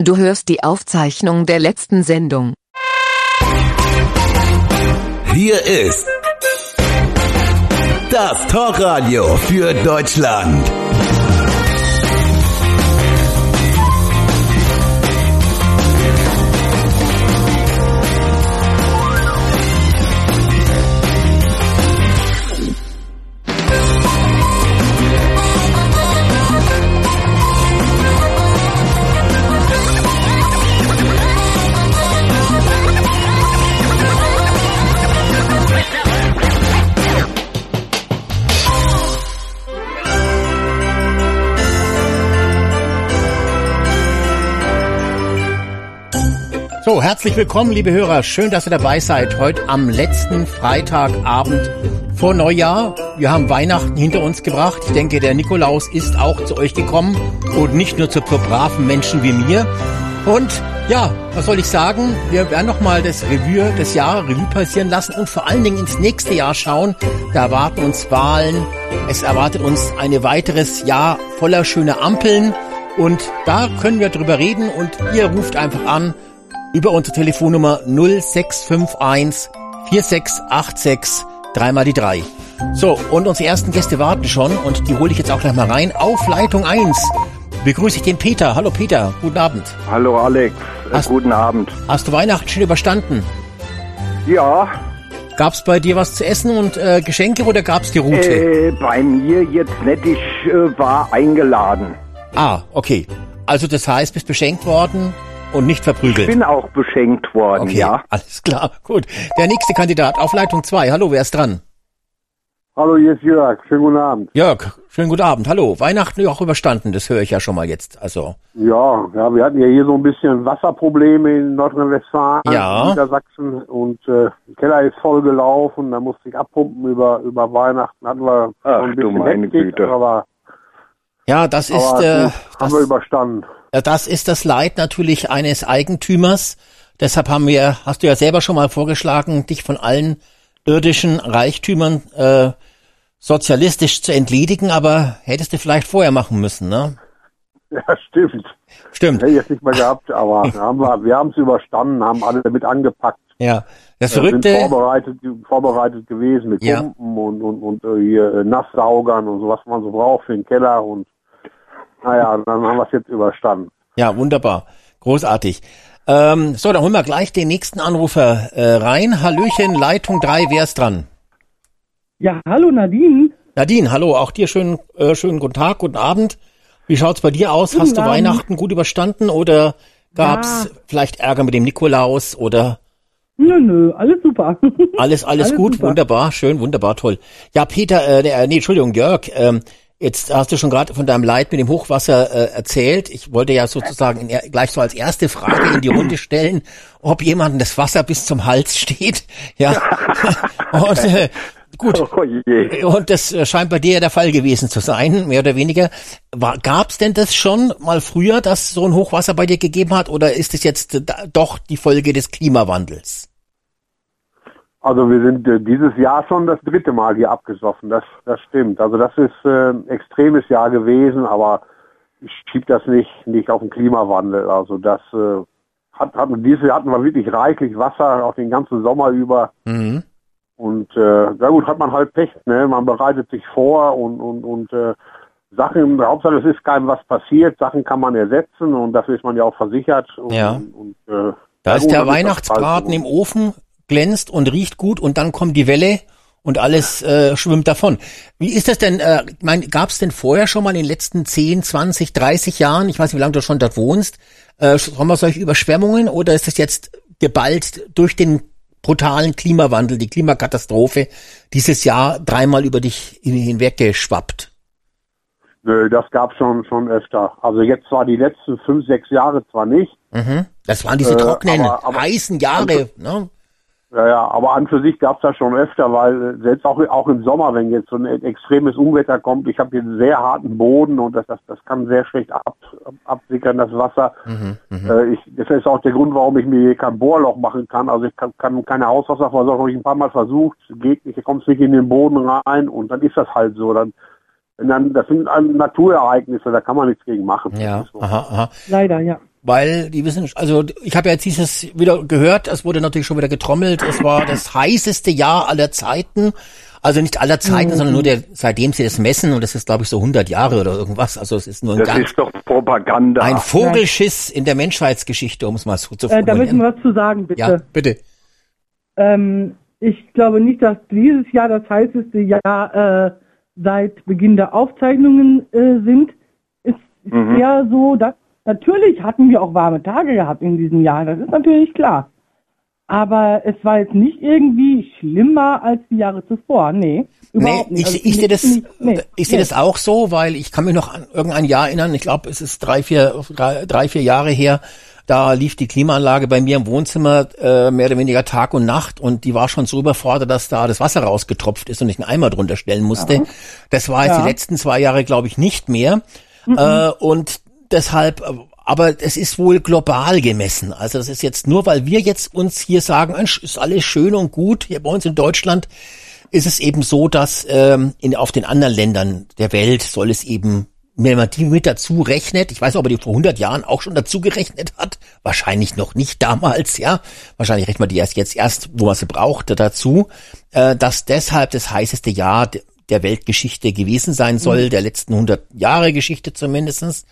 Du hörst die Aufzeichnung der letzten Sendung. Hier ist das Talkradio für Deutschland. So, herzlich willkommen, liebe Hörer. Schön, dass ihr dabei seid. Heute am letzten Freitagabend vor Neujahr. Wir haben Weihnachten hinter uns gebracht. Ich denke, der Nikolaus ist auch zu euch gekommen und nicht nur zu braven Menschen wie mir. Und ja, was soll ich sagen? Wir werden nochmal das Revue des Jahres Revue passieren lassen und vor allen Dingen ins nächste Jahr schauen. Da erwarten uns Wahlen. Es erwartet uns ein weiteres Jahr voller schöner Ampeln. Und da können wir drüber reden und ihr ruft einfach an über unsere Telefonnummer 0651 4686 dreimal die drei. So, und unsere ersten Gäste warten schon und die hole ich jetzt auch gleich mal rein. Auf Leitung 1 begrüße ich den Peter. Hallo Peter, guten Abend. Hallo Alex, äh, Hast- guten Abend. Hast du Weihnachten schon überstanden? Ja, Gab's bei dir was zu essen und äh, Geschenke oder gab's die Route? äh, bei mir jetzt nicht, ich äh, war eingeladen. Ah, okay. Also das heißt, bist beschenkt worden und nicht verprügelt. Bin auch beschenkt worden, okay, ja. alles klar, gut. Der nächste Kandidat auf Leitung 2. Hallo, wer ist dran? Hallo, hier ist Jörg. Schönen guten Abend. Jörg, schönen guten Abend. Hallo. Weihnachten auch überstanden, das höre ich ja schon mal jetzt. Also, Ja, ja, wir hatten ja hier so ein bisschen Wasserprobleme in Nordrhein-Westfalen, Ja. in Niedersachsen und äh, der Keller ist voll gelaufen, da musste ich abpumpen über über Weihnachten. Hatten wir Ach, ein du bisschen meine Hektik, Güte. aber, ja, das ist aber äh, gut, haben wir das, überstanden. Ja, das ist das Leid natürlich eines Eigentümers. Deshalb haben wir, hast du ja selber schon mal vorgeschlagen, dich von allen irdischen Reichtümern äh, sozialistisch zu entledigen, aber hättest du vielleicht vorher machen müssen, ne? Ja, stimmt. Stimmt. Hätte ich jetzt nicht mehr gehabt, aber haben wir, wir haben es überstanden, haben alle damit angepackt. Ja. Das Wir sind Verrückte, vorbereitet, vorbereitet gewesen mit Ja. Pumpen und, und, und äh, hier äh, Nasssaugern und so, was man so braucht für den Keller und naja, dann haben wir es jetzt überstanden. Ja, wunderbar. Großartig. Ähm, so, dann holen wir gleich den nächsten Anrufer äh, rein. Hallöchen, Leitung 3, wer ist dran? Ja, hallo Nadine. Nadine, hallo, auch dir schönen, äh, schönen guten Tag, guten Abend. Wie schaut's bei dir aus? Guten Hast du Abend. Weihnachten gut überstanden oder gab's Ja. vielleicht Ärger mit dem Nikolaus oder Nö, nö, alles super. alles, alles, Alles gut? super. Wunderbar, schön, wunderbar, toll. Ja, Peter, äh, nee, äh, nee, Entschuldigung, Jörg, ähm, jetzt hast du schon gerade von deinem Leid mit dem Hochwasser äh, erzählt. Ich wollte ja sozusagen in, gleich so als erste Frage in die Runde stellen, ob jemandem das Wasser bis zum Hals steht. Ja. Und äh, gut, Oh je. Und das äh, scheint bei dir ja der Fall gewesen zu sein, mehr oder weniger. Gab es denn das schon mal früher, dass so ein Hochwasser bei dir gegeben hat, oder ist es jetzt äh, doch die Folge des Klimawandels? Also wir sind äh, dieses Jahr schon das dritte Mal hier abgesoffen, das, das stimmt. Also das ist äh, ein extremes Jahr gewesen, aber ich schieb das nicht, nicht auf den Klimawandel. Also das äh, hat, hat, dieses Jahr hatten wir wirklich reichlich Wasser, auch den ganzen Sommer über. Mhm. Und äh, na gut, hat man halt Pech, ne? Man bereitet sich vor und und und äh, Sachen, Hauptsache es ist keinem was passiert, Sachen kann man ersetzen und dafür ist man ja auch versichert. Und, Ja. Und, und, äh, Da ist gut, der Weihnachtsbraten im Ofen, glänzt und riecht gut und dann kommt die Welle und alles äh, schwimmt davon. Wie ist das denn, äh, mein, gab es denn vorher schon mal in den letzten 10, 20, 30 Jahren, ich weiß nicht, wie lange du schon dort wohnst, äh, schon mal solche Überschwemmungen oder ist das jetzt geballt durch den brutalen Klimawandel, die Klimakatastrophe dieses Jahr dreimal über dich hinweg geschwappt? Nö, das gab schon schon öfter. Also jetzt zwar die letzten fünf, sechs Jahre zwar nicht, Mhm. Das waren diese Äh, trockenen, aber- aber- heißen Jahre. Ne? Ja, ja, aber an für sich gab's das schon öfter, weil äh, selbst auch auch im Sommer, wenn jetzt so ein extremes Unwetter kommt, ich habe hier einen sehr harten Boden und das das, das kann sehr schlecht ab, ab, absickern das Wasser. Mhm, Äh, ich, das ist auch der Grund, warum ich mir hier kein Bohrloch machen kann. Also ich kann, kann keine Hauswasserversorgung, habe ich ein paar Mal versucht, geht nicht, kommst nicht in den Boden rein und dann ist das halt so. Dann, dann das sind ähm, Naturereignisse, da kann man nichts gegen machen. Ja, so. aha, aha. Leider, ja. Weil die wissen, also ich habe ja jetzt dieses wieder gehört, es wurde natürlich schon wieder getrommelt, es war das heißeste Jahr aller Zeiten. Also nicht aller Zeiten, sondern nur der, seitdem sie das messen und das ist glaube ich so 100 Jahre oder irgendwas. Also es ist nur ein Das ganz, ist doch Propaganda. ein Vogelschiss in der Menschheitsgeschichte, um es mal so zu Äh, da möchten formulieren. wir was zu sagen, bitte. Ja, bitte. Ähm, ich glaube nicht, dass dieses Jahr das heißeste Jahr äh, seit Beginn der Aufzeichnungen äh, sind. Es ist Mhm. eher so, dass natürlich hatten wir auch warme Tage gehabt in diesem Jahr, das ist natürlich klar. Aber es war jetzt nicht irgendwie schlimmer als die Jahre zuvor. Nee, Nee, überhaupt nicht. ich, Also ich sehe das, nicht- nee, ich sehe nee. das auch so, weil ich kann mich noch an irgendein Jahr erinnern. Ich glaube, es ist drei, vier, drei, drei, vier Jahre her. Da lief die Klimaanlage bei mir im Wohnzimmer äh, mehr oder weniger Tag und Nacht und die war schon so überfordert, dass da das Wasser rausgetropft ist und ich einen Eimer drunter stellen musste. Das war jetzt Ja. die letzten zwei Jahre, glaube ich, nicht mehr. Äh, und deshalb, aber es ist wohl global gemessen. Also das ist jetzt nur, weil wir jetzt uns hier sagen, ist alles schön und gut hier bei uns in Deutschland, ist es eben so, dass ähm, in, auf den anderen Ländern der Welt soll es eben, wenn man die mit dazu rechnet, ich weiß nicht, ob er die vor 100 Jahren auch schon dazu gerechnet hat, wahrscheinlich noch nicht damals, ja, wahrscheinlich rechnet man die erst jetzt erst, wo man sie brauchte, dazu, äh, dass deshalb das heißeste Jahr de- der Weltgeschichte gewesen sein soll, der letzten 100 Jahre Geschichte zumindestens.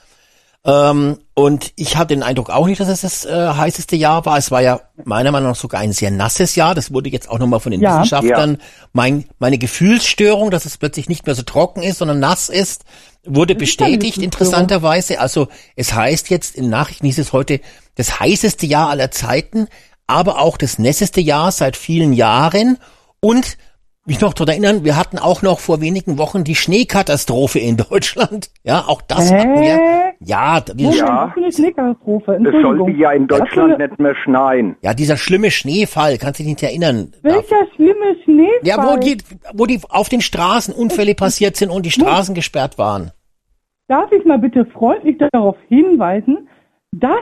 Ähm, und ich hatte den Eindruck auch nicht, dass es das äh, heißeste Jahr war. Es war ja meiner Meinung nach sogar ein sehr nasses Jahr. Das wurde jetzt auch nochmal von den Ja. Wissenschaftlern. Mein, meine Gefühlsstörung, dass es plötzlich nicht mehr so trocken ist, sondern nass ist, wurde eine bestätigt, interessanterweise. Also es heißt jetzt, in Nachrichten hieß es heute, das heißeste Jahr aller Zeiten, aber auch das nässeste Jahr seit vielen Jahren. Und mich noch daran erinnern, wir hatten auch noch vor wenigen Wochen die Schneekatastrophe in Deutschland. Ja, auch das Hä? hatten wir. Ja, Moment, Ja. Schneekatastrophe. Es sollte ja in Deutschland nicht mehr schneien. Ja, dieser schlimme Schneefall, kannst du dich nicht erinnern? Welcher schlimme Schneefall? Ja, wo die, wo die auf den Straßen Unfälle passiert sind und die Straßen gesperrt waren. Darf ich mal bitte freundlich darauf hinweisen, dass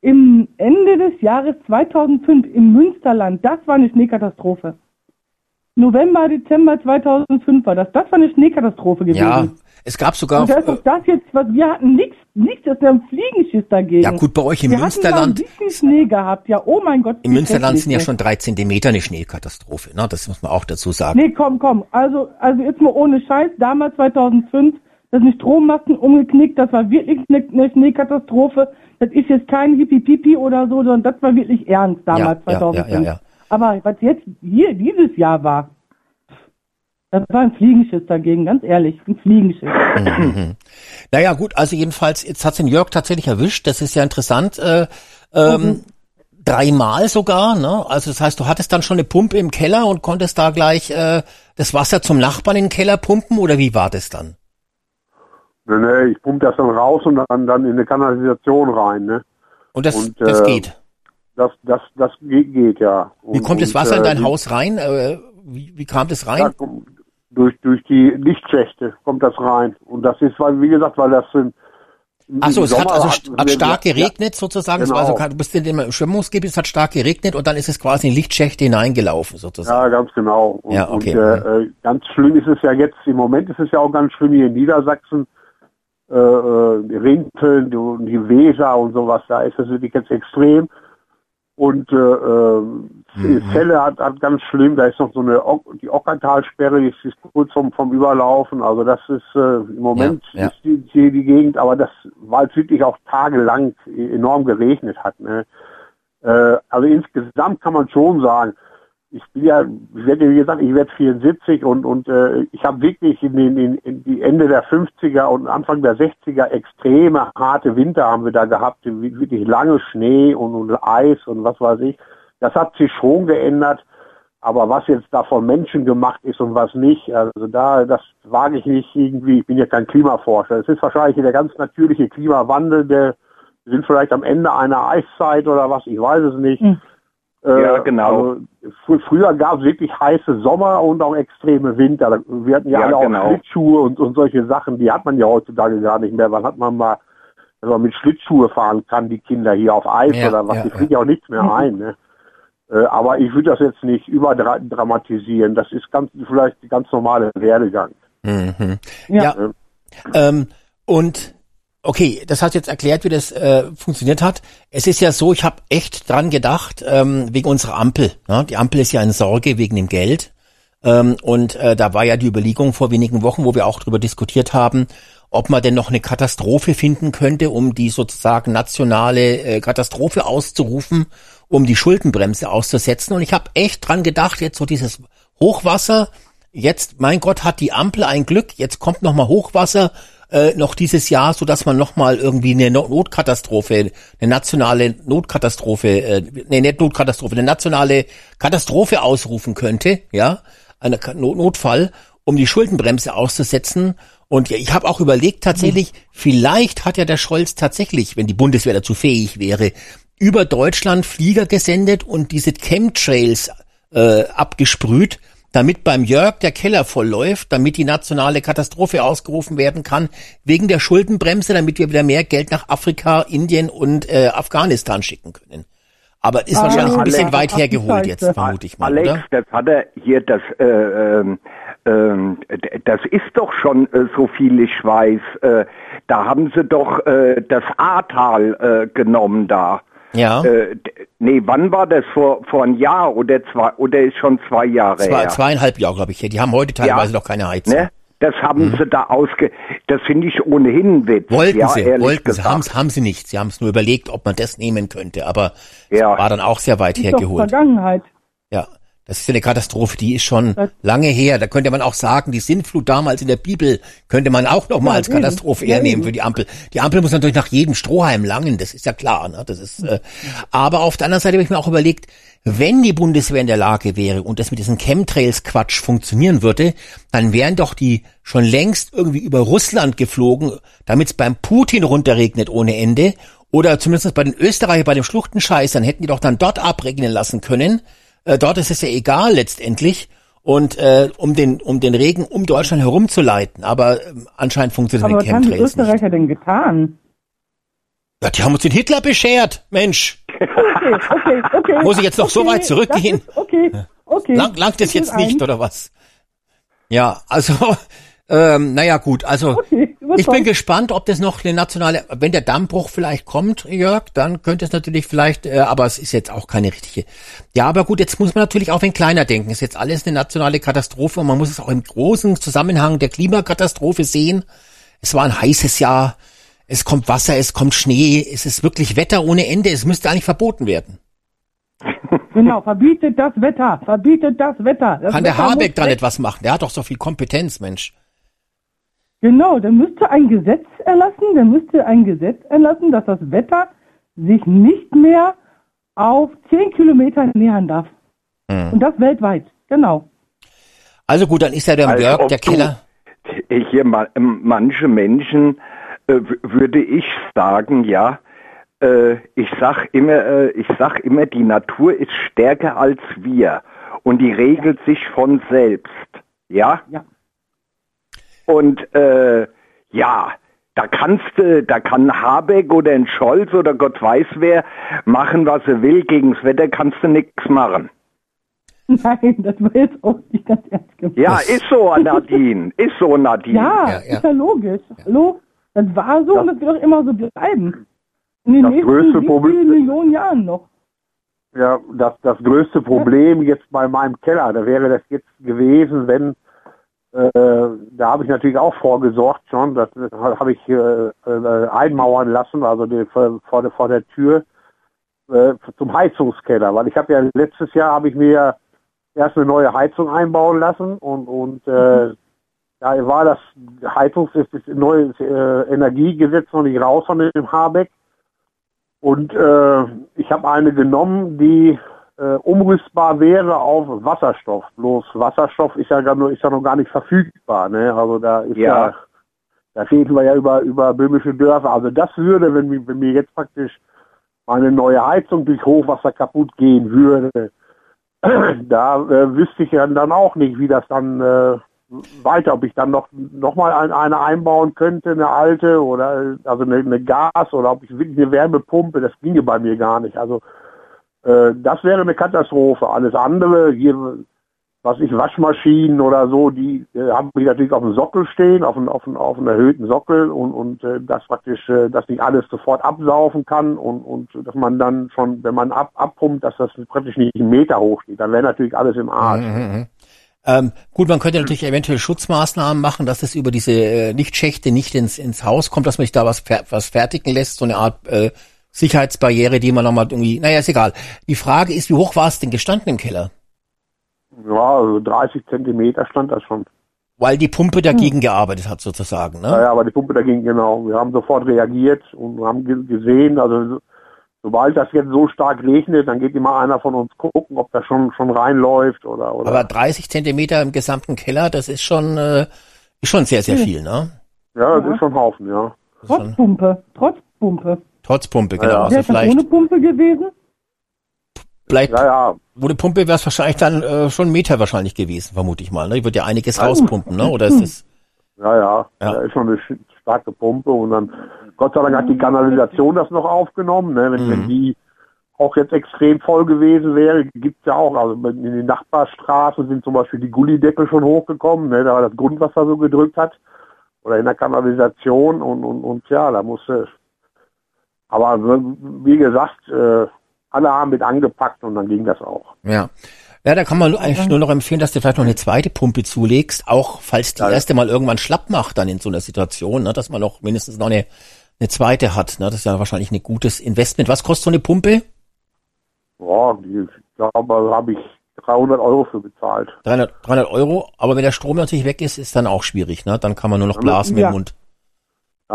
im Ende des Jahres 2005 im Münsterland, das war eine Schneekatastrophe. November, Dezember 2005 war das. Das war eine Schneekatastrophe gewesen. Ja, es gab sogar, Und das ist das jetzt, was wir hatten, nichts, nichts, das ist ein Fliegenschiss dagegen. ja gut, bei euch im wir Münsterland, hatten ein bisschen Schnee gehabt, ja, oh mein Gott. im Münsterland sind ja schon drei Zentimeter eine Schneekatastrophe, ne? Das muss man auch dazu sagen. Nee, komm, komm. Also, also jetzt mal ohne Scheiß. Damals 2005, da sind Strommasten umgeknickt. Das war wirklich eine, eine Schneekatastrophe. Das ist jetzt kein Hippie-Pipi oder so, sondern das war wirklich ernst damals Ja, ja, 2005. ja, ja, ja. Aber was jetzt hier dieses Jahr war, das war ein Fliegenschiss dagegen, ganz ehrlich, ein Fliegenschiss. Naja, gut, also jedenfalls, jetzt hat's den Jörg tatsächlich erwischt, das ist ja interessant. Äh, ähm, Dreimal sogar, ne? Also das heißt, du hattest dann schon eine Pumpe im Keller und konntest da gleich äh, das Wasser zum Nachbarn in den Keller pumpen oder wie war das dann? Nee, nee, ich pumpe das dann raus und dann, dann in eine Kanalisation rein. Ne? Und das, Und, das äh, geht. Das, das, das geht, geht ja. Wie Und- kommt das und, Wasser in äh, dein die- Haus rein? Äh, wie, wie kam das Ja, rein? kommt- durch, durch die Lichtschächte kommt das rein. Und das ist, weil, wie gesagt, weil das im, im Ach so, es hat also hat- hat stark ja, geregnet sozusagen. Es war also, genau. kein- du bist in dem Schwimmungsgebiet, es hat stark geregnet und dann ist es quasi in Lichtschächte hineingelaufen sozusagen. Ja, ganz genau. Und, Ja, okay. und äh, äh, ganz schlimm ist es ja jetzt, im Moment ist es ja auch ganz schlimm hier in Niedersachsen, äh, äh, Rinteln die, und die Weser und sowas, da ist es wirklich jetzt extrem. Und äh, äh, Mhm. Celle hat, hat ganz schlimm, da ist noch so eine die Ockertalsperre, die ist, ist kurz vom, vom Überlaufen. Also das ist äh, im Moment Ja, ja. ist die, die, die Gegend, aber das, weil es wirklich auch tagelang enorm geregnet hat. Ne? Äh, also insgesamt kann man schon sagen, ich bin ja, ich werde wie gesagt, ich werde 74 und und äh, ich habe wirklich in den in, in die Ende der 50er und Anfang der 60er extreme harte Winter haben wir da gehabt, wirklich lange Schnee und, und Eis und was weiß ich. Das hat sich schon geändert, aber was jetzt da von Menschen gemacht ist und was nicht, also da das wage ich nicht irgendwie. Ich bin ja kein Klimaforscher. Es ist wahrscheinlich der ganz natürliche Klimawandel, der wir sind vielleicht am Ende einer Eiszeit oder was, ich weiß es nicht. Hm. Äh, Ja, genau. Also, fr früher gab es wirklich heiße Sommer und auch extreme Winter. Wir hatten ja, Ja, alle auch genau. Schlittschuhe und, und solche Sachen, die hat man ja heutzutage gar nicht mehr. Wann hat man mal, dass man mit Schlittschuhe fahren kann, die Kinder hier auf Eis Ja, oder was, ja, die ja. kriegen ja auch nichts mehr ein. Ne? Äh, aber ich würde das jetzt nicht überdramatisieren. Das ist ganz vielleicht ganz normale Werdegang. Mhm. Ja. Ja. Ähm, und Okay, das hat jetzt erklärt, wie das äh, funktioniert hat. Es ist ja so, ich habe echt dran gedacht, ähm, wegen unserer Ampel. Ne? Die Ampel ist ja eine Sorge wegen dem Geld. Ähm, und äh, da war ja die Überlegung vor wenigen Wochen, wo wir auch darüber diskutiert haben, ob man denn noch eine Katastrophe finden könnte, um die sozusagen nationale äh, Katastrophe auszurufen, um die Schuldenbremse auszusetzen. Und ich habe echt dran gedacht, jetzt so dieses Hochwasser, jetzt, mein Gott, hat die Ampel ein Glück, jetzt kommt noch mal Hochwasser, äh, noch dieses Jahr, so dass man noch mal irgendwie eine Notkatastrophe, eine nationale Notkatastrophe, äh, nee, nicht Notkatastrophe, eine nationale Katastrophe ausrufen könnte, ja, eine Notfall, um die Schuldenbremse auszusetzen. Und ja, ich habe auch überlegt, tatsächlich, vielleicht hat ja der Scholz tatsächlich, wenn die Bundeswehr dazu fähig wäre, über Deutschland Flieger gesendet und diese Chemtrails äh, abgesprüht, damit beim Jörg der Keller vollläuft, damit die nationale Katastrophe ausgerufen werden kann, wegen der Schuldenbremse, damit wir wieder mehr Geld nach Afrika, Indien und äh, Afghanistan schicken können. Aber ist Ah, wahrscheinlich ein bisschen Alex, weit hergeholt jetzt, vermute ich mal, Alex, oder? das hat er hier, das, äh, ähm, ähm, d- das ist doch schon, äh, so viel ich weiß, äh, da haben sie doch äh, das Ahrtal äh, genommen da. Ja. Äh, nee, wann war das? Vor, vor ein Jahr oder zwei, oder ist schon zwei Jahre Zwei, her? zweieinhalb Jahre, glaube ich. Die haben heute teilweise Ja. noch keine Heizung. Ne? Das haben sie da ausge... Das finde ich ohnehin ein Witz. Wollten ja, sie, wollten sie, gesagt. haben, haben sie nicht. Sie haben es nur überlegt, ob man das nehmen könnte, aber es Ja. war dann auch sehr weit ist doch hergeholt. Vergangenheit. Ja, das ist ja eine Katastrophe, die ist schon Das- lange her. Da könnte man auch sagen, die Sintflut damals in der Bibel könnte man auch noch mal Ja, als eben. Katastrophe Ja, hernehmen eben. für die Ampel. Die Ampel muss natürlich nach jedem Strohhalm langen, das ist ja klar. Ne? Das ist, äh, aber auf der anderen Seite habe ich mir auch überlegt, wenn die Bundeswehr in der Lage wäre und das mit diesen Chemtrails-Quatsch funktionieren würde, dann wären doch die schon längst irgendwie über Russland geflogen, damit es beim Putin runterregnet ohne Ende. Oder zumindest bei den Österreichern, bei dem Schluchtenscheiß, dann hätten die doch dann dort abregnen lassen können. Äh, dort ist es ja egal letztendlich. Und äh, um den um den Regen um Deutschland herumzuleiten. Aber ähm, anscheinend funktioniert Aber was haben die Chemtrails nicht. Österreicher denn getan? Ja, die haben uns den Hitler beschert, Mensch. Okay, okay, okay. Muss ich jetzt noch so okay, weit zurückgehen? Ist okay, okay. Lang, langt das Ich jetzt will nicht, ein. oder was? Ja, also, ähm, naja gut, also Okay, ich bin überzeugt. gespannt, ob das noch eine nationale, wenn der Dammbruch vielleicht kommt, Jörg, dann könnte es natürlich vielleicht, äh, aber es ist jetzt auch keine richtige. Ja, aber gut, jetzt muss man natürlich auch ein kleiner denken. Es ist jetzt alles eine nationale Katastrophe und man muss es auch im großen Zusammenhang der Klimakatastrophe sehen. Es war ein heißes Jahr, es kommt Wasser, es kommt Schnee, es ist wirklich Wetter ohne Ende, es müsste eigentlich verboten werden. Genau, verbietet das Wetter, verbietet das Wetter. Das Kann der Wetter Habeck muss dann etwas machen? Der hat doch so viel Kompetenz, Mensch. Genau, der müsste ein Gesetz erlassen, der müsste ein Gesetz erlassen, dass das Wetter sich nicht mehr auf 10 Kilometer nähern darf. Hm. Und das weltweit, genau. Also gut, dann ist ja der Als Jörg, ob der du- Keller. Ich Hier ma- ähm, manche Menschen äh, würde ich sagen, ja. Äh, ich sag immer, äh, ich sag immer, die Natur ist stärker als wir und die regelt sich von selbst, ja. Ja. Und äh, ja, da kannst du, da kann Habeck oder ein Scholz oder Gott weiß wer machen, was er will. Gegens Wetter kannst du nichts machen. Nein, das war jetzt auch nicht ganz ernst gemeint. Ja, ist so, Nadine. Ist so, Nadine. Ja, Ja, ja. ist ja logisch. Hallo? Das war so und das wird auch immer so bleiben. In den Das nächsten größte Problem- vielen Millionen Jahren noch. Ja, das, das größte Problem jetzt bei meinem Keller, da wäre das jetzt gewesen, wenn, äh, da habe ich natürlich auch vorgesorgt schon, das, das habe ich äh, äh, einmauern lassen, also die, vor, vor, der, Tür äh, zum Heizungskeller, weil ich habe ja letztes Jahr habe ich mir erst eine neue Heizung einbauen lassen und, und äh, da war das Heizungs das neue Energiegesetz noch nicht raus von dem Habeck. Und ich habe eine genommen, die äh, umrüstbar wäre auf Wasserstoff. Bloß Wasserstoff ist ja, gar nur, ist ja noch gar nicht verfügbar. Ne? Also da ist ja, Ja. da reden wir ja über, über böhmische Dörfer. Also das würde, wenn, mir- wenn mir jetzt praktisch meine neue Heizung durch Hochwasser kaputt gehen würde, da äh, wüsste ich ja dann auch nicht, wie das dann äh, weiter, ob ich dann noch, noch mal ein, eine einbauen könnte, eine alte oder also eine, eine Gas oder ob ich wirklich eine Wärmepumpe, das ginge bei mir gar nicht. Also äh, das wäre eine Katastrophe. Alles andere, hier was ich, Waschmaschinen oder so, die äh, haben mich natürlich auf dem Sockel stehen, auf einem, auf einem, auf einem erhöhten Sockel und, und äh, das praktisch, äh, dass nicht alles sofort absaufen kann und, und dass man dann schon, wenn man ab, abpumpt, dass das praktisch nicht einen Meter hoch steht. Dann wäre natürlich alles im Arsch. Mhm. Ähm, gut, man könnte natürlich eventuell Schutzmaßnahmen machen, dass es über diese äh, Lichtschächte nicht ins, ins Haus kommt, dass man sich da was, was fertigen lässt, so eine Art äh, Sicherheitsbarriere, die man nochmal irgendwie, naja, ist egal. Die Frage ist, wie hoch war es denn gestanden im Keller? Ja, also 30 Zentimeter stand das schon. Weil die Pumpe dagegen gearbeitet hat, sozusagen, ne? Ja, ja, aber die Pumpe dagegen, genau. Wir haben sofort reagiert und haben ge- gesehen, also so- sobald das jetzt so stark regnet, dann geht immer einer von uns gucken, ob das schon schon reinläuft oder oder. Aber 30 Zentimeter im gesamten Keller, das ist schon, äh, ist schon sehr, sehr viel, ne? ja, das ist schon ein Haufen, ja. Trotz Pumpe, trotz Pumpe. Trotz Pumpe, genau. Ja, Also Wäre es vielleicht ohne Pumpe gewesen? bleibt, Ja, ja. ohne Pumpe wäre es wahrscheinlich dann äh, schon ein Meter wahrscheinlich gewesen, vermute ich mal. Ne? Die wird ja einiges rauspumpen, ne? Oder ist es? Ja, ja, Ja. Da ist schon eine starke Pumpe und dann, Gott sei Dank hat die Kanalisation das noch aufgenommen, ne? wenn, Mhm. wenn die auch jetzt extrem voll gewesen wäre, gibt's ja auch, also in den Nachbarstraßen sind zum Beispiel die Gullideckel schon hochgekommen, ne? da war das Grundwasser so gedrückt hat, oder in der Kanalisation und, und, und ja, da musste, aber wie gesagt, äh, alle haben mit angepackt und dann ging das auch. Ja. Ja, da kann man eigentlich nur noch empfehlen, dass du vielleicht noch eine zweite Pumpe zulegst, auch falls die Ja. erste mal irgendwann schlapp macht dann in so einer Situation, ne, dass man noch mindestens noch eine, eine zweite hat. Ne? Das ist ja wahrscheinlich ein gutes Investment. Was kostet so eine Pumpe? Ja, die, ich glaube, da habe ich 300 Euro für bezahlt. 300, 300 Euro, aber wenn der Strom natürlich weg ist, ist dann auch schwierig. Ne? Dann kann man nur noch blasen mit Ja. dem Mund.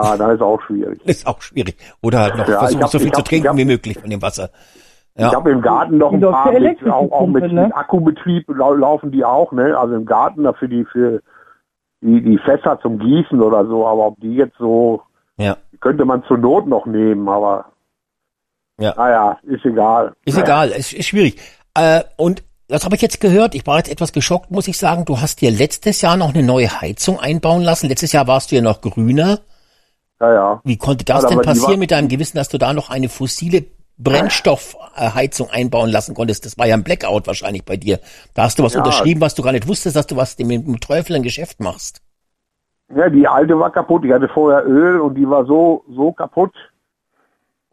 Ja, da ist auch schwierig. Das ist auch schwierig. Oder halt noch Ja, ich versuchen, hab- so viel ich zu hab- trinken hab- wie möglich von dem Wasser. Ja. Ich habe im Garten noch ein paar, mit, auch, auch mit, ne? mit Akkubetrieb lau laufen die auch, ne? Also im Garten dafür die für die, die Fässer zum Gießen oder so, aber ob die jetzt so, ja. könnte man zur Not noch nehmen, aber Ja. naja, ist egal. Ist egal, ist, ist schwierig. Äh, und das habe ich jetzt gehört. Ich war jetzt etwas geschockt, muss ich sagen. Du hast dir letztes Jahr noch eine neue Heizung einbauen lassen. Letztes Jahr warst du ja noch grüner. Ja, ja. Wie konnte das Ja, denn passieren mit deinem Gewissen, dass du da noch eine fossile Brennstoffheizung einbauen lassen konntest? Das war ja ein Blackout wahrscheinlich bei dir. Da hast du was Ja. unterschrieben, was du gar nicht wusstest, dass du was mit dem Teufel ein Geschäft machst. Ja, die alte war kaputt. Ich hatte vorher Öl und die war so, so kaputt.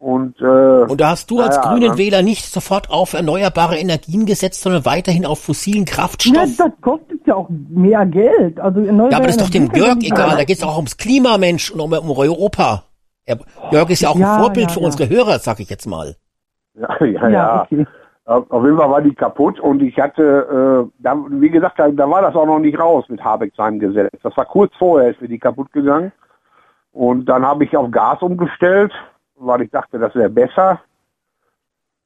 Und, äh, Und da hast du als Naja, grünen ne? Wähler nicht sofort auf erneuerbare Energien gesetzt, sondern weiterhin auf fossilen Ja, Kraftstoff. das kostet ja auch mehr Geld. Also Ja, aber das ist doch dem Jörg egal. Da geht es auch ums Klima, Mensch, und um, um Europa. Er, Jörg ist ja auch Ja, ein Vorbild ja, für ja. unsere Hörer, sag ich jetzt mal. ja, ja, Ja, ja. okay. Auf auf jeden Fall war die kaputt und ich hatte, äh, da, wie gesagt, da, da war das auch noch nicht raus mit Habeck seinem Gesetz. Das war kurz vorher, ist mir die kaputt gegangen. Und dann habe ich auf Gas umgestellt, weil ich dachte, das wäre besser.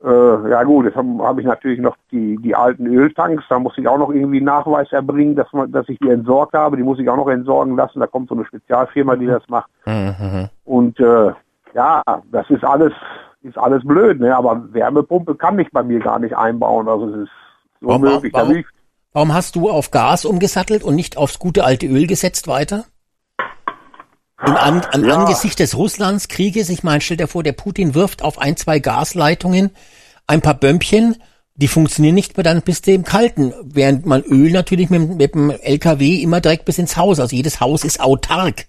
Äh, ja gut, jetzt habe hab ich natürlich noch die, die alten Öltanks, da muss ich auch noch irgendwie einen Nachweis erbringen, dass, man, dass ich die entsorgt habe. Die muss ich auch noch entsorgen lassen. Da kommt so eine Spezialfirma, die das macht. Und äh, ja, das ist alles, ist alles blöd, ne? Aber Wärmepumpe kann ich bei mir gar nicht einbauen. Also es ist so Warum- warum- Warum hast du auf Gas umgesattelt und nicht aufs gute alte Öl gesetzt weiter? Im An am Ja. Angesicht des Russlandskrieges, ich meine, stell dir vor, der Putin wirft auf ein, zwei Gasleitungen ein paar Bömpchen, die funktionieren nicht mehr, dann bist du im Kalten. Während man Öl natürlich mit, mit dem LKW immer direkt bis ins Haus, also jedes Haus ist autark.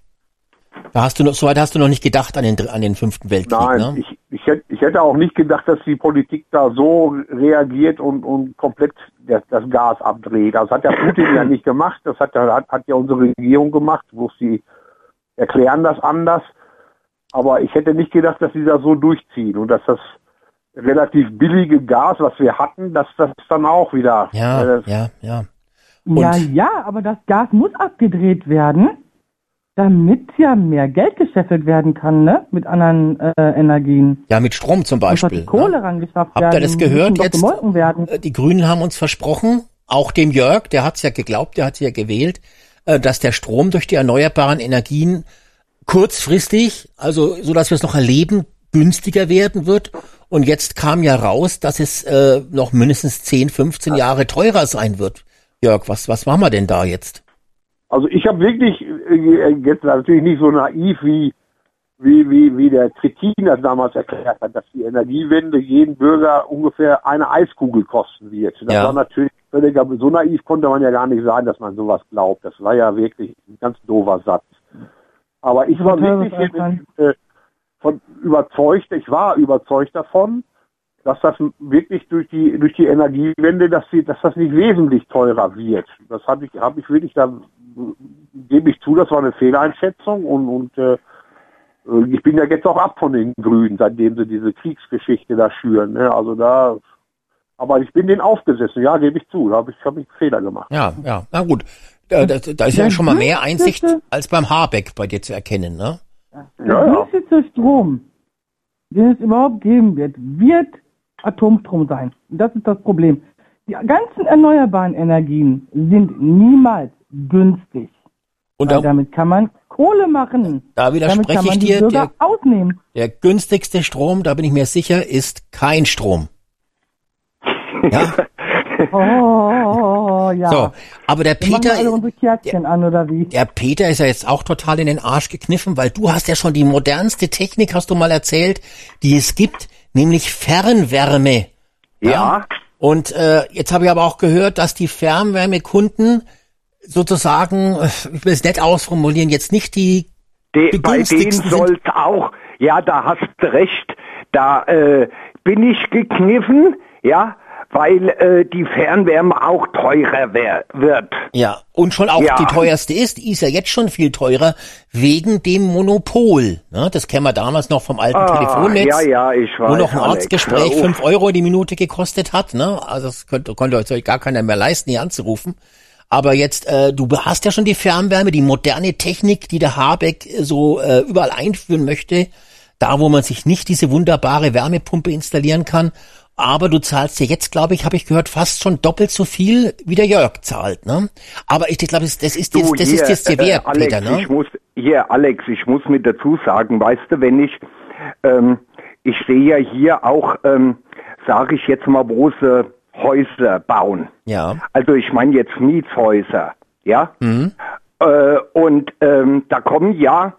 Da hast du noch, soweit hast du noch nicht gedacht an den, an den fünften Weltkrieg, nein, ne? ich, ich, hätte, ich hätte auch nicht gedacht, dass die Politik da so reagiert und, und komplett das, das Gas abdreht. Das hat ja Putin ja nicht gemacht. Das hat, hat, hat ja unsere Regierung gemacht, wo sie erklären das anders. Aber ich hätte nicht gedacht, dass sie das so durchziehen und dass das relativ billige Gas, was wir hatten, dass das dann auch wieder Ja, äh, ja, ja. Ja, Und- ja, aber das Gas muss abgedreht werden, damit ja mehr Geld gescheffelt werden kann, ne? Mit anderen äh, Energien. Ja, mit Strom zum Beispiel. die Kohle ne? rangeschafft Habt werden. ihr das gehört jetzt? Äh, Die Grünen haben uns versprochen, auch dem Jörg, der hat's ja geglaubt, der hat's ja gewählt, äh, dass der Strom durch die erneuerbaren Energien kurzfristig, also so dass wir es noch erleben, günstiger werden wird. Und jetzt kam ja raus, dass es äh, noch mindestens 10, 15 Jahre teurer sein wird. Jörg, was, was machen wir denn da jetzt? Also ich habe wirklich äh, jetzt natürlich nicht so naiv wie wie, wie, wie der Trittin das damals erklärt hat, dass die Energiewende jeden Bürger ungefähr eine Eiskugel kosten wird. Das Ja. war natürlich völlig, aber so naiv konnte man ja gar nicht sein, dass man sowas glaubt. Das war ja wirklich ein ganz doofer Satz. Aber ich war wirklich äh, von überzeugt, ich war überzeugt davon, dass das wirklich durch die durch die Energiewende, dass sie, dass das nicht wesentlich teurer wird. Das habe ich habe ich wirklich da gebe ich zu, das war eine Fehleinschätzung und und äh, ich bin ja jetzt auch ab von den Grünen, seitdem sie diese Kriegsgeschichte da schüren. Ne? Also da, aber ich bin denen aufgesessen, ja, gebe ich zu, da habe ich, hab ich einen Fehler gemacht. Ja, ja, na gut. Da, da, da ist ja schon mal mehr Einsicht als beim Habeck bei dir zu erkennen, ne? Der Ja, ja. Strom, den es überhaupt geben wird, wird Atomstrom sein. Das ist das Problem. Die ganzen erneuerbaren Energien sind niemals günstig. Und da, damit kann man Kohle machen. da damit widerspreche kann man ich die dir, Bürger der, ausnehmen. der günstigste Strom, da bin ich mir sicher, ist kein Strom. Ja, Oh, ja. so. Aber der Wir machen Peter, alle unsere Kerzchen an, oder wie? der Peter ist ja jetzt auch total in den Arsch gekniffen, weil du hast ja schon die modernste Technik, hast du mal erzählt, die es gibt, nämlich Fernwärme. Ja. Und äh, jetzt habe ich aber auch gehört, dass die Fernwärmekunden sozusagen, äh, ich will es nett ausformulieren, jetzt nicht die De, Die bei denen günstigsten sind- soll es auch, ja, da hast du recht, da äh, bin ich gekniffen, ja, weil äh, die Fernwärme auch teurer wär, wird. Ja, und schon auch Ja. die teuerste ist, die ist ja jetzt schon viel teurer, wegen dem Monopol. Ne? Das kennen wir damals noch vom alten Ah, Telefonnetz. ja, ja, ich weiß, Wo noch ein auf. fünf Euro die Minute gekostet hat. Ne? Also das könnte, konnte euch gar keiner mehr leisten, hier anzurufen. Aber jetzt, äh, du hast ja schon die Fernwärme, die moderne Technik, die der Habeck äh, so äh, überall einführen möchte. Da, wo man sich nicht diese wunderbare Wärmepumpe installieren kann. Aber du zahlst ja jetzt, glaube ich, habe ich gehört, fast schon doppelt so viel, wie der Jörg zahlt. Ne? Aber ich glaube, das, das ist jetzt, das hier, ist jetzt dir äh, wert, Alex, Peter. Ne? Ich muss, hier, Alex, ich muss mit dazu sagen, weißt du, wenn ich, ähm, ich sehe ja hier auch, ähm, sage ich jetzt mal, große Häuser bauen. Ja. Also ich meine jetzt Mietshäuser, ja? Mhm. Äh, und ähm, da kommen ja,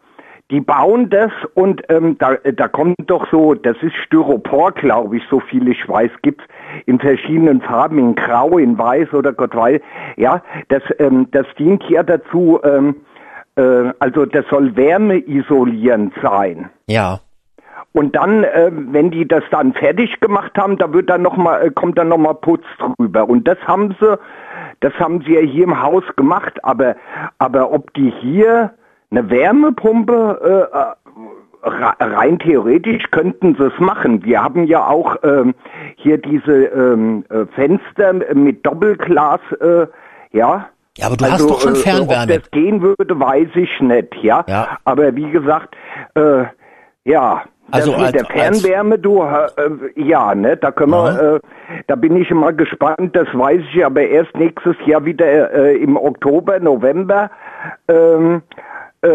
die bauen das und ähm, da, da kommt doch so, das ist Styropor, glaube ich, so viel ich weiß, gibt's in verschiedenen Farben, in Grau, in Weiß oder Gott weiß. Ja, das, ähm, das dient ja dazu, ähm, äh, also das soll wärmeisolierend sein. Ja. Und dann, äh, wenn die das dann fertig gemacht haben, da wird dann noch mal, äh, kommt dann noch mal Putz drüber. Und das haben sie, das haben sie ja hier im Haus gemacht. Aber, aber ob die hier eine Wärmepumpe äh, äh, rein theoretisch könnten sie es machen. Wir haben ja auch ähm, hier diese ähm, äh, Fenster mit Doppelglas, äh, ja. Ja, aber du hast doch schon äh, Fernwärme. Ob das gehen würde, weiß ich nicht, ja. Ja. Aber wie gesagt, äh, ja, Also das mit als- der Fernwärme, du, äh, ja, ne, da können wir, äh, da bin ich immer gespannt, das weiß ich aber erst nächstes Jahr wieder äh, im Oktober, November, ähm, äh,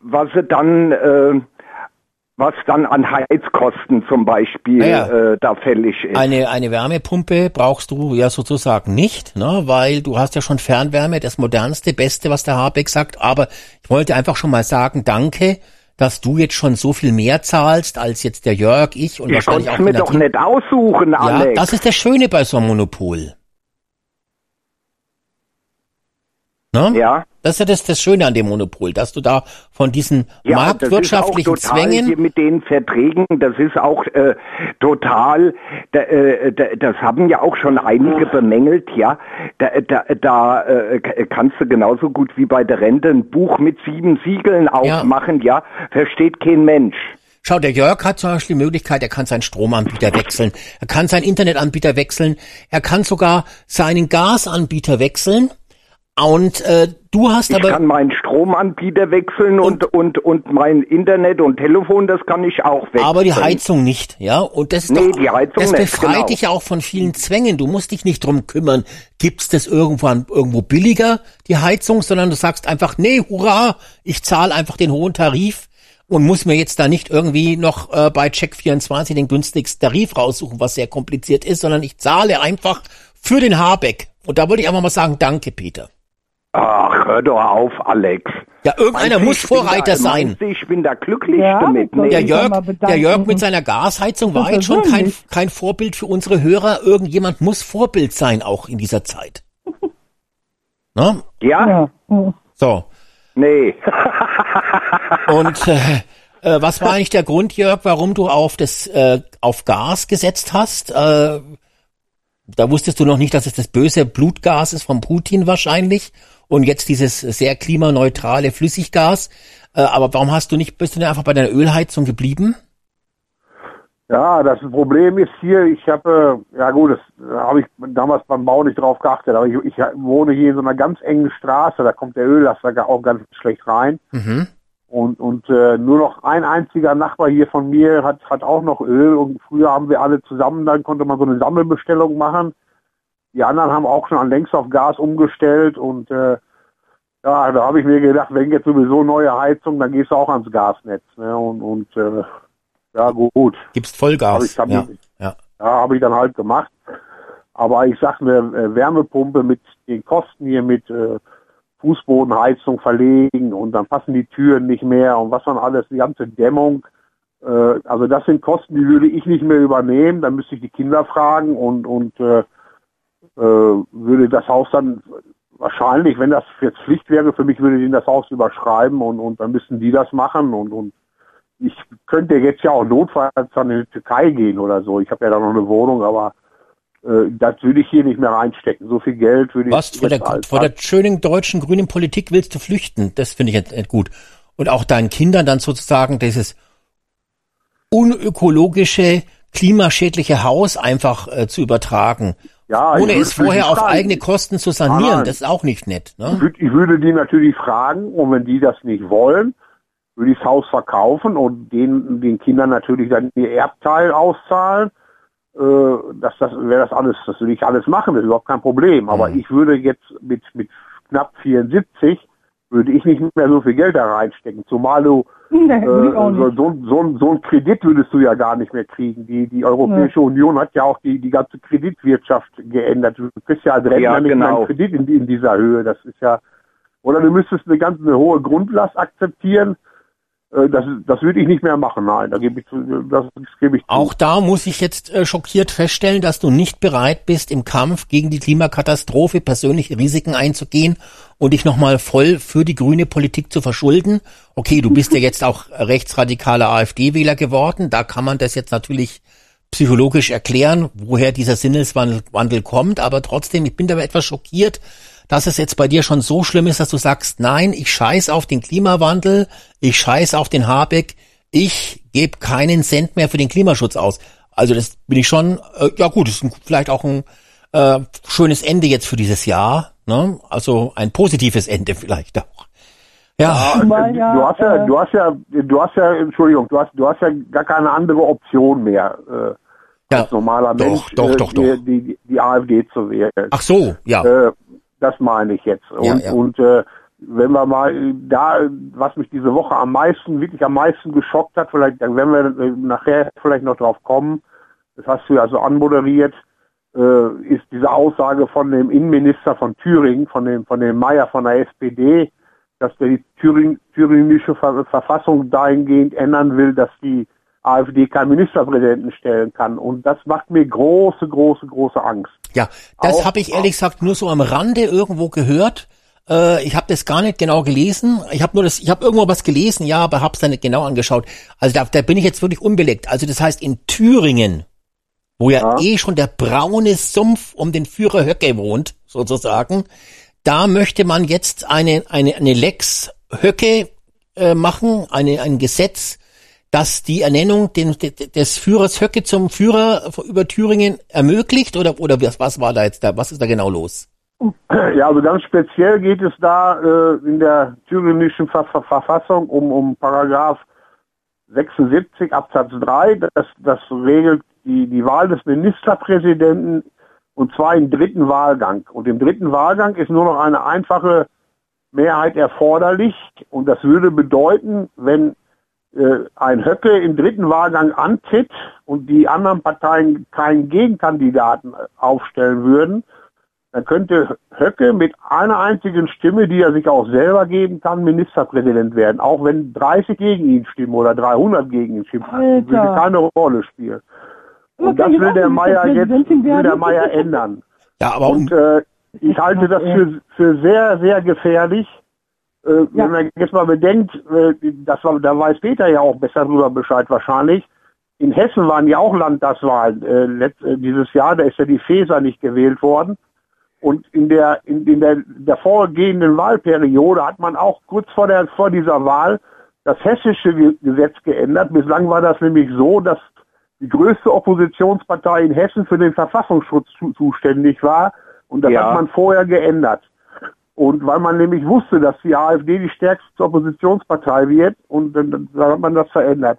was sie dann, äh, was dann an Heizkosten zum Beispiel Ja, ja. Äh, da fällig ist. Eine, eine Wärmepumpe brauchst du ja sozusagen nicht, ne? weil du hast ja schon Fernwärme, das modernste, beste, was der Habeck sagt. Aber ich wollte einfach schon mal sagen, danke, dass du jetzt schon so viel mehr zahlst als jetzt der Jörg, ich und ich wahrscheinlich auch mir doch nicht aussuchen, Ja, Alex. das ist das Schöne bei so einem Monopol. Ne? ja. Das ist ja das, das Schöne an dem Monopol, dass du da von diesen Ja, marktwirtschaftlichen das ist auch total Zwängen mit den Verträgen, das ist auch äh, total, da, äh, da, das haben ja auch schon einige bemängelt, ja. Da, da, da äh, kannst du genauso gut wie bei der Rente ein Buch mit sieben Siegeln aufmachen, ja. Versteht kein Mensch. Schau, der Jörg hat zum Beispiel die Möglichkeit, er kann seinen Stromanbieter wechseln, er kann seinen Internetanbieter wechseln, er kann sogar seinen Gasanbieter wechseln. Und äh, du hast Ich aber kann meinen Stromanbieter wechseln und, und, und mein Internet und Telefon, das kann ich auch wechseln. aber die Heizung nicht, ja? Und das ist Nee, doch, die Heizung das nicht, befreit genau. dich ja auch von vielen Zwängen. Du musst dich nicht drum kümmern, gibt's das irgendwann irgendwo billiger, die Heizung, sondern du sagst einfach, nee, hurra, ich zahle einfach den hohen Tarif und muss mir jetzt da nicht irgendwie noch äh, bei Check24 den günstigsten Tarif raussuchen, was sehr kompliziert ist, sondern ich zahle einfach für den Habeck. Und da wollte ich einfach mal sagen, danke, Peter. Ach, hör doch auf, Alex. Ja, irgendeiner Meinst muss Vorreiter da, sein. Ich bin da glücklich Ja, damit. Nee. Der Jörg, der. Jörg mit seiner Gasheizung war jetzt schon kein, kein Vorbild für unsere Hörer. Irgendjemand muss Vorbild sein, auch in dieser Zeit. Ne? Ja? So. Nee. Und äh, äh, was war eigentlich der Grund, Jörg, warum du auf das äh, auf Gas gesetzt hast? Äh, da wusstest du noch nicht, dass es das böse Blutgas ist von Putin wahrscheinlich und jetzt dieses sehr klimaneutrale Flüssiggas. Äh, aber warum hast du nicht, bist du denn einfach bei deiner Ölheizung geblieben? Ja, das Problem ist hier, ich habe, äh, ja gut, das habe ich damals beim Bau nicht drauf geachtet, aber ich, ich wohne hier in so einer ganz engen Straße, da kommt der Öllaster auch ganz schlecht rein. Mhm. Und, und äh, nur noch ein einziger Nachbar hier von mir hat, hat auch noch Öl und früher haben wir alle zusammen, dann konnte man so eine Sammelbestellung machen. Die anderen haben auch schon längst auf Gas umgestellt und äh, ja, da habe ich mir gedacht, wenn jetzt sowieso neue Heizung, dann gehst du auch ans Gasnetz. Ne? Und, und äh, ja gut, Gibst Vollgas. Aber ich hab ja. ja. ja, habe ich dann halt gemacht. Aber ich sag eine äh, Wärmepumpe mit den Kosten hier mit äh, Fußbodenheizung verlegen und dann passen die Türen nicht mehr und was dann alles, die ganze Dämmung. Äh, also das sind Kosten, die würde ich nicht mehr übernehmen. Dann müsste ich die Kinder fragen und und äh, würde das Haus dann wahrscheinlich, wenn das jetzt Pflicht wäre, für mich würde ich ihnen das Haus überschreiben und und dann müssten die das machen und und ich könnte jetzt ja auch notfalls dann in die Türkei gehen oder so. Ich habe ja da noch eine Wohnung, aber äh, das würde ich hier nicht mehr reinstecken. So viel Geld würde Was ich vor der, vor der schönen deutschen grünen Politik willst du flüchten? Das finde ich jetzt nicht gut. Und auch deinen Kindern dann sozusagen dieses unökologische, klimaschädliche Haus einfach äh, zu übertragen. Ja, ohne es vorher auf eigene Kosten zu sanieren. Nein. Das ist auch nicht nett. Ich Ne? würde, ich würde die natürlich fragen und wenn die das nicht wollen, würde ich das Haus verkaufen und den, den Kindern natürlich dann ihr Erbteil auszahlen. Äh, das, das wäre das alles, das würde ich alles machen, das ist überhaupt kein Problem. Aber Mhm. ich würde jetzt mit, mit knapp 74 würde ich nicht mehr so viel Geld da reinstecken. Zumal du Nee, äh, so, so, so, so einen Kredit würdest du ja gar nicht mehr kriegen. Die, die Europäische Union hat ja auch die, die ganze Kreditwirtschaft geändert. Du kriegst ja als Rentner Ja, nicht mehr genau. einen Kredit in, in dieser Höhe. Das ist ja, oder du müsstest eine ganz eine hohe Grundlast akzeptieren. Äh, Das, das würde ich nicht mehr machen. Nein, da gebe ich, das, das gebe ich zu. Auch da muss ich jetzt äh, schockiert feststellen, dass du nicht bereit bist, im Kampf gegen die Klimakatastrophe persönliche Risiken einzugehen und dich nochmal voll für die grüne Politik zu verschulden. Okay, du bist ja jetzt auch rechtsradikaler AfD-Wähler geworden. Da kann man das jetzt natürlich psychologisch erklären, woher dieser Sinneswandel Wandel kommt. Aber trotzdem, ich bin dabei etwas schockiert, dass es jetzt bei dir schon so schlimm ist, dass du sagst, nein, ich scheiß auf den Klimawandel, ich scheiß auf den Habeck, ich gebe keinen Cent mehr für den Klimaschutz aus. Also das bin ich schon, äh, ja gut, das ist ein, vielleicht auch ein äh, schönes Ende jetzt für dieses Jahr. Ne? Also ein positives Ende vielleicht auch. Ja, ja, du hast ja, äh, du hast ja, du hast ja, Entschuldigung, du hast, du hast ja gar keine andere Option mehr, äh, ja. als normaler Doch, Mensch, doch, äh, doch, die, doch. Die, die AfD zu wählen. Ach so, ja. Äh, das meine ich jetzt. Und, Ja, ja. und äh, wenn wir mal da, was mich diese Woche am meisten, wirklich am meisten geschockt hat, vielleicht, dann werden wir äh, nachher vielleicht noch drauf kommen, das hast du ja so anmoderiert, äh, ist diese Aussage von dem Innenminister von Thüringen, von dem, von dem Meier von der SPD, dass der die Thüring, thüringische Ver Verfassung dahingehend ändern will, dass die AfD keinen Ministerpräsidenten stellen kann. Und das macht mir große, große, große Angst. Ja, das habe ich ehrlich gesagt nur so am Rande irgendwo gehört. Äh, ich habe das gar nicht genau gelesen. Ich habe nur das, ich habe irgendwo was gelesen, ja, aber habe es dann nicht genau angeschaut. Also da, da bin ich jetzt wirklich unbelegt. Also das heißt in Thüringen, wo ja, Ja. eh schon der braune Sumpf um den Führer Höcke wohnt, sozusagen, da möchte man jetzt eine eine eine Lex Höcke äh, machen, eine ein Gesetz, das die Ernennung den, des Führers Höcke zum Führer über Thüringen ermöglicht oder oder was, was war da jetzt da was ist da genau los? Ja, also ganz speziell geht es da äh, in der thüringischen Ver Ver Verfassung um, um Paragraph 76 Absatz 3. Das, das regelt die, die Wahl des Ministerpräsidenten und zwar im dritten Wahlgang. Und im dritten Wahlgang ist nur noch eine einfache Mehrheit erforderlich. Und das würde bedeuten, wenn ein Höcke im dritten Wahlgang antritt und die anderen Parteien keinen Gegenkandidaten äh, aufstellen würden, dann könnte Höcke mit einer einzigen Stimme, die er sich auch selber geben kann, Ministerpräsident werden. Auch wenn 30 gegen ihn stimmen oder 300 gegen ihn stimmen, Alter. würde keine Rolle spielen. Und das will der Meier jetzt will der? Meier ändern. Ja, aber Und äh, ich halte das für, für sehr, sehr gefährlich. Äh, Ja. Wenn man jetzt mal bedenkt, äh, das war, da weiß Peter ja auch besser drüber Bescheid wahrscheinlich. In Hessen waren ja auch Landtagswahlen äh, letzt, äh, dieses Jahr, da ist ja die Feser nicht gewählt worden. Und in der, in, in der, der vorgehenden Wahlperiode hat man auch kurz vor, der, vor dieser Wahl das hessische Ge- Gesetz geändert. Bislang war das nämlich so, dass die größte Oppositionspartei in Hessen für den Verfassungsschutz zu, zuständig war. Und das Ja. hat man vorher geändert. Und weil man nämlich wusste, dass die AfD die stärkste Oppositionspartei wird, und dann, hat man das verändert.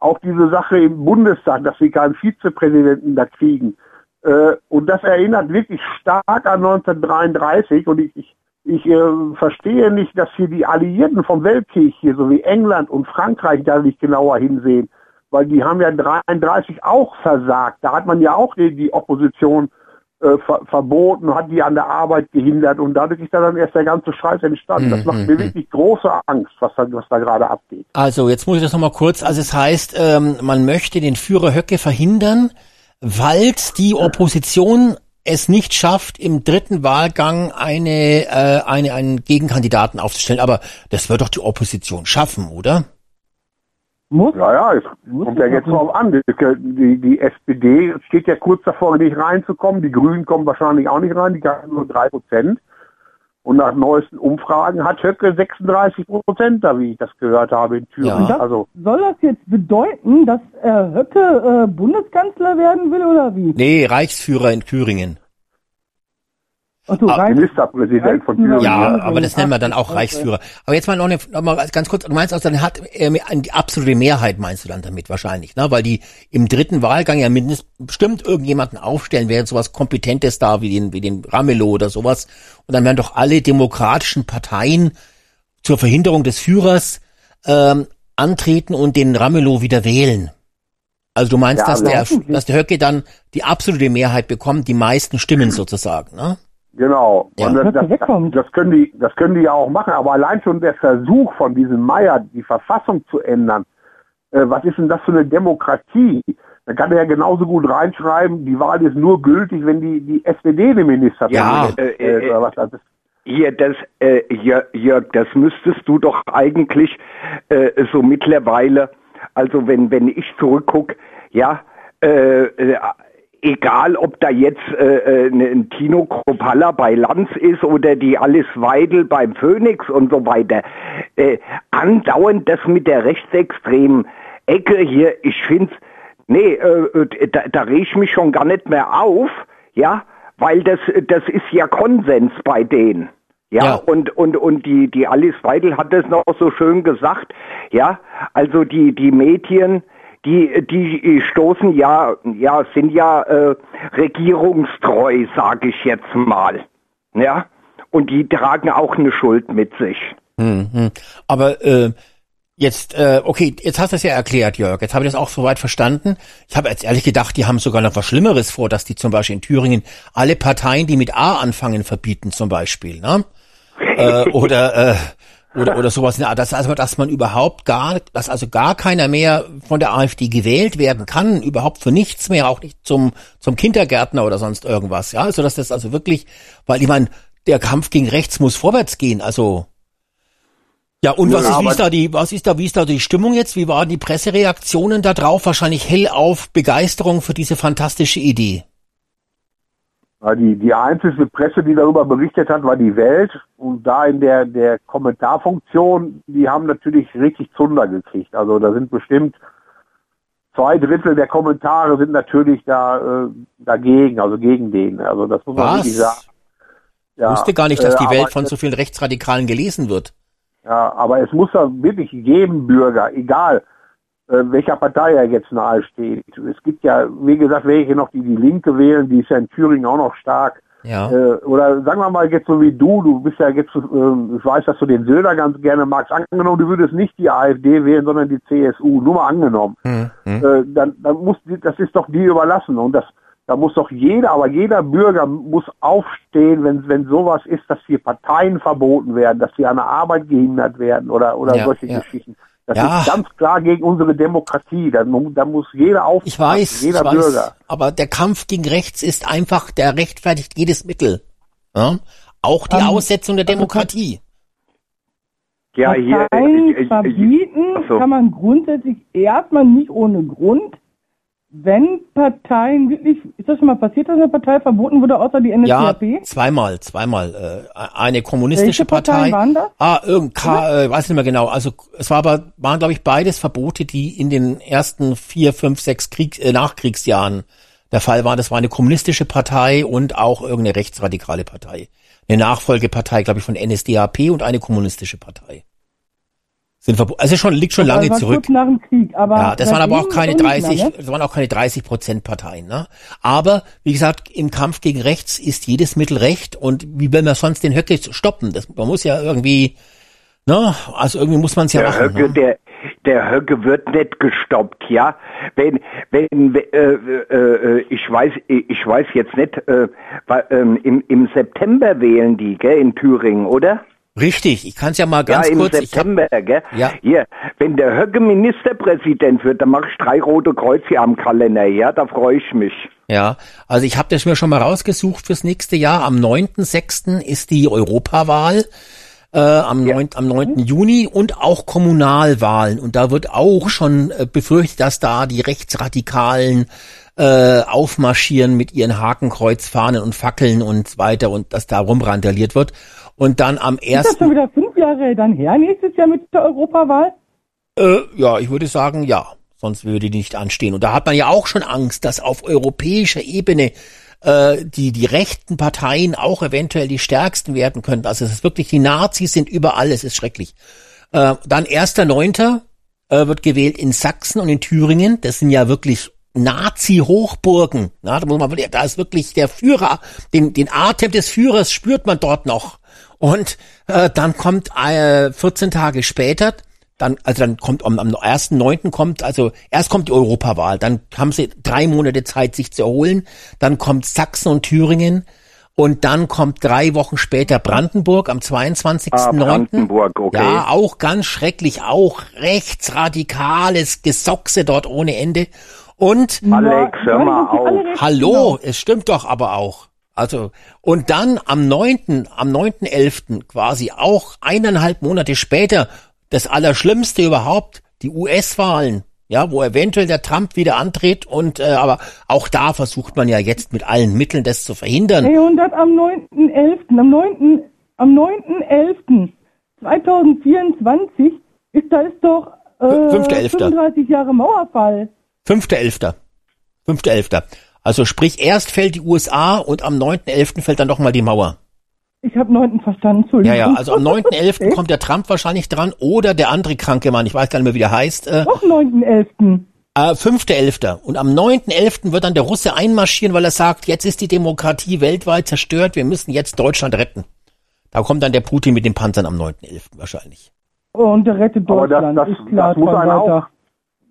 Auch diese Sache im Bundestag, dass sie keinen Vizepräsidenten da kriegen. Äh, und das erinnert wirklich stark an 1933. Und ich, ich, ich äh, verstehe nicht, dass hier die Alliierten vom Weltkrieg hier, so wie England und Frankreich, da nicht genauer hinsehen. Weil die haben ja 33 auch versagt. Da hat man ja auch die, die Opposition äh, ver verboten, hat die an der Arbeit gehindert und dadurch ist da dann erst der ganze Scheiß entstanden. Das macht mir wirklich große Angst, was da, was da gerade abgeht. also jetzt muss ich das nochmal kurz, also es heißt, ähm, man möchte den Führer Höcke verhindern, weil die Opposition es nicht schafft, im dritten Wahlgang eine, äh, eine, einen Gegenkandidaten aufzustellen. Aber das wird doch die Opposition schaffen, oder? Muss? Ja, ja, es kommt ja jetzt drauf an. Die, die SPD steht ja kurz davor, nicht reinzukommen. Die Grünen kommen wahrscheinlich auch nicht rein. Die haben nur drei Prozent. Und nach neuesten Umfragen hat Höcke 36 Prozent da, wie ich das gehört habe in Thüringen. Ja. Also, Soll das jetzt bedeuten, dass äh, Höcke äh, Bundeskanzler werden will oder wie? Nee, Reichsführer in Thüringen. Achso, Ah, rein. Ministerpräsident von Thüringen. Ja, Ja, aber das nennen wir dann auch. Reichsführer. Aber jetzt mal noch, eine, noch mal ganz kurz, du meinst also, dann hat er die absolute Mehrheit, meinst du dann damit wahrscheinlich, ne? Weil die im dritten Wahlgang ja mindestens bestimmt irgendjemanden aufstellen werden, sowas Kompetentes da wie den, wie den Ramelow oder sowas. Und dann werden doch alle demokratischen Parteien zur Verhinderung des Führers ähm, antreten und den Ramelow wieder wählen. Also du meinst, Ja, dass der, dass der Höcke dann die absolute Mehrheit bekommt, die meisten Stimmen sozusagen, ne? Genau. Ja. Und das, das, das können die, das können die ja auch machen. Aber allein schon der Versuch von diesem Meier, die Verfassung zu ändern, äh, was ist denn das für eine Demokratie? Da kann er ja genauso gut reinschreiben, die Wahl ist nur gültig, wenn die, die SPD den Minister Ja, äh, äh, oder was das ist. Hier, das, äh, Jörg, das müsstest du doch eigentlich äh, so mittlerweile, also wenn, wenn ich zurückguck, ja, äh, äh, egal ob da jetzt äh, äh, ein Tino Kropalla bei Lanz ist oder die Alice Weidel beim Phoenix und so weiter, äh, andauernd das mit der rechtsextremen Ecke hier, ich find's, nee, äh, da, da reg ich mich schon gar nicht mehr auf, ja, weil das, das ist ja Konsens bei denen. Ja, Ja. und, und, und die, die Alice Weidel hat das noch so schön gesagt, ja, also die, die Medien, die, die stoßen ja, ja, sind ja äh, regierungstreu, sage ich jetzt mal, ja, und die tragen auch eine Schuld mit sich. Hm, hm. Aber äh, jetzt, äh, okay, jetzt hast du es ja erklärt, Jörg. Jetzt habe ich das auch soweit verstanden. Ich habe jetzt ehrlich gedacht, die haben sogar noch was Schlimmeres vor, dass die zum Beispiel in Thüringen alle Parteien, die mit A anfangen, verbieten, zum Beispiel, ne? äh, oder äh, oder oder sowas. Ja, das also, dass man überhaupt gar, dass also gar keiner mehr von der AfD gewählt werden kann, überhaupt für nichts mehr, auch nicht zum zum Kindergärtner oder sonst irgendwas. Ja, also dass das also wirklich, weil ich meine, der Kampf gegen rechts muss vorwärts gehen. Also ja, und was ist, wie ist da die, was ist da, wie ist da die Stimmung jetzt? Wie waren die Pressereaktionen da drauf? Wahrscheinlich hellauf Begeisterung für diese fantastische Idee. Ja, die, die einzige Presse, die darüber berichtet hat, war die Welt. Und da in der, der Kommentarfunktion, die haben natürlich richtig Zunder gekriegt. Also da sind bestimmt zwei Drittel der Kommentare sind natürlich da äh, dagegen, also gegen den. Also das muss man Was? wirklich sagen. Ich wusste gar nicht, dass äh, die aber Welt von so vielen Rechtsradikalen gelesen wird. Ja, aber es muss ja wirklich jedem Bürger, egal äh, welcher Partei er jetzt nahe steht. Es gibt ja, wie gesagt, welche noch, die die Linke wählen, die ist ja in Thüringen auch noch stark. Ja. Äh, oder sagen wir mal jetzt so wie du, du bist ja jetzt, äh, ich weiß, dass du den Söder ganz gerne magst, angenommen, du würdest nicht die AfD wählen, sondern die CSU, nur mal angenommen. Hm, hm. Äh, dann, dann muss das ist doch die überlassen. Und das, da muss doch jeder, aber jeder Bürger muss aufstehen, wenn, wenn sowas ist, dass hier Parteien verboten werden, dass sie an der Arbeit gehindert werden oder, oder Ja, solche ja. Geschichten. Das Ja. ist ganz klar gegen unsere Demokratie. Da, da muss jeder aufstehen. Ich weiß, jeder ich weiß, Bürger. aber der Kampf gegen rechts ist einfach, der rechtfertigt jedes Mittel. Ja? Auch die Ähm, Aussetzung der Demokratie. Ja, hier. Parteien äh, äh, äh, verbieten so. kann man grundsätzlich erstmal nicht ohne Grund, wenn Parteien wirklich, ist das schon mal passiert, dass eine Partei verboten wurde, außer die Ja, NSDAP? zweimal, zweimal. Äh, eine kommunistische Welche Parteien Partei. waren das? Ah, irgend, K, äh, weiß nicht mehr genau. Also es war aber, waren glaube ich beides Verbote, die in den ersten vier, fünf, sechs Krieg, äh, Nachkriegsjahren der Fall waren. Das war eine kommunistische Partei und auch irgendeine rechtsradikale Partei. Eine Nachfolgepartei, glaube ich, von NSDAP und eine kommunistische Partei. Sind verbo also schon, liegt schon lange Das war zurück. Kurz nach dem Krieg, aber Ja, das waren aber auch keine nicht mehr, 30, ne? das waren auch keine 30 Prozent Parteien, ne? Aber, wie gesagt, im Kampf gegen rechts ist jedes Mittel recht und wie will man sonst den Höcke stoppen? Das, man muss ja irgendwie, ne? Also irgendwie muss man es ja Der machen. Höcke, ne? der, der Höcke wird nicht gestoppt, ja. Wenn, wenn, äh, äh, äh, ich weiß, ich weiß jetzt nicht, äh, ähm, im, im September wählen die, gell, in Thüringen, oder? Richtig, ich kann es ja mal ganz ja, im kurz. Ich September, gell? Ja. Hier, wenn der Höcke Ministerpräsident wird, dann mache ich drei rote Kreuze am Kalender, ja, da freue ich mich. ja, also ich habe das mir schon mal rausgesucht fürs nächste Jahr. Am 9.6. ist die Europawahl. Äh, am, Ja. 9, am 9. Juni und auch Kommunalwahlen. Und da wird auch schon äh, befürchtet, dass da die Rechtsradikalen äh, aufmarschieren mit ihren Hakenkreuzfahnen und Fackeln und so weiter und dass da rumrandaliert wird. Und dann am Ist das 1. schon wieder fünf Jahre dann her, nächstes Jahr mit der Europawahl? Äh, ja, ich würde sagen, ja. Sonst würde die nicht anstehen. Und da hat man ja auch schon Angst, dass auf europäischer Ebene äh, die, die rechten Parteien auch eventuell die stärksten werden könnten. Also es ist wirklich, die Nazis sind überall, es ist schrecklich. Äh, dann 1.9. Äh, wird gewählt in Sachsen und in Thüringen. Das sind ja wirklich Nazi-Hochburgen. Ja, da muss man, da ist wirklich der Führer, den, den Atem des Führers spürt man dort noch. Und äh, dann kommt äh, 14 Tage später, dann, also dann kommt am, am 1.9. kommt, also erst kommt die Europawahl, dann haben sie drei Monate Zeit, sich zu erholen, dann kommt Sachsen und Thüringen und dann kommt drei Wochen später Brandenburg am 22.9. Ah, Brandenburg, okay. Ja, auch ganz schrecklich, auch rechtsradikales Gesochse dort ohne Ende. Und Alex, hör mal auf. Hallo, es stimmt doch aber auch. Also, und dann am 9., am 9.11. quasi auch eineinhalb Monate später, das Allerschlimmste überhaupt, die US-Wahlen, ja, wo eventuell der Trump wieder antritt und, äh, aber auch da versucht man ja jetzt mit allen Mitteln das zu verhindern. Ey, und das am 9.11., am 9., am 9.11.2024 ist, da ist doch äh, Fünfter Elfter. 35 Jahre Mauerfall. 5.11. 5.11. Also sprich, erst fällt die USA und am 9.11. fällt dann nochmal die Mauer. Ich habe 9. verstanden, Entschuldigung. Ja, ja, also am 9.11. Okay. kommt der Trump wahrscheinlich dran oder der andere kranke Mann, ich weiß gar nicht mehr, wie der heißt. Äh, Doch 9.11. Äh, 5.11. Und am 9.11. wird dann der Russe einmarschieren, weil er sagt, jetzt ist die Demokratie weltweit zerstört, wir müssen jetzt Deutschland retten. Da kommt dann der Putin mit den Panzern am 9.11. wahrscheinlich. Und der rettet Aber das- Deutschland, das- ist klar. das muss einen auch-.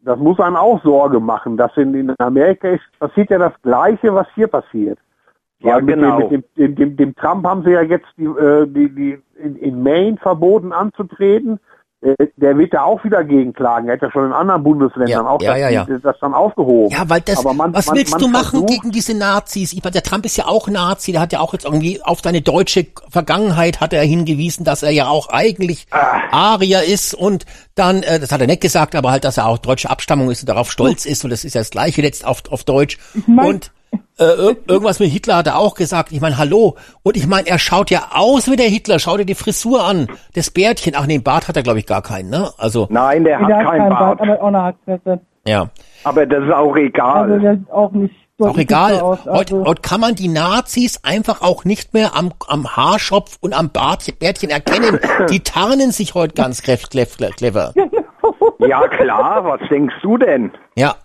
Das muss einem auch Sorge machen, dass in, in Amerika ist, passiert ja das Gleiche, was hier passiert. Ja, mit genau. Dem, mit dem, dem, dem, dem Trump haben sie ja jetzt die, äh, die, die in, in Maine verboten anzutreten. Äh, Der wird da auch wieder gegenklagen. Er hat ja schon in anderen Bundesländern Ja, auch ja, das, ja, das dann aufgehoben. Ja, weil das, man- was man- willst man du machen versucht- gegen diese Nazis? Ich meine, der Trump ist ja auch Nazi, der hat ja auch jetzt irgendwie auf seine deutsche Vergangenheit hat er hingewiesen, dass er ja auch eigentlich Arier ist und dann, äh, das hat er nicht gesagt, aber halt, dass er auch deutsche Abstammung ist und darauf stolz ist und das ist ja das Gleiche jetzt auf, auf Deutsch. mein- und äh, ir irgendwas mit Hitler hat er auch gesagt. Ich meine, hallo. Und ich meine, er schaut ja aus wie der Hitler. Schau dir die Frisur an. Das Bärtchen. Ach nee, Bart hat er, glaube ich, gar keinen, ne? Also, Nein, der hat Der hat keinen keinen Bart. Bart, aber auch eine Hackfresse. ja. Aber das ist auch egal. Also der sieht auch nicht Auch egal. Aus. Heute, Also, heute kann man die Nazis einfach auch nicht mehr am, am Haarschopf und am Bartchen, Bärtchen erkennen. Die tarnen sich heute ganz clev- clev- clever. Ja, klar, was denkst du denn? Ja.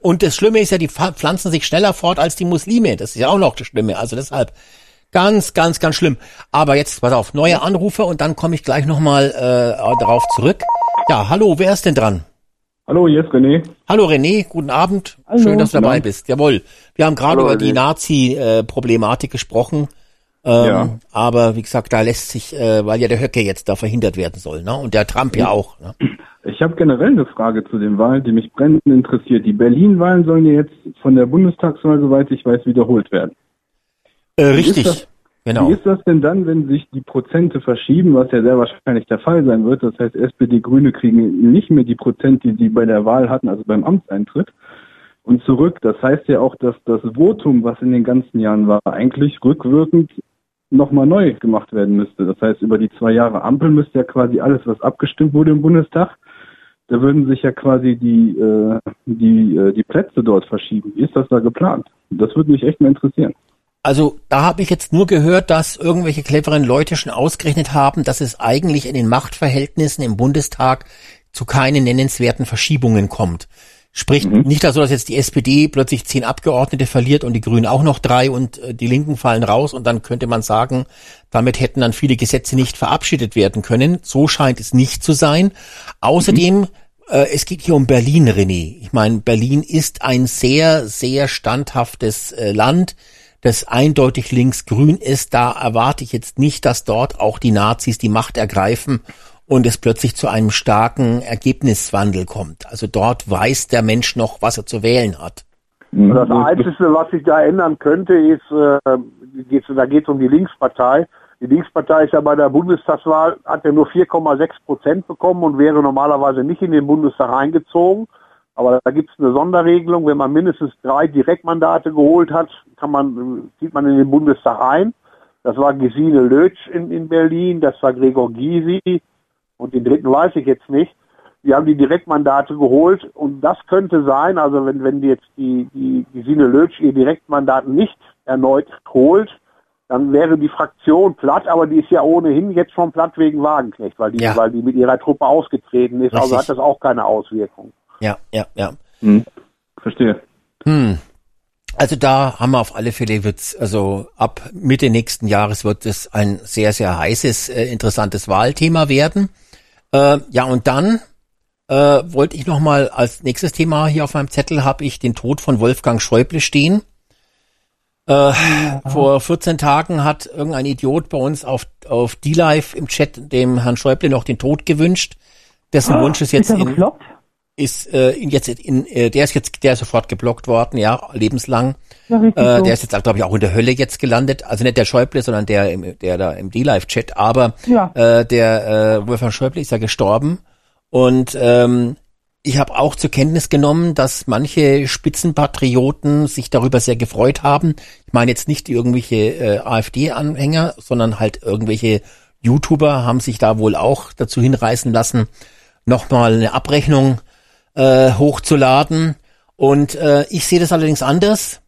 Und das Schlimme ist ja, die pf- pflanzen sich schneller fort als die Muslime. Das ist ja auch noch das Schlimme. Also deshalb ganz, ganz, ganz schlimm. Aber jetzt, pass auf, neue Anrufe und dann komme ich gleich nochmal äh, darauf zurück. Ja, hallo, wer ist denn dran? Hallo, hier ist René. Hallo René, guten Abend. Hallo. Schön, dass du dabei bist. Jawohl. Wir haben gerade über die. Nazi-Problematik gesprochen. Ähm, Ja. Aber wie gesagt, da lässt sich, äh, weil ja der Höcke jetzt da verhindert werden soll, ne? Und der Trump ja auch. Ne? Ich habe generell eine Frage zu den Wahlen, die mich brennend interessiert. Die Berlin-Wahlen sollen ja jetzt von der Bundestagswahl, soweit ich weiß, wiederholt werden. Äh, richtig. das- Genau. Wie ist das denn dann, wenn sich die Prozente verschieben, was ja sehr wahrscheinlich der Fall sein wird? Das heißt, SPD, Grüne kriegen nicht mehr die Prozent, die sie bei der Wahl hatten, also beim Amtseintritt. Und zurück, das heißt ja auch, dass das Votum, was in den ganzen Jahren war, eigentlich rückwirkend nochmal neu gemacht werden müsste. Das heißt, über die zwei Jahre Ampel müsste ja quasi alles, was abgestimmt wurde im Bundestag, da würden sich ja quasi die, äh, die, äh, die Plätze dort verschieben. Wie ist das da geplant? Das würde mich echt mal interessieren. Also da habe ich jetzt nur gehört, dass irgendwelche cleveren Leute schon ausgerechnet haben, dass es eigentlich in den Machtverhältnissen im Bundestag zu keinen nennenswerten Verschiebungen kommt. Sprich nicht also, dass jetzt die SPD plötzlich zehn Abgeordnete verliert und die Grünen auch noch drei und äh, die Linken fallen raus und dann könnte man sagen, damit hätten dann viele Gesetze nicht verabschiedet werden können. So scheint es nicht zu sein. Außerdem äh, es geht hier um Berlin, René. Ich meine, Berlin ist ein sehr, sehr standhaftes äh, Land, das eindeutig linksgrün ist. Da erwarte ich jetzt nicht, dass dort auch die Nazis die Macht ergreifen und es plötzlich zu einem starken Ergebniswandel kommt. Also dort weiß der Mensch noch, was er zu wählen hat. Das Einzige, was sich da ändern könnte, ist, äh, geht's, da geht es um die Linkspartei. Die Linkspartei ist ja bei der Bundestagswahl, hat ja nur 4,6 Prozent bekommen und wäre normalerweise nicht in den Bundestag eingezogen. Aber da gibt es eine Sonderregelung, wenn man mindestens drei Direktmandate geholt hat, kann man, zieht man in den Bundestag ein. Das war Gesine Lötsch in, in Berlin, das war Gregor Gysi und den dritten weiß ich jetzt nicht. Die haben die Direktmandate geholt und das könnte sein, also wenn, wenn jetzt die, die Gesine Lötsch ihr Direktmandat nicht erneut holt, dann wäre die Fraktion platt, aber die ist ja ohnehin jetzt schon platt wegen Wagenknecht, weil die, Ja. weil die mit ihrer Truppe ausgetreten ist, also hat das auch keine Auswirkung. Ja, ja, ja. Hm. Verstehe. Hm. Also da haben wir auf alle Fälle wird's, also ab Mitte nächsten Jahres wird es ein sehr, sehr heißes, äh, interessantes Wahlthema werden. Äh, ja, und dann äh, wollte ich nochmal als nächstes Thema hier auf meinem Zettel habe ich den Tod von Wolfgang Schäuble stehen. Äh, vor 14 Tagen hat irgendein Idiot bei uns auf, auf D-Live im Chat dem Herrn Schäuble noch den Tod gewünscht. Dessen Wunsch ist jetzt ist in, bekloppt? Ist äh, in jetzt in äh, der ist jetzt der ist sofort geblockt worden, ja, lebenslang. Ja, Äh, so. der ist jetzt glaube ich auch in der Hölle jetzt gelandet, also nicht der Schäuble, sondern der im, der da im D-Live Chat, aber Ja. äh, der äh, Wolfgang Schäuble ist ja gestorben und ähm, ich habe auch zur Kenntnis genommen, dass manche Spitzenpatrioten sich darüber sehr gefreut haben. Ich meine jetzt nicht irgendwelche äh, AfD-Anhänger, sondern halt irgendwelche YouTuber haben sich da wohl auch dazu hinreißen lassen, nochmal eine Abrechnung äh, hochzuladen. Und äh, ich sehe das allerdings anders.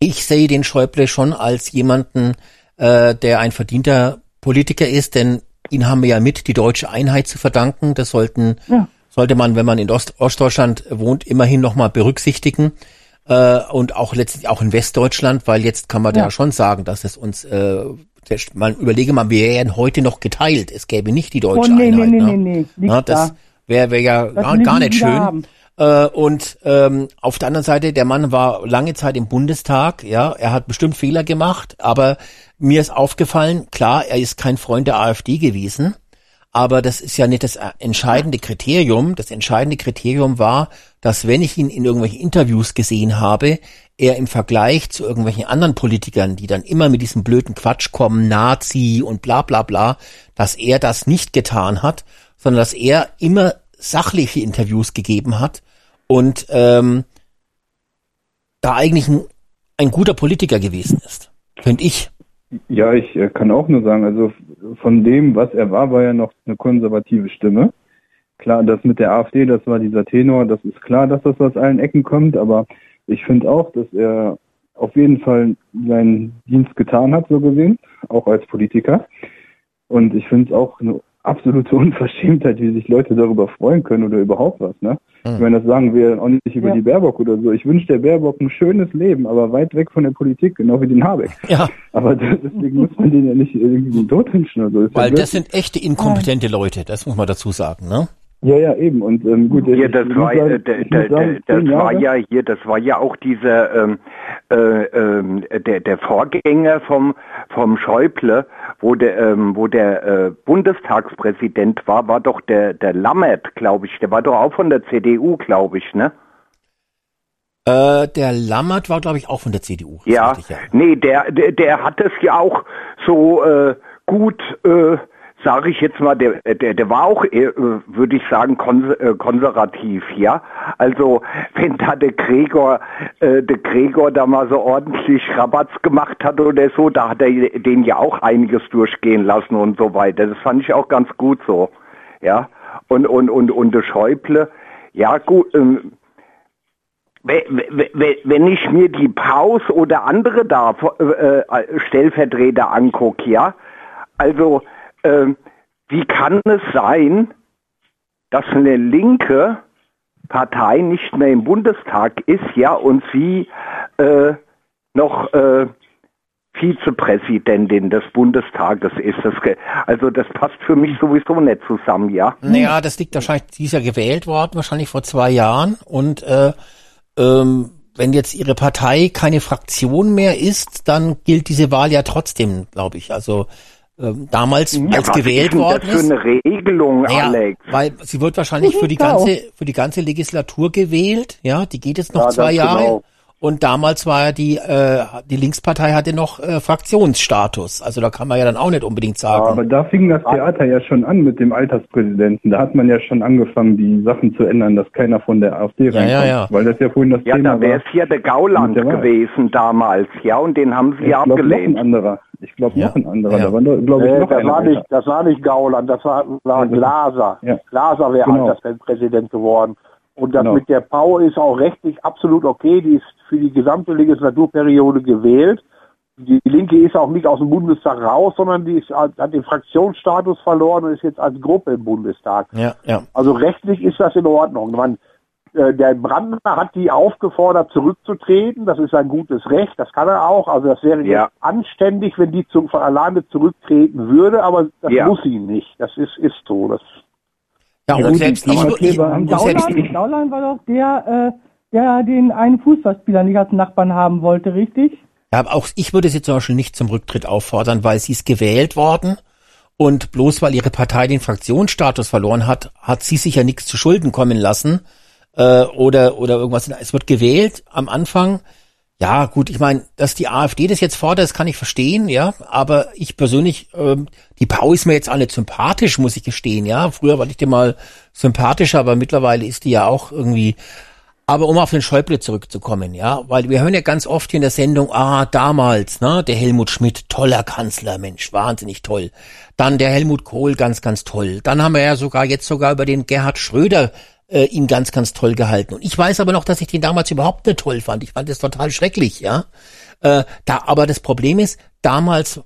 Ich sehe den Schäuble schon als jemanden, äh, der ein verdienter Politiker ist, denn ihn haben wir ja mit die deutsche Einheit zu verdanken. Das sollten Ja. sollte man, wenn man in Ost Ostdeutschland wohnt, immerhin nochmal berücksichtigen. Äh, und auch letztlich auch in Westdeutschland, weil jetzt kann man Ja. da schon sagen, dass es uns, äh, man überlege mal, wir wären heute noch geteilt. Es gäbe nicht die Oh, deutsche nee, nee, Einheit. nee, ne? nee, nee, nicht Na, das da. Wäre wär ja gar, gar nicht schön. haben. Äh, und ähm, auf der anderen Seite, der Mann war lange Zeit im Bundestag, ja, er hat bestimmt Fehler gemacht, aber mir ist aufgefallen, klar, er ist kein Freund der AfD gewesen, aber das ist ja nicht das entscheidende Kriterium. Das entscheidende Kriterium war, dass wenn ich ihn in irgendwelchen Interviews gesehen habe, er im Vergleich zu irgendwelchen anderen Politikern, die dann immer mit diesem blöden Quatsch kommen, Nazi und bla bla bla, dass er das nicht getan hat, sondern dass er immer sachliche Interviews gegeben hat und ähm, da eigentlich ein, ein guter Politiker gewesen ist, finde ich. Ja, ich äh, kann auch nur sagen, also von dem, was er war, war ja noch eine konservative Stimme. Klar, das mit der AfD, das war dieser Tenor, das ist klar, dass das aus allen Ecken kommt, aber ich finde auch, dass er auf jeden Fall seinen Dienst getan hat, so gesehen, auch als Politiker. Und ich finde es auch eine absolute Unverschämtheit, wie sich Leute darüber freuen können oder überhaupt was, ne? Ich meine, das sagen wir auch nicht über Ja. die Baerbock oder so. Ich wünsche der Baerbock ein schönes Leben, aber weit weg von der Politik, genau wie den Habeck. Ja, Aber das- deswegen muss man den ja nicht irgendwie den Tod wünschen oder so. Ist ja weil das Blödsinn. sind echte inkompetente Leute, das muss man dazu sagen, ne? Ja, ja, eben. Und ähm, gut, Hier, ich das war, sagen- äh, der, zehn das war ja hier, das war ja auch dieser ähm, äh, ähm, der, der Vorgänger vom vom Schäuble, wo der ähm, wo der äh, Bundestagspräsident war, war doch der der Lammert, glaube ich. Der war doch auch von der CDU, glaube ich, ne? Äh, der Lammert war, glaube ich, auch von der CDU. Ja, richtig, nee, der, der, der hat es ja auch so äh, gut, äh, sage ich jetzt mal, der, der, der war auch, äh, würde ich sagen, äh, konservativ, ja. Also wenn da der Gregor, äh, der Gregor da mal so ordentlich Rabatz gemacht hat oder so, da hat er den ja auch einiges durchgehen lassen und so weiter. Das fand ich auch ganz gut so, ja. Und und und und der Schäuble, ja gut. Ähm, wenn ich mir die Paus oder andere da äh, äh, Stellvertreter angucke, ja, also ähm, wie kann es sein, dass eine linke Partei nicht mehr im Bundestag ist, ja, und sie äh, noch äh, Vizepräsidentin des Bundestages ist. Das, also das passt für mich sowieso nicht zusammen, ja. Naja, das liegt wahrscheinlich, sie ist ja gewählt worden, wahrscheinlich vor zwei Jahren. Und äh, ähm, wenn jetzt ihre Partei keine Fraktion mehr ist, dann gilt diese Wahl ja trotzdem, glaube ich. Also damals, Ja, als gewählt ist worden das für ist. eine Regelung, Naja, Alex? weil sie wird wahrscheinlich für die Genau. ganze für die ganze Legislatur gewählt, ja, die geht jetzt noch Ja, zwei Jahre. genau. Und damals war ja die äh, die Linkspartei hatte noch äh, Fraktionsstatus, also da kann man ja dann auch nicht unbedingt sagen. Aber da fing das Theater ja schon an mit dem Alterspräsidenten. Da hat man ja schon angefangen, die Sachen zu ändern, dass keiner von der AfD Ja, reinkommt. ja, ja. Weil das ja vorhin das Ja, Thema da wäre war. es ja der Gauland Mit der Wahl. gewesen damals, ja, und den haben sie Ich ja glaube, noch ein abgelehnt. anderer. Ich glaube, Ja. noch ein anderer. Ja. Da war, glaube ich, Nee, noch das, einer war nicht, das war nicht Gauland, das war, war Glaser. ja. Glaser wäre Genau. Alterspräsident geworden. Und das Genau. mit der Pau ist auch rechtlich absolut okay. Die ist für die gesamte Legislaturperiode gewählt. Die Linke ist auch nicht aus dem Bundestag raus, sondern die ist, hat den Fraktionsstatus verloren und ist jetzt als Gruppe im Bundestag. ja, ja. Also rechtlich ist das in Ordnung. Man, äh, der Brandner hat die aufgefordert, zurückzutreten. Das ist ein gutes Recht. Das kann er auch. Also das wäre Ja. jetzt anständig, wenn die zu, von alleine zurücktreten würde, aber das muss sie nicht. Das ist, ist so. Das, Ja, und gut, selbst ich, okay, ich, und selbst Gauland war doch der, äh, der den einen Fußballspieler nicht als Nachbarn haben wollte, richtig? Ja, aber auch ich würde sie zum Beispiel nicht zum Rücktritt auffordern, weil sie ist gewählt worden und bloß weil ihre Partei den Fraktionsstatus verloren hat, hat sie sich ja nichts zu Schulden kommen lassen äh, oder oder irgendwas. Es wird gewählt am Anfang. Ja, gut, ich meine, dass die AfD das jetzt fordert, das kann ich verstehen, ja. Aber ich persönlich, ähm, die Pau ist mir jetzt auch nicht sympathisch, muss ich gestehen, ja. Früher war ich dir mal sympathischer, aber mittlerweile ist die ja auch irgendwie aber um auf den Schäuble zurückzukommen, ja, weil wir hören ja ganz oft hier in der Sendung, ah, damals, ne, der Helmut Schmidt, toller Kanzler, Mensch, wahnsinnig toll. Dann der Helmut Kohl, ganz, ganz toll. Dann haben wir ja sogar jetzt sogar über den Gerhard Schröder äh, ihn ganz, ganz toll gehalten. Und ich weiß aber noch, dass ich den damals überhaupt nicht toll fand. Ich fand das total schrecklich, ja. Äh, da, aber das Problem ist, damals,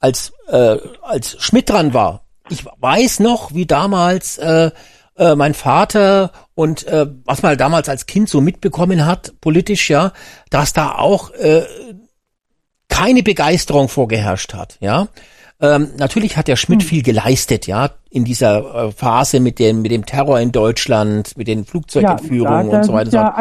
als, äh, als Schmidt dran war, ich weiß noch, wie damals äh, äh, mein Vater und äh, was man damals als Kind so mitbekommen hat, politisch, ja, dass da auch äh, keine Begeisterung vorgeherrscht hat, ja. Ähm, natürlich hat der Schmidt viel geleistet, ja, in dieser äh, Phase mit dem mit dem Terror in Deutschland, mit den Flugzeugentführungen und so weiter. Ja,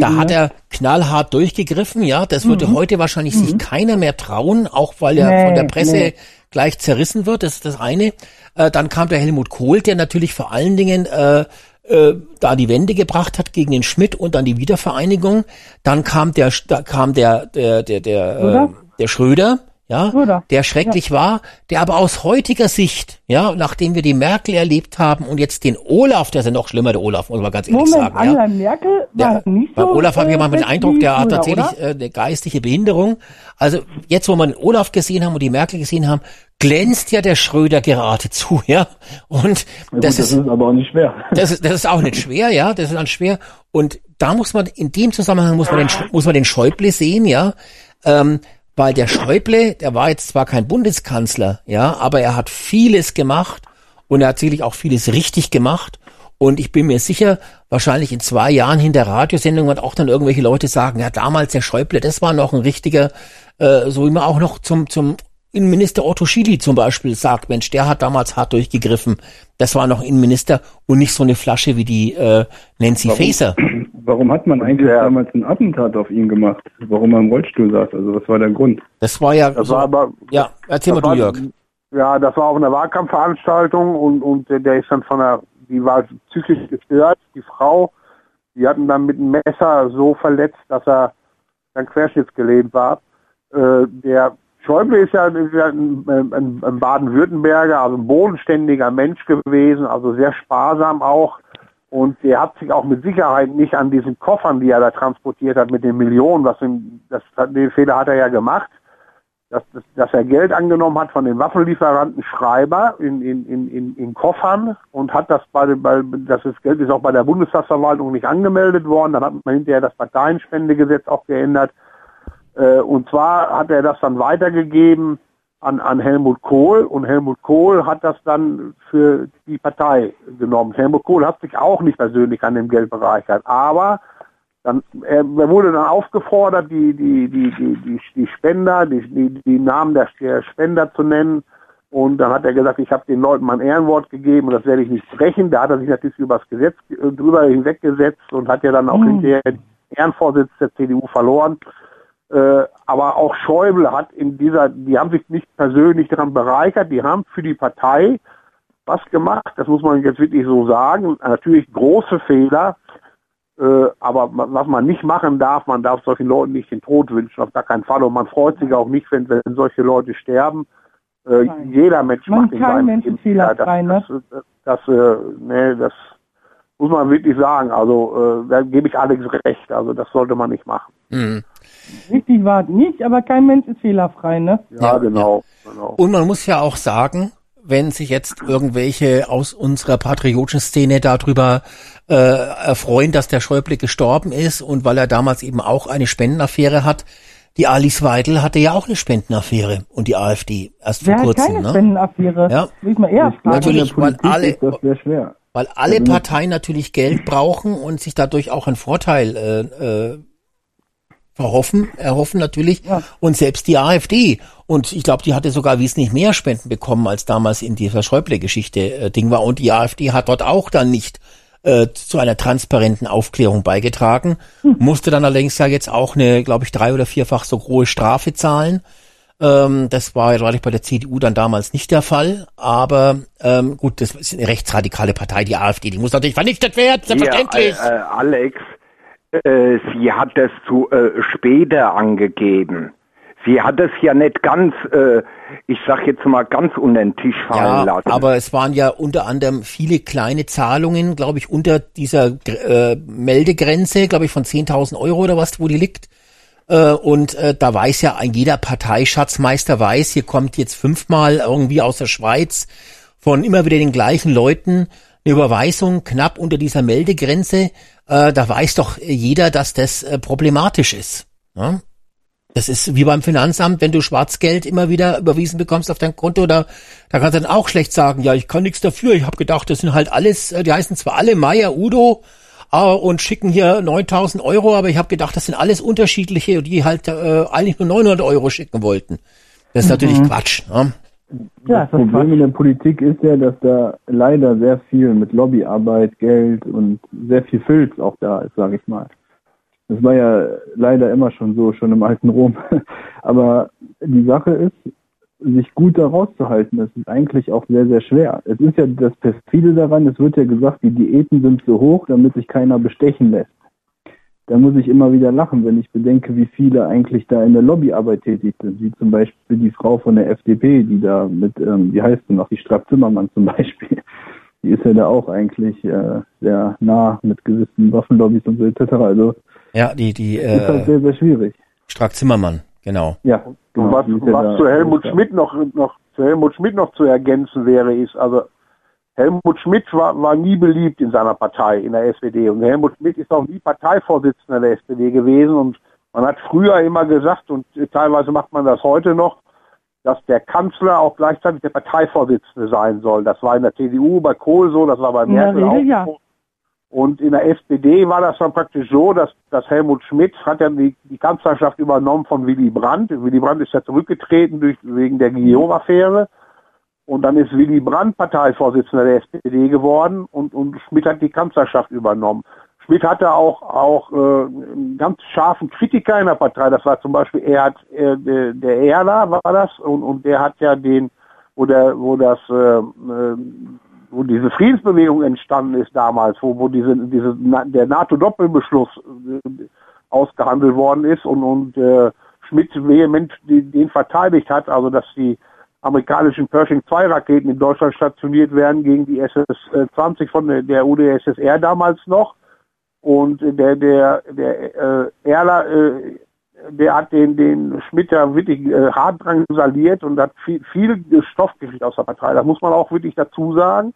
Da hat er knallhart durchgegriffen, ja. Das würde heute wahrscheinlich sich keiner mehr trauen, auch weil er Nee, von der Presse nee. gleich zerrissen wird. Das ist das eine. Äh, dann kam der Helmut Kohl, der natürlich vor allen Dingen äh, äh, da die Wende gebracht hat gegen den Schmidt und dann die Wiedervereinigung. Dann kam der, da kam der, der, der, der, äh, der Schröder. Ja, der schrecklich war, der aber aus heutiger Sicht, ja, nachdem wir die Merkel erlebt haben und jetzt den Olaf, der ist ja noch schlimmer, der Olaf, muss man ganz ehrlich Moment, sagen. ja. Angela Merkel war Der, nicht beim so. Olaf habe ich äh, manchmal den Eindruck, der hat tatsächlich äh, eine geistige Behinderung. Also jetzt, wo wir den Olaf gesehen haben und die Merkel gesehen haben, glänzt ja der Schröder geradezu, ja. Und Ja, das, gut, ist, aber auch nicht schwer. das ist, das ist auch nicht schwer, ja. Das ist dann schwer. Und da muss man, in dem Zusammenhang muss man den, muss man den Schäuble sehen, ja. Ähm, weil der Schäuble, der war jetzt zwar kein Bundeskanzler, ja, aber er hat vieles gemacht und er hat sicherlich auch vieles richtig gemacht. Und ich bin mir sicher, wahrscheinlich in zwei Jahren hinter Radiosendung wird auch dann irgendwelche Leute sagen, ja, damals der Schäuble, das war noch ein richtiger, äh, so wie man auch noch zum, zum Innenminister Otto Schily zum Beispiel sagt, Mensch, der hat damals hart durchgegriffen. Das war noch Innenminister und nicht so eine Flasche wie die äh, Nancy Warum? Faeser. Warum hat man eigentlich Ja. damals ein Attentat auf ihn gemacht? Warum er im Rollstuhl saß? Also was war der Grund? Das war ja, Das so, war aber, ja, erzähl mal das du, war- Jörg. Ja, das war auf einer Wahlkampfveranstaltung und, und der- der ist dann von der, die war psychisch gestört, die Frau, die hatten dann mit einem Messer so verletzt, dass er dann querschnittsgelähmt war. Äh, der Schäuble ist ja, ist ja ein, ein, ein Baden-Württemberger, also ein bodenständiger Mensch gewesen, also sehr sparsam auch. Und der hat sich auch mit Sicherheit nicht an diesen Koffern, die er da transportiert hat, mit den Millionen, was ihm, das, den Fehler hat er ja gemacht, dass, dass, dass er Geld angenommen hat von den Waffenlieferanten Schreiber in, in, in, in, Koffern und hat das bei, bei das Geld ist auch bei der Bundestagsverwaltung nicht angemeldet worden. Dann hat man hinterher das Parteienspendegesetz auch geändert. Äh, und zwar hat er das dann weitergegeben an, an Helmut Kohl und Helmut Kohl hat das dann für die Partei genommen. Helmut Kohl hat sich auch nicht persönlich an dem Geld bereichert, aber dann, er, wurde dann aufgefordert, die, die, die, die, die, die Spender, die, die, die Namen der, der Spender zu nennen. Und dann hat er gesagt, ich habe den Leuten mein Ehrenwort gegeben und das werde ich nicht brechen. Da hat er sich natürlich über das Gesetz drüber hinweggesetzt und hat ja dann auch hinterher den Ehrenvorsitz der CDU verloren. Äh, aber auch Schäuble hat in dieser, die haben sich nicht persönlich daran bereichert, die haben für die Partei was gemacht, das muss man jetzt wirklich so sagen. Natürlich große Fehler, äh, aber was man nicht machen darf, man darf solchen Leuten nicht den Tod wünschen, auf gar keinen Fall. Und man freut sich auch nicht, wenn, wenn solche Leute sterben. Äh, jeder Mensch Man macht in kein seinem Mensch Leben Fehler. das, das, das, das, äh, nee, das muss man wirklich sagen. Also äh, da gebe ich Alex recht. Also das sollte man nicht machen. Mhm. Richtig war es nicht, aber kein Mensch ist fehlerfrei, ne? Ja, Ja, genau. genau. Und man muss ja auch sagen, wenn sich jetzt irgendwelche aus unserer patriotischen Szene darüber äh, erfreuen, dass der Schäuble gestorben ist und weil er damals eben auch eine Spendenaffäre hat, die Alice Weidel hatte ja auch eine Spendenaffäre und die AfD erst vor kurzem, keine ne? Spendenaffäre? Ja. Will ich mal eher fragen. Natürlich, weil alle-. Weil alle Parteien natürlich Geld brauchen und sich dadurch auch einen Vorteil äh, äh, verhoffen, erhoffen natürlich. Ja. Und selbst die AfD. Und ich glaube, die hatte sogar wesentlich mehr Spenden bekommen, als damals in dieser Schäuble-Geschichte äh, Ding war. Und die AfD hat dort auch dann nicht äh, zu einer transparenten Aufklärung beigetragen. Musste dann allerdings ja jetzt auch eine, glaube ich, drei- oder vierfach so hohe Strafe zahlen. Ähm, das war natürlich bei der CDU dann damals nicht der Fall. Aber ähm, gut, das ist eine rechtsradikale Partei, die AfD. Die muss natürlich vernichtet werden, selbstverständlich. Ja, äh, Alex, äh, sie hat das zu äh, später angegeben. Sie hat es ja nicht ganz, äh, ich sag jetzt mal, ganz unter den Tisch fallen Ja, lassen. aber es waren ja unter anderem viele kleine Zahlungen, glaube ich, unter dieser äh, Meldegrenze, glaube ich, von 10.000 Euro oder was, wo die liegt. Äh, und äh, da weiß ja ein jeder Parteischatzmeister weiß, hier kommt jetzt fünfmal irgendwie aus der Schweiz von immer wieder den gleichen Leuten eine Überweisung knapp unter dieser Meldegrenze. Äh, da weiß doch jeder, dass das äh, problematisch ist. Ja? Das ist wie beim Finanzamt, wenn du Schwarzgeld immer wieder überwiesen bekommst auf dein Konto, da, da kannst du dann auch schlecht sagen, ja, ich kann nichts dafür. Ich habe gedacht, das sind halt alles, äh, die heißen zwar alle Meier, Udo äh, und schicken hier 9000 Euro, aber ich habe gedacht, das sind alles unterschiedliche, die halt äh, eigentlich nur 900 Euro schicken wollten. Das ist natürlich Quatsch. Ne? Ja, Das Problem in der Politik ist ja, dass da leider sehr viel mit Lobbyarbeit, Geld und sehr viel Filz auch da ist, sage ich mal. Das war ja leider immer schon so, schon im alten Rom. Aber die Sache ist, sich gut da rauszuhalten, das ist eigentlich auch sehr, sehr schwer. Es ist ja das Perfide daran, es wird ja gesagt, die Diäten sind so hoch, damit sich keiner bestechen lässt. Da muss ich immer wieder lachen, wenn ich bedenke, wie viele eigentlich da in der Lobbyarbeit tätig sind, wie zum Beispiel die Frau von der FDP, die da mit, ähm, wie heißt sie noch, die Strack Zimmermann zum Beispiel, die ist ja da auch eigentlich äh, sehr nah mit gewissen Waffenlobbys und so etc. Also Ja, die, die ist halt äh, sehr, sehr schwierig. Strack Zimmermann, genau. Ja, Und genau, was, ja was da- zu Helmut ja. Schmidt noch, noch zu Helmut Schmidt noch zu ergänzen wäre, ist, also Helmut Schmidt war, war nie beliebt in seiner Partei, in der SPD. Und Helmut Schmidt ist auch nie Parteivorsitzender der SPD gewesen. Und man hat früher immer gesagt, und teilweise macht man das heute noch, dass der Kanzler auch gleichzeitig der Parteivorsitzende sein soll. Das war in der CDU bei Kohl so, das war bei Merkel Regel auch ja. Und in der SPD war das dann praktisch so, dass, dass Helmut Schmidt hat ja die, die Kanzlerschaft übernommen von Willy Brandt. Willy Brandt ist ja zurückgetreten durch, wegen der Guillaume-Affäre. Und dann ist Willy Brandt Parteivorsitzender der SPD geworden und, und Schmidt hat die Kanzlerschaft übernommen. Schmidt hatte auch, auch äh, einen ganz scharfen Kritiker in der Partei. Das war zum Beispiel Erhard, äh, der, der Erler war das und, und der hat ja den, wo der, wo das äh, äh wo diese Friedensbewegung entstanden ist damals, wo, wo diese, diese, der NATO-Doppelbeschluss äh, ausgehandelt worden ist und, und äh, Schmidt vehement den, den verteidigt hat, also dass die amerikanischen Pershing 2 Raketen in Deutschland stationiert werden gegen die SS-20 von der, der UdSSR damals noch. Und der, der, der äh, Erler, äh, der hat den, den Schmidt ja wirklich äh, hart drangsaliert und hat viel, viel Stoff gekriegt aus der Partei. Das muss man auch wirklich dazu sagen.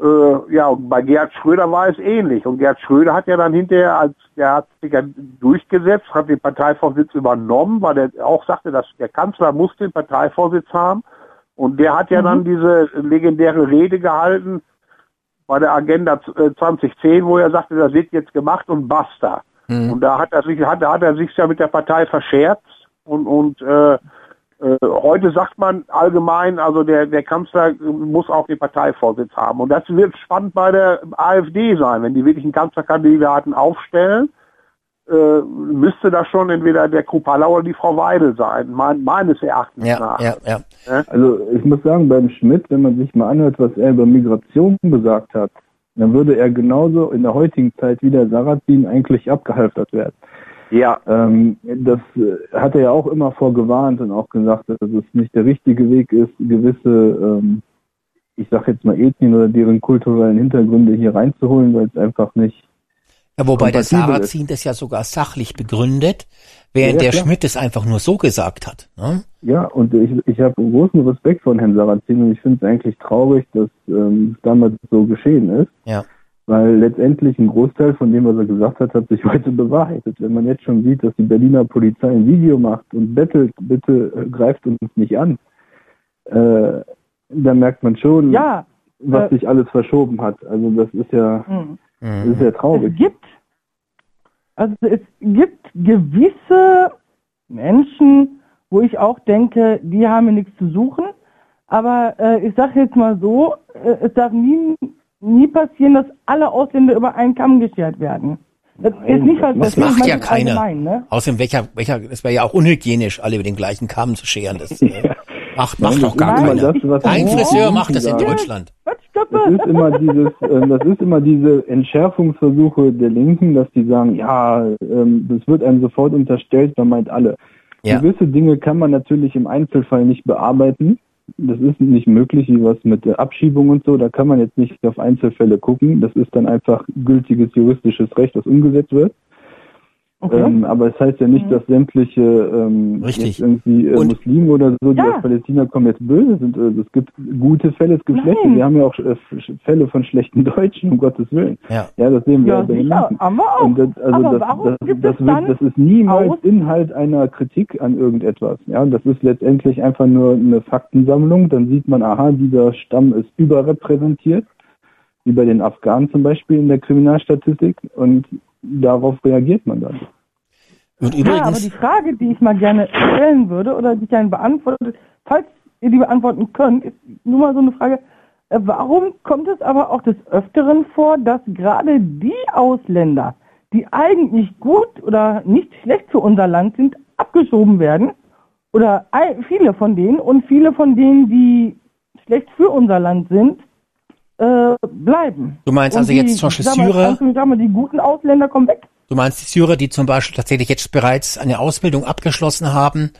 Äh, ja, und bei Gerhard Schröder war es ähnlich. Und Gerhard Schröder hat ja dann hinterher, als der hat sich ja durchgesetzt, hat den Parteivorsitz übernommen, weil er auch sagte, dass der Kanzler muss den Parteivorsitz haben. Und der hat ja mhm. dann diese legendäre Rede gehalten bei der Agenda 2010, äh, wo er sagte, das wird jetzt gemacht und basta. Mhm. Und da hat er sich, hat, hat er sich ja mit der Partei verscherzt und, und äh, heute sagt man allgemein, also der, der Kanzler muss auch den Parteivorsitz haben. Und das wird spannend bei der AfD sein, wenn die wirklich einen Kanzlerkandidaten aufstellen. Äh, müsste das schon entweder der Kupala oder die Frau Weidel sein, mein, meines Erachtens ja, nach. Ja, ja. Also ich muss sagen, beim Schmidt, wenn man sich mal anhört, was er über Migration gesagt hat, dann würde er genauso in der heutigen Zeit wie der Sarrazin eigentlich abgehalftert werden. Ja. Ähm, das äh, hat er ja auch immer vorgewarnt und auch gesagt, dass es nicht der richtige Weg ist, gewisse, ähm, ich sag jetzt mal Ethnien oder deren kulturellen Hintergründe hier reinzuholen, weil es einfach nicht. Ja, wobei der Sarrazin das ja sogar sachlich begründet, während ja, der. Schmidt es einfach nur so gesagt hat. Ne? Ja, und ich, ich habe großen Respekt vor Herrn Sarrazin und ich finde es eigentlich traurig, dass ähm, damals so geschehen ist. Ja. Weil letztendlich ein Großteil von dem, was er gesagt hat, hat sich heute bewahrheitet. Wenn man jetzt schon sieht, dass die Berliner Polizei ein Video macht und bettelt, bitte äh, greift uns nicht an, äh, dann merkt man schon, ja, was äh, sich alles verschoben hat. Also das ist ja, mhm. das ist ja traurig. Es gibt, also es gibt gewisse Menschen, wo ich auch denke, die haben nichts zu suchen. Aber äh, ich sage jetzt mal so, äh, es darf nie nie passieren, dass alle Ausländer über einen Kamm geschert werden. Das Nein, ist nicht was, das, das macht ja keiner. Ne? Außerdem welcher, welcher, es wäre ja auch unhygienisch, alle über den gleichen Kamm zu scheren. Das äh, macht, macht doch gar keiner. Ein Friseur macht das in Deutschland. Das ist immer dieses, äh, das ist immer diese Entschärfungsversuche der Linken, dass die sagen, ja, ähm, das wird einem sofort unterstellt, man meint alle. Ja. Gewisse Dinge kann man natürlich im Einzelfall nicht bearbeiten. Das ist nicht möglich, wie was mit der Abschiebung und so. Da kann man jetzt nicht auf Einzelfälle gucken. Das ist dann einfach gültiges juristisches Recht, das umgesetzt wird. Okay. Ähm, aber es heißt ja nicht, mhm. dass sämtliche ähm, irgendwie äh, Muslime oder so, die ja. aus Palästina kommen, jetzt böse sind. Also es gibt gute Fälle, es gibt Nein. schlechte. Wir haben ja auch äh, Fälle von schlechten Deutschen, um Gottes Willen. Ja, ja das sehen wir ja, bei ja, haben wir auch. Und das, also aber das, warum das, gibt das, es wird, das ist niemals aus? Inhalt einer Kritik an irgendetwas. Ja, das ist letztendlich einfach nur eine Faktensammlung. Dann sieht man, aha, dieser Stamm ist überrepräsentiert wie bei den Afghanen zum Beispiel in der Kriminalstatistik. Und darauf reagiert man dann. Und übrigens, ja, aber die Frage, die ich mal gerne stellen würde oder die ich gerne beantworte, falls ihr die beantworten könnt, ist nur mal so eine Frage, äh, warum kommt es aber auch des Öfteren vor, dass gerade die Ausländer, die eigentlich gut oder nicht schlecht für unser Land sind, abgeschoben werden? Oder viele von denen und viele von denen, die schlecht für unser Land sind, äh, bleiben. Du meinst und also die, jetzt zum Beispiel Syrer? Die guten Ausländer kommen weg. Du meinst die Syrer, die zum Beispiel tatsächlich jetzt bereits eine Ausbildung abgeschlossen haben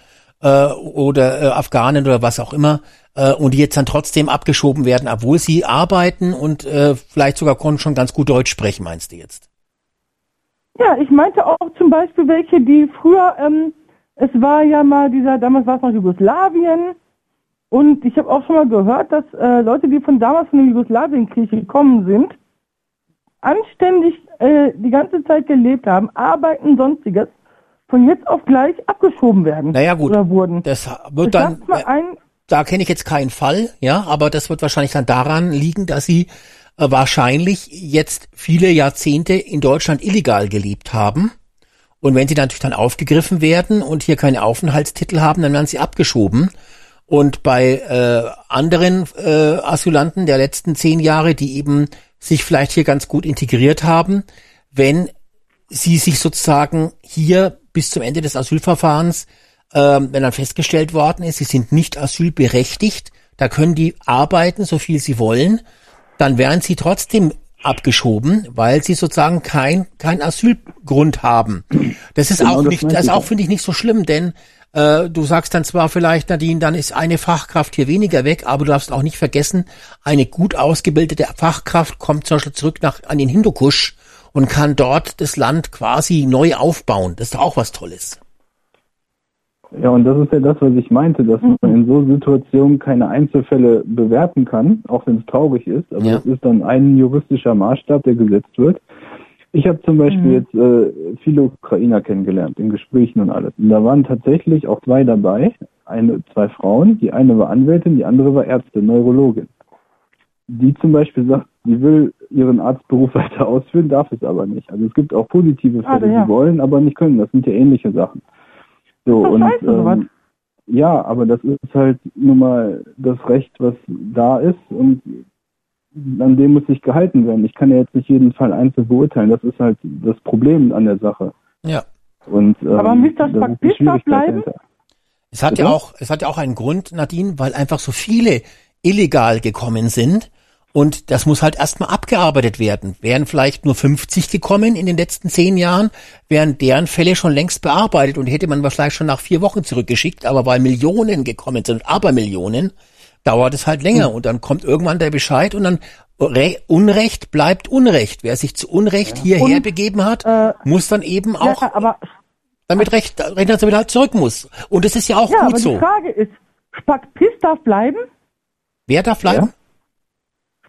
äh, oder äh, Afghanen oder was auch immer äh, und die jetzt dann trotzdem abgeschoben werden, obwohl sie arbeiten und äh, vielleicht sogar schon ganz gut Deutsch sprechen, meinst du jetzt? Ja, ich meinte auch zum Beispiel welche, die früher, ähm, es war ja mal dieser, damals war es noch Jugoslawien, und ich habe auch schon mal gehört, dass äh, Leute, die von damals von der Jugoslawienkrieg gekommen sind, anständig äh, die ganze Zeit gelebt haben, arbeiten, sonstiges, von jetzt auf gleich abgeschoben werden. Naja gut, oder wurden. das wird dann, äh, ein, da kenne ich jetzt keinen Fall, ja, aber das wird wahrscheinlich dann daran liegen, dass sie äh, wahrscheinlich jetzt viele Jahrzehnte in Deutschland illegal gelebt haben. Und wenn sie natürlich dann aufgegriffen werden und hier keine Aufenthaltstitel haben, dann werden sie abgeschoben. Und bei äh, anderen äh, Asylanten der letzten zehn Jahre, die eben sich vielleicht hier ganz gut integriert haben, wenn sie sich sozusagen hier bis zum Ende des Asylverfahrens, äh, wenn dann festgestellt worden ist, sie sind nicht asylberechtigt, da können die arbeiten, so viel sie wollen, dann werden sie trotzdem abgeschoben, weil sie sozusagen kein kein Asylgrund haben. Das ist Genau, auch das nicht, das auch finde ich nicht so schlimm, denn äh, du sagst dann zwar vielleicht, Nadine, dann ist eine Fachkraft hier weniger weg, aber du darfst auch nicht vergessen, eine gut ausgebildete Fachkraft kommt zum Beispiel zurück nach an den Hindukusch und kann dort das Land quasi neu aufbauen. Das ist doch auch was Tolles. Ja, und das ist ja das, was ich meinte, dass man in so Situationen keine Einzelfälle bewerten kann, auch wenn es traurig ist. Aber Ja. das ist dann ein juristischer Maßstab, der gesetzt wird. Ich habe zum Beispiel jetzt äh, viele Ukrainer kennengelernt, in Gesprächen und alles. Und da waren tatsächlich auch zwei dabei, eine, zwei Frauen. Die eine war Anwältin, die andere war Ärztin, Neurologin. Die zum Beispiel sagt, sie will ihren Arztberuf weiter ausführen, darf es aber nicht. Also es gibt auch positive Ah, Fälle, ja. die wollen, aber nicht können. Das sind ja ähnliche Sachen. So, und ähm, ja, aber das ist halt nun mal das Recht, was da ist und an dem muss sich gehalten werden. Ich kann ja jetzt nicht jeden Fall einzeln beurteilen. Das ist halt das Problem an der Sache. Ja. Und, ähm, Aber müsste das Papier Schwierigkeit bleiben? Es hat ja auch, es hat ja auch einen Grund, Nadine, weil einfach so viele illegal gekommen sind. Und das muss halt erstmal abgearbeitet werden. Wären vielleicht nur 50 gekommen in den letzten zehn Jahren, wären deren Fälle schon längst bearbeitet und hätte man wahrscheinlich schon nach vier Wochen zurückgeschickt. Aber weil Millionen gekommen sind, aber Millionen, dauert es halt länger. Und dann kommt irgendwann der Bescheid und dann Re Unrecht bleibt Unrecht. Wer sich zu Unrecht hierher Und, begeben hat, äh, muss dann eben auch ja, aber, damit recht, dass er halt zurück muss. Und das ist ja auch ja, gut aber so. die Frage ist, Spackpiss darf bleiben? Wer darf bleiben?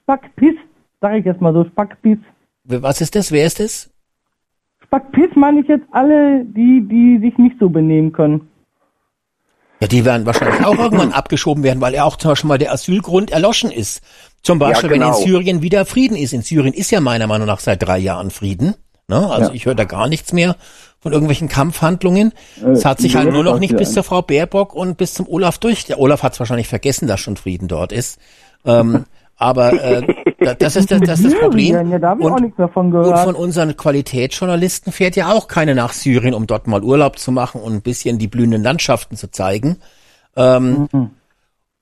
Spackpiss, sage ich jetzt mal so, Spackpiss. Was ist das? Wer ist das? Spackpiss meine ich jetzt alle, die, die sich nicht so benehmen können. Ja, die werden wahrscheinlich auch irgendwann abgeschoben werden, weil ja auch zum Beispiel mal der Asylgrund erloschen ist. Zum Beispiel, wenn in genau. Syrien wieder Frieden ist. In Syrien ist ja meiner Meinung nach seit drei Jahren Frieden. Ne? Also Ja. ich höre da gar nichts mehr von irgendwelchen Kampfhandlungen. Es hat sich halt nur noch nicht bis ja zur Frau Baerbock und bis zum Olaf durch. Der Olaf hat es wahrscheinlich vergessen, dass schon Frieden dort ist. Ähm, aber äh, da- das ist das, das, ist das Problem. Ja, da Und- Und von unseren Qualitätsjournalisten fährt ja auch keiner nach Syrien, um dort mal Urlaub zu machen und ein bisschen die blühenden Landschaften zu zeigen. Ähm,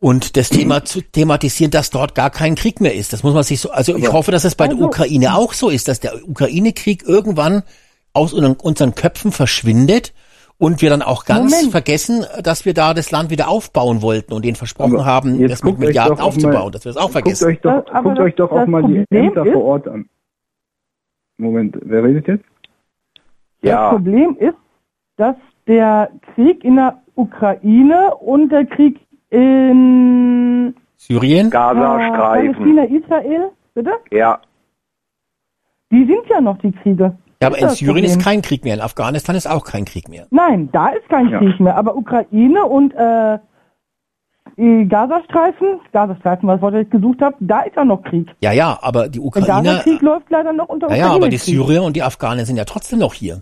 Und das Thema zu thematisieren, dass dort gar kein Krieg mehr ist. Das muss man sich so, also ich hoffe, dass es bei der Also- Ukraine auch so ist, dass der Ukraine-Krieg irgendwann aus unseren Köpfen verschwindet und wir dann auch ganz Moment. vergessen, dass wir da das Land wieder aufbauen wollten und denen versprochen Aber haben, das mit guckt Milliarden aufzubauen, mal- dass wir das auch Guckt vergessen. euch doch, Das- aber guckt das- euch doch auch das mal die Problem Ämter ist- vor Ort an. Moment, wer redet jetzt? Das Ja, Problem ist, dass der Krieg in der Ukraine und der Krieg in Syrien? äh, Gazastreifen. Palästina, Israel, bitte? Ja, Die sind ja noch die Kriege. Ja, aber in Syrien ist kein Krieg mehr, in Afghanistan ist auch kein Krieg mehr. Nein, da ist kein Ja. Krieg mehr. Aber Ukraine und äh, Gazastreifen, Gazastreifen, was ich gesucht habe, da ist ja noch Krieg. Ja, ja, aber die Der Ukrainer, Gazakrieg läuft leider noch unter ja, ja, aber die. Syrier und die Afghanen sind ja trotzdem noch hier.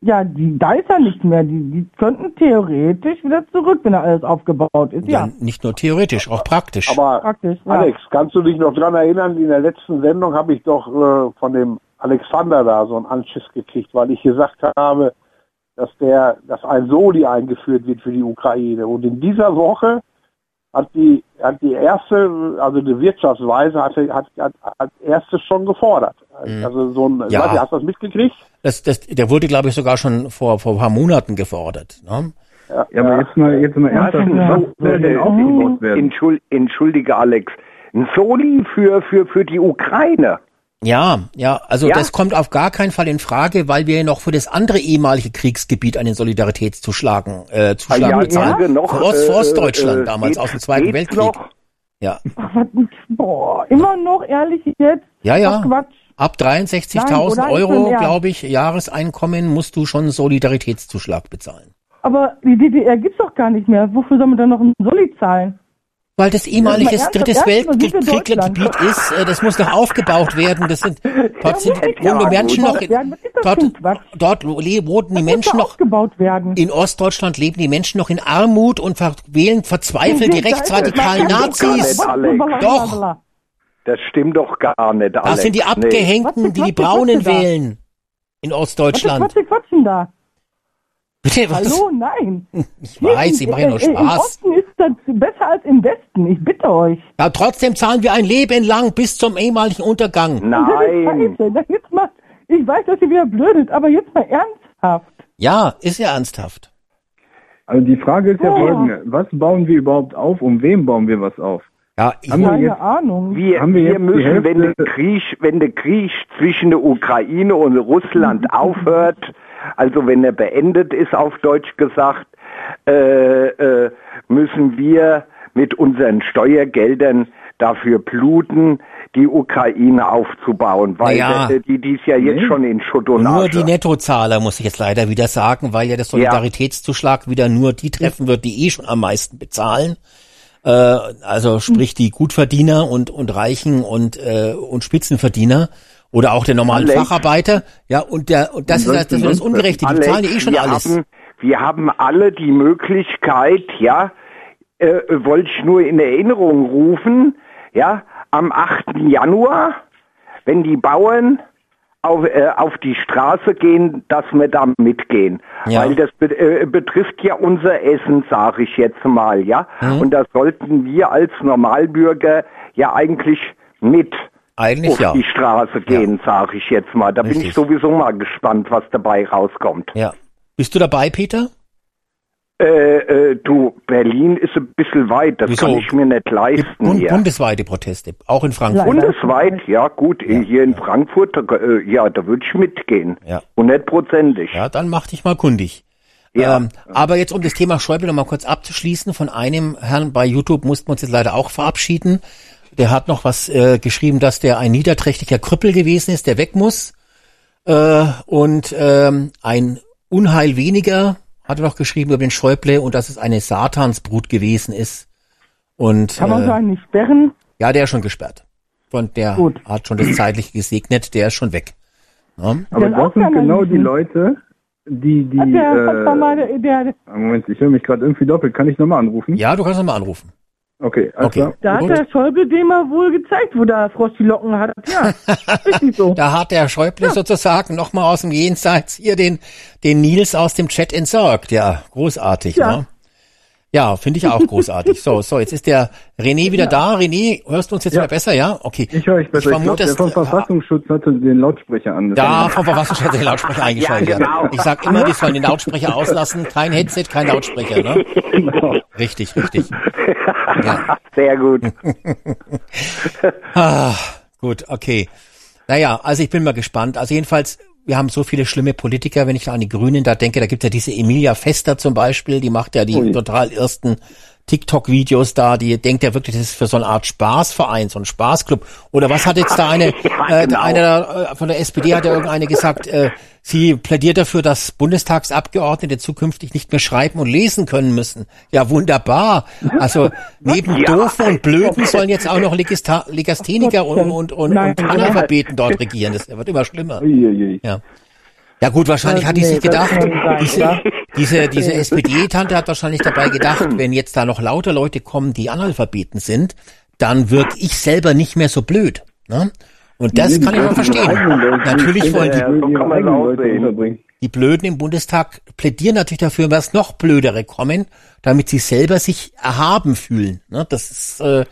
Ja, die, da ist ja nichts mehr. Die, die könnten theoretisch wieder zurück, wenn da alles aufgebaut ist. Ja. Ja, nicht nur theoretisch, auch praktisch. Aber praktisch. Ja. Alex, kannst du dich noch dran erinnern, in der letzten Sendung habe ich doch äh, von dem Alexander da so einen Anschiss gekriegt, weil ich gesagt habe, dass der, dass ein Soli eingeführt wird für die Ukraine. Und in dieser Woche hat die, hat die erste, also die Wirtschaftsweise hat, hat, hat, hat erstes schon gefordert. Also so ein, Mhm. Ja. weiß ich, hast du das mitgekriegt? Das, das, der wurde, glaube ich, sogar schon vor, vor ein paar Monaten gefordert. Ne? Ja, aber jetzt mal, jetzt mal ernsthaft, Ja. was soll denn aufgebaut werden? Entschuld, entschuldige Alex. Ein Soli für, für, für die Ukraine. Ja, ja, also Ja. das kommt auf gar keinen Fall in Frage, weil wir noch für das andere ehemalige Kriegsgebiet einen Solidaritätszuschlagen äh, Zuschlag Ah, ja, bezahlen. ja, noch, für, Ost, für äh, Ostdeutschland äh, damals geht's- aus dem Zweiten Weltkrieg. noch? Ja, boah, immer noch ehrlich jetzt? ja, ja. Ach, Quatsch. Ab Nein, 63.000 oder? Euro, glaube ich, Jahreseinkommen musst du schon Solidaritätszuschlag bezahlen. Aber die DDR gibt's doch gar nicht mehr. Wofür soll man dann noch einen Soli zahlen? Weil das ehemaliges ernsthaft, drittes Deutschland. ist, äh, das muss noch aufgebaut werden. Das sind, dort sind Ja, wohnen die Menschen noch. Was ist dort, dort wohnen die Menschen noch, in Ostdeutschland leben die Menschen noch in Armut und ver wählen verzweifelt die rechtsradikalen Nazis. Doch. Das stimmt doch gar nicht, Alex. Das sind die. Abgehängten, Was- die die was- was- Braunen was- was- wählen. In Was Ostdeutschland. ist quatschen da? Bitte, was? Hallo, nein. Ich weiß, ich mache ja nur äh, Im Spaß. Osten ist das besser als im Westen. Ich bitte euch. Ja, trotzdem zahlen wir ein Leben lang bis zum ehemaligen Untergang. Und das ist Nein. jetzt mal, ich weiß, dass ihr wieder blödet, aber jetzt mal ernsthaft. Ja, ist ja ernsthaft. Also die Frage ist ja Oh. folgende. Was bauen wir überhaupt auf? Um wem bauen wir was auf? Ja, ich, Haben wir Keine jetzt- Ahnung. Wir, Haben wir wir, müssen, wenn der, Krieg, wenn der Krieg zwischen der Ukraine und Russland aufhört, also wenn er beendet ist, auf Deutsch gesagt, äh, äh, müssen wir mit unseren Steuergeldern dafür bluten, die Ukraine aufzubauen, weil Naja. äh, die, die ist ja jetzt Nee. schon in Schutt und nur Asche. die Nettozahler, muss ich jetzt leider wieder sagen, weil ja der Solidaritätszuschlag wieder nur die treffen wird, die eh schon am meisten bezahlen. Äh, also sprich die Gutverdiener und, und Reichen und, äh, und Spitzenverdiener oder auch der normalen Alex. Facharbeiter. Ja, und der und das Und ist das, das, ist das Ungerechte, die Alex, zahlen ja eh schon wir alles. Haben, wir haben alle die Möglichkeit, ja, äh, wollte ich nur in Erinnerung rufen, ja, am 8. Januar, wenn die Bauern auf, äh, auf die Straße gehen, dass wir da mitgehen. Ja. Weil das be äh, betrifft ja unser Essen, sage ich jetzt mal, ja. Mhm. Und da sollten wir als Normalbürger ja eigentlich mit Eigentlich auf ja. die Straße gehen, sage ich jetzt mal. Da bin Richtig. ich sowieso mal gespannt, was dabei rauskommt. Ja. Bist du dabei, Peter? Äh, äh, du, Berlin ist ein bisschen weit, das Wieso? kann ich mir nicht leisten Bund, hier. bundesweite Proteste, auch in Frankfurt. Bundesweit, ja gut, hier in Frankfurt, da, äh, ja, da würde ich mitgehen. Ja. Hundertprozentig. Ja, dann mach dich mal kundig. Ja. Ähm, aber jetzt, um das Thema Schäuble noch mal kurz abzuschließen, von einem Herrn bei YouTube mussten wir uns jetzt leider auch verabschieden. Der hat noch was äh, geschrieben, dass der ein niederträchtiger Krüppel gewesen ist, der weg muss. Äh, und ähm, ein Unheil weniger hat er noch geschrieben über den Schäuble und dass es eine Satansbrut gewesen ist. Und Kann man äh, so einen nicht sperren? ja, der ist schon gesperrt. Und der Gut. hat schon das zeitlich gesegnet, der ist schon weg. Ja? Aber das sind genau die. Leute, die, die, der, war mal äh, der, der, Moment, ich höre mich gerade irgendwie doppelt. Kann ich nochmal anrufen? ja, du kannst noch mal anrufen. Okay, alles Okay. klar. da hat Gut. der Schäuble dem mal wohl gezeigt, wo der Frost die Locken hat. Ja, richtig so. Da hat der Schäuble sozusagen nochmal aus dem Jenseits hier den, den Nils aus dem Chat entsorgt. Ja, großartig. Ja. Ne? Ja, finde ich auch großartig. So, so, jetzt ist der René wieder da. René, hörst du uns jetzt Ja. wieder besser, ja? Okay. Ich höre euch besser. Ich, vermute, glaube, der vom dass- Verfassungsschutz hatte den Lautsprecher an. Da vom Verfassungsschutz den Lautsprecher eingeschaltet. Ja, genau. Ich sag immer, die sollen den Lautsprecher auslassen. Kein Headset, kein Lautsprecher, ne? Genau. Richtig, richtig. Ja. Sehr gut. Ah, gut, okay. Naja, also ich bin mal gespannt. Also jedenfalls, wir haben so viele schlimme Politiker, wenn ich an die Grünen da denke, da gibt's ja diese Emilia Fester zum Beispiel, die macht ja die Ui. total ersten TikTok-Videos da, die denkt ja wirklich, das ist für so eine Art Spaßverein, so ein Spaßclub. Oder was hat jetzt da eine, Ja, äh, genau. einer äh, von der SPD hat ja irgendeine gesagt, äh, sie plädiert dafür, dass Bundestagsabgeordnete zukünftig nicht mehr schreiben und lesen können müssen. Ja, wunderbar. Also neben Ja. Doofen und Blöden sollen jetzt auch noch Legista Legastheniker und, und, und, Nein, und. Analphabeten dort regieren. Das wird immer schlimmer. Ja. Ja gut, wahrscheinlich hat die Nee, sich das gedacht, sein, diese, ja. Diese, diese SPD-Tante hat wahrscheinlich dabei gedacht, wenn jetzt da noch lauter Leute kommen, die Analphabeten sind, dann wirk ich selber nicht mehr so blöd. Ne? Und das Nee, kann ich auch verstehen. Natürlich die wollen die, Ja, so die Blöden im Bundestag plädieren natürlich dafür, dass noch blödere kommen, damit sie selber sich erhaben fühlen. Ne? Das ist, äh,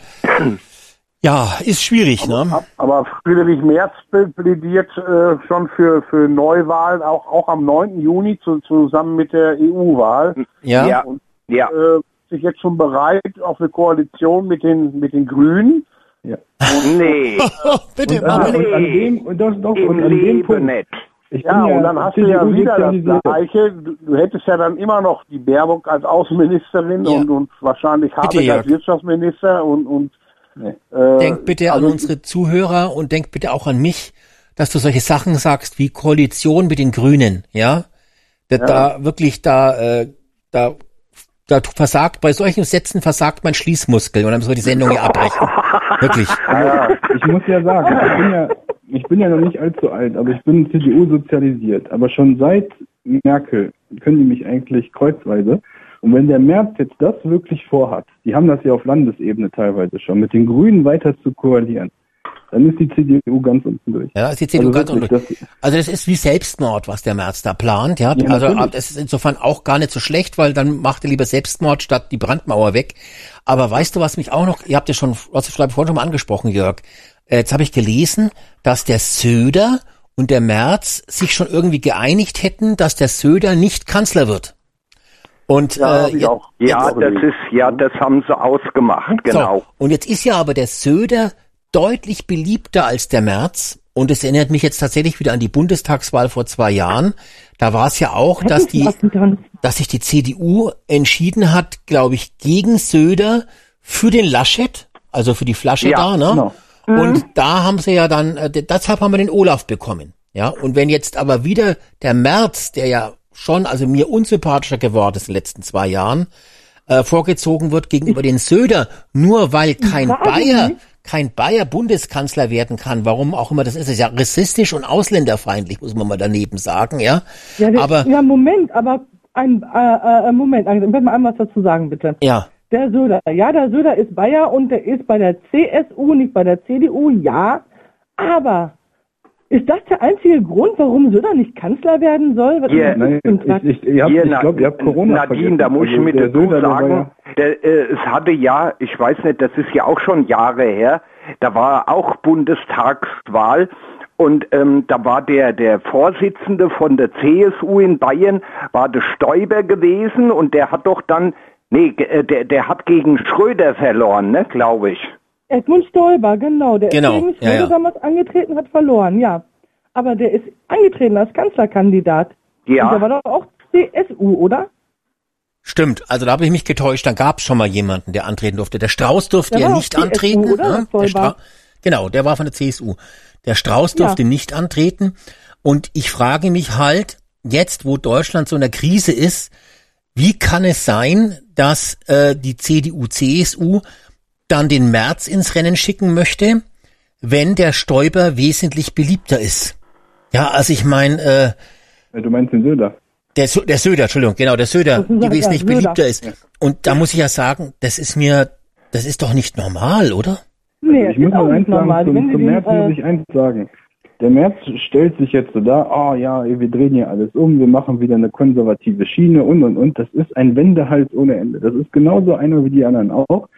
ja, ist schwierig. Ne? Aber Friedrich Merz plädiert äh, schon für, für Neuwahlen, auch, auch am 9. Juni zu, zusammen mit der EU-Wahl. Ja, Ja, ja. Äh, sich jetzt schon bereit auf eine Koalition mit den, mit den Grünen. Ja. Nee, bitte, Und, ah, Moment. und an dem, und das doch, im und an dem Leben Punkt. nicht. Ich Ja, bin und dann hast du ja wieder das. Gleiche. Du, du hättest ja dann immer noch die Baerbock als Außenministerin Ja. und, und wahrscheinlich Bitte, Habeck als Wirtschaftsminister und, und äh, Denk bitte an also- unsere Zuhörer und denk bitte auch an mich, dass du solche Sachen sagst wie Koalition mit den Grünen, ja? Da, da wirklich da, äh, da da versagt, bei solchen Sätzen versagt mein Schließmuskel und dann müssen wir die Sendung hier abbrechen. Wirklich. Ja, ich muss ja sagen, ich bin ja, ich bin ja noch nicht allzu alt, aber ich bin CDU sozialisiert. Aber schon seit Merkel können die mich eigentlich kreuzweise. Und wenn der Merz jetzt das wirklich vorhat, die haben das ja auf Landesebene teilweise schon, mit den Grünen weiter zu koalieren, dann ist die CDU ganz unten durch. Ja, ist die CDU Also ganz unten. das- Also das ist wie Selbstmord, was der Merz da plant, ja. Ja, also natürlich. das ist insofern auch gar nicht so schlecht, weil dann macht er lieber Selbstmord statt die Brandmauer weg. Aber weißt du, was mich auch noch, ihr habt ja schon, was ich vorhin schon mal angesprochen, Jörg. Äh, Jetzt habe ich gelesen, dass der Söder und der Merz sich schon irgendwie geeinigt hätten, dass der Söder nicht Kanzler wird. Und Ja, äh, jetzt- auch. Ja, Jetzt- das ist, ja, das haben sie ausgemacht, genau. so, und jetzt ist ja aber der Söder deutlich beliebter als der Merz. Und es erinnert mich jetzt tatsächlich wieder an die Bundestagswahl vor zwei Jahren. Da war es ja auch, dass die, dass sich die CDU entschieden hat, glaube ich, gegen Söder für den Laschet, also für die Flasche Ja, da, ne? genau. Und da haben sie ja dann, äh, deshalb haben wir den Olaf bekommen. Ja, und wenn jetzt aber wieder der Merz, der ja schon, also mir unsympathischer geworden ist in den letzten zwei Jahren, äh, vorgezogen wird gegenüber den Söder, nur weil kein Bayer, kein Bayer Bundeskanzler werden kann, warum auch immer das ist, das ist ja rassistisch und ausländerfeindlich, muss man mal daneben sagen, ja. Ja, aber, ja, Moment, aber ein äh, äh, Moment, ich will mal einmal was dazu sagen, bitte. ja, Der Söder, ja, der Söder ist Bayer und der ist bei der CSU, nicht bei der CDU, ja. Aber ist das der einzige Grund, warum Söder nicht Kanzler werden soll? Was das Nein, ich, ich, ihr habt, Hier, ich glaube, ihr habt Corona Nadine, vergessen. da muss ich Also mit dazu Söder, sagen, der, äh, es hatte ja, ich weiß nicht, das ist ja auch schon Jahre her, da war auch Bundestagswahl und ähm, da war der, der Vorsitzende von der CSU in Bayern, war der Stoiber gewesen und der hat doch dann, nee, äh, der, der hat gegen Schröder verloren, ne, glaube ich. Edmund Stoiber, genau. Der Genau, ist gegen ja, Schröder ja. damals angetreten, hat verloren, ja. Aber der ist angetreten als Kanzlerkandidat. Ja. Und der war doch auch CSU, oder? Stimmt, also da habe ich mich getäuscht, dann gab es schon mal jemanden, der antreten durfte. Der Strauß durfte Der ja nicht CSU, antreten. oder? ne? Der Stoiber. genau, der war von der CSU. Der Strauß Ja. durfte nicht antreten. Und ich frage mich halt, jetzt wo Deutschland so in der Krise ist, wie kann es sein, dass äh, die CDU, CSU dann den März ins Rennen schicken möchte, wenn der Stoiber wesentlich beliebter ist? Ja, also ich meine, äh, Du meinst den Söder? der, der Söder, Entschuldigung, genau, der Söder, die wesentlich Söder. beliebter ist. Und da muss ich ja sagen, das ist mir, das ist doch nicht normal, oder? Nee, ich muss auch mal eins nicht normal. sagen, zum, zum den, März muss äh, ich eins sagen. Der März stellt sich jetzt so da, oh ja, wir drehen hier alles um, wir machen wieder eine konservative Schiene und und und. Das ist ein Wendehals ohne Ende. Das ist genauso einer wie die anderen auch.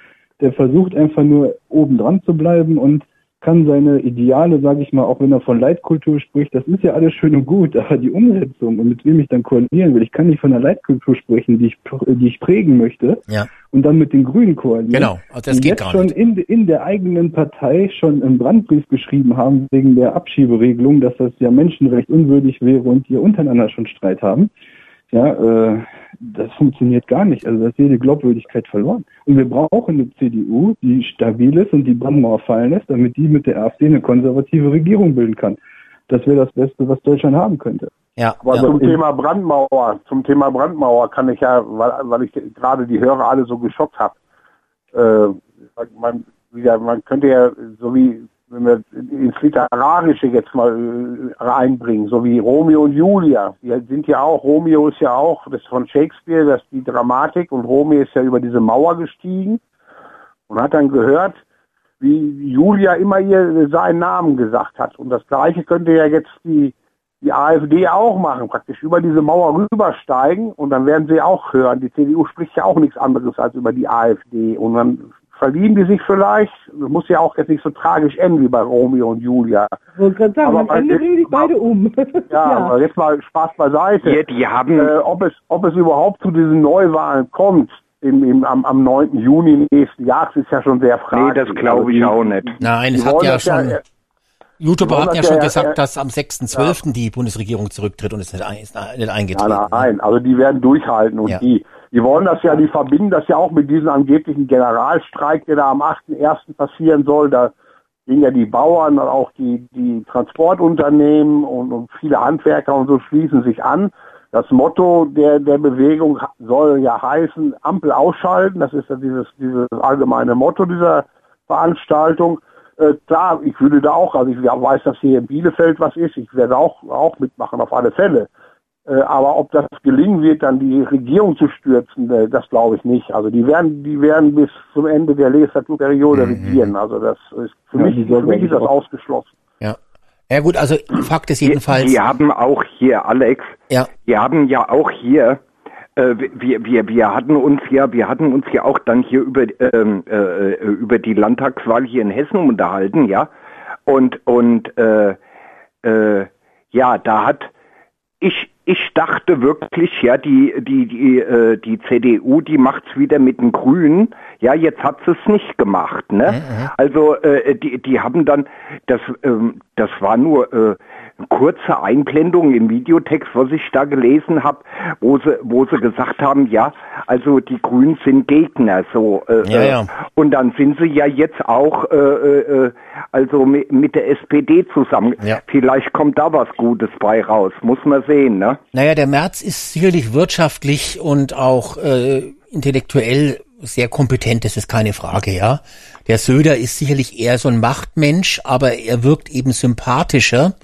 Der versucht einfach nur oben dran zu bleiben und kann seine Ideale, sage ich mal, auch wenn er von Leitkultur spricht, das ist ja alles schön und gut, aber die Umsetzung und mit wem ich dann koalieren will, ich kann nicht von einer Leitkultur sprechen, die ich, die ich prägen möchte Ja. und dann mit den Grünen koalieren. Genau, also das die geht jetzt schon in, in der eigenen Partei schon einen Brandbrief geschrieben haben wegen der Abschieberegelung, dass das ja menschenrecht unwürdig wäre und die untereinander schon Streit haben. Ja, äh, das funktioniert gar nicht. Also da ist jede Glaubwürdigkeit verloren. Und wir brauchen eine CDU, die stabil ist und die Brandmauer fallen lässt, damit die mit der AfD eine konservative Regierung bilden kann. Das wäre das Beste, was Deutschland haben könnte. Ja, Aber ja. zum Thema Brandmauer, zum Thema Brandmauer kann ich ja, weil, weil ich gerade die Hörer alle so geschockt habe, äh, man, man könnte ja so wie wenn wir ins Literarische jetzt mal äh, reinbringen, so wie Romeo und Julia, die sind ja auch, Romeo ist ja auch, das ist von Shakespeare, das ist die Dramatik und Romeo ist ja über diese Mauer gestiegen und hat dann gehört, wie Julia immer ihr seinen Namen gesagt hat. Und das gleiche könnte ja jetzt die, die AfD auch machen, praktisch über diese Mauer rübersteigen und dann werden sie auch hören. Die CDU spricht ja auch nichts anderes als über die AfD und dann verlieben die sich vielleicht. Das muss ja auch jetzt nicht so tragisch enden wie bei Romeo und Julia. Ich gerade sagen, Aber am Ende jetzt- bringen sich beide um. Ja, aber jetzt mal Spaß beiseite. Ja, die haben, Äh, ob, es, ob es überhaupt zu diesen Neuwahlen kommt, im, im, am, am 9. Juni nächsten Jahres, ist ja schon sehr nee, fraglich. das glaube ich Also auch die- nicht. Nein, die es hat wollen ja schon, äh, YouTuber wollen hat ja schon ja- gesagt, ja- dass am 6.12. die Bundesregierung zurücktritt und ist nicht, ein- ist nicht eingetreten. Nein, nein, also die werden durchhalten und Ja. die, die wollen das ja, die verbinden das ja auch mit diesem angeblichen Generalstreik, der da am 8.1. passieren soll. Da gehen ja die Bauern und auch die, die Transportunternehmen und, und viele Handwerker und so schließen sich an. Das Motto der, der Bewegung soll ja heißen, Ampel ausschalten. Das ist ja dieses, dieses allgemeine Motto dieser Veranstaltung. Äh, klar, ich würde da auch, also ich weiß, dass hier in Bielefeld was ist, ich werde auch, auch mitmachen, auf alle Fälle. Äh, aber ob das gelingen wird, dann die Regierung zu stürzen, äh, das glaube ich nicht. Also die werden, die werden bis zum Ende der Legislaturperiode mhm. regieren. Also das ist für ja, mich, für mich ist das ausgeschlossen. Ja. Ja gut, also Fakt ist jedenfalls. Die, die haben auch hier, Alex, ja. wir haben ja auch hier, äh, wir, wir, wir hatten uns ja, wir hatten uns ja auch dann hier über, ähm, äh, über die Landtagswahl hier in Hessen unterhalten, ja. Und, und äh, äh, ja, da hat ich, ich dachte wirklich, ja, die, die, die, äh, die CDU, die macht's wieder mit den Grünen. Ja, jetzt hat sie es nicht gemacht, ne? Mhm. Also, äh, die, die haben dann, das, ähm, das war nur, äh, kurze Einblendung im Videotext, was ich da gelesen habe, wo sie, wo sie gesagt haben, ja, also die Grünen sind Gegner, so. Äh, ja, ja. Und dann sind sie ja jetzt auch, äh, äh, also mit, mit der SPD zusammen. Ja. Vielleicht kommt da was Gutes bei raus, muss man sehen, ne? Naja, der März ist sicherlich wirtschaftlich und auch äh, intellektuell sehr kompetent, das ist keine Frage, ja. Der Söder ist sicherlich eher so ein Machtmensch, aber er wirkt eben sympathischer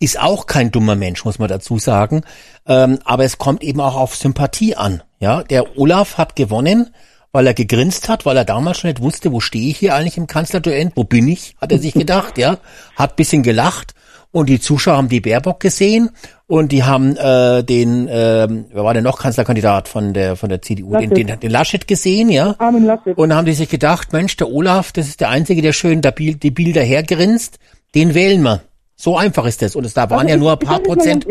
ist auch kein dummer Mensch, muss man dazu sagen. Ähm, aber es kommt eben auch auf Sympathie an. Ja, der Olaf hat gewonnen, weil er gegrinst hat, weil er damals schon nicht wusste, wo stehe ich hier eigentlich im Kanzlerduell, wo bin ich, hat er sich gedacht, ja, hat bisschen gelacht und die Zuschauer haben die Baerbock gesehen und die haben äh, den, äh, wer war denn noch Kanzlerkandidat von der von der CDU, den, den, den Laschet gesehen, ja, Armin Laschet. und haben die sich gedacht, Mensch, der Olaf, das ist der einzige, der schön die Bilder hergrinst, den wählen wir. So einfach ist das. Und es da waren also ja nur ein paar Prozent,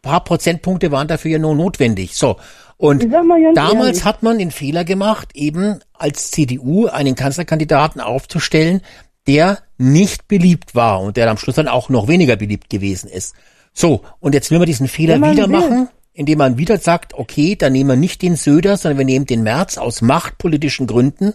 paar Prozentpunkte waren dafür ja nur notwendig. So. Und damals ehrlich. hat man den Fehler gemacht, eben als CDU einen Kanzlerkandidaten aufzustellen, der nicht beliebt war und der am Schluss dann auch noch weniger beliebt gewesen ist. So. Und jetzt will man diesen Fehler wieder will. machen, indem man wieder sagt, okay, dann nehmen wir nicht den Söder, sondern wir nehmen den März aus machtpolitischen Gründen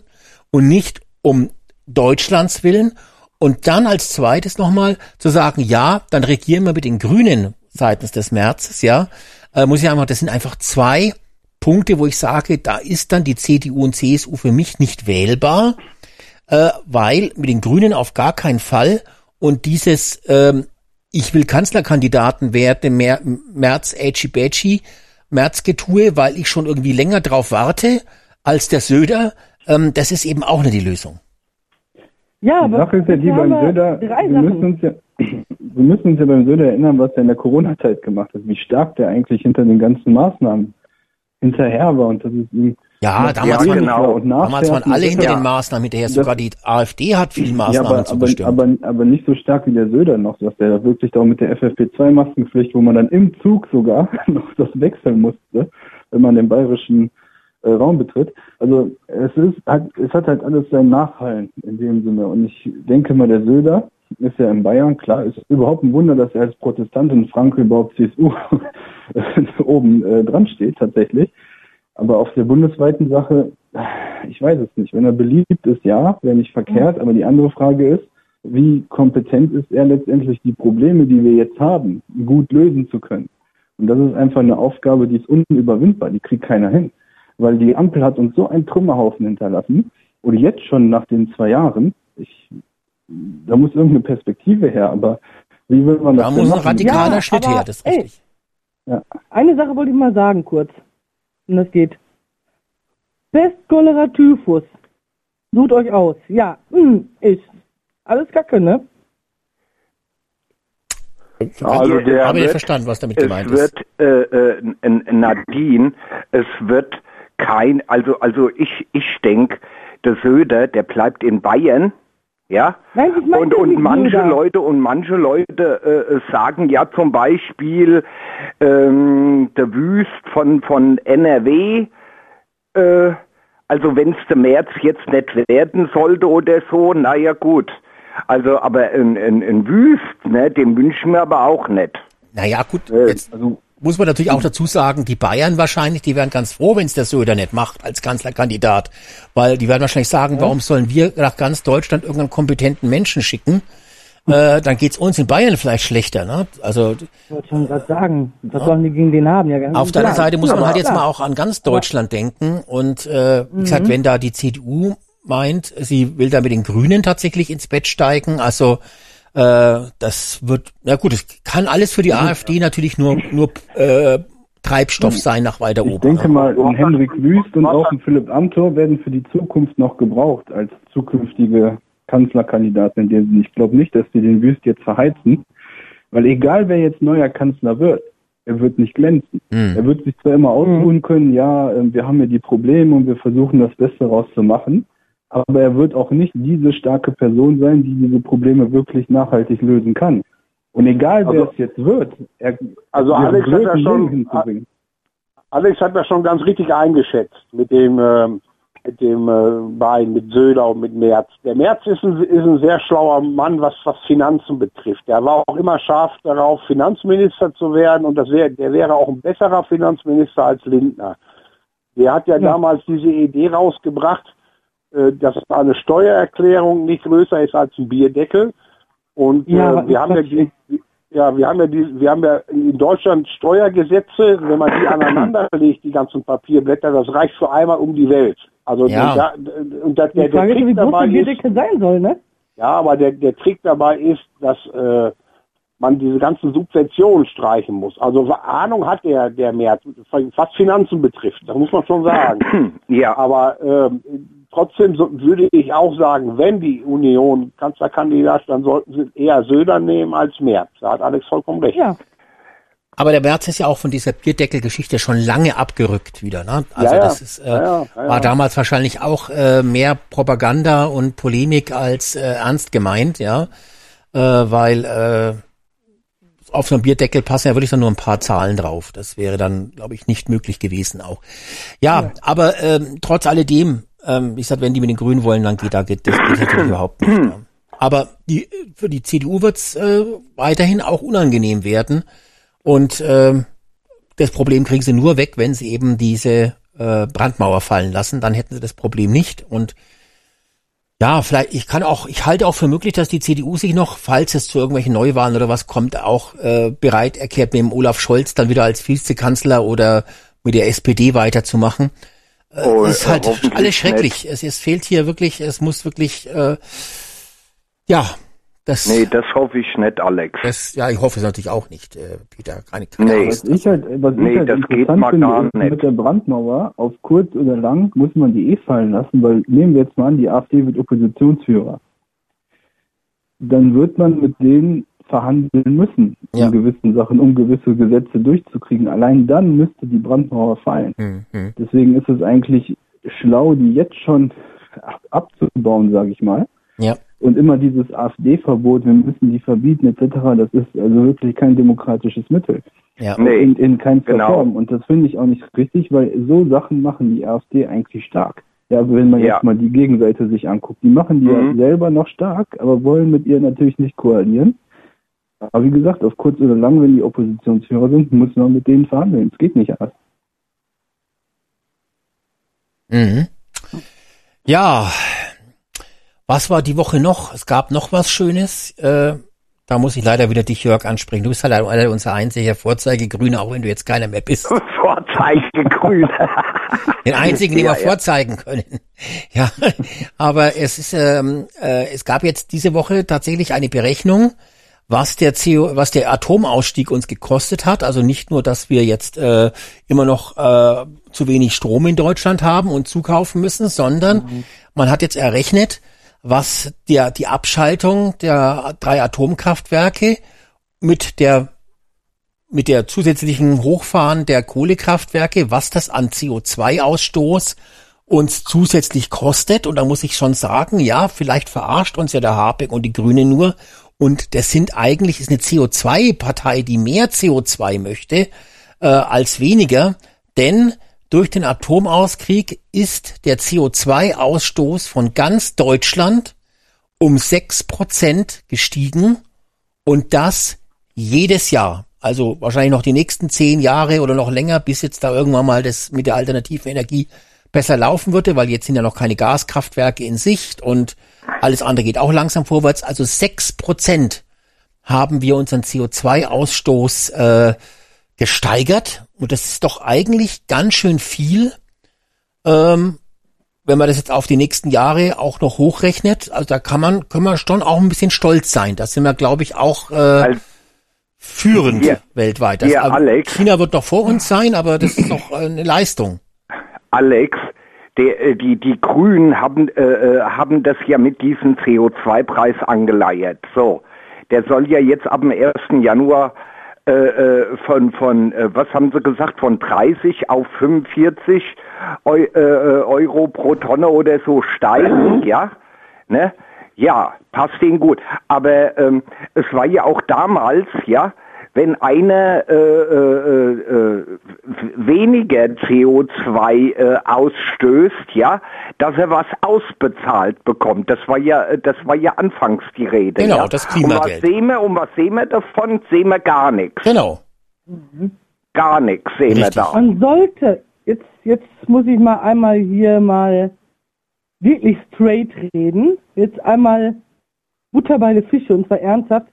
und nicht um Deutschlands willen und dann als zweites nochmal zu sagen, ja, dann regieren wir mit den Grünen seitens des Märzes, ja, äh, muss ich einfach, das sind einfach zwei Punkte, wo ich sage, da ist dann die CDU und CSU für mich nicht wählbar, äh, weil mit den Grünen auf gar keinen Fall und dieses, ähm, ich will Kanzlerkandidaten werden, Mer März, Edgy Badgy, Märzgetue, weil ich schon irgendwie länger drauf warte als der Söder, ähm, das ist eben auch nicht die Lösung. Ja, die aber Sache ist ja die beim Söder, wir müssen, uns ja, wir müssen uns ja beim Söder erinnern, was er in der Corona-Zeit gemacht hat, wie stark der eigentlich hinter den ganzen Maßnahmen hinterher war und das ist ihm ja, damals, waren, genau. damals waren alle hinter ja. den Maßnahmen hinterher. Sogar die AfD hat viele Maßnahmen ja, aber, zugestimmt. Aber, aber, aber nicht so stark wie der Söder noch, dass der wirklich da mit der FFP2-Maskenpflicht, wo man dann im Zug sogar noch das wechseln musste, wenn man den bayerischen äh, Raum betritt. Also es ist hat, es hat halt alles seinen Nachhallen in dem Sinne. Und ich denke mal, der Söder ist ja in Bayern, klar, ist überhaupt ein Wunder, dass er als Protestant in Frankreich überhaupt CSU oben äh, dran steht tatsächlich. Aber auf der bundesweiten Sache, ich weiß es nicht. Wenn er beliebt ist, ja, wäre nicht verkehrt. Aber die andere Frage ist, wie kompetent ist er letztendlich, die Probleme, die wir jetzt haben, gut lösen zu können? Und das ist einfach eine Aufgabe, die ist unüberwindbar. Die kriegt keiner hin weil die Ampel hat uns so einen Trümmerhaufen hinterlassen. Oder jetzt schon nach den zwei Jahren. Ich, da muss irgendeine Perspektive her, aber wie will man das Da muss ein radikaler ja, Schritt her, das ist ey, richtig. Ja. Eine Sache wollte ich mal sagen kurz. Und das geht. Pest, Cholera, Typhus. Sucht euch aus. Ja, hm, ist. Alles Kacke, ne? Also der habe ich verstanden, was damit gemeint ist. Es wird, äh, äh, Nadine, es wird kein, also, also ich, ich denke, der Söder, der bleibt in Bayern, ja, Nein, und, und manche Söder. Leute und manche Leute äh, sagen ja zum Beispiel ähm, der Wüst von von NRW, äh, also wenn es der März jetzt nicht werden sollte oder so, naja gut. Also aber ein, ein, ein Wüst, ne, den wünschen wir aber auch nicht. Naja gut, äh, jetzt, also muss man natürlich auch dazu sagen, die Bayern wahrscheinlich, die wären ganz froh, wenn es der Söder nicht macht als Kanzlerkandidat. Weil die werden wahrscheinlich sagen, ja. warum sollen wir nach ganz Deutschland irgendeinen kompetenten Menschen schicken? äh, dann geht's uns in Bayern vielleicht schlechter. Ne? Also Ich wollte schon gerade sagen, was sollen die gegen den haben? Ja, auf der anderen. Seite muss man Ja, halt jetzt klar. mal auch an ganz Deutschland denken. Und äh, wie gesagt, wenn da die CDU meint, sie will da mit den Grünen tatsächlich ins Bett steigen, also äh, das wird, na gut, es kann alles für die AfD natürlich nur nur äh, Treibstoff sein nach weiter Ich oben. denke mal, ein Henrik Wüst und auch ein Philipp Amthor werden für die Zukunft noch gebraucht als zukünftige Kanzlerkandidaten. Ich glaube nicht, dass die den Wüst jetzt verheizen, weil egal wer jetzt neuer Kanzler wird, er wird nicht glänzen. Hm. Er wird sich zwar immer ausruhen können, ja, äh, wir haben ja die Probleme und wir versuchen das Beste rauszumachen, aber er wird auch nicht diese starke Person sein, die diese Probleme wirklich nachhaltig lösen kann. Und egal wer Also- es jetzt wird, er Also wäre Alex hat ja schon-. Alex hat das schon ganz richtig eingeschätzt mit dem ähm, mit dem äh, Bein, mit Söder und mit Merz. Der Merz ist ein, ist ein sehr schlauer Mann, was was Finanzen betrifft. Der war auch immer scharf darauf, Finanzminister zu werden und das wäre der wäre auch ein besserer Finanzminister als Lindner. Der hat ja, damals diese Idee rausgebracht, äh, dass eine Steuererklärung nicht größer ist als ein Bierdeckel. Und Ja, äh, wir haben ja ja, wir haben ja die, wir haben ja in Deutschland Steuergesetze, wenn man die aneinander legt, die ganzen Papierblätter, das reicht für einmal um die Welt. Also Ja. da, und der, der, Die Frage der ist, wie Trick groß dabei der ist, Bierdeckel sein soll, ne? ja, aber der, der Trick dabei ist, dass äh, man diese ganzen Subventionen streichen muss. Also Ahnung hat der, der März, was Finanzen betrifft, das muss man schon sagen. Ja, Aber ähm, trotzdem so, würde ich auch sagen, wenn die Union Kanzlerkandidat, dann sollten sie eher Söder nehmen als Merz. Da hat Alex vollkommen recht. Ja. Aber der Merz ist ja auch von dieser Bierdeckel-Geschichte schon lange abgerückt wieder. Ne? Also Ja, ja. das ist, äh, Ja, ja, ja, ja. war damals wahrscheinlich auch äh, mehr Propaganda und Polemik als äh, ernst gemeint, ja, äh, weil äh, auf so einem Bierdeckel passen ja wirklich dann nur ein paar Zahlen drauf. Das wäre dann, glaube ich, nicht möglich gewesen auch. Ja, aber ähm, trotz alledem, ähm, wie gesagt, wenn die mit den Grünen wollen, dann geht da geht das geht natürlich überhaupt nicht. Ja. Aber die, für die CDU wird's äh, weiterhin auch unangenehm werden. Und ähm, das Problem kriegen sie nur weg, wenn sie eben diese äh, Brandmauer fallen lassen. Dann hätten sie das Problem nicht. Und ja, vielleicht, ich kann auch, ich halte auch für möglich, dass die CDU sich noch, falls es zu irgendwelchen Neuwahlen oder was kommt, auch äh, bereit erklärt, mit dem Olaf Scholz dann wieder als Vizekanzler oder mit der SPD weiterzumachen. Äh, Oh, ist halt alles schrecklich. Es, es fehlt hier wirklich, es muss wirklich, äh, ja, das, nee, das hoffe ich nicht, Alex. das, ja, ich hoffe es natürlich auch nicht, äh, Peter. Keine, keine Nee. Angst. Was ich halt, was Nee, ich halt das geht interessant mal gar nicht. mit der Brandmauer, auf kurz oder lang muss man die eh fallen lassen, weil nehmen wir jetzt mal an, die AfD wird Oppositionsführer. Dann wird man mit denen verhandeln müssen Ja. in gewissen Sachen, um gewisse Gesetze durchzukriegen. Allein dann müsste die Brandmauer fallen. Hm, hm. Deswegen ist es eigentlich schlau, die jetzt schon ab- abzubauen, sage ich mal. Ja. Und immer dieses AfD-Verbot, wir müssen die verbieten etc., das ist also wirklich kein demokratisches Mittel. Ja. Nee, in, in keinster genau. Form. Und das finde ich auch nicht richtig, weil so Sachen machen die AfD eigentlich stark. Ja, wenn man Ja. jetzt mal die Gegenseite sich anguckt, die machen die Mhm. ja selber noch stark, aber wollen mit ihr natürlich nicht koalieren. Aber wie gesagt, auf kurz oder lang, wenn die Oppositionsführer sind, muss man mit denen verhandeln. Es geht nicht anders. Mhm. Ja, was war die Woche noch? Es gab noch was Schönes. Äh, da muss ich leider wieder dich, Jörg, ansprechen. Du bist halt leider unser einziger Vorzeigegrüner, auch wenn du jetzt keiner mehr bist. Vorzeigegrün. Den einzigen, den Ja, wir ja. vorzeigen können. Ja, aber es ist, ähm, äh, es gab jetzt diese Woche tatsächlich eine Berechnung, was der CO, was der Atomausstieg uns gekostet hat. Also nicht nur, dass wir jetzt äh, immer noch äh, zu wenig Strom in Deutschland haben und zukaufen müssen, sondern man hat jetzt errechnet, was der die Abschaltung der drei Atomkraftwerke mit der mit der zusätzlichen Hochfahren der Kohlekraftwerke, was das an CO2-Ausstoß uns zusätzlich kostet. Und da muss ich schon sagen, ja, vielleicht verarscht uns ja der Habeck und die Grünen nur. Und das sind eigentlich, ist eine CO2-Partei, die mehr CO2 möchte äh, als weniger. Denn durch den Atomauskrieg ist der CO2-Ausstoß von ganz Deutschland um sechs Prozent gestiegen. Und das jedes Jahr. Also wahrscheinlich noch die nächsten zehn Jahre oder noch länger, bis jetzt da irgendwann mal das mit der alternativen Energie besser laufen würde, weil jetzt sind ja noch keine Gaskraftwerke in Sicht und alles andere geht auch langsam vorwärts. Also sechs Prozent haben wir unseren CO2-Ausstoß äh, gesteigert. Und das ist doch eigentlich ganz schön viel, ähm, wenn man das jetzt auf die nächsten Jahre auch noch hochrechnet. Also da kann man, können wir schon auch ein bisschen stolz sein. Da sind wir, glaube ich, auch äh, Als- führend Ja. weltweit. Das, Ja, aber Alex. China wird noch vor uns sein, aber das ist doch äh, eine Leistung. Alex, der, äh, die, die Grünen haben, äh, äh, haben das ja mit diesem CO2-Preis angeleiert. So, der soll ja jetzt ab dem 1. Januar äh, äh, von, von äh, was haben sie gesagt, von 30 auf 45 Eu, äh, Euro pro Tonne oder so steigen, ja? Ne? Ja, passt ihnen gut. Aber ähm, es war ja auch damals, ja, wenn einer äh, äh, äh, weniger CO2 äh, ausstößt, ja, dass er was ausbezahlt bekommt. Das war ja, äh, das war ja anfangs die Rede. Genau, ja? das Und was Klimageld. sehen wir? Und was sehen wir davon? Sehen wir gar nichts. Genau. Gar nichts sehen Richtig. wir da. Man sollte, jetzt, jetzt muss ich mal einmal hier mal wirklich straight reden. Jetzt einmal Butter bei den Fische und zwar ernsthaft.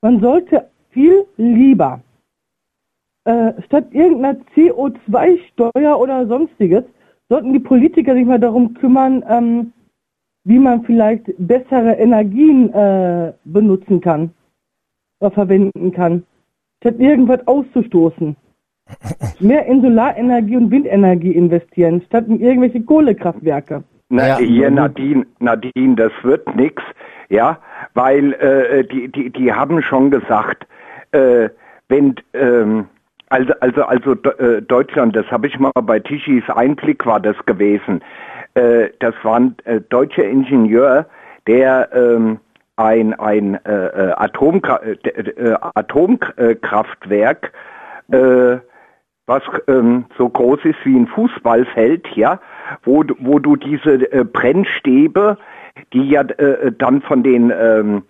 Man sollte viel lieber äh, statt irgendeiner CO2-Steuer oder sonstiges, sollten die Politiker sich mal darum kümmern, ähm, wie man vielleicht bessere Energien äh, benutzen kann oder verwenden kann, statt irgendwas auszustoßen. Mehr in Solarenergie und Windenergie investieren, statt in irgendwelche Kohlekraftwerke. Na, Ja. hier Nadine, Nadine, das wird nix, ja, weil äh, die, die, die haben schon gesagt, äh, wenn ähm, also also also äh, Deutschland, das habe ich mal bei Tischis Einblick war das gewesen. Äh, das war ein äh, deutscher Ingenieur, der ähm, ein ein äh, äh, Atomkra äh, äh, Atomkraftwerk äh, was ähm, so groß ist wie ein Fußballfeld, ja, wo, wo du diese äh, Brennstäbe, die ja äh, dann von den ähm,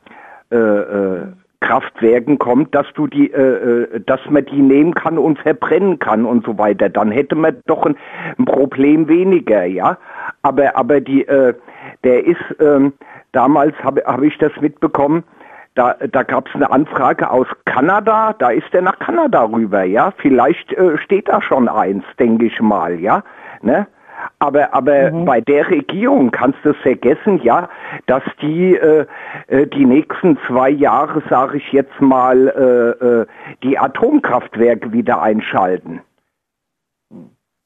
äh, äh, Kraftwerken kommt, dass du die, äh, äh, dass man die nehmen kann und verbrennen kann und so weiter. Dann hätte man doch ein, ein Problem weniger, ja. Aber aber die, äh, der ist ähm, damals habe hab ich das mitbekommen. Da, da gab es eine Anfrage aus Kanada, da ist er nach Kanada rüber, ja. Vielleicht äh, steht da schon eins, denke ich mal, ja. Ne? Aber, aber bei der Regierung kannst du es vergessen, ja, dass die äh, äh, die nächsten zwei Jahre, sage ich jetzt mal, äh, äh, die Atomkraftwerke wieder einschalten.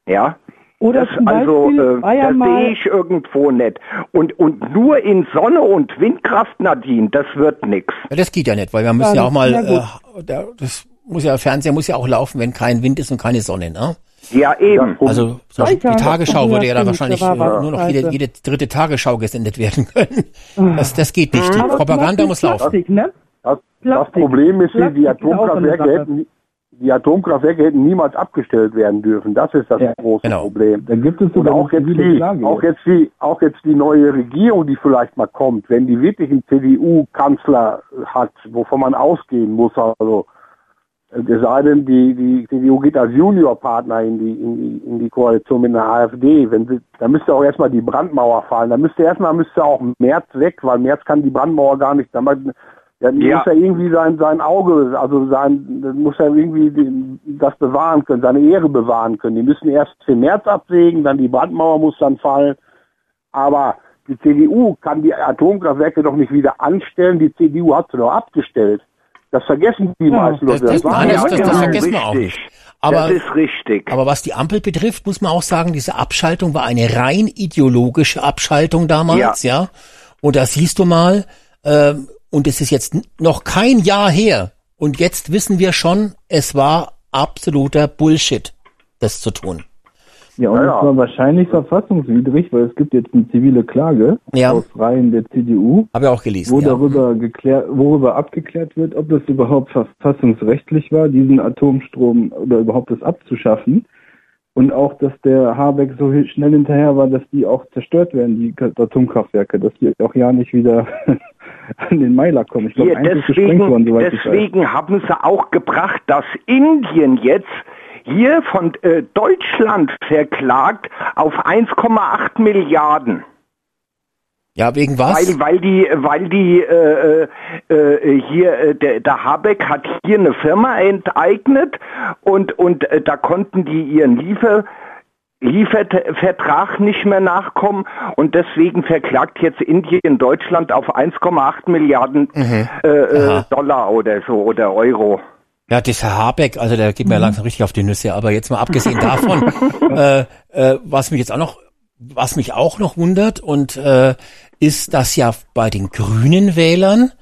Ja. Oder Das, also, äh, das sehe ich irgendwo nicht. Und, und nur in Sonne und Windkraft, Nadine, das wird nix. Ja, das geht ja nicht, weil wir müssen Ja, ja auch mal, äh, der, das muss ja, Fernseher muss ja auch laufen, wenn kein Wind ist und keine Sonne, ne? Ja, eben. Also zum Beispiel die Tagesschau würde ja dann wahrscheinlich da war äh, nur noch jede, jede dritte Tagesschau gesendet werden können. Das, das geht nicht. Die Aber Propaganda muss laufen. Plastik, ne? Das, das. Problem ist, Plastik die so Atomkraftwerke hätten, die Atomkraftwerke hätten niemals abgestellt werden dürfen. Das ist das Ja, große genau. Problem. Da gibt es Und sogar auch jetzt, die, auch, jetzt die, auch jetzt die neue Regierung, die vielleicht mal kommt, wenn die wirklich einen CDU-Kanzler hat, wovon man ausgehen muss, also es sei denn, die, die CDU geht als Juniorpartner in die, in die, in die Koalition mit einer AfD, wenn sie, da müsste auch erstmal die Brandmauer fallen. Da müsste erstmal müsste auch Merz weg, weil Merz kann die Brandmauer gar nicht, da man- ja, muss er irgendwie sein, sein Auge, also sein, muss er irgendwie das bewahren können, seine Ehre bewahren können. Die müssen erst den März absägen, dann die Brandmauer muss dann fallen. Aber die CDU kann die Atomkraftwerke doch nicht wieder anstellen. Die CDU hat sie doch abgestellt. Das vergessen die Ja. meisten Das, Leute. das, war nein, ja das, das, das vergessen wir auch nicht. Aber, das ist richtig. aber was die Ampel betrifft, muss man auch sagen, diese Abschaltung war eine rein ideologische Abschaltung damals, ja. Und da siehst du mal, ähm, und es ist jetzt noch kein Jahr her. Und jetzt wissen wir schon, es war absoluter Bullshit, das zu tun. Ja, und Ja, ja. es war wahrscheinlich verfassungswidrig, weil es gibt jetzt eine zivile Klage Ja. aus Reihen der CDU, Habe ich auch gelesen. wo ja. darüber geklärt, worüber abgeklärt wird, ob es überhaupt verfassungsrechtlich war, diesen Atomstrom oder überhaupt das abzuschaffen. Und auch, dass der Habeck so schnell hinterher war, dass die auch zerstört werden, die Atomkraftwerke, dass die auch ja nicht wieder an den Meiler kommen. Ich glaube, worden, deswegen, soweit ich weiß. deswegen haben sie auch gebracht, dass Indien jetzt hier von äh, Deutschland verklagt auf 1,8 Milliarden. Ja, wegen was? Weil, weil die, weil die äh, äh, äh, hier äh, der, der Habeck hat hier eine Firma enteignet und und äh, da konnten die ihren Liefer Liefervertrag nicht mehr nachkommen und deswegen verklagt jetzt Indien Deutschland auf 1,8 Milliarden Mhm. äh, Dollar oder so oder Euro. Ja, das Herr Habeck, also der geht mir langsam richtig auf die Nüsse, aber jetzt mal abgesehen davon, äh, äh, was mich jetzt auch noch, was mich auch noch wundert und äh, ist, dass ja bei den grünen Wählern,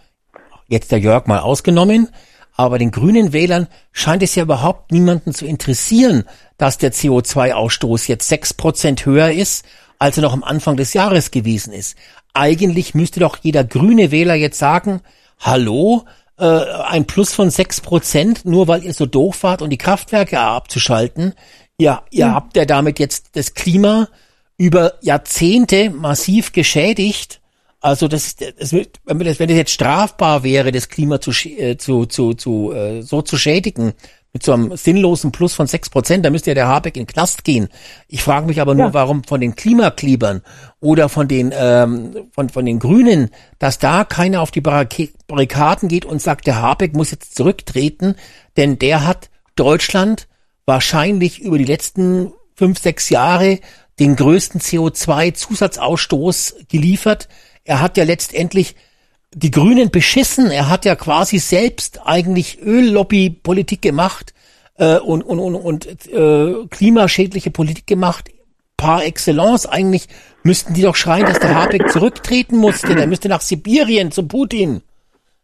jetzt der Jörg mal ausgenommen, aber bei den grünen Wählern scheint es ja überhaupt niemanden zu interessieren, dass der CO2-Ausstoß jetzt sechs Prozent höher ist, als er noch am Anfang des Jahres gewesen ist. Eigentlich müsste doch jeder grüne Wähler jetzt sagen, hallo, äh, ein Plus von sechs Prozent, nur weil ihr so doof wart und die Kraftwerke abzuschalten. Ja, ihr habt ja damit jetzt das Klima über Jahrzehnte massiv geschädigt. Also das, das wenn das, jetzt strafbar wäre, das Klima zu, äh, zu, zu, zu äh, so zu schädigen mit so einem sinnlosen Plus von sechs Prozent, da müsste ja der Habeck in den Knast gehen. Ich frage mich aber nur, Ja. warum von den Klimaklebern oder von den ähm, von von den Grünen, dass da keiner auf die Barrikaden geht und sagt, der Habeck muss jetzt zurücktreten, denn der hat Deutschland wahrscheinlich über die letzten fünf, sechs Jahre den größten CO2-Zusatzausstoß geliefert. Er hat ja letztendlich die Grünen beschissen. Er hat ja quasi selbst eigentlich Öllobby-Politik gemacht äh, und, und, und, und äh, klimaschädliche Politik gemacht. Par excellence. Eigentlich müssten die doch schreien, dass der Habeck zurücktreten muss, denn er müsste nach Sibirien zu Putin.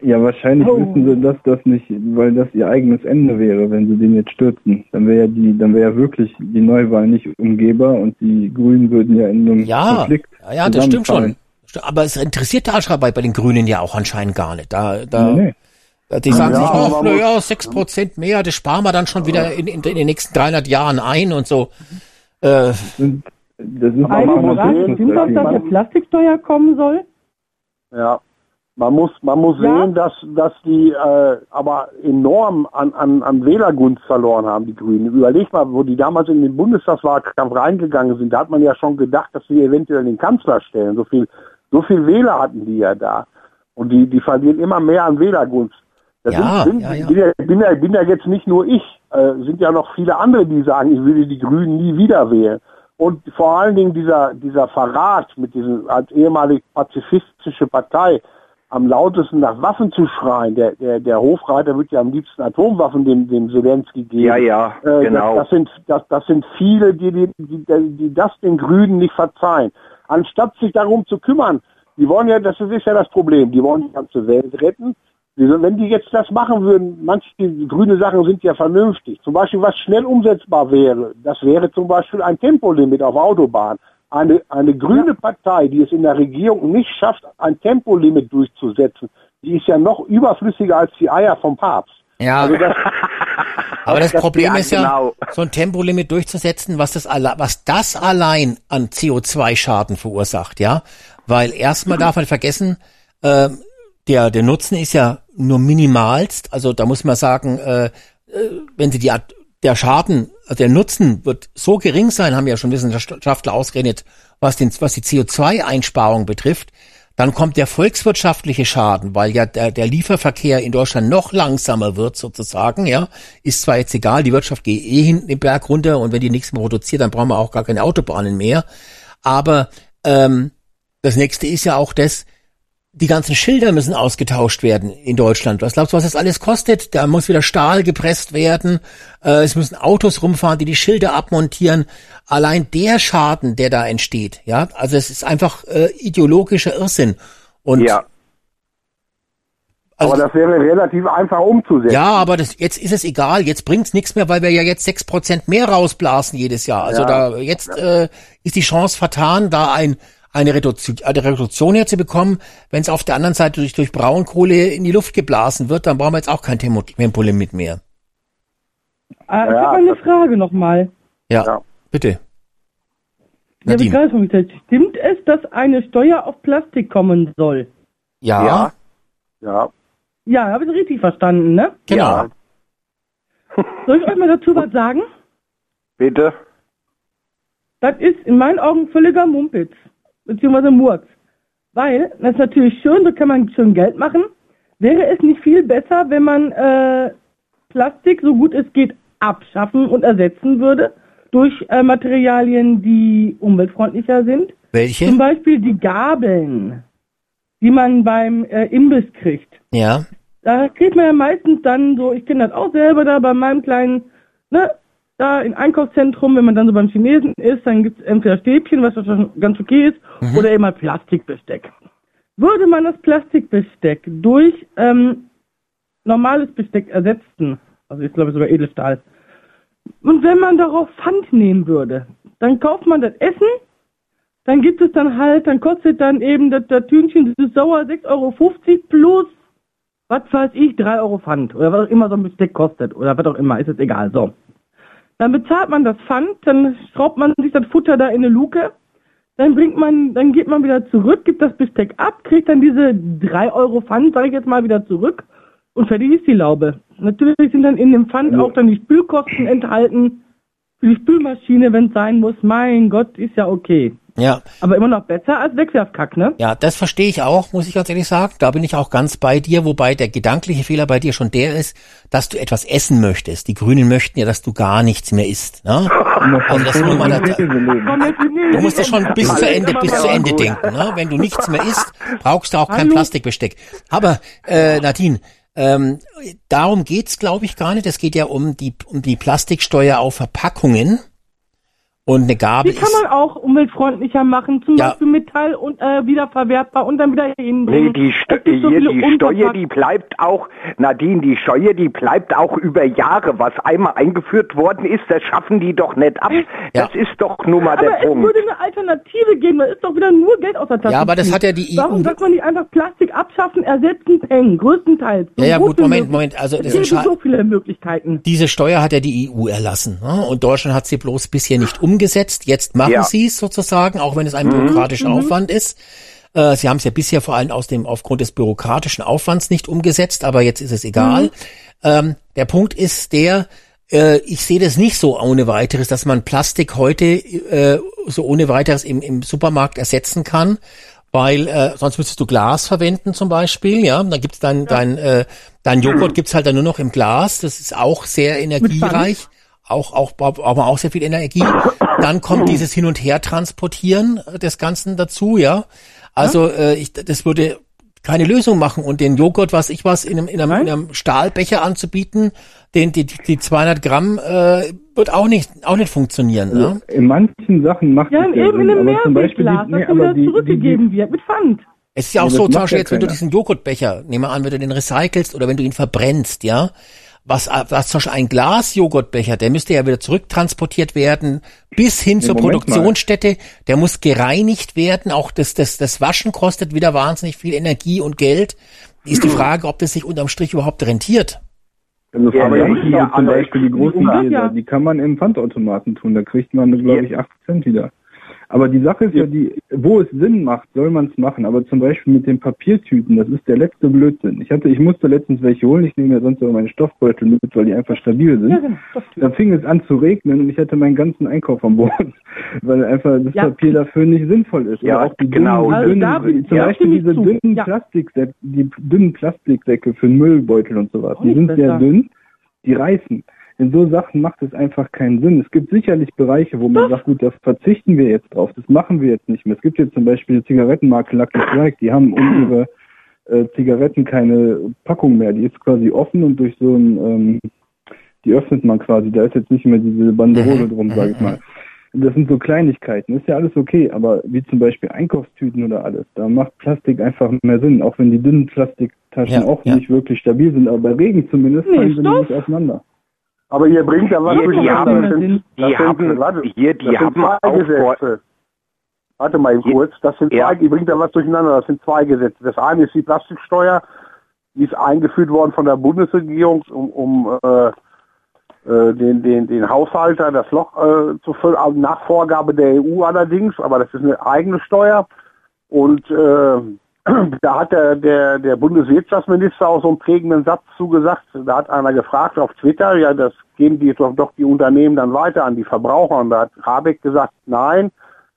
Ja, wahrscheinlich Oh. wissen sie das, das nicht, weil das ihr eigenes Ende wäre, wenn sie den jetzt stürzen. Dann wäre ja die, dann wäre ja wirklich die Neuwahl nicht umgehbar und die Grünen würden ja in einem Ja, Konflikt ja, ja, das stimmt schon. Aber es interessiert der Aschra bei, bei den Grünen ja auch anscheinend gar nicht. Da, da, Nee, nee. Die sagen Ja, sich, ach, man na ja, sechs Prozent mehr, das sparen wir dann schon wieder in, in, in den nächsten 300 Jahren ein und so. Äh, Das ist Eine man muss Frage, sehen, stimmt das, dass eine Plastiksteuer kommen soll? Ja. Man muss, man muss Ja. sehen, dass, dass die äh, aber enorm an, an, an Wählergunst verloren haben, die Grünen. Überleg mal, wo die damals in den Bundestagswahlkampf reingegangen sind, da hat man ja schon gedacht, dass sie eventuell den Kanzler stellen. So viel, so viel Wähler hatten die ja da. Und die, die verlieren immer mehr an Wählergunst. Das Ja, sind, ja, ja. Bin, ja, bin, ja, bin ja jetzt nicht nur ich, äh, sind ja noch viele andere, die sagen, ich würde die Grünen nie wieder wählen. Und vor allen Dingen dieser, dieser Verrat mit diesem als ehemalig pazifistische Partei am lautesten nach Waffen zu schreien. Der, der, der Hofreiter wird ja am liebsten Atomwaffen dem, dem Zelensky geben. Ja, ja, Äh, genau. Das, das, sind, das, das sind viele, die, die, die, die das den Grünen nicht verzeihen. Anstatt sich darum zu kümmern, die wollen ja, das ist ja das Problem, die wollen die ganze Welt retten. Wenn die jetzt das machen würden, manche grüne Sachen sind ja vernünftig. Zum Beispiel, was schnell umsetzbar wäre, das wäre zum Beispiel ein Tempolimit auf Autobahn. Eine, eine grüne Partei, die es in der Regierung nicht schafft, ein Tempolimit durchzusetzen, die ist ja noch überflüssiger als die Eier vom Papst. ja, Also das, aber das, das- Problem ist ja, genau. so ein Tempolimit durchzusetzen, was das, was das allein an CO2-Schaden verursacht, ja. Weil erstmal darf man vergessen, ähm, der, der Nutzen ist ja nur minimalst. Also da muss man sagen, äh, äh, wenn sie die Art- der Schaden, also der Nutzen wird so gering sein, haben ja schon Wissenschaftler ausgerechnet, was, den, was die CO2-Einsparung betrifft, dann kommt der volkswirtschaftliche Schaden, weil ja der, der Lieferverkehr in Deutschland noch langsamer wird sozusagen, ja. Ist zwar jetzt egal, die Wirtschaft geht eh hinten den Berg runter und wenn die nichts mehr produziert, dann brauchen wir auch gar keine Autobahnen mehr. Aber ähm, das nächste ist ja auch das, die ganzen Schilder müssen ausgetauscht werden in Deutschland. Was glaubst du, was das alles kostet? Da muss wieder Stahl gepresst werden. Äh, es müssen Autos rumfahren, die die Schilder abmontieren. Allein der Schaden, der da entsteht, ja, also es ist einfach äh, ideologischer Irrsinn. Und Ja. also, aber das wäre relativ einfach umzusetzen. ja, aber das, jetzt ist es egal. Jetzt bringt's nichts mehr, weil wir ja jetzt sechs Prozent mehr rausblasen jedes Jahr. Also Ja. da jetzt äh, ist die Chance vertan, da ein eine Reduktion, eine Reduktion herzubekommen. Wenn es auf der anderen Seite durch, durch Braunkohle in die Luft geblasen wird, dann brauchen wir jetzt auch kein Tempo- Tempolimit mehr. Ah, ich Ja, habe eine Frage nochmal. Ja, Ja. bitte. Ich Nadine. schon gesagt, stimmt es, dass eine Steuer auf Plastik kommen soll? Ja, Ja. Ja. Ja, habe ich richtig verstanden, ne? genau. Ja. Soll ich euch mal dazu was sagen? Bitte? Das ist in meinen Augen völliger Mumpitz, beziehungsweise Murks. Weil, das ist natürlich schön, so kann man schön Geld machen. Wäre es nicht viel besser, wenn man äh, Plastik, so gut es geht, abschaffen und ersetzen würde durch äh, Materialien, die umweltfreundlicher sind? Welche? Zum Beispiel die Gabeln, die man beim äh, Imbiss kriegt. Ja. Da kriegt man ja meistens dann so, ich kenne das auch selber da bei meinem kleinen, ne, da im Einkaufszentrum, wenn man dann so beim Chinesen ist, dann gibt's entweder Stäbchen, was schon ganz okay ist, Mhm. oder eben halt Plastikbesteck. Würde man das Plastikbesteck durch ähm, normales Besteck ersetzen, also ich glaube sogar Edelstahl, und wenn man darauf Pfand nehmen würde, dann kauft man das Essen, dann gibt es dann halt, dann kostet dann eben das, das Tütchen, das ist sauer 6,50 Euro plus, was weiß ich, 3 Euro Pfand oder was auch immer so ein Besteck kostet oder was auch immer, ist jetzt egal, so. Dann bezahlt man das Pfand, dann schraubt man sich das Futter da in eine Luke, dann bringt man, dann geht man wieder zurück, gibt das Besteck ab, kriegt dann diese 3 Euro Pfand, sage ich jetzt mal, wieder zurück und fertig ist die Laube. Natürlich sind dann in dem Pfand auch dann die Spülkosten enthalten für die Spülmaschine, wenn es sein muss. Mein Gott, ist ja okay. Ja. Aber immer noch besser als Wegwerfkack, ne? Ja, das verstehe ich auch, muss ich ganz ehrlich sagen. Da bin ich auch ganz bei dir, wobei der gedankliche Fehler bei dir schon der ist, dass du etwas essen möchtest. Die Grünen möchten ja, dass du gar nichts mehr isst. Ne? Also das nur mal da, du musst ja schon bis zu Ende, bis zu Ende denken. Ne? Wenn du nichts mehr isst, brauchst du auch kein? Plastikbesteck. Aber äh, Nadine, ähm, darum geht's, glaube ich, gar nicht. Es geht ja um die um die Plastiksteuer auf Verpackungen. Und eine Gabel Die kann ist man auch umweltfreundlicher machen, zum Ja. Beispiel Metall und äh, wiederverwertbar und dann wieder Nee, hinbringen. die, Sto Es so hier, die Steuer, die bleibt auch, Nadine, die Steuer, die bleibt auch über Jahre. Was einmal eingeführt worden ist, das schaffen die doch nicht ab. Ja. Das ist doch nun mal der Aber es Punkt. würde eine Alternative geben, da ist doch wieder nur Geld aus der Tasche. Ja, aber das hat ja die EU Warum sagt man nicht einfach Plastik abschaffen, ersetzen, peng, größtenteils? So Ja, ja, gut, Moment. Moment, also das es scha- so viele Möglichkeiten. diese Steuer hat ja die EU erlassen. Ne? Und Deutschland hat sie bloß bisher nicht umgesetzt. Jetzt machen Ja. sie es sozusagen, auch wenn es ein bürokratischer Aufwand ist. Äh, sie haben es ja bisher vor allem aus dem, aufgrund des bürokratischen Aufwands nicht umgesetzt, aber jetzt ist es egal. Ähm, der Punkt ist der, äh, ich sehe das nicht so ohne weiteres, dass man Plastik heute äh, so ohne weiteres im, im Supermarkt ersetzen kann. Weil äh, sonst müsstest du Glas verwenden zum Beispiel, ja. Dann gibt's dein, dein, äh, dein Joghurt gibt's halt dann nur noch im Glas. Das ist auch sehr energiereich, auch, auch, aber auch sehr viel Energie. Dann kommt dieses Hin- und Her-Transportieren äh, des Ganzen dazu, ja. Also äh, ich, das würde keine Lösung machen und den Joghurt, was ich was, in einem, in einem, in einem Stahlbecher anzubieten, den, die, die 200 Gramm, äh, wird auch nicht, auch nicht funktionieren, ne? In manchen Sachen macht Ja, es eben in einem aber zum Beispiel die, nee, aber die, die, zurückgegeben wird mit Pfand. Es ist ja auch Ja, so, das zum Beispiel ja jetzt, wenn du diesen Joghurtbecher, nehmen wir an, wenn du den recycelst oder wenn du ihn verbrennst, ja, was, was zum Beispiel ein Glas-Joghurtbecher, der müsste ja wieder zurücktransportiert werden bis hin zur Moment mal. Produktionsstätte, der muss gereinigt werden, auch das, das, das Waschen kostet wieder wahnsinnig viel Energie und Geld. Ist die Frage, ob das sich unterm Strich überhaupt rentiert. Also Ja, aber ja, zum Beispiel die großen Gläser, ja. die kann man im Pfandautomaten tun. Da kriegt man, glaube ich, 8 Cent wieder. Aber die Sache ist ja die, wo es Sinn macht, soll man es machen. Aber zum Beispiel mit den Papiertüten, das ist der letzte Blödsinn. Ich hatte, ich musste letztens welche holen. Ich nehme ja sonst immer meine Stoffbeutel mit, weil die einfach stabil sind. Ja, genau. Dann fing es an zu regnen und ich hatte meinen ganzen Einkauf am Boden, weil einfach das Ja. Papier dafür nicht sinnvoll ist. Ja, Oder auch die genau. dünnen, Also dünnen, da bin- zum ja, Beispiel diese zu. dünnen Ja. Plastiksäcke, die dünnen Plastiksäcke für Müllbeutel und sowas. Die sind sehr dünn, die reißen. In so Sachen macht es einfach keinen Sinn. Es gibt sicherlich Bereiche, wo man sagt, gut, da verzichten wir jetzt drauf. Das machen wir jetzt nicht mehr. Es gibt jetzt zum Beispiel die Zigarettenmarke Lucky Strike, die haben um ihre äh, Zigaretten keine Packung mehr. Die ist quasi offen und durch so ein, ähm, die öffnet man quasi. Da ist jetzt nicht mehr diese Banderole drum, sage ich mal. Das sind so Kleinigkeiten. Ist ja alles okay, aber wie zum Beispiel Einkaufstüten oder alles, da macht Plastik einfach mehr Sinn, auch wenn die dünnen Plastiktaschen Ja, auch ja. nicht wirklich stabil sind, aber bei Regen zumindest Nee, fallen sie nicht auseinander. Aber ihr bringt da was die durcheinander. haben- Das sind- die das sind- haben- warte, hier, die sind haben zwei Gesetze. Warte mal Hier- kurz. Das sind Ja. zwei, ihr bringt da was durcheinander. Das sind zwei Gesetze. Das eine ist die Plastiksteuer. Die ist eingeführt worden von der Bundesregierung, um, um äh, äh, den, den, den Haushalter das Loch äh, zu füllen, nach Vorgabe der EU allerdings, aber das ist eine eigene Steuer. Und äh, da hat der, der, der Bundeswirtschaftsminister auch so einen prägenden Satz zugesagt. Da hat einer gefragt auf Twitter, ja, das geben die doch, doch die Unternehmen dann weiter an die Verbraucher. Und da hat Habeck gesagt, nein,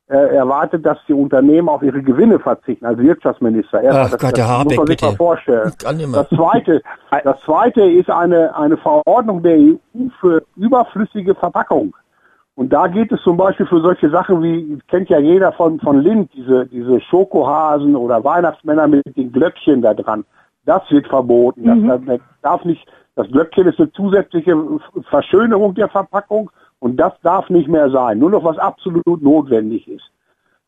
er erwartet, dass die Unternehmen auf ihre Gewinne verzichten, als Wirtschaftsminister. Er, Ach das, Gott, der Habeck, muss man sich bitte. mal vorstellen. Das zweite, das zweite ist eine, eine Verordnung der EU für überflüssige Verpackung. Und da geht es zum Beispiel für solche Sachen wie, kennt ja jeder von, von Lind, diese, diese Schokohasen oder Weihnachtsmänner mit den Glöckchen da dran. Das wird verboten. Das, das darf nicht, das Glöckchen ist eine zusätzliche Verschönerung der Verpackung und das darf nicht mehr sein. Nur noch was absolut notwendig ist.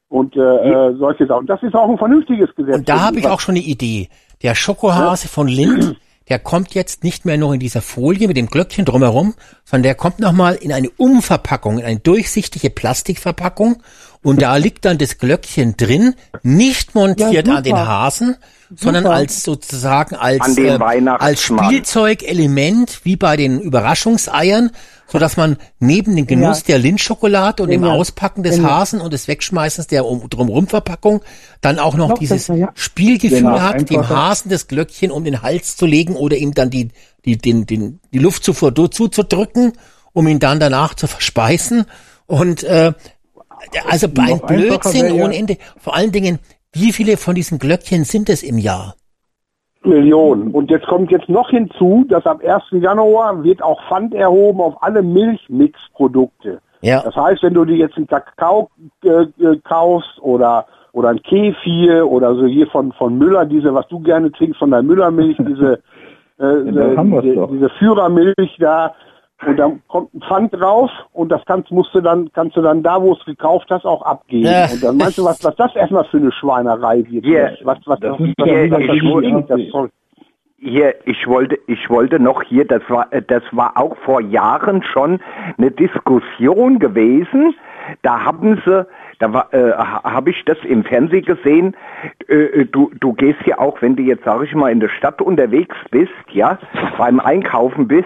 Und äh, äh, solche Sachen. Das ist auch ein vernünftiges Gesetz. Und da habe ich auch schon eine Idee. Der Schokohase von Lind, der kommt jetzt nicht mehr nur in dieser Folie mit dem Glöckchen drumherum, sondern der kommt nochmal in eine Umverpackung, in eine durchsichtige Plastikverpackung. Und da liegt dann das Glöckchen drin, nicht montiert Ja, an den. Hasen, sondern Super. als sozusagen als, äh, als. Spielzeugelement, wie bei den Überraschungseiern, so dass man neben dem Genuss Ja. der Lindschokolade und dem Genial. Auspacken des. Hasen und des Wegschmeißens der um, Drumrum-Verpackung dann auch noch, Noch dieses besser, ja. Spielgefühl Genau, hat, dem. Hasen das Glöckchen um den Hals zu legen oder ihm dann die, die, den, den, die Luftzufuhr do- zuzudrücken, um ihn dann danach zu verspeisen. Und äh, also ein Blödsinn ohne Ende. Vor allen Dingen, wie viele von diesen Glöckchen sind es im Jahr? Millionen. Und jetzt kommt jetzt noch hinzu, dass am 1. Januar wird auch Pfand erhoben auf alle Milchmixprodukte. Ja. Das heißt, wenn du dir jetzt einen Kakao äh, äh, kaufst oder oder ein Kefir oder so hier von von Müller, diese, was du gerne trinkst von der Müllermilch, diese äh, diese, diese Führermilch da und dann kommt ein Pfand drauf und das kannst musst du dann kannst du dann da, wo es gekauft hast, auch abgeben. Ja. Und dann meinst du, was was das erstmal für eine Schweinerei wird? Ja. Was was Das was, ist ich was, wollte- das Hier, ich wollte, ich wollte noch hier, das war, äh, das war auch vor Jahren schon eine Diskussion gewesen. Da haben sie, da war, äh, habe ich das im Fernsehen gesehen. Äh, du, du gehst ja auch, wenn du jetzt, sag ich mal, in der Stadt unterwegs bist, ja, beim Einkaufen bist,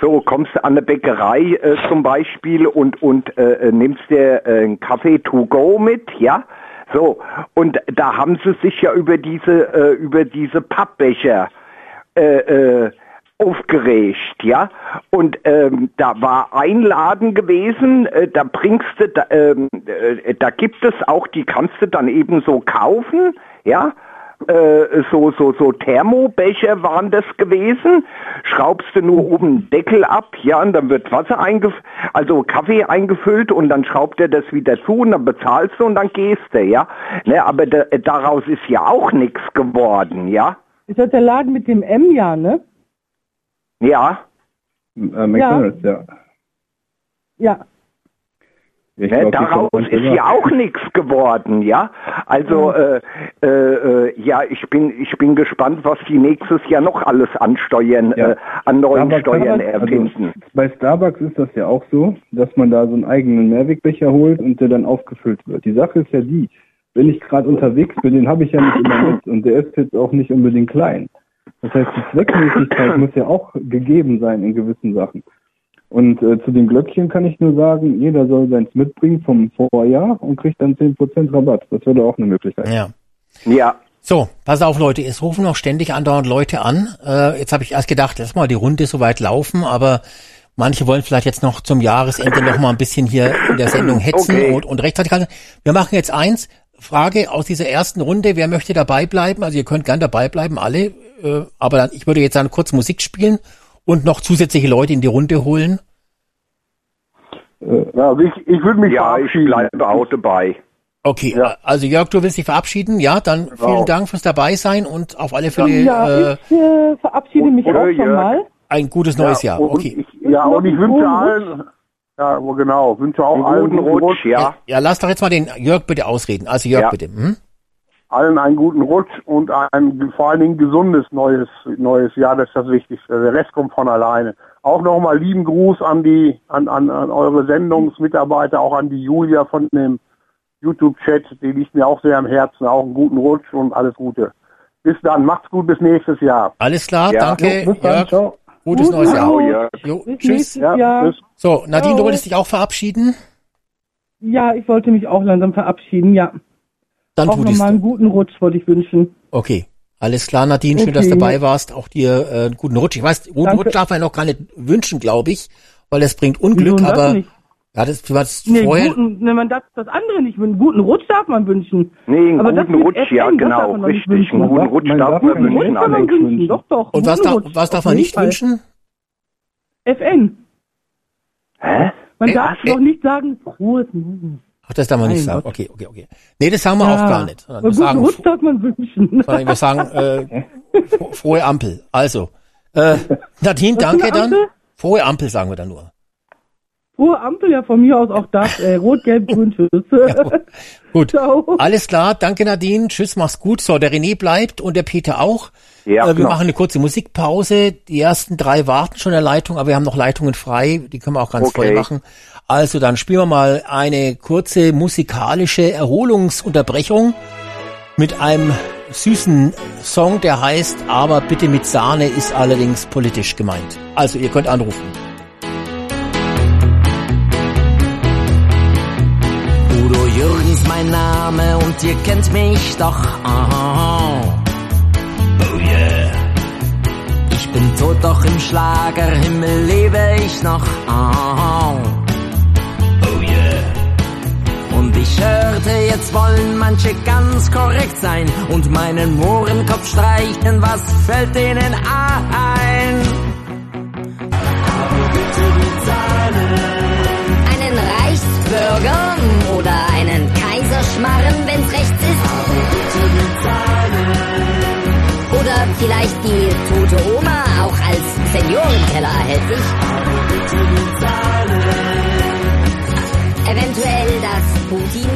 so kommst du an eine Bäckerei äh, zum Beispiel und und äh, äh, nimmst dir äh, einen Kaffee to go mit, ja. So, und da haben sie sich ja über diese, äh, über diese Pappbecher äh, äh, aufgeregt, ja. Und ähm, da war ein Laden gewesen, äh, da bringst du, da, ähm, äh, da gibt es auch, die kannst du dann eben so kaufen, ja. Äh, so so so Thermobecher waren das gewesen. Schraubst du nur oben Deckel ab, ja, und dann wird Wasser eingefüllt, also Kaffee eingefüllt und dann schraubt er das wieder zu und dann bezahlst du und dann gehst du, ja. Ne, aber da, daraus ist ja auch nichts geworden, ja. Ist das der Laden mit dem M, ja, ne? Ja. Äh, McDonalds, ja. Ja. Ne, daraus ist ja auch nichts geworden, ja. Also äh, äh, äh, ja, ich bin ich bin gespannt, was die nächstes Jahr noch alles ansteuern, Ja. äh, an neuen Starbucks Steuern hat- erfinden. Also, bei Starbucks ist das ja auch so, dass man da so einen eigenen Mehrwegbecher holt und der dann aufgefüllt wird. Die Sache ist ja die, wenn ich gerade unterwegs bin, den habe ich ja nicht immer mit und der ist jetzt auch nicht unbedingt klein. Das heißt, die Zweckmäßigkeit muss ja auch gegeben sein in gewissen Sachen. Und äh, zu den Glöckchen kann ich nur sagen, jeder soll seins mitbringen vom Vorjahr und kriegt dann 10% Rabatt. Das wäre auch eine Möglichkeit. Ja. Ja, So, pass auf, Leute, es rufen noch ständig andauernd Leute an. Äh, jetzt habe ich erst gedacht, lass mal die Runde so weit laufen, aber manche wollen vielleicht jetzt noch zum Jahresende noch mal ein bisschen hier in der Sendung hetzen Okay. und, und rechtzeitig halten. Wir machen jetzt eins. Frage aus dieser ersten Runde, wer möchte dabei bleiben? Also ihr könnt gern dabei bleiben, alle. Äh, aber dann, ich würde jetzt dann kurz Musik spielen und noch zusätzliche Leute in die Runde holen. Äh, Ja, also ich, ich würde mich ja, ich verabschieden. bleibe auch dabei. Okay, Ja. also Jörg, du willst dich verabschieden? Ja, dann vielen Dank fürs Dabeisein und auf alle Fälle Ja, äh, ich äh, verabschiede mich auch Jörg. schon mal. ein gutes neues Jahr. und Okay. Ich, ja, und ich wünsche allen, ja, wo genau, wünsche auch Einen allen guten Rutsch, ja. Ja, lass doch jetzt mal den Jörg bitte ausreden. Also Jörg Ja. bitte. Hm? Allen einen guten Rutsch und ein vor allen Dingen gesundes neues neues Jahr, das ist das Wichtigste. Der Rest kommt von alleine. Auch nochmal lieben Gruß an die an, an, an eure Sendungsmitarbeiter, auch an die Julia von dem YouTube-Chat, die liegt mir auch sehr am Herzen. Auch einen guten Rutsch und alles Gute. Bis dann, macht's gut, bis nächstes Jahr. Alles klar, Ja. danke. Bis dann, ciao. Gutes Guten neues Jahr. Jörg. Jo, tschüss. Jahr. tschüss. So, Nadine, du Ciao. wolltest dich auch verabschieden? Ja, ich wollte mich auch langsam verabschieden, ja. Dann auch tu nochmal einen guten Rutsch wollte ich wünschen. Okay. Alles klar, Nadine, schön, Okay. dass du dabei warst. Auch dir äh, einen guten Rutsch. Ich weiß, guten Danke. Rutsch darf man noch gar nicht wünschen, glaube ich, weil es bringt Unglück, Wieso das aber nicht? ja, das was Nee, vorher. guten, ne, man darf das andere nicht wünschen. Guten Rutsch darf man wünschen. Nee, einen Aber das guten Rutsch, ja das darf genau, man doch nicht richtig. wünschen. Einen guten Rutsch darf- darf man darf wünschen, kann man wünschen. wünschen. Doch, doch. Und was darf, was darf man nicht Fall. wünschen? FN. Hä? Man Äh, darf äh. doch nicht sagen, frohes Neues. Ach, das darf man nicht Mein sagen. Gott. Okay, okay, okay. Nee, das sagen wir auch gar nicht. Wir guten sagen, Rutsch darf man wünschen. sondern wir sagen äh, fro- frohe Ampel. Also, äh, Nadine, danke dann. Ampel? Frohe Ampel sagen wir dann nur. Frohe Ampel, ja von mir aus auch das. Äh, Rot, Gelb, Grün, Tschüss. Gut. Ciao. Alles klar, danke Nadine. Tschüss, mach's gut. So, der René bleibt und der Peter auch. Ja, äh, wir genau. machen eine kurze Musikpause. Die ersten drei warten schon in der Leitung, aber wir haben noch Leitungen frei. Die können wir auch ganz Okay. voll machen. Also dann spielen wir mal eine kurze musikalische Erholungsunterbrechung mit einem süßen Song, der heißt Aber bitte mit Sahne ist allerdings politisch gemeint. Also ihr könnt anrufen. Udo Jürgens mein Name und ihr kennt mich doch. Oh, oh yeah. Ich bin tot, doch im Schlagerhimmel lebe ich noch. Oh, oh ich hörte, jetzt wollen manche ganz korrekt sein und meinen Mohrenkopf streichen. Was fällt denen ein? Einen Reichsbürger oder einen Kaiserschmarren, wenn's rechts ist. Oder vielleicht die tote Oma auch als Seniorenkeller erhältlich. Eventuell das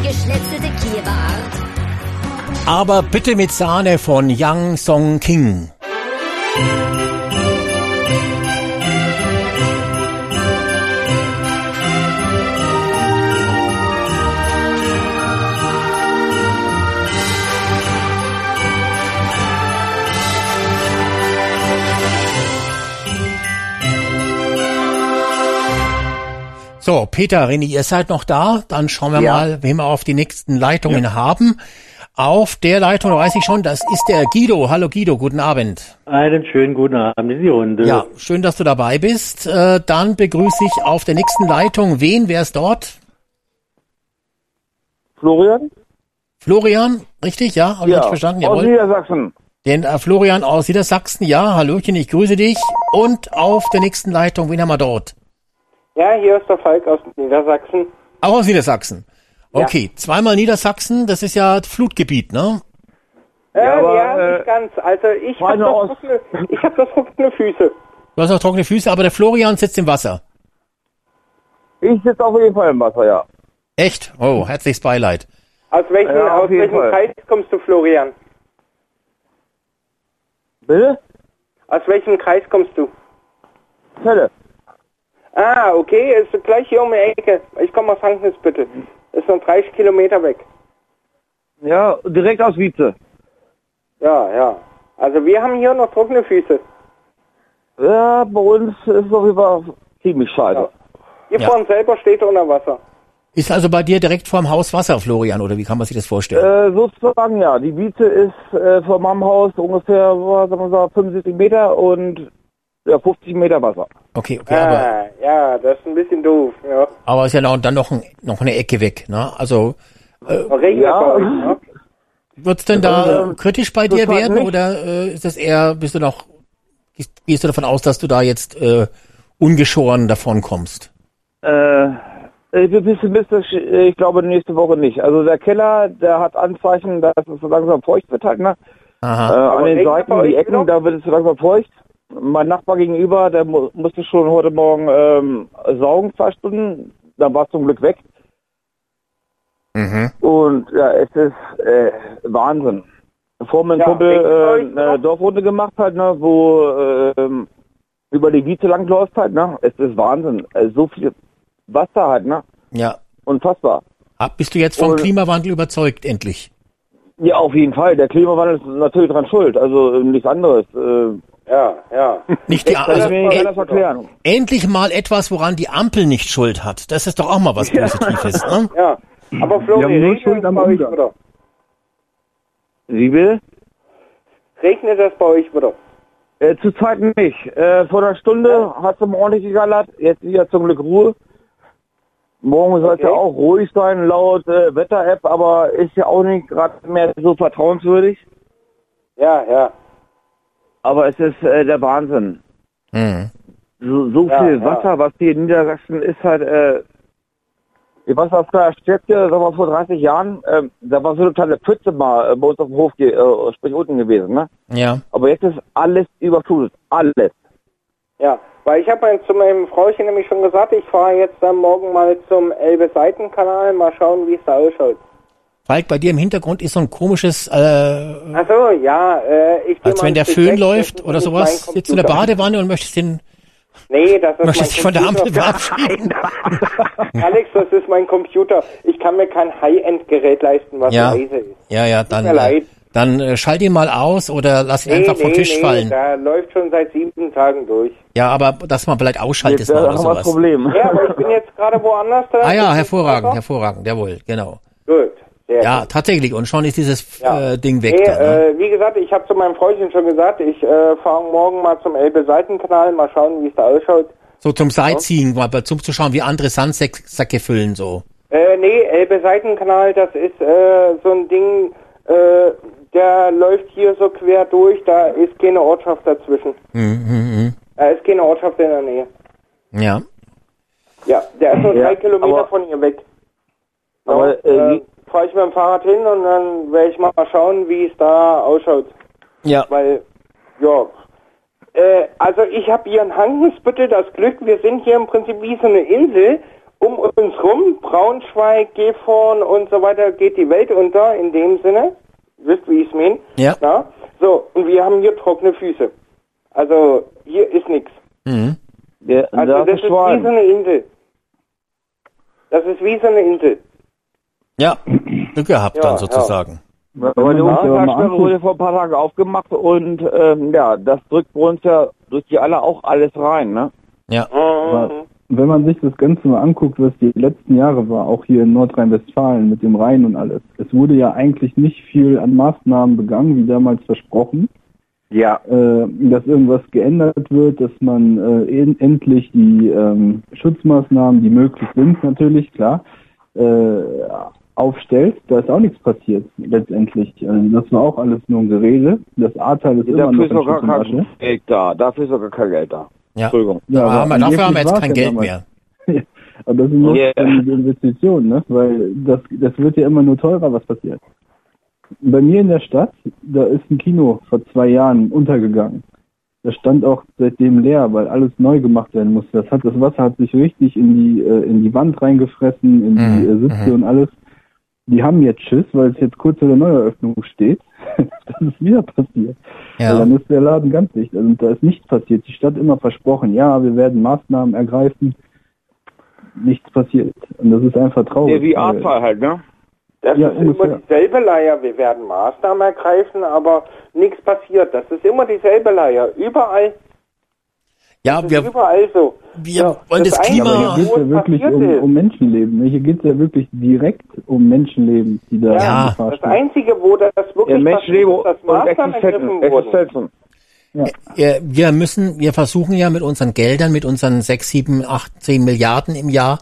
geschnetzelte Kierbart. Aber bitte mit Sahne von Yang Song King. So, Peter, René, ihr seid noch da. Dann schauen wir Ja. mal, wen wir auf die nächsten Leitungen haben. Auf der Leitung weiß ich schon, das ist der Guido. Hallo Guido, guten Abend. Einen schönen guten Abend in die Runde. Ja, schön, dass du dabei bist. Äh, dann begrüße ich auf der nächsten Leitung. Wen? Wer ist dort? Florian? Florian, richtig? Ja, habe ich richtig verstanden? aus Jawohl. Niedersachsen. Den äh, Florian aus Niedersachsen, ja, Hallöchen, ich grüße dich. Und auf der nächsten Leitung, wen haben wir dort? Ja, hier ist der Falk aus Niedersachsen. Auch aus Niedersachsen. Okay, zweimal Niedersachsen, das ist ja Flutgebiet, ne? Äh, ja, aber, äh, nicht ganz. Also ich habe ich hab das trockene Füße. Du hast auch trockene Füße, aber der Florian sitzt im Wasser. Ich sitze auf jeden Fall im Wasser, ja. Echt? Oh, herzliches Beileid. Aus welchem, Ja, aus welchem Fall. Kreis kommst du, Florian? Bitte? Aus welchem Kreis kommst du? Zelle. Ah, okay, ist gleich hier um die Ecke. Ich komme aus Hanknesbüttel. Ist noch 30 Kilometer weg. Ja, direkt aus Wietze. Ja, ja. Also wir haben hier noch trockene Füße. Ja, bei uns ist es auf jeden Fall ziemlich scheiße. Ihr Ja. selber steht unter Wasser. Ist also bei dir direkt vorm Haus Wasser, Florian, oder wie kann man sich das vorstellen? Äh, sozusagen, ja. Die Wietze ist äh, von meinem Haus ungefähr, was sagen wir so, 75 Meter und ja, 50 Meter Wasser. Okay, okay, aber, Ah, ja, das ist ein bisschen doof. Ja. aber ist ja noch, dann noch, ein, noch eine Ecke weg, ne? Also, Regnet Ja. ne? wird's denn da Ähm, kritisch bei dir werden, nicht. oder äh, ist das eher, bist du noch, gehst, gehst du davon aus, dass du da jetzt äh, ungeschoren davon kommst? Äh, ich bin pessimistisch, ich glaube nächste Woche nicht. Also der Keller, der hat Anzeichen, dass es so langsam feucht wird halt, ne? Äh, Aha. an den Seiten, die Ecken, da wird es so langsam feucht. Mein Nachbar gegenüber, der mu musste schon heute Morgen ähm, saugen, zwei Stunden. Dann war es zum Glück weg. Mhm. Und ja, es ist äh, Wahnsinn. Bevor mein Ja, Kumpel äh, eine? Dorfrunde gemacht hat, ne, wo ähm, über die Wiese langläuft halt, ne? Es ist Wahnsinn. Äh, so viel Wasser halt, ne? Ja. Unfassbar. Ah, Bist du jetzt vom Und- Klimawandel überzeugt, endlich? Ja, auf jeden Fall. Der Klimawandel ist natürlich dran schuld. Also äh, nichts anderes. Äh, Ja, ja. Nicht die, kann also, nicht äh, endlich mal etwas, woran die Ampel nicht Schuld hat. Das ist doch auch mal was Positives, ne? Ja. Aber Flori, haben nur regnet Schuld am bei euch, oder? Wie will? Regnet das bei euch wieder? Äh, Zurzeit nicht. Äh, vor einer Stunde hat es mal ordentlich gegallert. Jetzt wieder zum Glück Ruhe. Morgen soll es ja Okay. auch ruhig sein laut äh, Wetter-App, aber ist ja auch nicht gerade mehr so vertrauenswürdig. Ja, ja. Aber es ist äh, der Wahnsinn. Mhm. So, so Ja, viel ja. Wasser, was hier in Niedersachsen ist halt, äh, ich weiß, was da steckte, sag mal, vor 30 Jahren, ähm, da war so eine kleine Pfütze mal äh, bei uns auf dem Hof, äh, sprich unten gewesen, ne? Ja. Aber jetzt ist alles überflutet. Alles. Ja, weil ich habe zu meinem Frauchen nämlich schon gesagt, ich fahre jetzt dann morgen mal zum Elbe-Seitenkanal, mal schauen, wie es da ausschaut. Falk, bei dir im Hintergrund ist so ein komisches, äh, Ach so, ja, äh, ich als wenn der Föhn weg, läuft ist oder sowas. Sitzt du in der. Badewanne und möchtest den, Nee, das ist möchtest dich von mein der Ampel Computer. verabschieden? Alex, das ist mein Computer. Ich kann mir kein High-End-Gerät leisten, was Ja. leise ist. Ja, ja, dann, mir leid. äh, dann äh, schalt ihn mal aus oder lass ihn einfach vom Tisch nee, fallen. Da läuft schon seit sieben Tagen durch. Ja, aber dass man vielleicht ausschaltet Jetzt, mal äh, oder sowas. Problem. Ja, aber ich bin jetzt gerade woanders. Ah ja, Ist hervorragend, hervorragend, jawohl, genau. Gut. Sehr Ja, gut. tatsächlich. Und schon ist dieses Ja. äh, Ding weg. Nee, da, ne? äh, wie gesagt, ich habe zu meinem Freundchen schon gesagt, ich äh, fahre morgen mal zum Elbe-Seitenkanal, mal schauen, wie es da ausschaut. so zum Sightseeing, mal zum zu schauen, wie andere Sandsäcke füllen so. Äh, nee, Elbe-Seitenkanal, das ist äh, so ein Ding, äh, der läuft hier so quer durch, da ist keine Ortschaft dazwischen. Mhm, mhm, Da ist keine Ortschaft in der Nähe. Ja. Ja, der ist nur Ja, drei Kilometer aber- von hier weg. Aber, ja, äh, äh, fahre ich mit dem Fahrrad hin und dann werde ich mal schauen, wie es da ausschaut. Ja. Weil, ja. Äh, also ich habe hier in Hankensbüttel das Glück, wir sind hier im Prinzip wie so eine Insel. Um uns rum, Braunschweig, Gifhorn und so weiter, geht die Welt unter, in dem Sinne. Wisst, wie ich es meine? Ja. Na? So, und wir haben hier trockene Füße. Also, hier ist nichts. Mhm. Ja, Also, da das ist ist wie so eine Insel. Das ist wie so eine Insel. Ja, Glück gehabt Ja, dann ja. sozusagen. Aber die anguckt- wurde vor ein paar Tagen aufgemacht und ähm, ja, das drückt bei uns ja durch die alle auch alles rein, ne? Ja. Aber wenn man sich das Ganze mal anguckt, was die letzten Jahre war, auch hier in Nordrhein-Westfalen mit dem Rhein und alles, es wurde ja eigentlich nicht viel an Maßnahmen begangen, wie damals versprochen. Ja, äh, dass irgendwas geändert wird, dass man äh, en endlich die ähm, Schutzmaßnahmen, die möglich sind, natürlich, klar, äh, aufstellt. Da ist auch nichts passiert, letztendlich. Also das war auch alles nur ein Gerede. Das A-Teil ist immer Dafür noch ist in sogar kein Geld da. Dafür ist sogar kein Geld da. Ja. Entschuldigung. Ja, aber haben wir, dafür haben wir jetzt kein ja Geld mehr. Aber das sind Yeah. notwendige Investitionen, ne? Weil das, das wird ja immer nur teurer, was passiert. Bei mir in der Stadt, da ist ein Kino vor zwei Jahren untergegangen. Das stand auch seitdem leer, weil alles neu gemacht werden musste. Das hat das Wasser hat sich richtig in die äh, in die Wand reingefressen, in die Mhm, äh, Sitze mhm. und alles. Die haben jetzt Schiss, weil es jetzt kurz vor der Neueröffnung steht. das ist wieder passiert. Ja. Weil dann ist der Laden ganz dicht. Also da ist nichts passiert. Die Stadt immer versprochen, ja, wir werden Maßnahmen ergreifen. Nichts passiert. Und das ist einfach traurig. Der weil- VR-Fall halt, ne? Das Ja, ist immer ungefähr. dieselbe Leier. Wir werden Maßnahmen ergreifen, aber nichts passiert. Das ist immer dieselbe Leier. Überall. Ja, Das wir, ist überall so. wir Ja, wollen das, das Klima. hier geht es ja wirklich um, um Menschenleben. Hier geht es ja wirklich direkt um Menschenleben, die da Ja, Das stehen. Einzige, wo das wirklich Ja, passiert ist, dass und Maßnahmen ergriffen wurden. Existenzen. Äh, Wir müssen, wir versuchen ja mit unseren Geldern, mit unseren sechs, sieben, acht, zehn Milliarden im Jahr,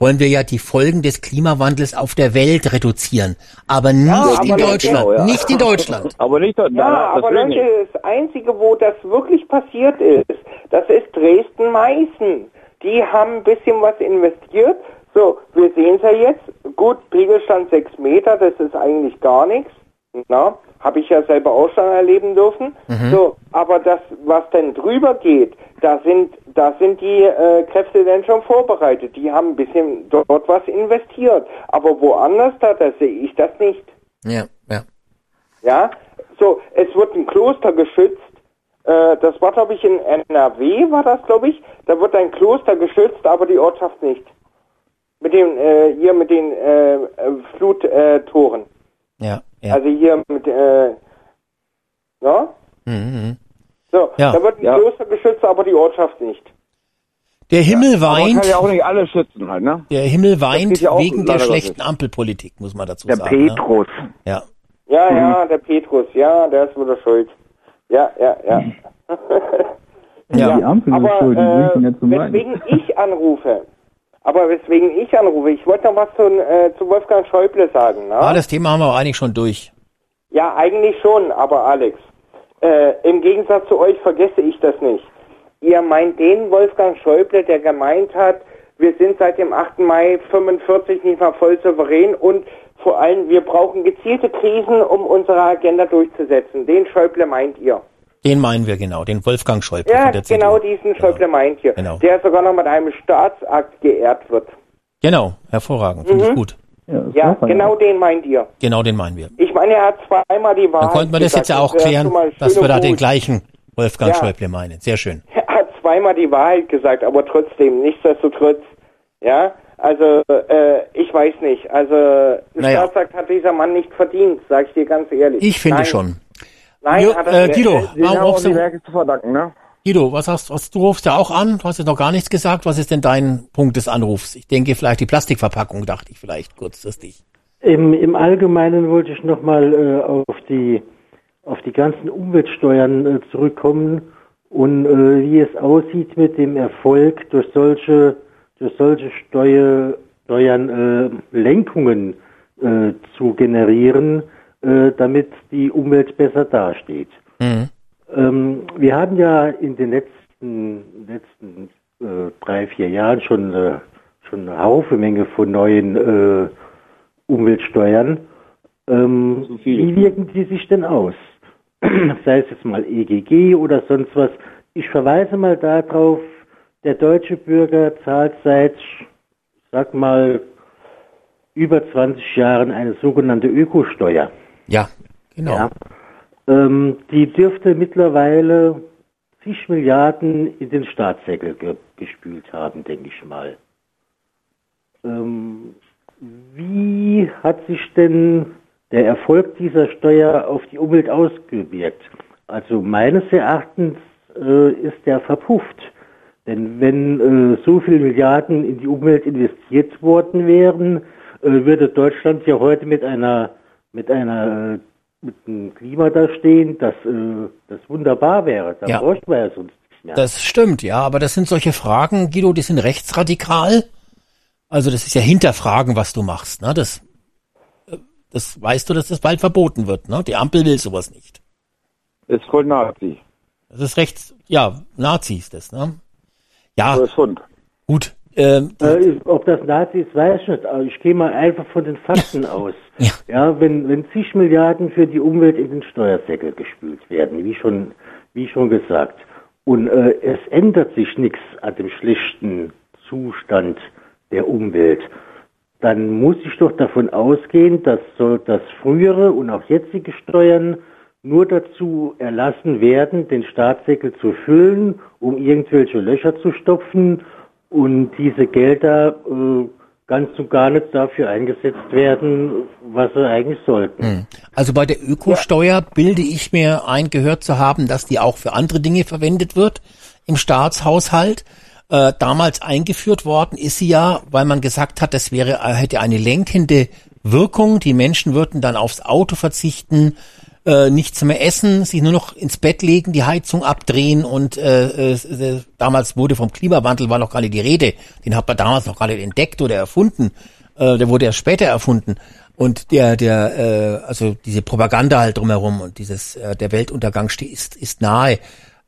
wollen wir ja die Folgen des Klimawandels auf der Welt reduzieren. Aber nicht aber in Deutschland. genau, ja. Nicht in Deutschland. Aber nicht dort. Ja, aber Leute, das Einzige, wo das wirklich passiert ist, das ist Dresden-Meißen. Die haben ein bisschen was investiert. So, wir sehen es ja jetzt. Gut, Pegelstand 6 Meter, das ist eigentlich gar nichts. Na, habe ich ja selber auch schon erleben dürfen. So, aber das, was denn drüber geht, da sind, da sind die äh, Kräfte denn schon vorbereitet. Die haben ein bisschen dort was investiert. Aber woanders da, da sehe ich das nicht. Ja, ja. Ja, so, es wird ein Kloster geschützt. Äh, das war, glaube ich, in NRW, war das, glaube ich. Da wird ein Kloster geschützt, aber die Ortschaft nicht. Mit den, äh, hier mit den äh, Fluttoren. Ja, ja. Also hier mit, äh, na? Mhm, mhm. So, Ja, da wird ein ja. Kloster geschützt, aber die Ortschaft nicht. Der Himmel Aber man weint, kann ja auch nicht alle schützen halt, ne? der Himmel weint ja wegen der schlechten. Ampelpolitik, muss man dazu der sagen. Ne? Petrus. Ja. Ja, ja, der Petrus, ja, der ist wieder schuld. Ja, ja, ja. Ja, die Ampel ist aber schuld, die äh, weswegen ich anrufe, aber weswegen ich anrufe, ich wollte noch was zu, äh, zu Wolfgang Schäuble sagen. Ne? Ah, das Thema haben wir eigentlich schon durch. Ja, eigentlich schon, aber Alex, äh, im Gegensatz zu euch vergesse ich das nicht. Ihr meint den Wolfgang Schäuble, der gemeint hat, wir sind seit dem 8. Mai 45 nicht mal voll souverän und vor allem, wir brauchen gezielte Krisen, um unsere Agenda durchzusetzen. Den Schäuble meint ihr. Den meinen wir genau, den Wolfgang Schäuble Ja, von der CDU. genau diesen Schäuble meint ihr. Genau. Der sogar noch mit einem Staatsakt geehrt wird. Genau, hervorragend, finde ich Mhm. gut. Ja, genau den meint ihr. Genau den meinen wir. Ich meine, er hat zweimal die Wahrheit Dann konnten wir das gesagt. jetzt ja auch klären, dass wir da den gleichen Wolfgang Ja. Schäuble meinen. Sehr schön. Er hat zweimal die Wahrheit gesagt, aber trotzdem, nichtsdestotrotz, ja, also äh, ich weiß nicht, also ein Naja. Staatsakt hat dieser Mann nicht verdient, sag ich dir ganz ehrlich. Ich finde Nein. schon. Nein, Jo, äh, nicht. Guido, Den warum haben auch rufst die du- Werke zu verdanken, ne? Guido, was hast, was, du rufst ja auch an, du hast jetzt noch gar nichts gesagt. Was ist denn dein Punkt des Anrufs? Ich denke vielleicht die Plastikverpackung, dachte ich vielleicht kurzfristig. Im, Im Allgemeinen wollte ich nochmal äh, auf die auf die ganzen Umweltsteuern äh, zurückkommen und äh, wie es aussieht mit dem Erfolg durch solche durch solche Steuer, Steuern äh, Lenkungen äh, zu generieren, äh, damit die Umwelt besser dasteht. Ähm, wir hatten ja in den letzten, letzten äh, drei, vier Jahren schon, äh, schon eine Haufe Menge von neuen äh, Umweltsteuern. Ähm, wie wirken die sich denn aus? Sei es jetzt mal EGG oder sonst was. Ich verweise mal darauf, der deutsche Bürger zahlt seit, ich sag mal, über 20 Jahren eine sogenannte Ökosteuer. Ja, genau. Ja. Ähm, die dürfte mittlerweile zig Milliarden in den Staatssäckel ge gespült haben, denke ich mal. Ähm, wie hat sich denn der Erfolg dieser Steuer auf die Umwelt ausgewirkt? Also meines Erachtens äh, ist der verpufft. Denn wenn äh, so viele Milliarden in die Umwelt investiert worden wären, äh, würde Deutschland ja heute mit einer mit einer äh, mit einem Klima da stehen, das äh, das wunderbar wäre. Da Ja. bräuchten wir ja sonst nichts mehr. Das stimmt, ja, aber das sind solche Fragen, Guido, die sind rechtsradikal. Also das ist ja hinterfragen, was du machst. Ne? Das, äh, das weißt du, dass das bald verboten wird. Ne? Die Ampel will sowas nicht. Ist voll Nazi. Das ist rechts, ja, Nazis das. Ne? Ja, Das ist Hund. gut. Ähm, Äh, ob das Nazis weiß ich nicht, aber ich gehe mal einfach von den Fakten aus. Ja. wenn, wenn zig Milliarden für die Umwelt in den Steuersäckel gespült werden, wie schon, wie schon gesagt, und äh, es ändert sich nichts an dem schlechten Zustand der Umwelt, dann muss ich doch davon ausgehen, dass so dass frühere und auch jetzige Steuern nur dazu erlassen werden, den Staatssäckel zu füllen, um irgendwelche Löcher zu stopfen und diese Gelder äh, ganz und gar nicht dafür eingesetzt werden, was sie eigentlich sollten. Hm. Also bei der Ökosteuer bilde ich mir ein, gehört zu haben, dass die auch für andere Dinge verwendet wird im Staatshaushalt. Äh, damals eingeführt worden ist sie ja, weil man gesagt hat, das wäre, hätte eine lenkende Wirkung. Die Menschen würden dann aufs Auto verzichten, äh, nichts mehr essen, sich nur noch ins Bett legen, die Heizung abdrehen und äh, äh, damals wurde vom Klimawandel war noch nicht die Rede. Den hat man damals noch nicht entdeckt oder erfunden. Äh, der wurde erst später erfunden. Und der, der, äh, also diese Propaganda halt drumherum und dieses, äh, der Weltuntergang steht, ist, ist nahe.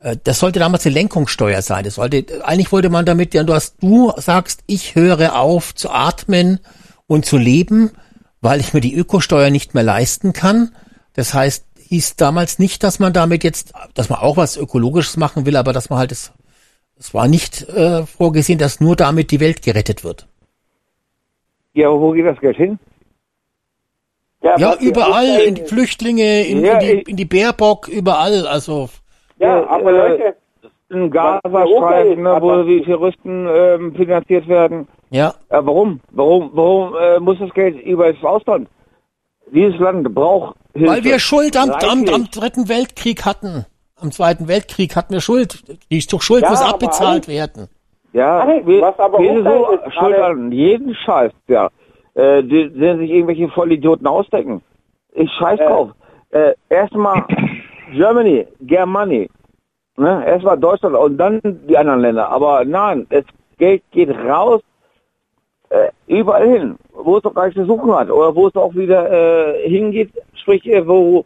Äh, das sollte damals eine Lenkungssteuer sein. Das sollte, eigentlich wollte man damit, ja, du hast, du sagst, ich höre auf zu atmen und zu leben, weil ich mir die Ökosteuer nicht mehr leisten kann. Das heißt, hieß damals nicht, dass man damit jetzt, dass man auch was Ökologisches machen will, aber dass man halt es, es war nicht äh, vorgesehen, dass nur damit die Welt gerettet wird. Ja, aber wo geht das Geld hin? Ja, die überall, in die Flüchtlinge, in, Ja, in, die, in die Baerbock, überall, also. Ja, aber äh, Leute, Ein Gazastreifen, ne, wo die Terroristen ähm, finanziert werden. Ja. Äh, warum? Warum, warum äh, muss das Geld über ins Ausland? Dieses Land braucht Hilfe. Weil wir Schuld am, am, am Dritten Weltkrieg hatten. Am Zweiten Weltkrieg hatten wir Schuld. Die ist doch Schuld, Ja, muss abbezahlt Alex- werden. Ja, was aber wir so ist schuld an jeden Scheiß, ja. Äh, die, die sich irgendwelche Vollidioten ausdenken. Ich scheiß Äh. drauf. Äh, erstmal Germany, Germany. Ne? Erstmal Deutschland und dann die anderen Länder. Aber nein, das Geld geht raus überall hin, wo es doch gar nicht zu suchen hat oder wo es auch wieder äh, hingeht, sprich äh, wo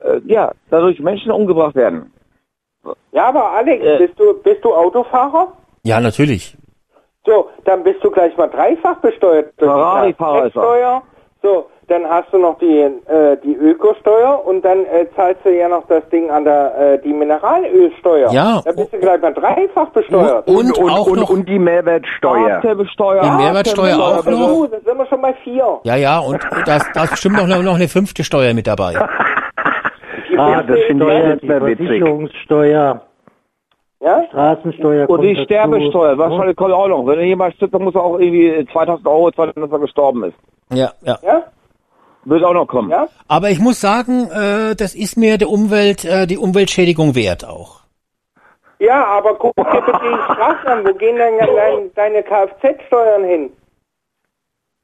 äh, ja dadurch Menschen umgebracht werden. Ja, aber Alex, Äh. bist du bist du Autofahrer? Ja, natürlich. So, dann bist du gleich mal dreifach besteuert. Ferrari-Fahrer ist er. So, dann hast du noch die äh, die Ökosteuer und dann äh, zahlst du ja noch das Ding an der äh, die Mineralölsteuer. Ja. Da bist du gleich mal dreifach besteuert. Und, auch und, noch und die Mehrwertsteuer. Steuer. die Mehrwertsteuer auch noch. Da sind wir schon bei vier. Ja, ja, und da ist- da ist bestimmt noch, noch eine fünfte Steuer mit dabei. Ah, das finde ich nicht die mehr witzig. Versicherungssteuer, Ja? Straßensteuer Und die kommt dazu. Sterbesteuer, wahrscheinlich kommt auch noch. Wenn jemand stirbt, dann muss er auch irgendwie 2000 Euro zahlen, dass er gestorben ist. Ja, ja. Ja? Wird auch noch kommen. Ja? Aber ich muss sagen, äh, das ist mir der Umwelt, äh, die Umweltschädigung wert auch. Ja, aber guck dir bitte die Straßen an. Wo gehen denn dein, deine Kfz-Steuern hin?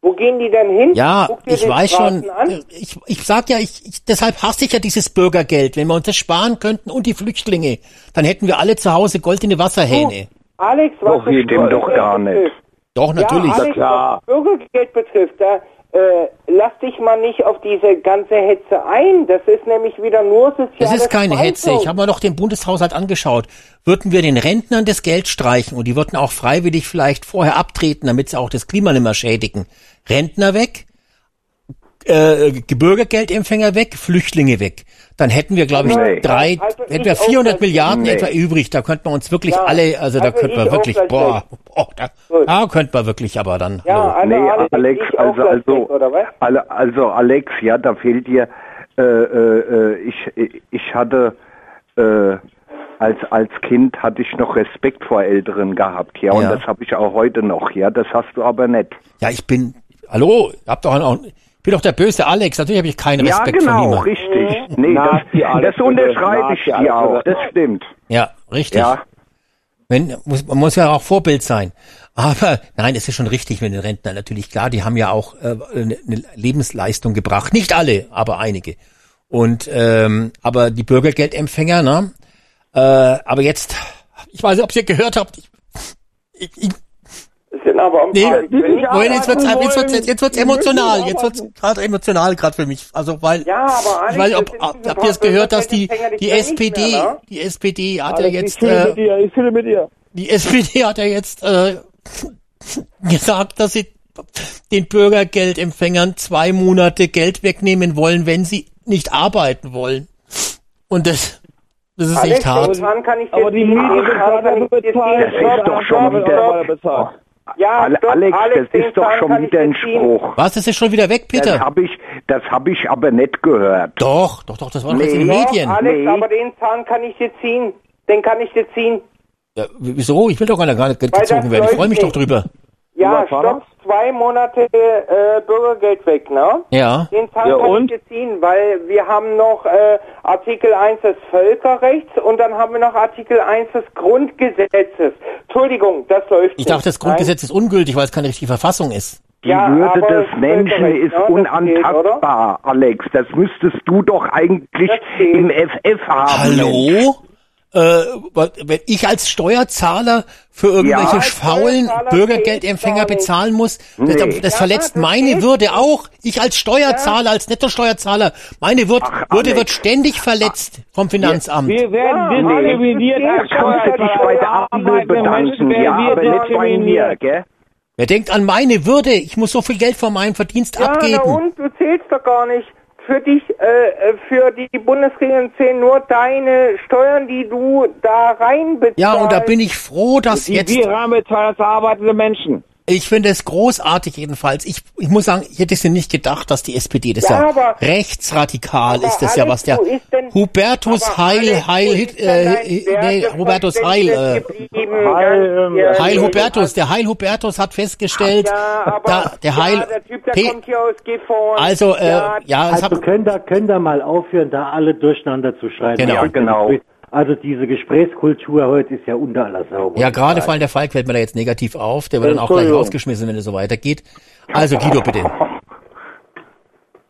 Wo gehen die denn hin? Ja, Guck dir ich die weiß Straßen schon. An. Ich, ich sag ja, ich, ich, deshalb hasse ich ja dieses Bürgergeld. Wenn wir uns das sparen könnten und die Flüchtlinge, dann hätten wir alle zu Hause goldene Wasserhähne. Alex, was Doch, das stimmt doch gar nicht. betrifft. Doch, natürlich. Ja, Alex, was das Bürgergeld betrifft, da äh, lass dich mal nicht auf diese ganze Hetze ein. Das ist nämlich wieder nur soziale Das ist keine Spaltung. Hetze. Ich habe mir doch den Bundeshaushalt angeschaut. Würden wir den Rentnern das Geld streichen und die würden auch freiwillig vielleicht vorher abtreten, damit sie auch das Klima nicht mehr schädigen. Rentner weg, äh, Bürgergeldempfänger weg, Flüchtlinge weg. Dann hätten wir, glaube ich, Nee. drei, Also hätten wir ich auch 400 gleich- Milliarden Nee. etwa übrig. Da könnten wir uns wirklich Ja, alle, also da also könnten wir wirklich, boah, boah da, da könnten wir wirklich aber dann. Ja, hallo. also Nee, Alex, Alex, also, also, alle, also Alex, ja, da fehlt dir, äh, äh, ich, ich hatte, äh, als, als Kind hatte ich noch Respekt vor Älteren gehabt, ja, und Ja. das habe ich auch heute noch, ja, das hast du aber nicht. Ja, ich bin, hallo, hab doch auch, ich bin doch der böse Alex. Natürlich habe ich keinen ja, Respekt vor genau, niemandem. richtig. Nee, Nazi, das, das unterschreibe ich dir auch, das stimmt. Ja, richtig. Ja, Wenn, muss, man muss ja auch Vorbild sein. Aber nein, es ist schon richtig mit den Rentnern. Natürlich klar, die haben ja auch äh, eine, eine Lebensleistung gebracht. Nicht alle, aber einige. Und ähm, aber die Bürgergeldempfänger, ne? Äh, aber jetzt, ich weiß nicht, ob ihr gehört habt. Ich, ich, ich, sind aber ein nee, Moment, jetzt wird's, jetzt wird's, wollen. jetzt wird's emotional. Jetzt wird's gerade emotional gerade für mich. Also weil Ja, aber Alex, ich weiß ob, habt ihr es gehört, dass die die SPD, mehr, ne? die SPD hat Alex, ja jetzt ich fühle äh, mit dir, ich fühle mit dir. die SPD hat ja jetzt äh, gesagt, dass sie den Bürgergeldempfängern zwei Monate Geld wegnehmen wollen, wenn sie nicht arbeiten wollen. Und das, das ist Alex, echt hart. Aber die Miete bezahlt, ziehen. Das ist doch schon wieder- bezahlt. Ja, stopp, Alex, Alex, das ist doch schon wieder ein. Spruch. Was, das ist schon wieder weg, Das Peter? habe ich, das habe ich aber nicht gehört. Doch, doch, doch, das war doch jetzt in den Nee. Doch, Medien. Alex, Nee. aber den Zahn kann ich dir ziehen. Den kann ich dir ziehen. Ja, wieso? Ich will doch gar nicht, nicht das gezogen werden. Ich freue mich läuft doch drüber. Ja, stopp, zwei Monate äh, Bürgergeld weg, ne? Ja. Den Zahn Ja, kann und? ich dir ziehen, weil wir haben noch äh, Artikel 1 des Völkerrechts und dann haben wir noch Artikel 1 des Grundgesetzes. Entschuldigung, das läuft Ich dachte, das Grundgesetz ist ungültig, weil es keine richtige Verfassung ist. Die Ja, Würde des das Menschen Völkerrecht, ist ne, das geht, unantastbar, Alex. Das müsstest du doch eigentlich im FF haben. Hallo? Äh, wenn ich als Steuerzahler für irgendwelche Ja, faulen Steuerzahler Bürgergeldempfänger bezahlen muss, das, Nee. das Ja, verletzt das meine geht Würde auch. Ich als Steuerzahler, als Nettosteuerzahler, meine Würde, Ach, Würde wird ständig verletzt vom Finanzamt. Wir werden Ja, diskriminiert als das Kannst du dich bei der Steuerzahler. Bedanken, ja, werden wir aber nicht bei mir, gell? Wer denkt an meine Würde? Ich muss so viel Geld von meinem Verdienst Ja, abgeben. und du zählst doch gar nicht. Für dich, äh, äh, für die Bundesregierung zählen nur deine Steuern, die du da reinbezahlst. Ja, und da bin ich froh, dass Die jetzt reinbezahlen als arbeitende Menschen. Ich finde es großartig jedenfalls. Ich, ich muss sagen, ich hätte es mir nicht gedacht, dass die SPD, das Ja, ja, aber- rechtsradikal aber ist, das ja was der denn- Hubertus Heil, Heil, äh, nee, Hubertus Heil, äh? Heil, Hubertus, der Heil Hubertus hat festgestellt, Ja, aber da, der Heil, ja, der Typ, der P- kommt hier aus Gifhorn. also, äh, ja, es Also hat, könnt ihr, könnt ihr mal aufhören, da alle durcheinander zu schreiben. Genau. Ja, genau. Also diese Gesprächskultur heute ist ja unter aller Sau. muss ja, gerade vor allem der Falk fällt mir da jetzt negativ auf, der wird dann auch gleich rausgeschmissen, wenn es so weitergeht. Also, Guido, bitte.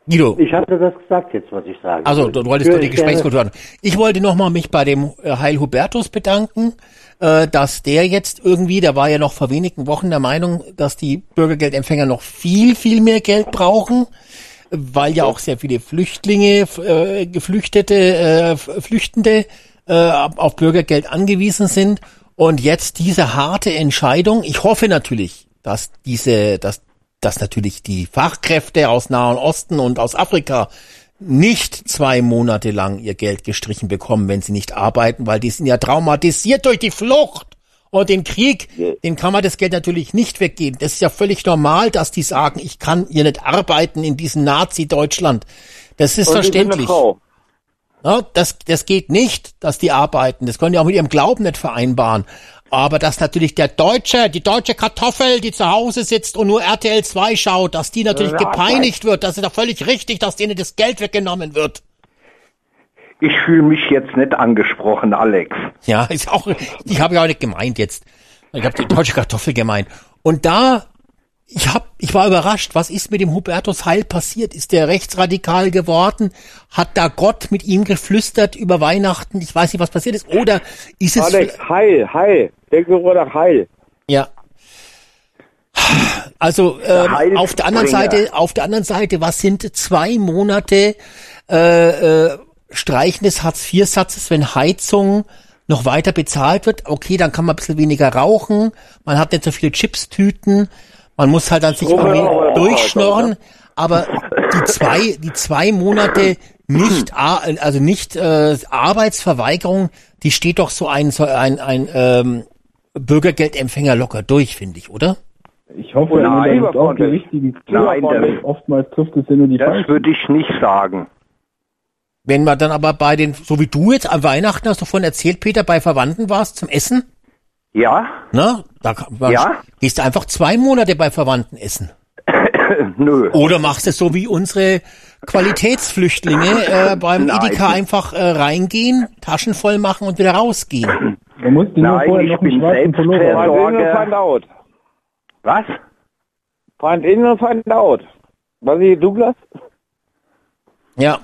Guido. Ich hatte das gesagt jetzt, was ich sage. Also, du wolltest doch die. Gesprächskultur an. Ich wollte nochmal mich bei dem äh, Heil Hubertus bedanken, äh, dass der jetzt irgendwie, der war ja noch vor wenigen Wochen der Meinung, dass die Bürgergeldempfänger noch viel, viel mehr Geld brauchen, weil ja auch sehr viele Flüchtlinge, äh, Geflüchtete, äh, Flüchtende äh, auf Bürgergeld angewiesen sind. Und jetzt diese harte Entscheidung, ich hoffe natürlich, dass diese, dass, dass natürlich die Fachkräfte aus Nahen Osten und aus Afrika nicht zwei Monate lang ihr Geld gestrichen bekommen, wenn sie nicht arbeiten, weil die sind ja traumatisiert durch die Flucht und den Krieg, den kann man das Geld natürlich nicht weggeben. Das ist ja völlig normal, dass die sagen, ich kann hier nicht arbeiten in diesem Nazi-Deutschland. Das ist Und ich bin eine verständlich. Frau. Ja, das, das geht nicht, dass die arbeiten. Das können die auch mit ihrem Glauben nicht vereinbaren. Aber dass natürlich der Deutsche, die deutsche Kartoffel, die zu Hause sitzt und nur RTL 2 schaut, dass die natürlich gepeinigt wird, das ist doch völlig richtig, dass denen das Geld weggenommen wird. Ich fühle mich jetzt nicht angesprochen, Alex. Ja, ist auch, ich habe ja auch nicht gemeint jetzt. Ich habe die deutsche Kartoffel gemeint. Und da, ich hab, ich war überrascht, was ist mit dem Hubertus Heil passiert? Ist der rechtsradikal geworden? Hat da Gott mit ihm geflüstert über Weihnachten? Ich weiß nicht, was passiert ist. Oder ist es... Alex, heil, heil. Nach heil. Ja. Also ähm, auf der anderen Seite, auf der anderen Seite, was sind zwei Monate äh, äh, Streichen des Hartz-IV-Satzes, wenn Heizung noch weiter bezahlt wird? Okay, dann kann man ein bisschen weniger rauchen, man hat nicht so viele Chipstüten, man muss halt dann sich irgendwie durchschnorren, aber die zwei, die zwei Monate nicht, also nicht äh, Arbeitsverweigerung, die steht doch so ein, so ein, ein ähm, Bürgergeldempfänger locker durch, finde ich, oder? Ich hoffe, Nein, er nimmt auch die richtigen Nein, das- Oftmals trifft es ja nur die Das falschen. würde ich nicht sagen. Wenn man dann aber bei den, so wie du jetzt am Weihnachten hast du vorhin erzählt, Peter, bei Verwandten warst zum Essen, Ja? ne? Da man- Ja. gehst du einfach zwei Monate bei Verwandten essen. Nö. Oder machst es so wie unsere Qualitätsflüchtlinge äh, beim Nein. Edeka einfach äh, reingehen, Taschen voll machen und wieder rausgehen. Man muss nur Nein, vorher ich noch einen bin schwarzen Pullover. Feind out. Was? Feind in und Feind out. Was ist Douglas? Ja.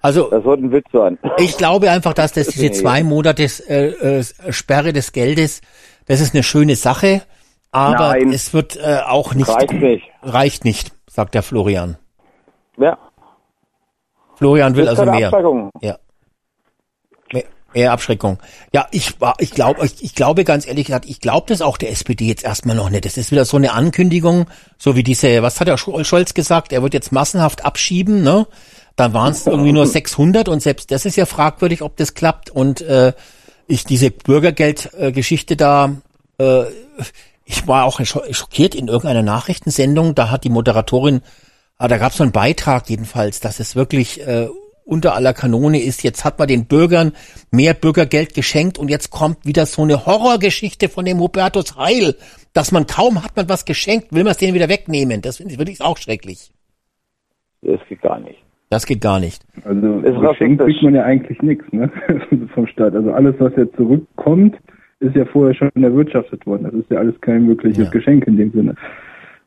Also Das sollte ein Witz sein. ich glaube einfach, dass das diese zwei Monate äh, äh, Sperre des Geldes, das ist eine schöne Sache, aber Nein. es wird äh, auch nicht Reicht nicht. reicht nicht, sagt der Florian. Ja. Florian will also mehr. Abschreckung. Ja. Mehr, mehr Abschreckung. Ja, ich war, ich glaube, ich, ich glaube ganz ehrlich gesagt, ich glaube das auch der SPD jetzt erstmal noch nicht. Das ist wieder so eine Ankündigung, so wie diese, was hat der Sch- Scholz gesagt? Er wird jetzt massenhaft abschieben, ne? Dann waren es irgendwie nur 600 und selbst das ist ja fragwürdig, ob das klappt. Und äh, ich diese Bürgergeldgeschichte da, äh, ich war auch scho- schockiert in irgendeiner Nachrichtensendung. Da hat die Moderatorin, ah, da gab es so einen Beitrag jedenfalls, dass es wirklich äh, unter aller Kanone ist. Jetzt hat man den Bürgern mehr Bürgergeld geschenkt und jetzt kommt wieder so eine Horrorgeschichte von dem Hubertus Heil, dass man kaum hat man was geschenkt, will man es denen wieder wegnehmen. Das finde ich wirklich auch schrecklich. Das geht gar nicht. Das geht gar nicht. Also Ist geschenkt rassistisch. kriegt man ja eigentlich nichts ne? vom Staat. Also alles, was jetzt zurückkommt, ist ja vorher schon erwirtschaftet worden. Das ist ja alles kein wirkliches Ja. Geschenk in dem Sinne.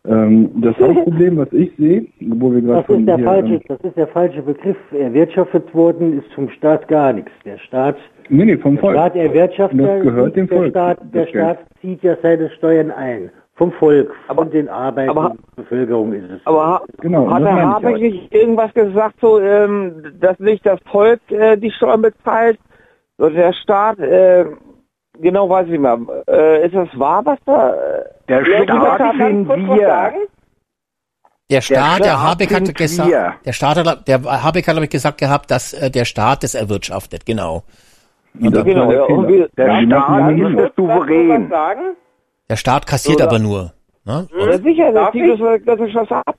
Ähm, das Hauptproblem, was ich sehe, wo wir gerade Das von ist der hier, falsche, ähm, das ist der falsche Begriff. Erwirtschaftet worden ist vom Staat gar nichts. Der Staat, nee, nee, vom der Volk. Staat erwirtschaftet Das ja, gehört dem der Volk, Staat, der. Staat zieht ja seine Steuern ein. Vom Volk, Aber- von den arbeitenden aber- Bevölkerung ist es. Aber Genau, hat der ich Habeck auch. nicht irgendwas gesagt, so, ähm, dass nicht das Volk äh, die Steuern bezahlt, sondern der Staat, äh, genau weiß ich nicht mehr. Äh, ist das wahr, was da? Äh, Der Ja, Staat sind wir. sagen? Der Staat, der, Staat Habeck hat gesagt, wir. der Staat hat, der Habeck hat, glaube ich, gesagt gehabt, dass äh, der Staat das erwirtschaftet, genau. das war Genau, der ja, und wir- Der Ja, die Staat ist der Souverän. Der Staat kassiert Oder- aber nur. Ne? Ja, sicher, das sieht ich? das, das ist was ab.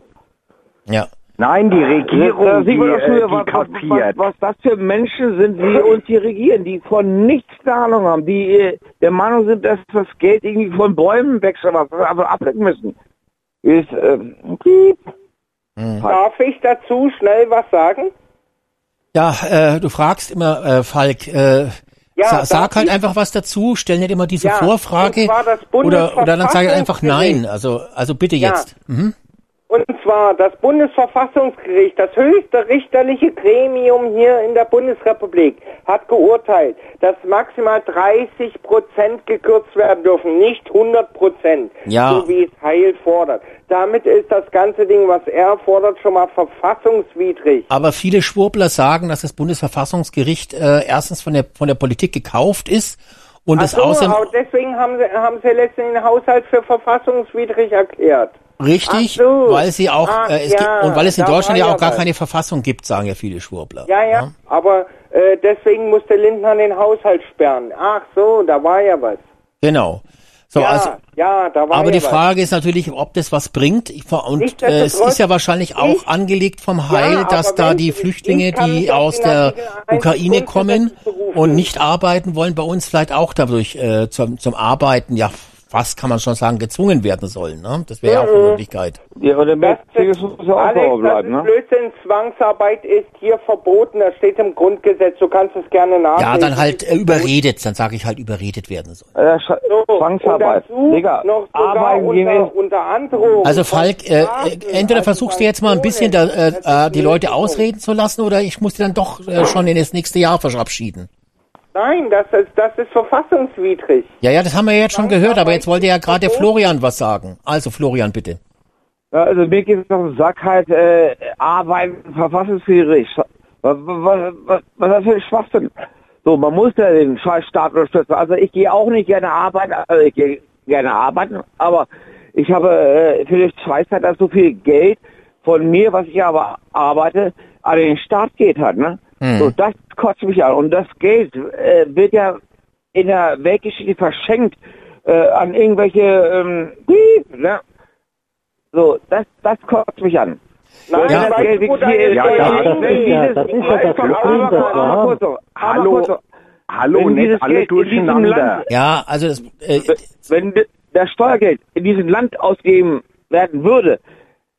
Ja. Nein, die Regierung, da die, doch äh, früher, die was, was, was, kassiert. was das für Menschen sind, die uns hier regieren, die von nichts eine Ahnung haben, die äh, der Meinung sind, dass das Geld irgendwie von Bäumen wächst oder was, was wir einfach abdecken müssen. Ist, äh, piep. Darf ich dazu schnell was sagen? Ja, äh, du fragst immer, äh, Falk, äh, Ja, sa sag halt einfach was dazu, stell nicht immer diese Ja, Vorfrage oder, oder dann sag ich einfach nein. Also, also bitte Ja. jetzt. Mhm. Und zwar das Bundesverfassungsgericht, das höchste richterliche Gremium hier in der Bundesrepublik, hat geurteilt, dass maximal 30 Prozent gekürzt werden dürfen, nicht 100 Prozent, Ja. so wie es Heil fordert. Damit ist das ganze Ding, was er fordert, schon mal verfassungswidrig. Aber viele Schwurbler sagen, dass das Bundesverfassungsgericht äh, erstens von der von der Politik gekauft ist und Ach es so, außerdem deswegen haben sie, haben sie letztendlich den Haushalt für verfassungswidrig erklärt. Richtig, so. weil sie auch Ach äh, es ja, gibt, und weil es in da Deutschland ja ja auch gar was. keine Verfassung gibt, sagen ja viele Schwurbler. Ja, ja, aber äh, deswegen musste Lindner den Haushalt sperren. Ach so, da war ja was. Genau. So, ja, also ja, da war Aber ja die was. Frage ist natürlich, ob das was bringt. Und äh, es ist ja wahrscheinlich auch angelegt vom Heil, Ja, dass da die Flüchtlinge, die aus der Artikel 1 Ukraine kommen und nicht arbeiten wollen, bei uns vielleicht auch dadurch äh, zum, zum Arbeiten, ja, fast kann man schon sagen, gezwungen werden sollen. Ne? Das wäre ja auch eine Mhm. Möglichkeit. Ja, und der Mercedes muss ja auch Alex, sauber das bleiben, ne? Blödsinn. Zwangsarbeit ist hier verboten. Das steht im Grundgesetz. Du kannst es gerne nachlesen. Ja, dann halt äh, überredet, dann sage ich halt überredet werden soll. Äh, Sch Zwangsarbeit. Digga, noch sogar arbeiten unter, unter Androhung. Also Falk, äh, äh, entweder versuchst du jetzt mal ein bisschen da, äh, äh, die Leute ausreden zu lassen oder ich muss die dann doch äh, schon in das nächste Jahr verabschieden. Nein, das ist, das ist verfassungswidrig. Ja, ja, das haben wir ja jetzt schon gehört, aber jetzt wollte ja gerade der Florian was sagen. Also Florian, bitte. Ja, also mir geht es auf den Sack halt, äh, arbeiten verfassungswidrig. Was, was, was, was ist das für ein Schwachsinn? So, man muss ja den Scheißstaat unterstützen. Also ich gehe auch nicht gerne arbeiten, also ich gehe gerne arbeiten, aber ich habe äh, für die Schweißzeit so viel Geld von mir, was ich aber arbeite, an den Staat geht halt, ne? Hm. So, das kotzt mich an. Und das Geld äh, wird ja in der Weltgeschichte verschenkt äh, an irgendwelche ähm, Piep, ne? So, das, das kotzt mich an. Nein, ja, das Geld deine hier- dieses- Ja, das ist ja das Problem, Hallo, hallo, Wenn nicht alle durcheinander. Land- Ja, also das, äh, wenn das Steuergeld in diesem Land ausgegeben werden würde,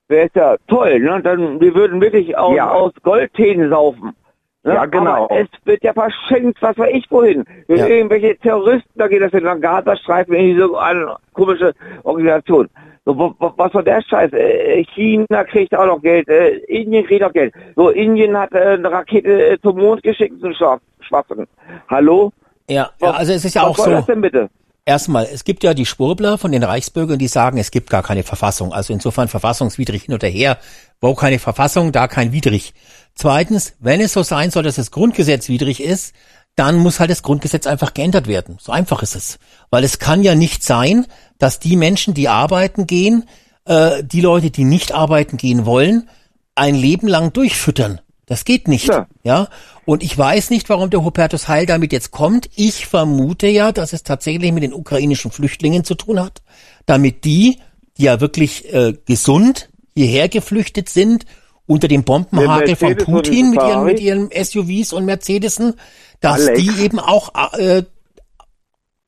wäre es ja toll, ne? Dann wir würden wirklich aus, Ja. aus Goldtänen saufen. Ne? Ja, genau. Aber es wird ja verschenkt, was weiß ich wohin. Ja. irgendwelche Terroristen, da geht das in den Gazastreifen in diese eine komische Organisation. So, wo, wo, was war der Scheiß? Äh, China kriegt auch noch Geld, äh, Indien kriegt auch Geld. So, Indien hat äh, eine Rakete äh, zum Mond geschickt, so Schwach- Schwachsinn. Hallo? ja, ja, also es ist ja was auch soll so. das denn bitte? Erstmal, es gibt ja die Schwurbler von den Reichsbürgern, die sagen, es gibt gar keine Verfassung. Also insofern verfassungswidrig hin oder her. Wo keine Verfassung, da kein widrig. Zweitens, wenn es so sein soll, dass das Grundgesetz widrig ist, dann muss halt das Grundgesetz einfach geändert werden. So einfach ist es. Weil es kann ja nicht sein, dass die Menschen, die arbeiten gehen, äh, die Leute, die nicht arbeiten gehen wollen, ein Leben lang durchfüttern. Das geht nicht. Ja. Ja. Und ich weiß nicht, warum der Hubertus Heil damit jetzt kommt. Ich vermute ja, dass es tatsächlich mit den ukrainischen Flüchtlingen zu tun hat. Damit die, die ja wirklich äh, gesund hierher geflüchtet sind, unter dem Bombenhagel von Putin mit ihren, mit ihren SUVs und Mercedesen, dass Alex. die eben auch äh,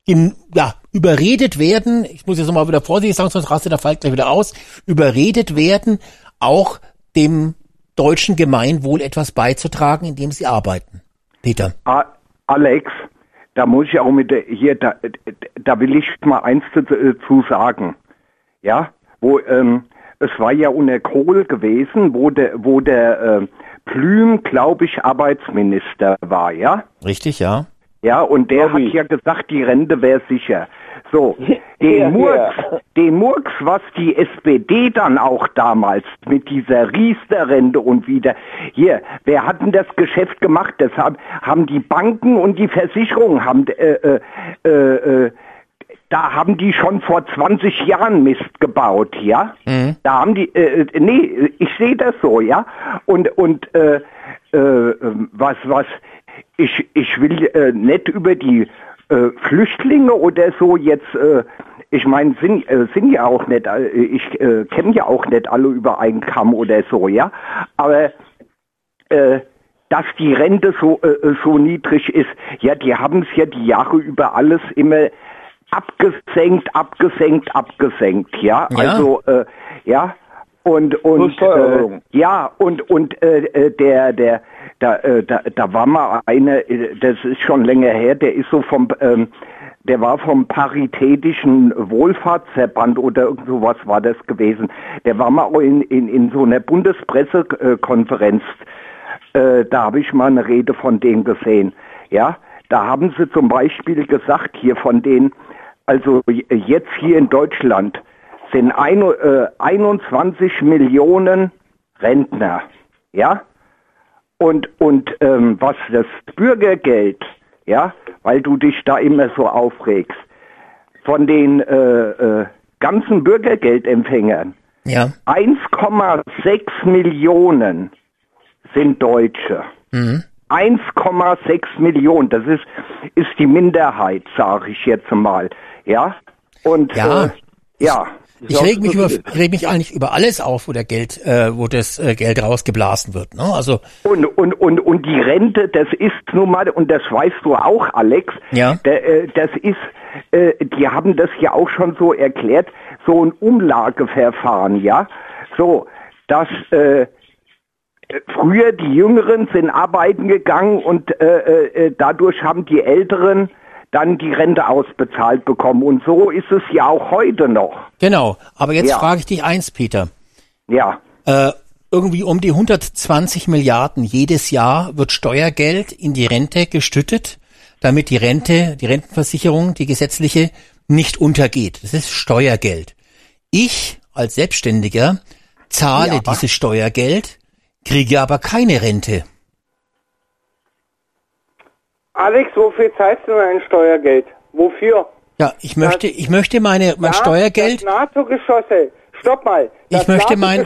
in, ja, überredet werden, ich muss jetzt nochmal wieder vorsichtig sagen, sonst rastet der Falk gleich wieder aus, überredet werden, auch dem deutschen Gemeinwohl etwas beizutragen, indem sie arbeiten. Peter. Alex, da muss ich auch mit der, hier, da, da will ich mal eins zu, äh, sagen. Ja, wo, ähm, es war ja unter Kohl gewesen, wo der, wo der, äh, Plüm, glaube ich, Arbeitsminister war, ja? Richtig, ja. Ja, und der Bobby. hat ja gesagt, die Rente wäre sicher. So, den Ja, Murks, ja. den Murks, was die SPD dann auch damals mit dieser Riester-Rente und wieder, hier, wer hat denn das Geschäft gemacht? Das haben, haben die Banken und die Versicherungen haben, äh, äh, äh, äh, da haben die schon vor 20 Jahren Mist gebaut, ja? Da haben die, äh, äh, nee, ich sehe das so, ja? Und, und, äh, äh, was, was, ich, ich will äh, nicht über die äh, Flüchtlinge oder so jetzt, äh, ich meine, sind, äh, sind ja auch nicht, äh, ich äh, kenne ja auch nicht alle über einen Kamm oder so, ja? Aber, dass die Rente so, so niedrig ist, ja, die haben es ja die Jahre über alles immer abgesenkt, abgesenkt, abgesenkt, ja. Ja. Also, ja. Und und äh, ja und und äh, äh, der der da äh, da da war mal eine, äh, das ist schon länger her, der ist so vom ähm, der war vom Paritätischen Wohlfahrtsverband oder irgend sowas war das gewesen. Der war mal in, in, in so einer Bundespressekonferenz. Äh, da habe ich mal eine Rede von denen gesehen. Ja, da haben sie zum Beispiel gesagt, hier von den, also jetzt hier in Deutschland sind ein, äh, 21 Millionen Rentner. Ja, und, und ähm, was das Bürgergeld, ja, weil du dich da immer so aufregst, von den äh, äh, ganzen Bürgergeldempfängern, Ja. 1,6 Millionen sind Deutsche. Mhm. 1,6 Millionen, das ist, ist die Minderheit, sage ich jetzt mal. Ja? Und Ja. Äh, ja. Ich reg mich über, reg mich eigentlich über alles auf, wo der Geld, äh, wo das äh, Geld rausgeblasen wird. Ne? Also Und, und, und, und die Rente, das ist nun mal, und das weißt du auch, Alex, Ja. der, äh, das ist, äh, die haben das ja auch schon so erklärt, so ein Umlageverfahren, ja, so, dass äh, früher die Jüngeren sind arbeiten gegangen und äh, äh, dadurch haben die Älteren dann die Rente ausbezahlt bekommen. Und so ist es ja auch heute noch. genau. Aber jetzt Ja. frage ich dich eins, Peter. Ja. Äh, irgendwie um die 120 Milliarden jedes Jahr wird Steuergeld in die Rente gestüttet, damit die Rente, die Rentenversicherung, die gesetzliche, nicht untergeht. Das ist Steuergeld. Ich als Selbstständiger zahle Ja. dieses Steuergeld, kriege aber keine Rente. Alex, wofür zahlst du ein Steuergeld? Wofür? Ja, ich möchte, ich möchte meine, mein Ja, Steuergeld, Das NATO-Geschosse. Stopp mal. Das Ich möchte mein-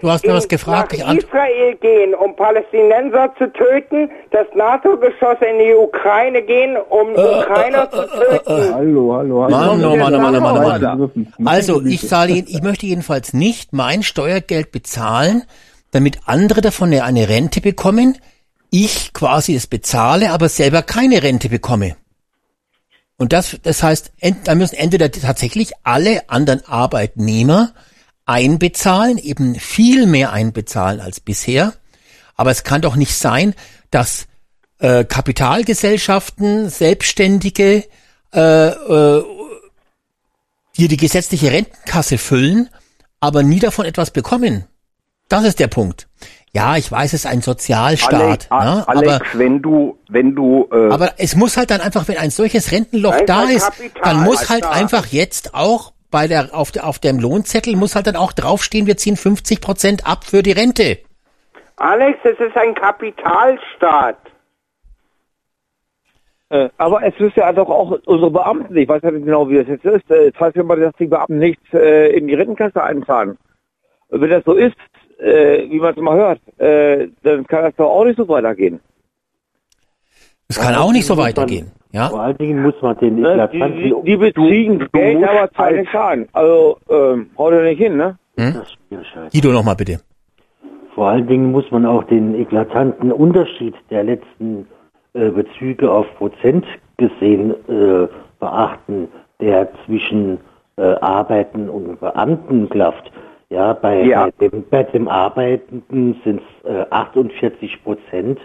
Du hast mir was gefragt, ich Nach ant- Israel gehen, um Palästinenser zu töten. Das NATO-Geschosse in die Ukraine gehen, um Äh, Ukrainer zu töten. Hallo, hallo, hallo. Mann, oh Mann, oh Mann, oh Mann, oh Mann. Also ich zahle, ich möchte jedenfalls nicht mein Steuergeld bezahlen, damit andere davon ja eine Rente bekommen, ich quasi es bezahle, aber selber keine Rente bekomme. Und das, das heißt, ent, da müssen entweder tatsächlich alle anderen Arbeitnehmer einbezahlen, eben viel mehr einbezahlen als bisher. Aber es kann doch nicht sein, dass äh, Kapitalgesellschaften, Selbstständige äh, äh, die die gesetzliche Rentenkasse füllen, aber nie davon etwas bekommen. Das ist der Punkt. Ja, ich weiß, es ist ein Sozialstaat, Alex, ne? Alex aber, wenn du, wenn du, äh, aber es muss halt dann einfach, wenn ein solches Rentenloch da ist, Kapital, dann muss halt Alter. einfach jetzt auch bei der, auf, der, auf dem Lohnzettel muss halt dann auch draufstehen, wir ziehen 50 Prozent ab für die Rente. Alex, es ist ein Kapitalstaat. Äh, aber es ist ja doch auch unsere Beamten, ich weiß ja nicht genau, wie das jetzt ist, äh, jetzt weiß ich mal, dass die Beamten nichts äh, in die Rentenkasse einzahlen. Und wenn das so ist, äh, wie man es immer hört, äh, dann kann das doch auch nicht so weitergehen. Es kann auch nicht so weitergehen. Ja? Vor allen Dingen muss man den Ne? Die, die, die beziehen Geld, musst aber zahlen an. Also, ähm, haut er nicht hin, ne? Hm? Das ist schwierig. Guido nochmal bitte. Vor allen Dingen muss man auch den eklatanten Unterschied der letzten äh, Bezüge auf Prozent gesehen äh, beachten, der zwischen äh, Arbeiten und Beamten klafft. Ja, bei, Ja. bei, dem, bei dem Arbeitenden sind es äh, 48 Prozent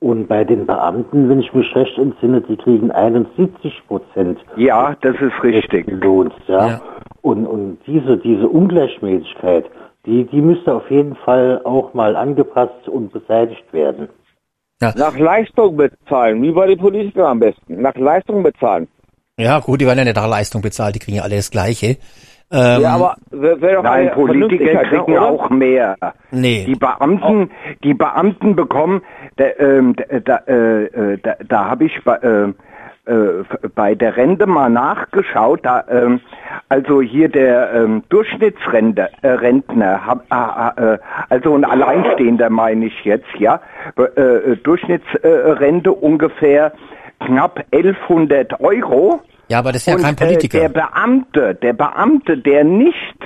und bei den Beamten, wenn ich mich recht entsinne, die kriegen 71 Prozent ja, das ist richtig. Lohns. Ja? Ja. Und, und diese, diese Ungleichmäßigkeit, die, die müsste auf jeden Fall auch mal angepasst und beseitigt werden. Nach Leistung bezahlen, wie bei den Politikern am besten. Nach Leistung bezahlen. Ja, gut, die werden ja nicht nach Leistung bezahlt, die kriegen ja alle das Gleiche. Ähm, ja, aber Nein, Politiker ne, kriegen oder? auch mehr. nee. Die Beamten, die Beamten bekommen, da, ähm, da, äh, äh, da, da habe ich bei, äh, äh, bei der Rente mal nachgeschaut. Da, ähm, also hier der ähm, Durchschnittsrentner, äh, äh, äh, also ein Alleinstehender meine ich jetzt, ja, äh, äh, Durchschnittsrente ungefähr knapp 1100 Euro. Ja, aber das ist ja Und, kein Äh, Politiker. der Beamte, der Beamte, der nicht,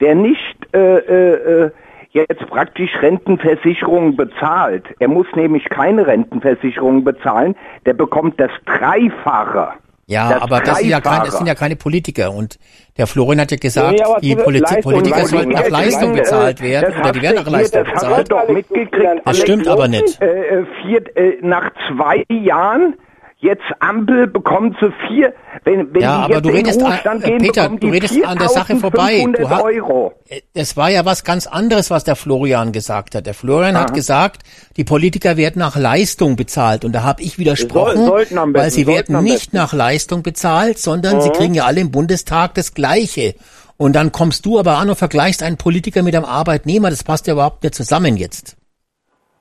der nicht äh, äh, äh, jetzt praktisch Rentenversicherung bezahlt, er muss nämlich keine Rentenversicherung bezahlen, der bekommt das Dreifache. Ja, das aber das sind ja, keine, Dreifache. das sind ja keine Politiker. Und der Florian hat ja gesagt, Ja, die Poli Leistung- Politiker sollten nach Leistung- bezahlt werden das oder die werden nach Leistung das bezahlt. mitgekriegt. Das stimmt aber nicht. Äh, äh, vier, äh, nach zwei Jahren Jetzt Ampel bekommt sie vier, wenn, wenn Ja, die aber jetzt du in redest, an, Ruhestand äh, gehen, Peter, bekommen du die redest an der Sache vorbei. Du 4.500 ha- Euro. Es war ja was ganz anderes, was der Florian gesagt hat. Der Florian hat Aha. gesagt, die Politiker werden nach Leistung bezahlt. Und da habe ich widersprochen, Soll- weil sie werden nicht nach Leistung bezahlt, sondern sie Mhm. kriegen ja alle im Bundestag das Gleiche. Und dann kommst du aber an und vergleichst einen Politiker mit einem Arbeitnehmer. Das passt ja überhaupt nicht zusammen jetzt.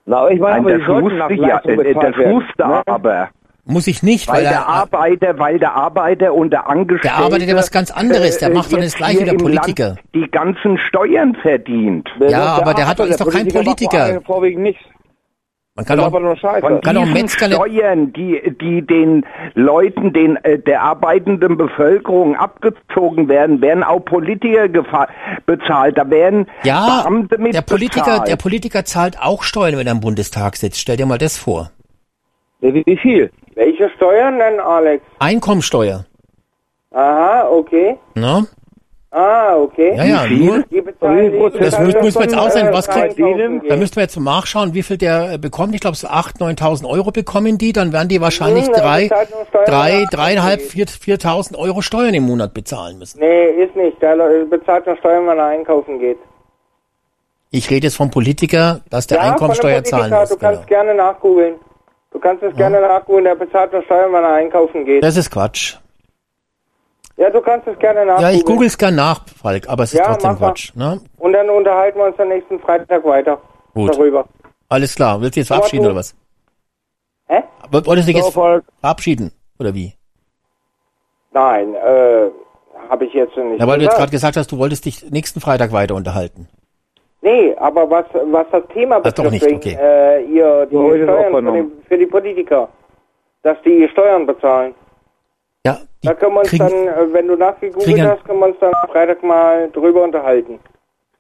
Na, aber ich meine, Nein, das wusste ja, äh, das wusste ne? aber. Muss ich nicht, Weil weil der er, Arbeiter, weil der Arbeiter und der Angestellte. Der arbeitet ja was ganz anderes, der macht doch jetzt das Gleiche wie der Politiker. Land Die ganzen Steuern verdient. Ja, aber der hat doch- ist doch kein Politiker. macht Vorwiegend nichts. man kann Scheiße. Von kann Metzger nicht- Steuern, die, die den Leuten, den, äh, der arbeitenden Bevölkerung abgezogen werden, werden auch Politiker bezahlt. Da werden ja, Beamte mit der Politiker, bezahlt. der Politiker zahlt auch Steuern, wenn er im Bundestag sitzt. Stell dir mal das vor. Wie viel? Welche Steuern denn, Alex? Einkommensteuer. Aha, okay. Ne? Ah, okay. Ja, ja, nur, das müssen, wir jetzt aussehen. äh, Was kriegt, da müssten wir jetzt mal nachschauen, wie viel der äh, bekommt. Ich glaube, so 8.000, 9.000 Euro bekommen die. Dann werden die wahrscheinlich Hm, dann drei, bezahlt nur Steuern, drei, ja. dreieinhalb, vier, 4.000 Euro Steuern im Monat bezahlen müssen. Nee, ist nicht. Der bezahlt nur Steuern, wenn er einkaufen geht. Ich rede jetzt vom Politiker, dass der ja, Einkommensteuer zahlen Politiker, muss. Du kannst Genau. gerne nachgoogeln. Du kannst es gerne nachgoogeln. Der bezahlt nur Steuern, wenn er einkaufen geht. Das ist Quatsch. ja, du kannst es gerne nachgoogeln. Ja, ich google es gern nach, Falk, aber es ist Ja, trotzdem. Quatsch. Ne? Und dann unterhalten wir uns am nächsten Freitag weiter Gut. darüber. Alles klar. Willst du jetzt verabschieden oder was? Hä? Aber Wolltest du dich jetzt verabschieden? Oder wie? Nein, äh, habe ich jetzt nicht Ja, weil du jetzt gerade gesagt hast, du wolltest dich nächsten Freitag weiter unterhalten. Nee, aber was, was das Thema doch betrifft, nicht, okay. äh, ihr, die Steuern für die, für die Politiker, dass die Steuern bezahlen. Ja, die Da können wir uns dann, äh, wenn du nachgegoogelt hast, können wir uns dann am Freitag mal drüber unterhalten.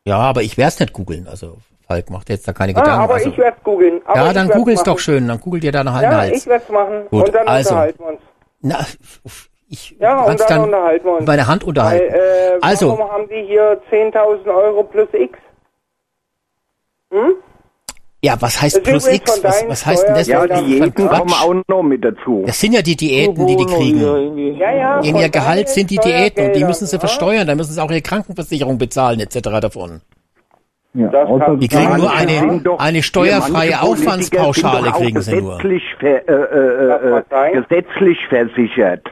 ja, aber ich werde es nicht googeln. Also Falk macht jetzt da keine Ah, Gedanken. aber also, ich werde googeln. aber ja, dann googel's machen. doch schön. Dann googelt ihr da nach Ja, Hals. ich werde es machen. Gut, und dann also. unterhalten wir uns. Na, ich Ja, und dann, dann unterhalten wir uns. mit meiner Hand unterhalten. Weil, äh, Also. Warum haben die hier 10.000 Euro plus X? Hm? ja, was heißt Das plus X? Was, was heißt denn das? Ja, für- die für Diäten kommen auch noch mit dazu. Das sind ja die Diäten, die die kriegen. Ja, ja. Ihr Gehalt sind die Diäten und die müssen sie versteuern. Da müssen sie auch ihre Krankenversicherung bezahlen etc. davon. Ja, Die kriegen nur eine, eine steuerfreie Aufwandspauschale kriegen sie nur. Ver, äh, äh, äh, gesetzlich versichert.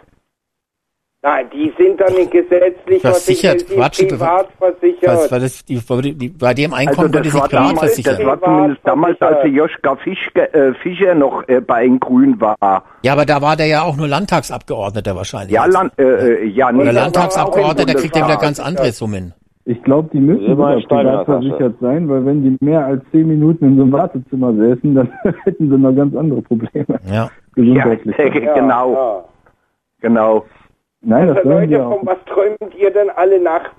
Nein, die sind doch nicht gesetzlich Versichert, versichert, Quatsch, privat versichert. Was, war das, die, die, bei dem Also Einkommen das wurde sie war, privat damals, das war zumindest damals, als der Joschka Fischer, äh, Fischer noch äh, bei den Grünen war. Ja, aber da war der ja auch nur Landtagsabgeordneter wahrscheinlich. Ja, Land, äh, äh, ja, nee, Oder Landtagsabgeordneter, kriegt ja wieder ganz andere Summen. Ich glaube, die müssen sogar in privat versichert sein, weil wenn die mehr als zehn Minuten in so einem Wartezimmer säßen, dann hätten sie noch ganz andere Probleme. Ja. Ja, Gesundheitlich. genau, Ja. genau. Nein, das Also Leute, von was träumt ihr denn alle nachts?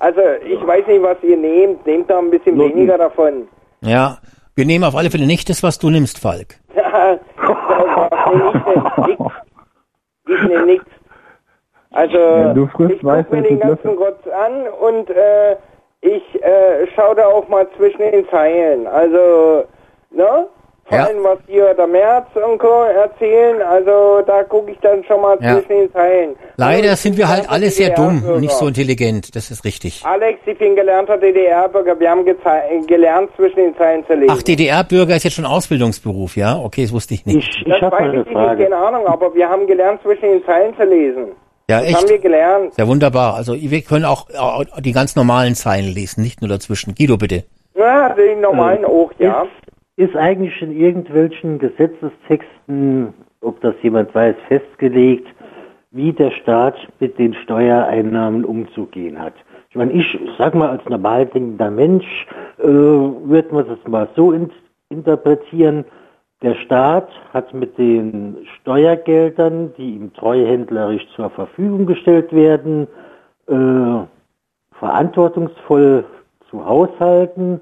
Also, ich weiß nicht, was ihr nehmt. Nehmt da ein bisschen Nutten. weniger davon. Ja. Wir nehmen auf alle Fälle nicht das, was du nimmst, Falk. Ja, ich? Nix. Ich nehme nichts. Also, Wenn du frisst, ich weißt guck du, mir den ganzen Rotz an und äh, ich äh, schaue da auch mal zwischen den Zeilen. Also, ne? Vor Ja. allem, was hier der Merz und Co. erzählen, also da gucke ich dann schon mal Ja. zwischen den Zeilen. Leider Also, sind wir halt alle sehr dumm und nicht so intelligent. Das ist richtig. Alex, ich bin gelernter DDR-Bürger. Wir haben gelernt, zwischen den Zeilen zu lesen. Ach, DDR-Bürger ist jetzt schon Ausbildungsberuf, ja? Okay, das wusste ich nicht. Ich, das ich habe eine ich nicht, Frage. keine Ahnung, aber wir haben gelernt, zwischen den Zeilen zu lesen. Ja, Das haben wir echt? gelernt. Sehr wunderbar. Also wir können auch äh, die ganz normalen Zeilen lesen, nicht nur dazwischen. Guido, bitte. Ja, die normalen Ähm, auch, ja. Ist, eigentlich in irgendwelchen Gesetzestexten, ob das jemand weiß, festgelegt, wie der Staat mit den Steuereinnahmen umzugehen hat? Ich meine, ich sag mal, als normal denkender Mensch äh, wird man das mal so in, interpretieren, der Staat hat mit den Steuergeldern, die ihm treuhändlerisch zur Verfügung gestellt werden, äh, verantwortungsvoll zu haushalten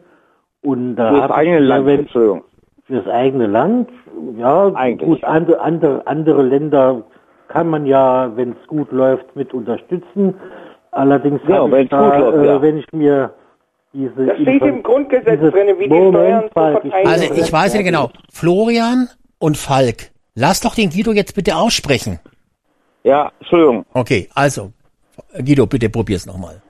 und da Fürs eigene Land, wenn- Entschuldigung. fürs eigene Land, ja, Eigentlich, gut, ja. andere, andere, andere Länder kann man ja, wenn es gut läuft, mit unterstützen. Allerdings Ja, ich da, gut läuft, äh, ja. wenn ich mir diese Das steht im Grundgesetz drin, wie die Moment, Steuern zu Also Ja, ich weiß nicht genau. Florian und Falk Lass doch den Guido jetzt bitte aussprechen. Ja, Entschuldigung. Okay, also, Guido, bitte probier's nochmal.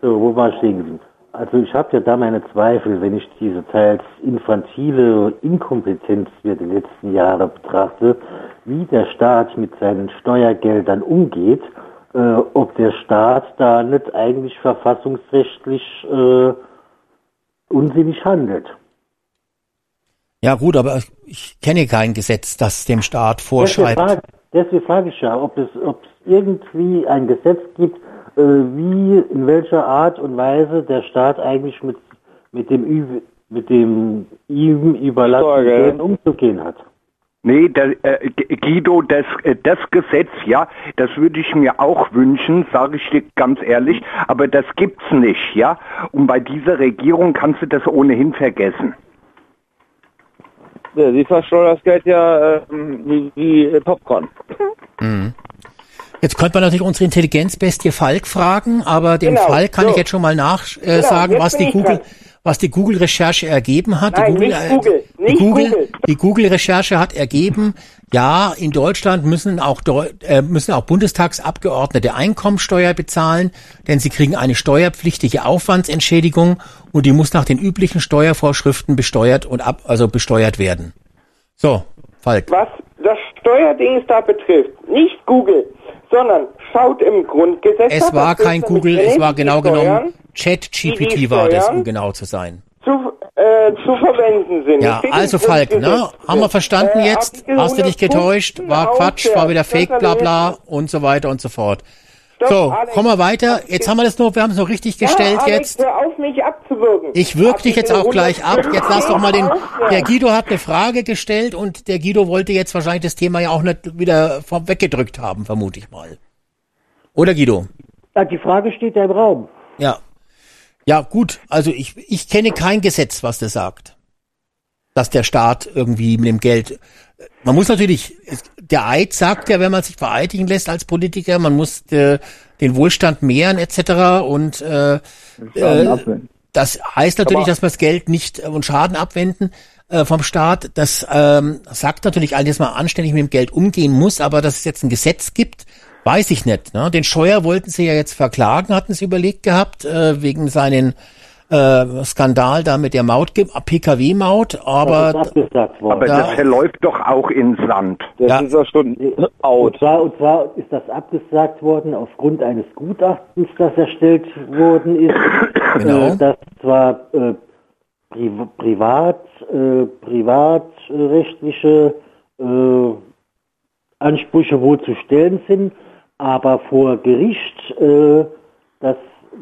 So, wo war ich stehen geblieben? Also ich habe ja da meine Zweifel, wenn ich diese teils infantile Inkompetenz der letzten Jahre betrachte, wie der Staat mit seinen Steuergeldern umgeht, äh, ob der Staat da nicht eigentlich verfassungsrechtlich äh, unsinnig handelt. Ja gut, aber ich kenne kein Gesetz, das dem Staat Deswegen vorschreibt. frage, deswegen frage ich ja, ob es, ob es irgendwie ein Gesetz gibt, wie, in welcher Art und Weise der Staat eigentlich mit, mit dem, Ü- mit dem ihm überlassenen umzugehen hat. Nee, der, äh, Guido, das, äh, das Gesetz, ja, das würde ich mir auch wünschen, sage ich dir ganz ehrlich, aber das gibt's nicht, ja. Und bei dieser Regierung kannst du das ohnehin vergessen. Ja, Sie versteuern das Geld ja ähm, wie, wie Popcorn. Mhm. Jetzt könnte man natürlich unsere Intelligenzbestie Falk fragen, aber dem Genau, Fall kann so. ich jetzt schon mal nachsagen, äh, Genau, was die Google, dran. was die Google-Recherche ergeben hat. Nein, die nicht Google, die nicht Google, Google. die Google-Recherche hat ergeben, ja, in Deutschland müssen auch Deu äh, müssen auch Bundestagsabgeordnete Einkommensteuer bezahlen, denn sie kriegen eine steuerpflichtige Aufwandsentschädigung und die muss nach den üblichen Steuervorschriften besteuert und ab, also besteuert werden. So, Falk. Was das Steuerdings da betrifft, nicht Google, sondern schaut im Grundgesetz. Es war kein Google, es war genau genommen ChatGPT war das, um genau zu sein. Zu, äh, zu verwenden sind. Ja, also Falk, ne? Haben wir verstanden Äh, jetzt? Hast du dich getäuscht? 115 War Quatsch, war wieder. Fake, bla bla und so weiter und so fort. Stopp, So, Alex. kommen wir weiter. Jetzt haben wir das nur, wir haben es noch richtig gestellt ja, Alex, jetzt. Hör auf, mich abzuwürgen. Ich würg dich jetzt auch Artikel gleich ab. Jetzt lass doch mal den, 115 der Guido hat eine Frage gestellt und der Guido wollte jetzt wahrscheinlich das Thema ja auch nicht wieder vom- weggedrückt haben, vermute ich mal. Oder Guido? Ja, die Frage steht ja im Raum. Ja. Ja, gut. Also ich, ich kenne kein Gesetz, was das sagt. Dass der Staat irgendwie mit dem Geld. Man muss natürlich, der Eid sagt ja, wenn man sich vereidigen lässt als Politiker, man muss äh, den Wohlstand mehren etc. Und äh, äh, das heißt natürlich, Aber- dass man das Geld nicht äh, und Schaden abwenden äh, vom Staat. Das ähm, sagt natürlich all, dass man anständig mit dem Geld umgehen muss, aber dass es jetzt ein Gesetz gibt, weiß ich nicht. Ne? Den Scheuer wollten sie ja jetzt verklagen, hatten sie überlegt gehabt, äh, wegen seinen äh, Skandal da mit der Maut, PKW-Maut, aber das ist abgesagt worden. Aber Ja. das verläuft doch auch ins Sand. Das Ja. ist ja schon out. Und zwar, und zwar ist das abgesagt worden aufgrund eines Gutachtens, das erstellt worden ist, Genau. äh, das zwar äh, pri privat, äh, privatrechtliche äh, Ansprüche wohl zu stellen sind, aber vor Gericht äh, das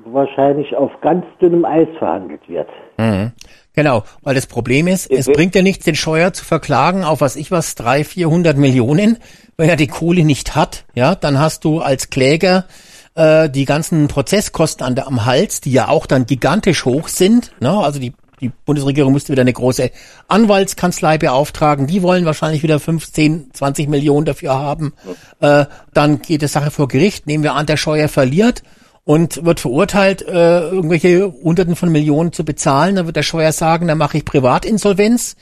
wahrscheinlich auf ganz dünnem Eis verhandelt wird. Mhm. Genau, weil das Problem ist, es bringt ja nichts, den Scheuer zu verklagen auf was ich was, drei, vierhundert Millionen, wenn er die Kohle nicht hat, ja, dann hast du als Kläger äh, die ganzen Prozesskosten an der, am Hals, die ja auch dann gigantisch hoch sind, ne? also die die Bundesregierung müsste wieder eine große Anwaltskanzlei beauftragen. Die wollen wahrscheinlich wieder 15, 20 Millionen dafür haben. Äh, dann geht die Sache vor Gericht. Nehmen wir an, der Scheuer verliert und wird verurteilt, äh, irgendwelche Hunderten von Millionen zu bezahlen. Dann wird der Scheuer sagen, dann mache ich Privatinsolvenz,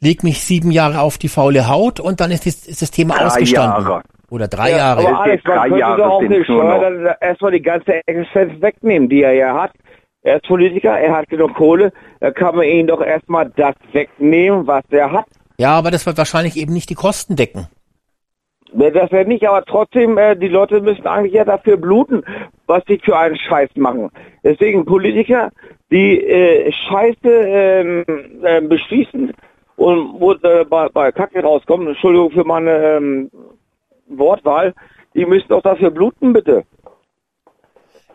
leg mich sieben Jahre auf die faule Haut und dann ist, das- ist das Thema Drei ausgestanden. Jahre. Oder drei Ja, Jahre. Aber Alex, man Drei könnte Jahre doch auch noch. dann erstmal die ganze Existenz wegnehmen, die er ja hat. Er ist Politiker, er hat genug Kohle, da kann man ihn doch erstmal das wegnehmen, was er hat. Ja, aber das wird wahrscheinlich eben nicht die Kosten decken. Das wäre nicht, aber trotzdem, äh, die Leute müssen eigentlich ja dafür bluten, was sie für einen Scheiß machen. Deswegen Politiker, die äh, Scheiße ähm, äh, beschließen und wo äh, bei, bei Kacke rauskommen, Entschuldigung für meine ähm, Wortwahl, die müssen doch dafür bluten, bitte.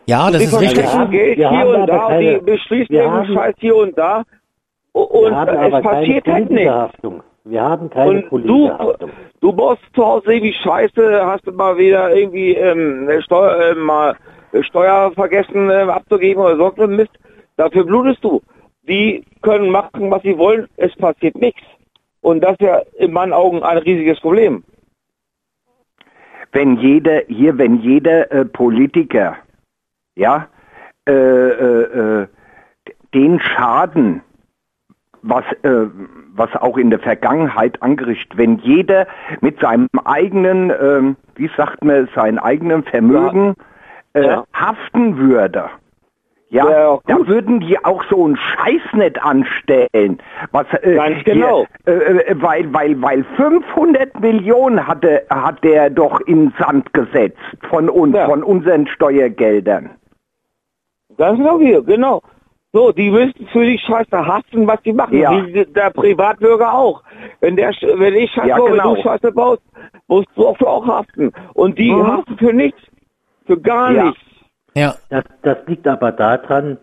Ja, das die ist richtig. verschicken Geld wir hier und da, keine- die beschließen haben- Scheiß hier und da und es passiert halt nichts. Wir haben keine Und du, du baust zu Hause irgendwie Scheiße, hast du mal wieder irgendwie ähm, Steuer, äh, mal Steuer vergessen äh, abzugeben oder sonst Mist. Dafür blutest du. Die können machen, was sie wollen, es passiert nichts. Und das ist ja in meinen Augen ein riesiges Problem. wenn jeder hier, wenn jeder äh, Politiker, ja, äh, äh, äh, den Schaden was, äh, was auch in der Vergangenheit angerichtet, wenn jeder mit seinem eigenen, ähm, wie sagt man, seinem eigenen Vermögen äh, Ja. haften würde. Ja, da würden die auch so einen Scheiß nicht anstellen. Was, äh, Ganz genau. Hier, äh, äh, weil, weil, weil 500 Millionen hatte, hat der doch in Sand gesetzt von uns, von unseren Steuergeldern. Ganz genau hier, genau. So, die müssen für die Scheiße hassen, was die machen. Ja. Wie der Privatbürger auch. Wenn der, Sch- wenn ich Scheiße Ja, baue, genau. wenn du Scheiße baust, musst du auch, für auch haften. Und die Mhm. haften für nichts. Für gar Ja. nichts. Ja. Das, das liegt aber daran,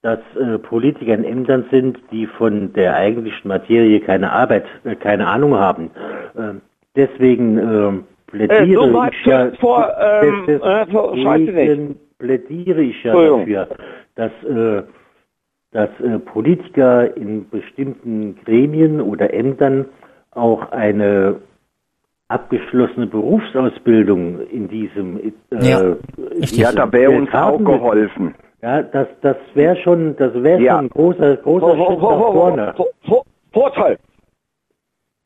dass äh, Politiker in Ämtern sind, die von der eigentlichen Materie keine Arbeit, äh, keine Ahnung haben. Ähm, deswegen ähm, plädiere Äh, so weit ich ja, vor, ähm, äh, vor- deswegen plädiere ich ja dafür, dass, äh, dass äh, Politiker in bestimmten Gremien oder Ämtern auch eine abgeschlossene Berufsausbildung in diesem äh, Ja, Ja, da wäre uns auch geholfen. Ja, das, das wäre schon, das wäre Ja. schon ein großer, großer Ho, ho, Schritt nach vorne. ho, ho, Vorteil.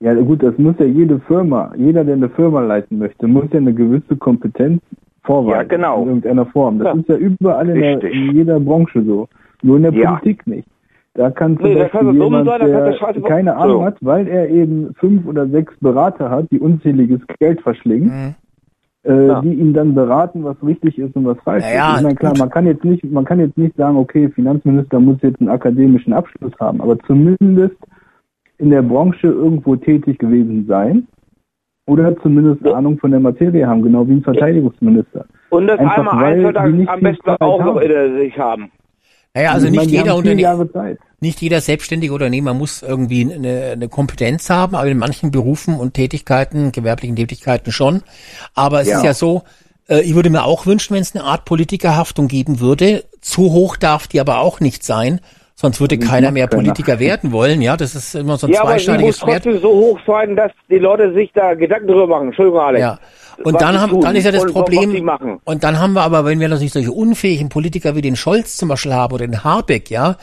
Ja gut, das muss ja jede Firma, jeder, der eine Firma leiten möchte, muss ja eine gewisse Kompetenz vorweisen. Ja, genau. In irgendeiner Form. Das Ja. ist ja überall in, der, in jeder Branche so. Nur in der Ja. Politik nicht. Da kann zum Nee, Beispiel kann jemand, sein, der keine Ahnung So. hat, weil er eben fünf oder sechs Berater hat, die unzähliges Geld verschlingen, äh, Ja. die ihn dann beraten, was richtig ist und was falsch Naja, ist. Ich meine, klar, man kann jetzt nicht, man kann jetzt nicht sagen, okay, Finanzminister muss jetzt einen akademischen Abschluss haben, aber zumindest in der Branche irgendwo tätig gewesen sein oder zumindest eine Ahnung von der Materie haben, genau wie ein Verteidigungsminister. Und das Einfach, einmal weil Einzeltag die nicht am besten auch noch haben. in sich haben. Naja, also Ich nicht meine, jeder Unternehmer, nicht jeder selbstständige Unternehmer muss irgendwie eine, eine Kompetenz haben, aber in manchen Berufen und Tätigkeiten, gewerblichen Tätigkeiten schon. Aber es Ja. ist ja so, äh, ich würde mir auch wünschen, wenn es eine Art Politikerhaftung geben würde. Zu hoch darf die aber auch nicht sein, sonst würde keiner mehr. Politiker werden wollen. Ja, das ist immer so ein Ja, aber sie muss zweischneidiges Schwert. trotzdem so hoch sein, dass die Leute sich da Gedanken drüber machen. Entschuldigung, Alex. Ja. Und dann, haben, tun dann ist ja das und Problem, und dann haben wir aber, wenn wir natürlich solche unfähigen Politiker wie den Scholz zum Beispiel haben oder den Habeck, ja,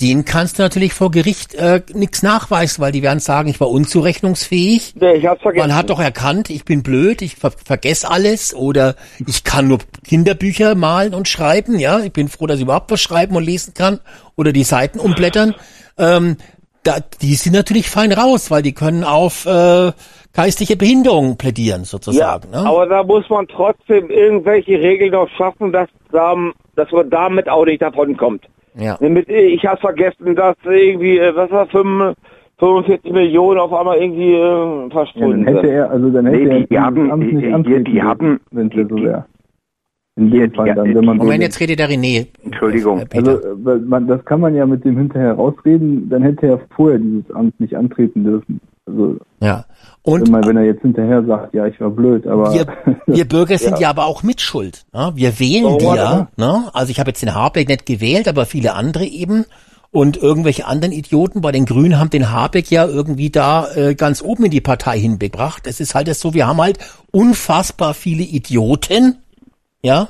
den kannst du natürlich vor Gericht äh, nichts nachweisen, weil die werden sagen, ich war unzurechnungsfähig. Nee, ich hab's vergessen. Man hat doch erkannt, ich bin blöd, ich ver vergesse alles oder ich kann nur Kinderbücher malen und schreiben, ja. Ich bin froh, dass ich überhaupt was schreiben und lesen kann oder die Seiten umblättern. Ähm, da, die sind natürlich fein raus, weil die können auf äh, geistige Behinderung plädieren, sozusagen. ja, ne? aber da muss man trotzdem irgendwelche Regeln noch schaffen, dass, da, dass man damit auch nicht davon kommt. Ja. Ich habe vergessen, dass irgendwie, äh, was war, 5, 45 Millionen auf einmal irgendwie äh, Ja, dann verschwunden hätte sind. er, also dann hätte Nee, er die haben- Amt die- nicht die- die haben- wenn es so die- wäre. In Hier, dem die- Fall dann, wenn man Moment, jetzt redet der René. Entschuldigung. Äh, Peter. Also, äh, man, das kann man ja mit dem hinterher rausreden, dann hätte er vorher dieses Amt nicht antreten dürfen. Also, ja. wenn, Und man, wenn er jetzt hinterher sagt, ja, ich war blöd, aber wir, wir Bürger sind ja. aber auch mitschuld. Ne? Wir wählen Oh, die ja. Ne? Also ich habe jetzt den Habeck nicht gewählt, aber viele andere eben. Und irgendwelche anderen Idioten bei den Grünen haben den Habeck ja irgendwie da äh, ganz oben in die Partei hingebracht. Es ist halt das so, wir haben halt unfassbar viele Idioten, ja,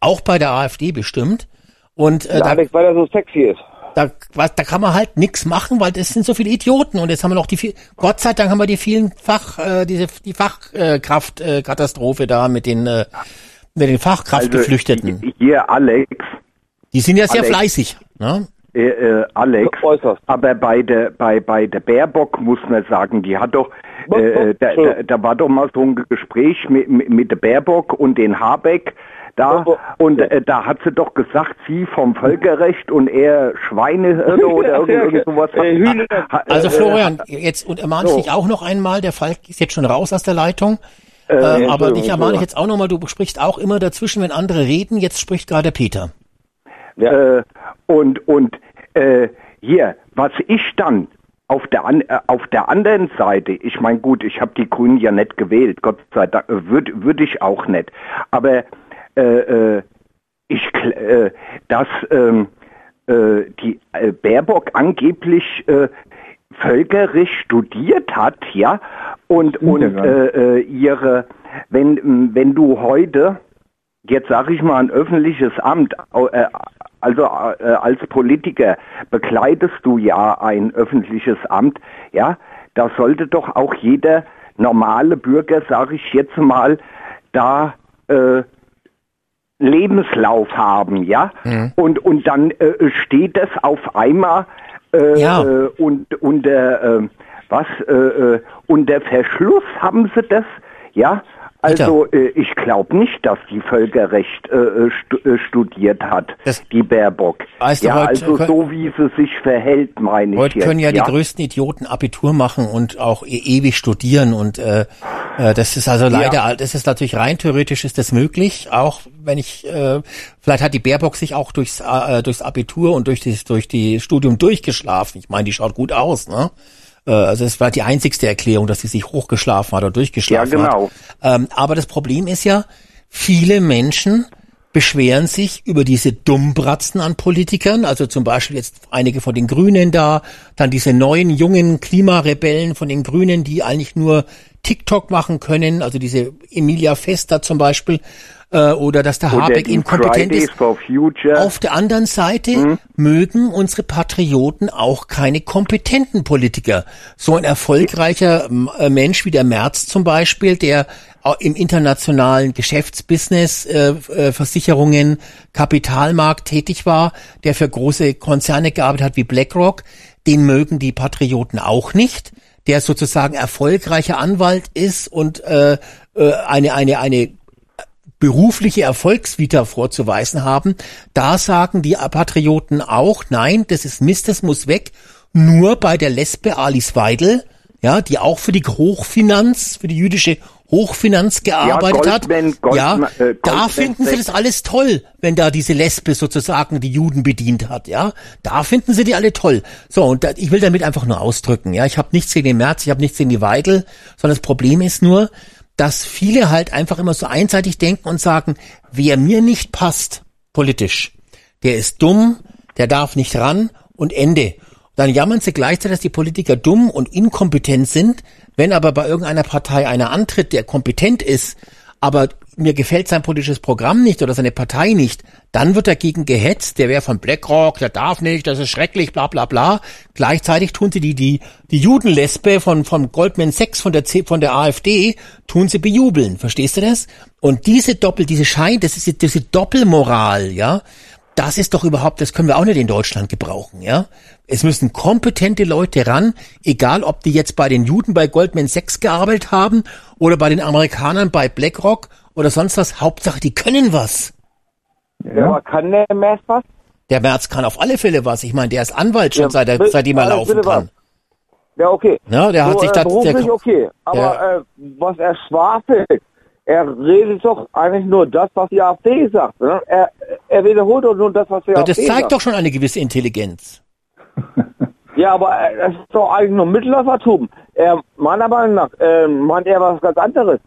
auch bei der AfD bestimmt. Und äh, da, Alex, weil er so sexy ist. da, was, da kann man halt nichts machen, weil es sind so viele Idioten und jetzt haben wir noch die viel, Gott sei Dank haben wir die vielen Fach, äh, diese die Fachkraftkatastrophe äh, Katastrophe da mit den äh, mit den Fachkraftgeflüchteten. Also, hier, Alex, die sind ja sehr Alex. fleißig. Ne? äh, äh, Alex, Äußerst. aber bei der bei bei der Baerbock muss man sagen, die hat doch äh, äh, da, da, da war doch mal so ein Gespräch mit, mit, der Baerbock und den Habeck da und äh, da hat sie doch gesagt, sie vom Völkerrecht und er Schweinehirte oder irgend, irgend sowas. Äh, Also Florian, jetzt und ermahne ich so. dich auch noch einmal, der Falk ist jetzt schon raus aus der Leitung. Äh, Äh, aber dich ermahne ich jetzt auch nochmal, du sprichst auch immer dazwischen, wenn andere reden, jetzt spricht gerade der Peter. Äh, und und äh, hier, was ich dann auf der an, äh, auf der anderen Seite, ich meine gut, ich habe die Grünen ja nicht gewählt, Gott sei Dank, äh, würde würd ich auch nicht. Aber äh, äh, ich äh, dass ähm, äh, die äh, Baerbock angeblich äh, Völkerrecht studiert hat, ja, und und äh, äh, ihre, wenn wenn du heute jetzt sage ich mal ein öffentliches Amt äh, also äh, als Politiker bekleidest du ja ein öffentliches Amt, ja, da sollte doch auch jeder normale Bürger, sage ich jetzt mal, da äh, Lebenslauf haben, ja, Mhm. und und dann äh, steht das auf einmal äh, Ja. äh, und unter äh, was äh, äh, unter Verschluss haben sie das, ja. Also äh, ich glaube nicht, dass die Völkerrecht äh, äh, stu äh, studiert hat, die Baerbock. Weißt ja, heute also so wie sie sich verhält, meine ich Heute können ja, ja die größten Idioten Abitur machen und auch e ewig studieren und äh, äh, das ist also leider, Ja. das ist natürlich rein theoretisch ist das möglich, auch wenn ich, äh, vielleicht hat die Baerbock sich auch durchs, äh, durchs Abitur und durch das durch die Studium durchgeschlafen. Ich meine, die schaut gut aus, ne? Äh, Also es war die einzigste Erklärung, dass sie sich hochgeschlafen hat oder durchgeschlafen Ja, genau. hat. Ähm, aber das Problem ist ja, viele Menschen beschweren sich über diese Dummbratzen an Politikern, also zum Beispiel jetzt einige von den Grünen da, dann diese neuen jungen Klimarebellen von den Grünen, die eigentlich nur TikTok machen können, also diese Emilia Fester zum Beispiel, äh, oder dass der Habeck inkompetent ist. Auf der anderen Seite Mhm. mögen unsere Patrioten auch keine kompetenten Politiker. So ein erfolgreicher äh, Mensch wie der Merz zum Beispiel, der im internationalen Geschäftsbusiness, äh, äh, Versicherungen, Kapitalmarkt tätig war, der für große Konzerne gearbeitet hat wie BlackRock, den mögen die Patrioten auch nicht, der sozusagen erfolgreicher Anwalt ist und äh, äh, eine eine eine berufliche Erfolgsvita vorzuweisen haben, da sagen die Patrioten auch, nein, das ist Mist, das muss weg. Nur bei der Lesbe Alice Weidel, ja, die auch für die Hochfinanz, für die jüdische Hochfinanz gearbeitet Goldman, hat. ja, Goldman, äh, da finden sie das alles toll, wenn da diese Lesbe sozusagen die Juden bedient hat, ja. Da finden sie die alle toll. So, und da, ich will damit einfach nur ausdrücken, ja. Ich habe nichts gegen den März, ich habe nichts gegen die Weidel, sondern das Problem ist nur, dass viele halt einfach immer so einseitig denken und sagen, wer mir nicht passt, politisch, der ist dumm, der darf nicht ran und Ende. Dann jammern sie gleichzeitig, dass die Politiker dumm und inkompetent sind, wenn aber bei irgendeiner Partei einer antritt, der kompetent ist, aber mir gefällt sein politisches Programm nicht oder seine Partei nicht, dann wird dagegen gehetzt, der wäre von BlackRock, der darf nicht, das ist schrecklich, bla bla bla. Gleichzeitig tun sie die, die, die Judenlesbe von, von Goldman Sachs, von der, C, von der AfD, tun sie bejubeln. Verstehst du das? Und diese Doppel, diese Schein, das ist die- diese Doppelmoral, ja, das ist doch überhaupt, das können wir auch nicht in Deutschland gebrauchen, ja. Es müssen kompetente Leute ran, egal ob die jetzt bei den Juden bei Goldman Sachs gearbeitet haben oder bei den Amerikanern bei BlackRock oder sonst was. Hauptsache, die können was. Ja. Aber kann der März was? Der Merz kann auf alle Fälle was. Ich meine, der ist Anwalt schon Ja, seit er, seitdem er laufen kann. Ja, okay. Ja, der hat so, sich äh, da- beruflich der- okay. Aber äh, was er schwafelt, er redet doch eigentlich nur das, was die AfD sagt. Ne? Er, er wiederholt doch nur das, was die Ja, AfD das zeigt sagt. doch schon eine gewisse Intelligenz. Ja, aber äh, das ist doch eigentlich nur Mitläufertum. Er, meiner Meinung nach äh, meint er was ganz anderes.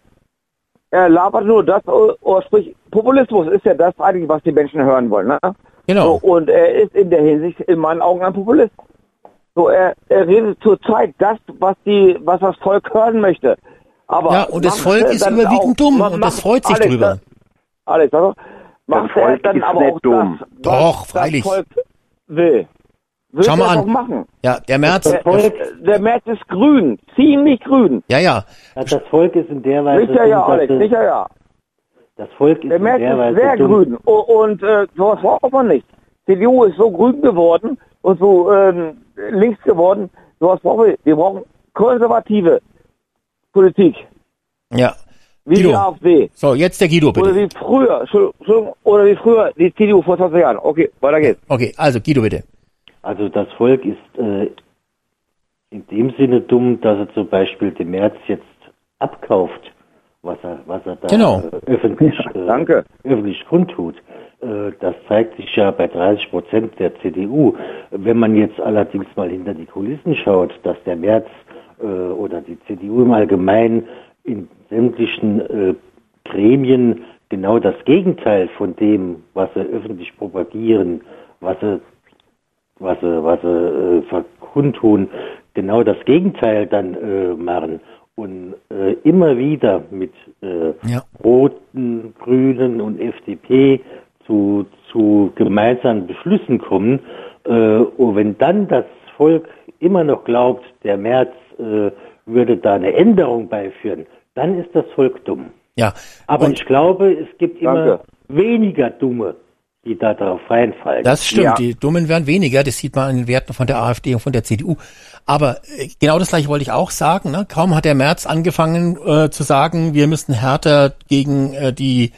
Er labert nur das, oder, sprich, Populismus ist ja das eigentlich, was die Menschen hören wollen. Ne? Genau. So, und er ist in der Hinsicht in meinen Augen ein Populist. So, er, er redet zurzeit das, was die, was das Volk hören möchte. Aber Ja, und das Volk ist dann überwiegend auch- dumm und das freut sich Alex, drüber. Alex, also, macht er Volk dann ist aber nicht auch dumm. das, was Doch, freilich. das Volk will. Will Schau mal er an. doch machen. Ja, der Merz. Der, der März ist grün, ziemlich grün. Ja, ja. Das Volk ist in der Weise. Sicher ja, Alex, sicher ja. Das Volk ist Der in März der ist Weise sehr dumm. grün. Und äh, sowas braucht man nicht. CDU ist so grün geworden und so ähm, links geworden. Sowas brauchen wir. Wir brauchen konservative Politik. Ja. Wie die Guido. AfD. So, jetzt der Guido, Oder bitte. wie früher, oder wie früher die CDU vor 20 Jahren. Okay, weiter geht's. Okay, also Guido, bitte. Also das Volk ist äh, in dem Sinne dumm, dass er zum Beispiel dem März jetzt abkauft, was er, was er da Genau. äh, öffentlich, äh, öffentlich kundtut. Äh, das zeigt sich ja bei 30 Prozent der CDU. Wenn man jetzt allerdings mal hinter die Kulissen schaut, dass der März äh, oder die CDU im Allgemeinen in sämtlichen äh, Gremien genau das Gegenteil von dem, was sie öffentlich propagieren, was sie was sie, was sie äh, verkundtun, genau das Gegenteil dann äh, machen und äh, immer wieder mit äh, Ja. Roten, Grünen und FDP zu, zu gemeinsamen Beschlüssen kommen. Äh, und wenn dann das Volk immer noch glaubt, der März äh, würde da eine Änderung beiführen, dann ist das Volk dumm. Ja. Aber ich glaube, es gibt immer Danke. weniger Dumme, die da drauf reinfallen. Das stimmt, Ja. die Dummen werden weniger, das sieht man an den Werten von der AfD und von der CDU. Aber äh, genau das gleiche wollte ich auch sagen. Ne? Kaum hat der März angefangen äh, zu sagen, wir müssen härter gegen äh, die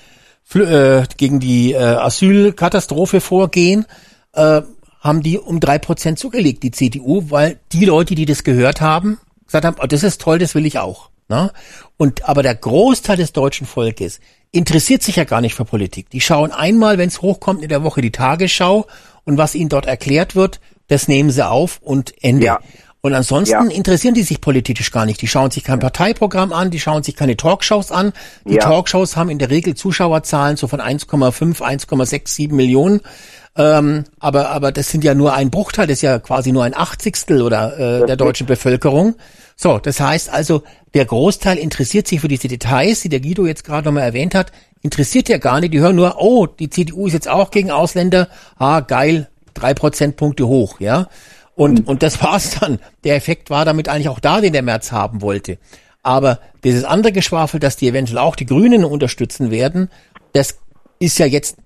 äh, gegen die äh, Asylkatastrophe vorgehen, äh, haben die um drei Prozent zugelegt, die CDU, weil die Leute, die das gehört haben, gesagt haben, oh, das ist toll, das will ich auch. Ne? Und aber der Großteil des deutschen Volkes interessiert sich ja gar nicht für Politik. Die schauen einmal, wenn es hochkommt in der Woche die Tagesschau und was ihnen dort erklärt wird, das nehmen sie auf und Ende. Ja. Und ansonsten Ja. interessieren die sich politisch gar nicht. Die schauen sich kein Parteiprogramm an, die schauen sich keine Talkshows an. Die Ja. Talkshows haben in der Regel Zuschauerzahlen so von 1,5, 1,67 Millionen. Ähm, aber, aber das sind ja nur ein Bruchteil, das ist ja quasi nur ein Achtzigstel oder äh, der deutschen Bevölkerung. So, das heißt also, der Großteil interessiert sich für diese Details, die der Guido jetzt gerade nochmal erwähnt hat, interessiert ja gar nicht. Die hören nur, oh, die CDU ist jetzt auch gegen Ausländer. Ah, geil, drei Prozentpunkte hoch, ja. Und, und das war's dann. Der Effekt war damit eigentlich auch da, den der März haben wollte. Aber dieses andere Geschwafel, dass die eventuell auch die Grünen unterstützen werden, das ist ja jetzt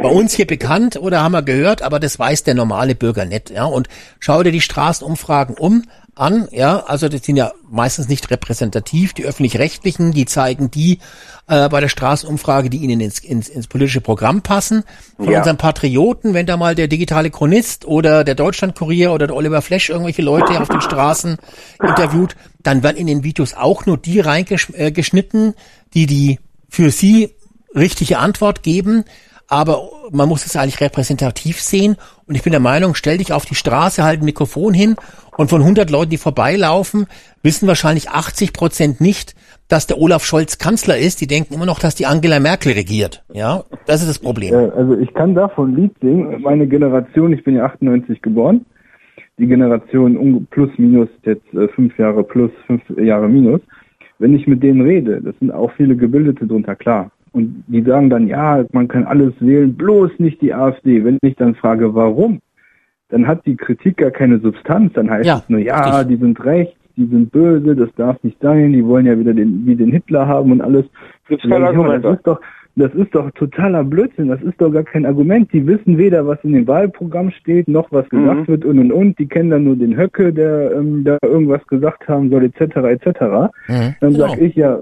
bei uns hier bekannt oder haben wir gehört, aber das weiß der normale Bürger nicht. Ja, und schau dir die Straßenumfragen um an. Ja, also das sind ja meistens nicht repräsentativ. Die öffentlich-rechtlichen, die zeigen die äh, bei der Straßenumfrage, die ihnen ins, ins, ins politische Programm passen. Von Ja. unseren Patrioten, wenn da mal der digitale Chronist oder der Deutschlandkurier oder der Oliver Flesch irgendwelche Leute auf den Straßen interviewt, dann werden in den Videos auch nur die reingeschnitten, die die für sie richtige Antwort geben. Aber man muss es eigentlich repräsentativ sehen. Und ich bin der Meinung, stell dich auf die Straße, halt ein Mikrofon hin und von 100 Leuten, die vorbeilaufen, wissen wahrscheinlich 80 Prozent nicht, dass der Olaf Scholz Kanzler ist. Die denken immer noch, dass die Angela Merkel regiert. Ja, das ist das Problem. Also ich kann davon Lied singen. Meine Generation, ich bin ja 98 geboren, die Generation plus minus jetzt äh, fünf Jahre plus, fünf Jahre minus. Wenn ich mit denen rede, das sind auch viele Gebildete drunter, klar. Und die sagen dann, ja, man kann alles wählen, bloß nicht die AfD. Wenn ich dann frage, warum, dann hat die Kritik gar keine Substanz. Dann heißt Ja, es nur, ja, richtig. die sind rechts, die sind böse, das darf nicht sein, die wollen ja wieder den, wie den Hitler haben und alles. Ich, "Junge, Argumente." das ist doch, das ist doch totaler Blödsinn. Das ist doch gar kein Argument. Die wissen weder, was in dem Wahlprogramm steht, noch was gesagt Mhm. wird und und und. Die kennen dann nur den Höcke, der ähm, da irgendwas gesagt haben soll, etc. etc. Mhm. Dann Genau. sag ich ja,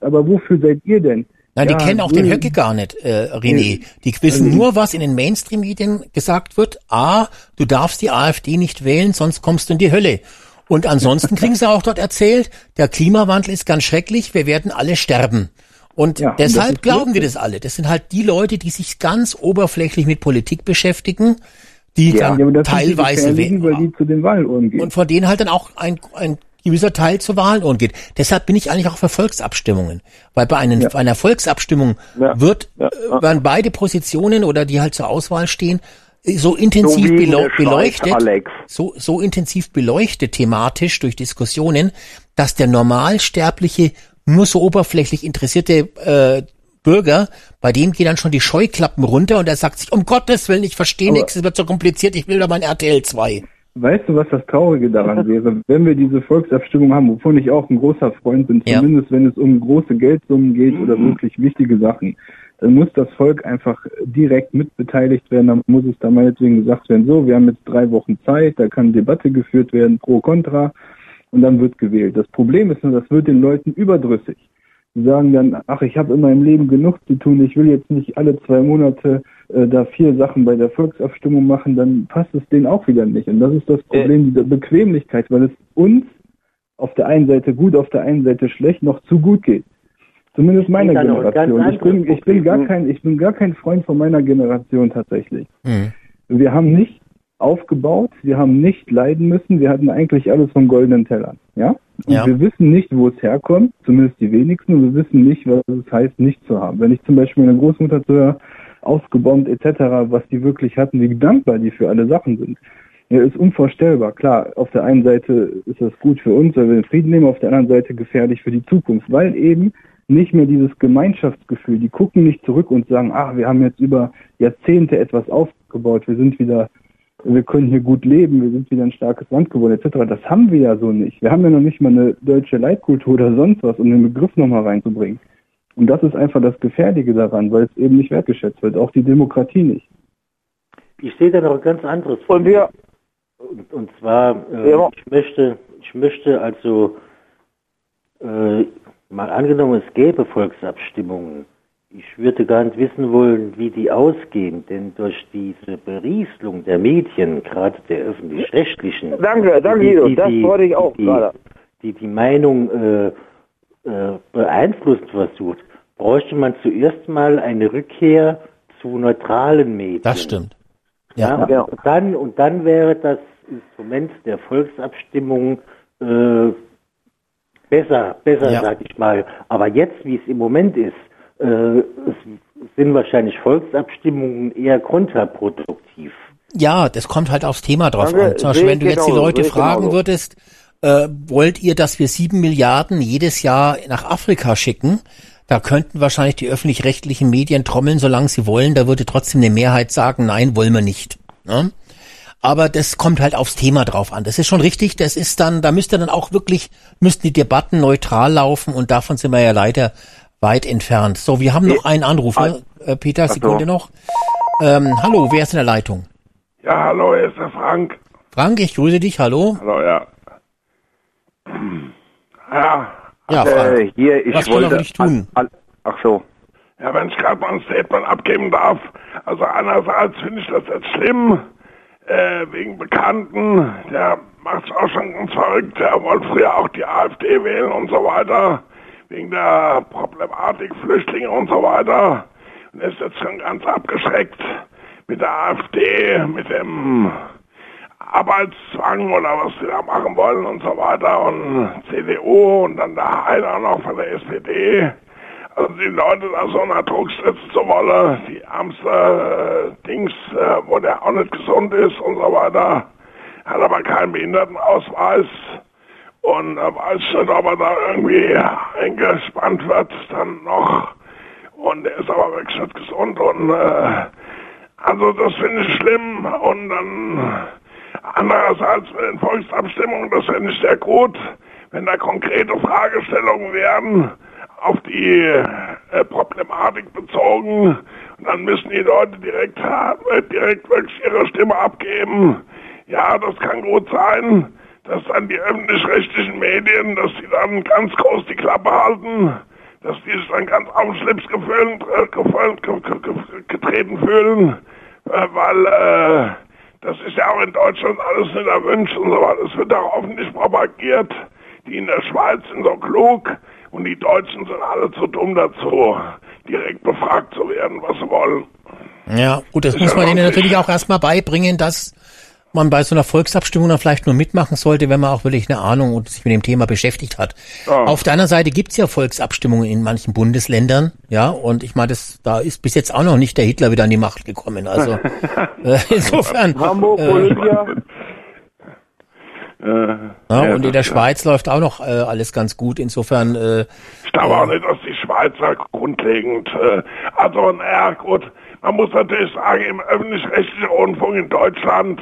aber wofür seid ihr denn? Nein, ja, die kennen auch den. Höcke gar nicht, äh, René. Die wissen Also- nur, was in den Mainstream-Medien gesagt wird. A, du darfst die AfD nicht wählen, sonst kommst du in die Hölle. Und ansonsten kriegen sie auch dort erzählt, der Klimawandel ist ganz schrecklich, wir werden alle sterben. Und Ja, und deshalb ist glauben wir das alle. Das sind halt die Leute, die sich ganz oberflächlich mit Politik beschäftigen, die Ja, dann sind die teilweise Gefährlichen, weil die zu den Wahluhren gehen. und von denen halt dann auch ein, ein gewisser Teil zur Wahl geht. Deshalb bin ich eigentlich auch für Volksabstimmungen. Weil bei, einem, bei einer Volksabstimmung Ja. wird, Ja. äh, werden beide Positionen oder die halt zur Auswahl stehen, so intensiv So in Schweiz, beleuchtet, Alex. so, so intensiv beleuchtet thematisch durch Diskussionen, dass der Normalsterbliche nur so oberflächlich interessierte äh, Bürger, bei dem gehen dann schon die Scheuklappen runter und er sagt sich, um Gottes Willen, ich verstehe nichts, es wird so kompliziert, ich will da mein RTL 2. Weißt du, was das Traurige daran wäre? Wenn wir diese Volksabstimmung haben, wovon ich auch ein großer Freund bin, Ja. zumindest wenn es um große Geldsummen geht oder wirklich wichtige Sachen, dann muss das Volk einfach direkt mitbeteiligt werden. Dann muss es da meinetwegen gesagt werden, so, wir haben jetzt drei Wochen Zeit, da kann Debatte geführt werden, pro, contra, und dann wird gewählt. Das Problem ist nur, das wird den Leuten überdrüssig. Die sagen dann, ach, ich habe in meinem Leben genug zu tun, ich will jetzt nicht alle zwei Monate äh, da vier Sachen bei der Volksabstimmung machen, dann passt es denen auch wieder nicht. Und das ist das Problem dieser Bequemlichkeit, weil es uns auf der einen Seite gut, auf der einen Seite schlecht noch zu gut geht. Zumindest meiner Generation. Ich bin, ich bin gar kein, ich bin gar kein Freund von meiner Generation tatsächlich. Hm. Wir haben nicht aufgebaut, wir haben nicht leiden müssen, wir hatten eigentlich alles vom goldenen Teller. Ja? Und Ja. wir wissen nicht, wo es herkommt, zumindest die wenigsten, und wir wissen nicht, was es heißt, nicht zu haben. Wenn ich zum Beispiel meine Großmutter zuhöre, ausgebombt etc., was die wirklich hatten, wie dankbar die für alle Sachen sind. Ja, ist unvorstellbar. Klar, auf der einen Seite ist das gut für uns, weil wir den Frieden nehmen, auf der anderen Seite gefährlich für die Zukunft, weil eben nicht mehr dieses Gemeinschaftsgefühl. Die gucken nicht zurück und sagen, ach, wir haben jetzt über Jahrzehnte etwas aufgebaut, wir sind wieder, wir können hier gut leben, wir sind wieder ein starkes Land geworden, etc. Das haben wir ja so nicht. Wir haben ja noch nicht mal eine deutsche Leitkultur oder sonst was, um den Begriff nochmal reinzubringen. Und das ist einfach das Gefährliche daran, weil es eben nicht wertgeschätzt wird, auch die Demokratie nicht. Ich sehe da noch ein ganz anderes. Und wir, Und, und zwar, äh, Ja. ich möchte, ich möchte also äh, mal angenommen, es gäbe Volksabstimmungen. Ich würde gar nicht wissen wollen, wie die ausgehen, denn durch diese Berieselung der Medien, gerade der öffentlich-rechtlichen, Danke, danke, die- Guido. die- Das die- wollte ich auch die, gerade. Die die Meinung äh, äh, beeinflussen versucht, bräuchte man zuerst mal eine Rückkehr zu neutralen Medien. Das stimmt. Ja, Ja. Und, dann, und dann wäre das Instrument der Volksabstimmung äh, besser, besser, Ja. sag ich mal. Aber jetzt, wie es im Moment ist, sind wahrscheinlich Volksabstimmungen eher kontraproduktiv. Ja, das kommt halt aufs Thema drauf Danke, an. Zum Beispiel, wenn du jetzt die Leute fragen genauso. würdest, äh, wollt ihr, dass wir sieben Milliarden jedes Jahr nach Afrika schicken? Da könnten wahrscheinlich die öffentlich-rechtlichen Medien trommeln, solange sie wollen. Da würde trotzdem eine Mehrheit sagen, nein, wollen wir nicht. Ne? Aber das kommt halt aufs Thema drauf an. Das ist schon richtig. Das ist dann, da müsste dann auch wirklich, müssten die Debatten neutral laufen und davon sind wir ja leider weit entfernt. So, wir haben noch einen Anrufer. Äh, Peter, Ach so. Sekunde noch. Ähm, hallo, wer ist in der Leitung? Ja, hallo, hier ist der Frank. Frank, ich grüße dich, hallo. Hallo, ja. Ja. Ja, Frank. Äh, hier, ich Was wollte. für dich tun? Ach so. Ja, wenn ich gerade mal ein Statement abgeben darf. Also einerseits finde ich das jetzt schlimm, äh, wegen Bekannten, der macht auch schon ganz verrückt, der wollte früher auch die AfD wählen und so weiter, wegen der Problematik Flüchtlinge und so weiter. Und ist jetzt schon ganz abgeschreckt mit der AfD, mit dem Arbeitszwang oder was sie da machen wollen und so weiter und CDU und dann der Heiner noch von der SPD. Also die Leute da so unter Druck setzen zu wollen, die ärmste äh, Dings, äh, wo der auch nicht gesund ist und so weiter, hat aber keinen Behindertenausweis und äh, weiß nicht, ob er da irgendwie eingespannt wird dann noch. Und er ist aber wirklich gesund und äh, also das finde ich schlimm und dann andererseits mit den Volksabstimmungen, das finde ich sehr gut, wenn da konkrete Fragestellungen wären, auf die äh, Problematik bezogen und dann müssen die Leute direkt, äh, direkt wirklich ihre Stimme abgeben. Ja, das kann gut sein, dass dann die öffentlich-rechtlichen Medien, dass die dann ganz groß die Klappe halten, dass die sich dann ganz auf den Schlips äh, getreten fühlen, äh, weil äh, das ist ja auch in Deutschland alles nicht erwünscht und so weiter. Es wird auch öffentlich propagiert. Die in der Schweiz sind so klug und die Deutschen sind alle zu dumm dazu, direkt befragt zu werden, was sie wollen. Ja, gut, das Ist muss man denen natürlich auch erstmal beibringen, dass man bei so einer Volksabstimmung dann vielleicht nur mitmachen sollte, wenn man auch wirklich eine Ahnung und sich mit dem Thema beschäftigt hat. Ja. Auf der anderen Seite gibt's ja Volksabstimmungen in manchen Bundesländern, ja, und ich meine, das da ist bis jetzt auch noch nicht der Hitler wieder an die Macht gekommen. Also äh, insofern. Hamburg, äh, Olympia. ja, Ja, und in der Schweiz läuft auch noch äh, alles ganz gut. Insofern äh, Ich glaube auch nicht, dass die Schweizer grundlegend, äh, also naja gut, man muss natürlich sagen, im öffentlich-rechtlichen Rundfunk in Deutschland,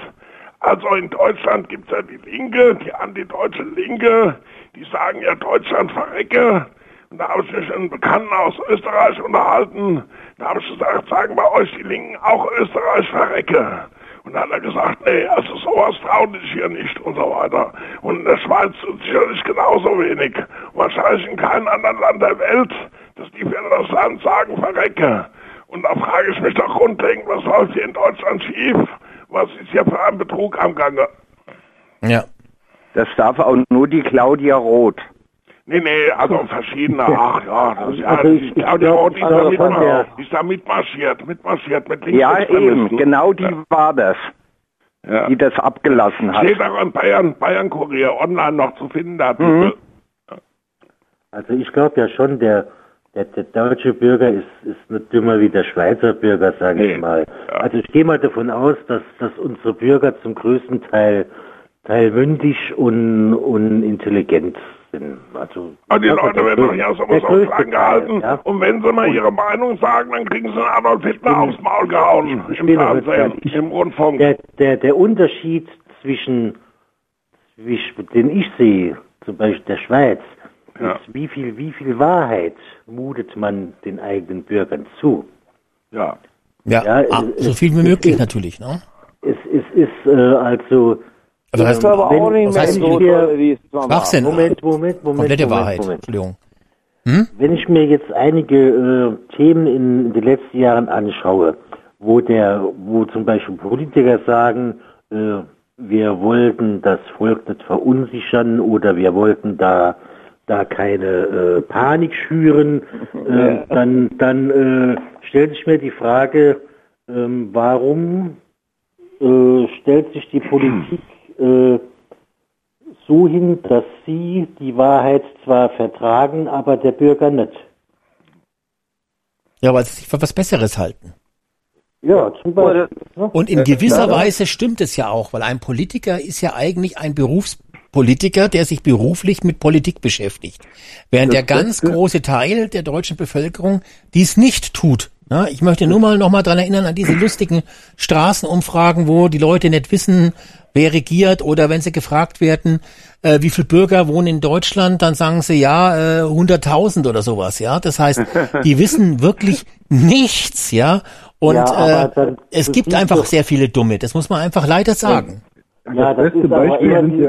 also in Deutschland gibt's ja die Linke, die antideutsche Linke, die sagen ja Deutschland verrecke. Und da habe ich mich mit einem Bekannten aus Österreich unterhalten. Da habe ich gesagt, sagen bei euch die Linken auch Österreich verrecke. Und dann hat er gesagt, nee, also sowas traut ich hier nicht und so weiter. Und in der Schweiz sicherlich genauso wenig. Wahrscheinlich in keinem anderen Land der Welt, dass die für das Land sagen, verrecke. Und da frage ich mich doch grundlegend, was läuft hier in Deutschland schief? Was ist hier für ein Betrug am Gange? ja. Das darf auch nur die Claudia Roth. Nee, nee, also verschiedene, ach ja, das, ja, Also die ich- Claudia ich glaub, Roth, die ist, da also von mitmar- der- die ist da mitmarschiert, mitmarschiert mit Ja, Linksextremisten. eben, genau die war das, Ja. die das abgelassen hat. Steht auch in Bayern, Bayern Kurier online noch zu finden, der Artikel. Mhm. Also ich glaube ja schon, der, der, der deutsche Bürger ist, ist nicht dümmer wie der Schweizer Bürger, sage Nee. ich mal. Ja. Also ich gehe mal davon aus, dass, dass unsere Bürger zum größten Teil, Teil mündig und, und intelligent Schwachsinn. Also, Aber die das ist Leute werden doch ja größte klein Teil, gehalten. ja. Und wenn sie mal Und- ihre Meinung sagen, dann kriegen sie einen Adolf Hitler bin- aufs Maul gehauen. ich Im bin aber Fernsehen, fertig. im Rundfunk. Der, der, der Unterschied zwischen, zwischen, den ich sehe, zum Beispiel der Schweiz, Ja. ist, wie viel, wie viel Wahrheit mutet man den eigenen Bürgern zu? Ja. Ja, Ja, ah, es- so es- viel wie möglich es- natürlich, ne? Es, es ist äh, also. Also das heißt, wenn- aber auch nicht was mehr heißt so wie es mal war. Schwachsinn. Moment, Moment, Moment. Komplette Moment, Wahrheit. Moment. Entschuldigung. Hm? Wenn ich mir jetzt einige äh, Themen in den letzten Jahren anschaue, wo der, wo zum Beispiel Politiker sagen, äh, wir wollten das Volk nicht verunsichern oder wir wollten da da keine äh, Panik schüren, äh, dann dann äh, stellt sich mir die Frage, ähm, warum äh, stellt sich die Politik äh, so hin, dass sie die Wahrheit zwar vertragen, aber der Bürger nicht. Ja, weil sie sich für was Besseres halten. Ja, zum Beispiel. Und in gewisser Weise stimmt es ja auch, weil ein Politiker ist ja eigentlich ein Berufspolitiker, der sich beruflich mit Politik beschäftigt. Während der ganz große Teil der deutschen Bevölkerung dies nicht tut. Ja, ich möchte nur mal noch mal dran erinnern an diese lustigen Straßenumfragen, wo die Leute nicht wissen, wer regiert oder wenn sie gefragt werden, äh, wie viele Bürger wohnen in Deutschland, dann sagen sie ja äh, 100.000 oder sowas. Ja, das heißt, die wissen wirklich nichts. Ja, und Ja, äh, dann- es das gibt einfach sehr viele Dumme. Das muss man einfach leider sagen. Ja, das, ist aber eher die,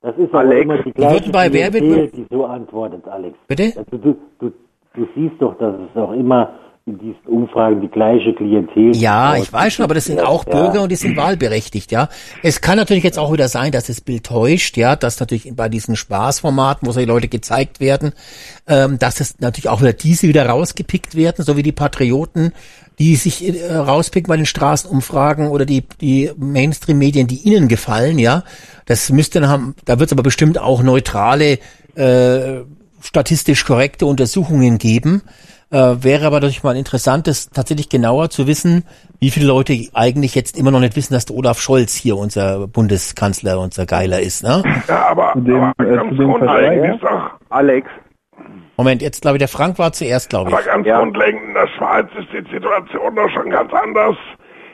das ist aber Alex, immer die gleiche bei Klientel, die so antwortet, Alex. Bitte? Also du, du, du siehst doch, dass es auch immer in diesen Umfragen die gleiche Klientel Ja, ich weiß schon, aber das sind auch Ja. Bürger und die sind wahlberechtigt, ja. Es kann natürlich jetzt auch wieder sein, dass das Bild täuscht, ja, dass natürlich bei diesen Spaßformaten, wo solche Leute gezeigt werden, ähm, dass es natürlich auch wieder diese wieder rausgepickt werden, so wie die Patrioten, die sich äh, rauspicken bei den Straßenumfragen oder die, die Mainstream-Medien, die ihnen gefallen, ja. Das müsste dann haben, da wird es aber bestimmt auch neutrale, äh, statistisch korrekte Untersuchungen geben. Äh, wäre aber natürlich mal interessant, das tatsächlich genauer zu wissen, wie viele Leute eigentlich jetzt immer noch nicht wissen, dass der Olaf Scholz hier unser Bundeskanzler, unser Geiler ist. Ne? Ja, aber, Zu dem, aber äh, zu dem Vergleich- ist doch, Alex. Moment, jetzt glaube ich, der Frank war zuerst, glaube aber ich. ganz grundlegend in der Schweiz ist die Situation doch schon ganz anders.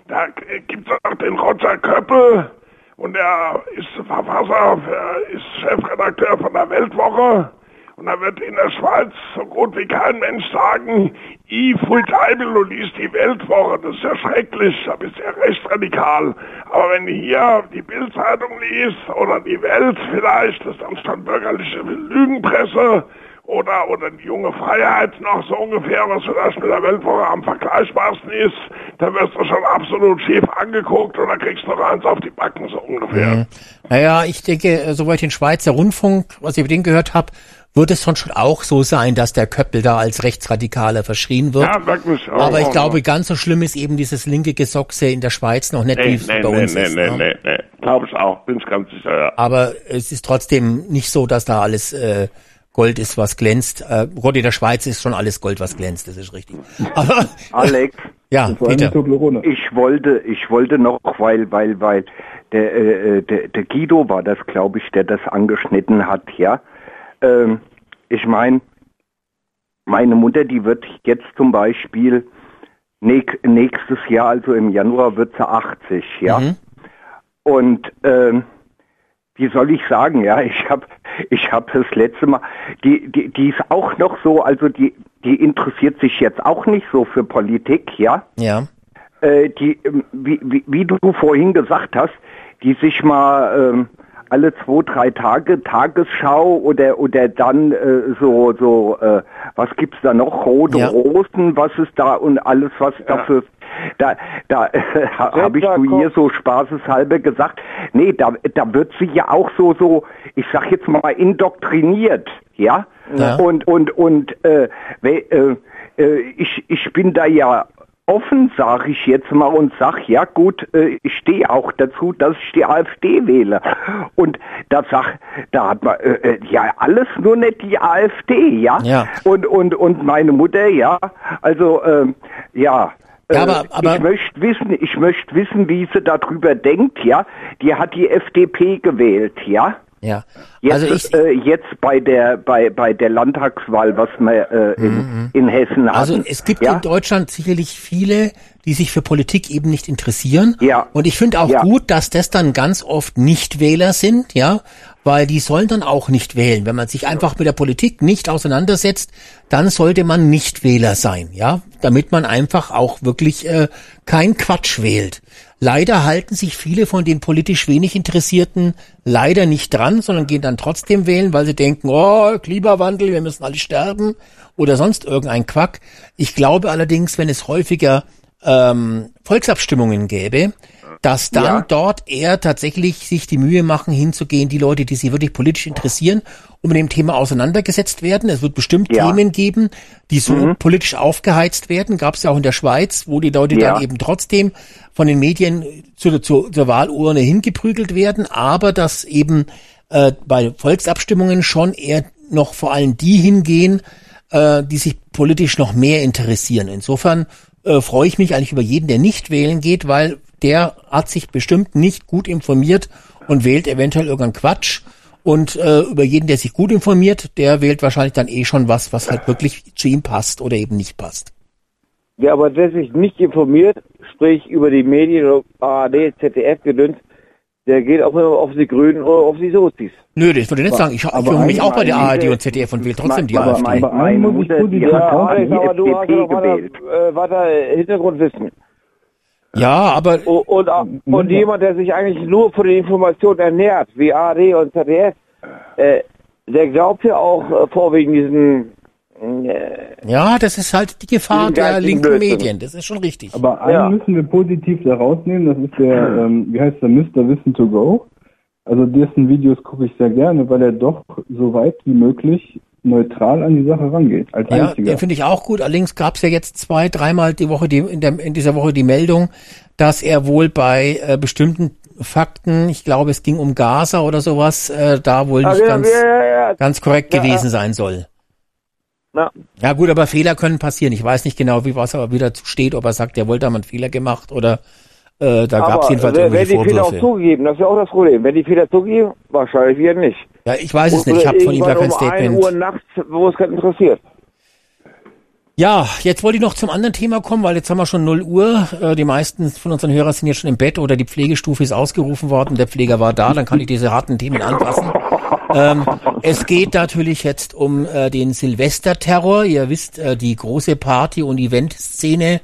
Da gibt es auch den Roger Köppel und er ist Verfasser, er ist Chefredakteur von der Weltwoche. Und da wird in der Schweiz so gut wie kein Mensch sagen, ich fui Teibel, du liest die Weltwoche. Das ist ja schrecklich, da bist du ja recht radikal. Aber wenn du hier die Bildzeitung liest oder die Welt vielleicht, das ist dann schon bürgerliche Lügenpresse oder, oder die junge Freiheit noch so ungefähr, was vielleicht mit der Weltwoche am vergleichbarsten ist, dann wirst du schon absolut schief angeguckt oder kriegst noch eins auf die Backen, so ungefähr. Mhm. Naja, ich denke, äh, soweit ich den Schweizer Rundfunk, was ich über den gehört habe, wird es schon auch so sein, dass der Köppel da als Rechtsradikaler verschrien wird. Ja, wirklich. Oh, Aber ich oh, glaube, oh. ganz so schlimm ist eben dieses linke Gesochse in der Schweiz noch nicht, wie Nee, es nee, bei nee, uns nee, ist. nee, ne? nee, nee. Glaube ich auch, bin ich ganz sicher, ja. Aber es ist trotzdem nicht so, dass da alles äh, Gold ist, was glänzt. Äh, Gott, in der Schweiz ist schon alles Gold, was glänzt, das ist richtig. Aber Alex. ja, bitte. Ich wollte, ich wollte noch, weil, weil, weil der, äh, der, der Guido war das, glaube ich, der das angeschnitten hat, ja. Ähm, ich meine, meine Mutter, die wird jetzt zum Beispiel näch- nächstes Jahr, also im Januar, wird sie 80, ja. Mhm. Und ähm, wie soll ich sagen, ja, ich habe ich hab das letzte Mal, die, die, die ist auch noch so, also die, die interessiert sich jetzt auch nicht so für Politik, ja. Ja. Äh, die, ähm, wie, wie, wie du vorhin gesagt hast, die sich mal ähm, alle zwei, drei Tage Tagesschau oder oder dann äh, so so äh, was gibt's da noch rote Ja. Rosen was ist da und alles was dafür da da äh, habe ich zu ihr so spaßeshalber gesagt nee da da wird sie ja auch so so ich sag jetzt mal indoktriniert ja, Ja. und und und äh, we- äh, äh, ich ich bin da ja offen, sage ich jetzt mal und sag, ja gut, äh, ich stehe auch dazu, dass ich die AfD wähle. Und da sag, da hat man äh, äh, ja alles nur nicht die AfD, ja. Ja. Und und und meine Mutter, ja, also ähm, ja. Ja, äh, aber- aber- ich möchte wissen, ich möchte wissen, wie sie darüber denkt, ja. Die hat die FDP gewählt, ja. Ja. Jetzt, Also ich- äh, jetzt bei der bei bei der Landtagswahl, was wir äh, in, in Hessen hatten. Also es gibt ja? in Deutschland sicherlich viele, die sich für Politik eben nicht interessieren. Ja. Und ich finde auch Ja. gut, dass das dann ganz oft Nichtwähler sind, ja, weil die sollen dann auch nicht wählen. Wenn man sich einfach mit der Politik nicht auseinandersetzt, dann sollte man Nichtwähler sein, ja, damit man einfach auch wirklich äh, kein Quatsch wählt. Leider halten sich viele von den politisch wenig Interessierten leider nicht dran, sondern gehen dann trotzdem wählen, weil sie denken, oh, Klimawandel, wir müssen alle sterben oder sonst irgendein Quack. Ich glaube allerdings, wenn es häufiger ähm, Volksabstimmungen gäbe, dass dann Ja. dort eher tatsächlich sich die Mühe machen, hinzugehen, die Leute, die sich wirklich politisch interessieren, um mit dem Thema auseinandergesetzt werden. Es wird bestimmt Ja. Themen geben, die so Mhm. politisch aufgeheizt werden. Gab es ja auch in der Schweiz, wo die Leute Ja. dann eben trotzdem von den Medien zu, zu, zur Wahlurne hingeprügelt werden, aber dass eben äh, bei Volksabstimmungen schon eher noch vor allem die hingehen, äh, die sich politisch noch mehr interessieren. Insofern äh, freue ich mich eigentlich über jeden, der nicht wählen geht, weil der hat sich bestimmt nicht gut informiert und wählt eventuell irgendeinen Quatsch. Und äh, über jeden, der sich gut informiert, der wählt wahrscheinlich dann eh schon was, was halt wirklich zu ihm passt oder eben nicht passt. Wer aber der sich nicht informiert, sprich über die Medien, ARD, ZDF gedünnt, der geht auch immer auf die Grünen oder auf die Sozis. Nö, das würde ich nicht sagen. Ich, ich fühle mich auch bei der ARD und ZDF und wähle trotzdem die aber AfD. Aber meine einen muss ich Mutter, die Ja, auch Alex, die aber du hast gewählt. äh, weiter Hintergrundwissen. Ja, aber Und, und, und jemand, der sich eigentlich nur von den Informationen ernährt, wie ARD und ZDF, äh, der glaubt ja auch äh, vorwiegend diesen äh, ja, das ist halt die Gefahr der linken Blödsinn. Medien. Das ist schon richtig. Aber einen Ja. müssen wir positiv da rausnehmen, das ist der, ähm, wie heißt der, Mr. Wissen to Go. Also dessen Videos gucke ich sehr gerne, weil er doch so weit wie möglich neutral an die Sache rangeht, als Ja, einziger. den finde ich auch gut. Allerdings gab es ja jetzt zwei, dreimal die Woche die, in, der, in dieser Woche die Meldung, dass er wohl bei äh, bestimmten Fakten, ich glaube, es ging um Gaza oder sowas, äh, da wohl Ah, nicht ja, ganz, ja, ja, ja. ganz korrekt Ja, gewesen ja. sein soll. Ja. Ja gut, aber Fehler können passieren. Ich weiß nicht genau, wie was aber wieder zu steht, ob er sagt, er wollte da mal einen Fehler gemacht oder äh, da gab es jedenfalls wer- irgendwelche Wenn die Fehler auch zugegeben, das ist ja auch das Problem. Wenn die Fehler zugeben, wahrscheinlich wieder nicht. Ja, ich weiß es Oder nicht. Ich habe von ihm gar kein um 1 Statement. Uhr nachts, wo es keinen interessiert. Ja, jetzt wollte ich noch zum anderen Thema kommen, weil jetzt haben wir schon 0 Uhr. Äh, die meisten von unseren Hörern sind jetzt schon im Bett oder die Pflegestufe ist ausgerufen worden. Der Pfleger war da, dann kann ich diese harten Themen anfassen. Ähm, es geht natürlich jetzt um äh, den Silvesterterror. Ihr wisst, äh, die große Party- und Eventszene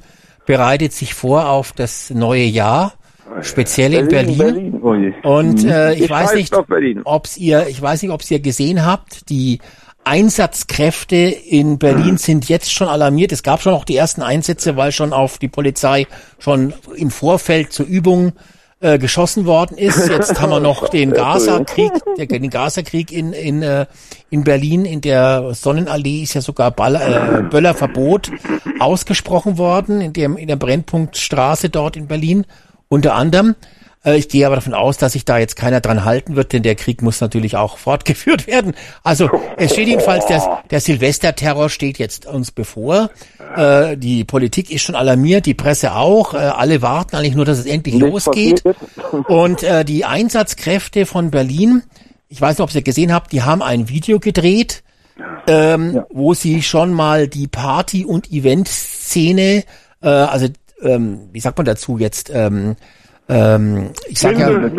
bereitet sich vor auf das neue Jahr, speziell in Berlin. Berlin. Oh. Und äh, ich Ich weiß nicht, Berlin. ob's ihr, ich weiß nicht, ob's ihr gesehen habt. Die Einsatzkräfte in Berlin sind jetzt schon alarmiert. Es gab schon auch die ersten Einsätze, weil schon auf die Polizei schon im Vorfeld zur Übung äh, geschossen worden ist. Jetzt haben wir noch den Gaza-Krieg, den Gaza-Krieg in in äh, in Berlin in der Sonnenallee ist ja sogar Baller, äh, Böllerverbot ausgesprochen worden in dem in der Brennpunktstraße dort in Berlin unter anderem. Äh, Ich gehe aber davon aus, dass sich da jetzt keiner dran halten wird, denn der Krieg muss natürlich auch fortgeführt werden. Also es steht jedenfalls, der, der Silvesterterror steht jetzt uns bevor. Äh, die Politik ist schon alarmiert, die Presse auch. Äh, alle warten eigentlich nur, dass es endlich Nichts losgeht. Und äh, die Einsatzkräfte von Berlin, ich weiß nicht, ob ihr gesehen habt, die haben ein Video gedreht, ähm, wo sie schon mal die Party- und Eventszene, also ähm, wie sagt man dazu jetzt, ähm, ähm, ich sag ja, es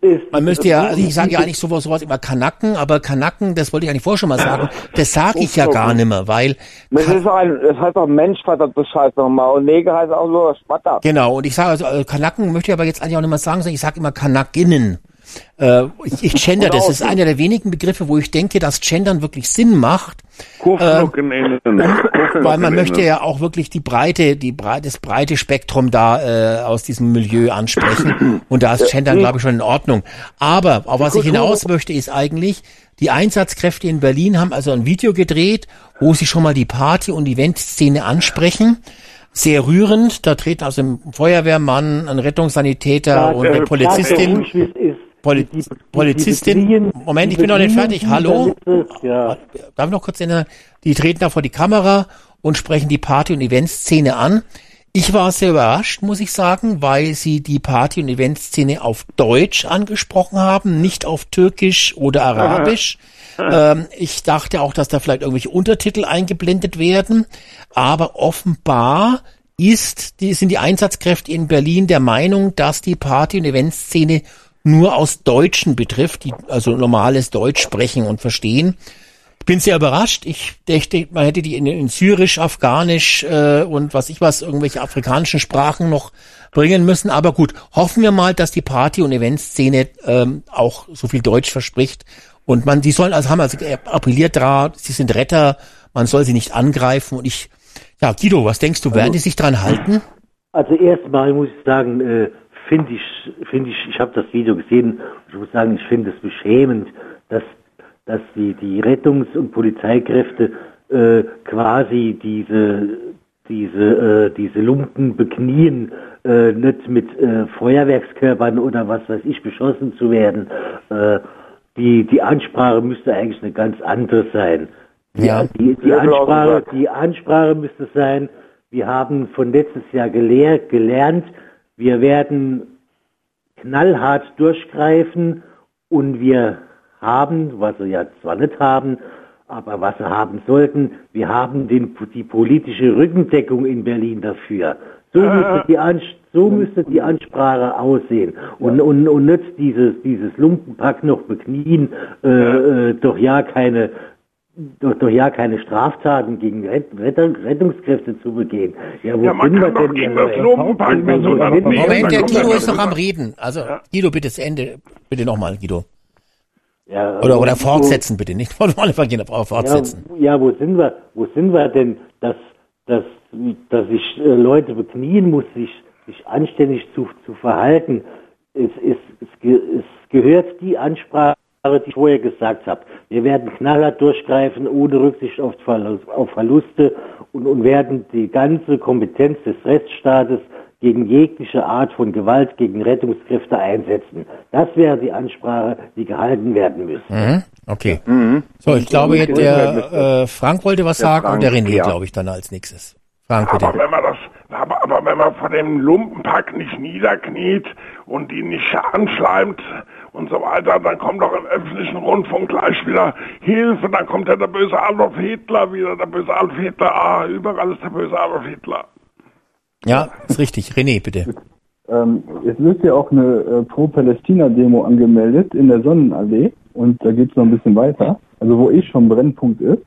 ist. man müsste ja, also ich sage ja eigentlich sowas, sowas immer Kanacken, aber Kanacken, das wollte ich eigentlich vorher schon mal sagen, das sage ich ja gar nicht mehr, weil Das, ist ein, das heißt doch Mensch, verdammt Bescheid nochmal. Und Neger heißt auch nur Spatter. Genau, und ich sage also, äh, Kanaken möchte ich aber jetzt eigentlich auch nicht mehr sagen, sondern ich sage immer Kanakinnen. Äh, ich, ich gender, das ist einer der wenigen Begriffe, wo ich denke, dass Gendern wirklich Sinn macht, innen. weil man möchte ja auch wirklich die Breite, die Breite, das breite Spektrum da äh, aus diesem Milieu ansprechen. Und da ist Gendern, glaube ich, schon in Ordnung. Aber auf was ich hinaus möchte, ist eigentlich, die Einsatzkräfte in Berlin haben also ein Video gedreht, wo sie schon mal die Party- und Eventszene ansprechen. Sehr rührend. Da treten also ein Feuerwehrmann, ein Rettungssanitäter Sag, und äh, eine Polizistin. ruhig. Poli Die- die- Polizistin. die Moment, ich bin noch nicht fertig. Hallo? Ja. Darf ich noch kurz erinnern? Die treten da vor die Kamera und sprechen die Party- und Eventszene an. Ich war sehr überrascht, muss ich sagen, weil sie die Party- und Eventszene auf Deutsch angesprochen haben, nicht auf Türkisch oder Arabisch. ähm, ich dachte auch, dass da vielleicht irgendwelche Untertitel eingeblendet werden, aber offenbar ist, die, sind die Einsatzkräfte in Berlin der Meinung, dass die Party- und Eventszene nur aus Deutschen betrifft, die also normales Deutsch sprechen und verstehen. Ich bin sehr überrascht. Ich dachte, man hätte die in, in Syrisch, Afghanisch äh, und was ich was, irgendwelche afrikanischen Sprachen noch bringen müssen. Aber gut, hoffen wir mal, dass die Party- und Eventszene ähm, auch so viel Deutsch verspricht. Und man, die sollen also haben also appelliert da, sie sind Retter, man soll sie nicht angreifen. Und ich, ja, Guido, was denkst du, werden Also- die sich dran halten? Also erstmal muss ich sagen, äh, finde ich, finde ich, ich habe das Video gesehen, ich muss sagen, ich finde es beschämend, dass, dass die, die Rettungs- und Polizeikräfte äh, quasi diese, diese, äh, diese Lumpen beknien, äh, nicht mit äh, Feuerwerkskörpern oder was weiß ich beschossen zu werden. Äh, die, die Ansprache müsste eigentlich eine ganz andere sein. Ja. Die, die, Ansprache, die Ansprache müsste sein, wir haben von letztes Jahr gelehrt, gelernt, wir werden knallhart durchgreifen und wir haben, was wir ja zwar nicht haben, aber was wir haben sollten, wir haben den, die politische Rückendeckung in Berlin dafür. So müsste die, Ans so müsste die Ansprache aussehen. Und, und, und nicht dieses, dieses Lumpenpack noch beknien, äh, äh, doch ja keine doch, doch ja keine Straftaten gegen Rett, Retter, Rettungskräfte zu begehen. Ja, wo Ja, man sind wir kann doch denn Lumpenpack Wo nicht so wir? Moment, der Guido ist noch am Reden. Also, Guido, bitte das Ende. Bitte nochmal, Guido. Ja, Oder, oder wo- fortsetzen, bitte. Nicht von vorne vergehen, aber fortsetzen. Ja, ja, wo sind wir, wo sind wir denn, dass, dass, dass sich äh, Leute beknien muss, sich, sich anständig zu, zu verhalten? Es, es, es, es gehört die Ansprache, die ich vorher gesagt habe. Wir werden knallhart durchgreifen, ohne Rücksicht auf, Verlust, auf Verluste und, und werden die ganze Kompetenz des Rechtsstaates gegen jegliche Art von Gewalt gegen Rettungskräfte einsetzen. Das wäre die Ansprache, die gehalten werden müsste. Mhm. Okay. Mhm. So, ich glaube, jetzt Mhm. der äh, Frank wollte was Der sagen und der Frank, René, ja. glaube ich, dann als nächstes. Frank, bitte. Aber wenn man das, aber, aber wenn man von dem Lumpenpack nicht niederkniet und die nicht anschleimt und so weiter, dann kommt doch im öffentlichen Rundfunk gleich wieder Hilfe, dann kommt ja der böse Adolf Hitler wieder, der böse Adolf Hitler, ah, überall ist der böse Adolf Hitler. Ja, ist richtig. René, bitte. Ähm, es wird ja auch eine äh, Pro-Palästina-Demo angemeldet in der Sonnenallee und da geht es noch ein bisschen weiter, also wo eh schon Brennpunkt ist.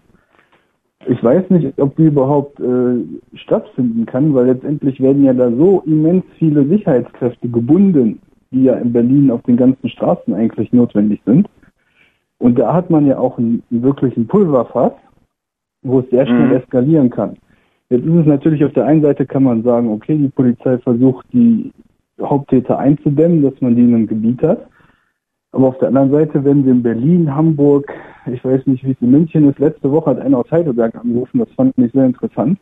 Ich weiß nicht, ob die überhaupt äh, stattfinden kann, weil letztendlich werden ja da so immens viele Sicherheitskräfte gebunden, die ja in Berlin auf den ganzen Straßen eigentlich notwendig sind. Und da hat man ja auch einen, wirklichen Pulverfass, wo es sehr schnell Mhm. eskalieren kann. Jetzt ist es natürlich auf der einen Seite kann man sagen, okay, die Polizei versucht die Haupttäter einzudämmen, dass man die in einem Gebiet hat. Aber auf der anderen Seite, wenn wir in Berlin, Hamburg, ich weiß nicht, wie es in München ist, letzte Woche hat einer aus Heidelberg angerufen, das fand ich sehr interessant,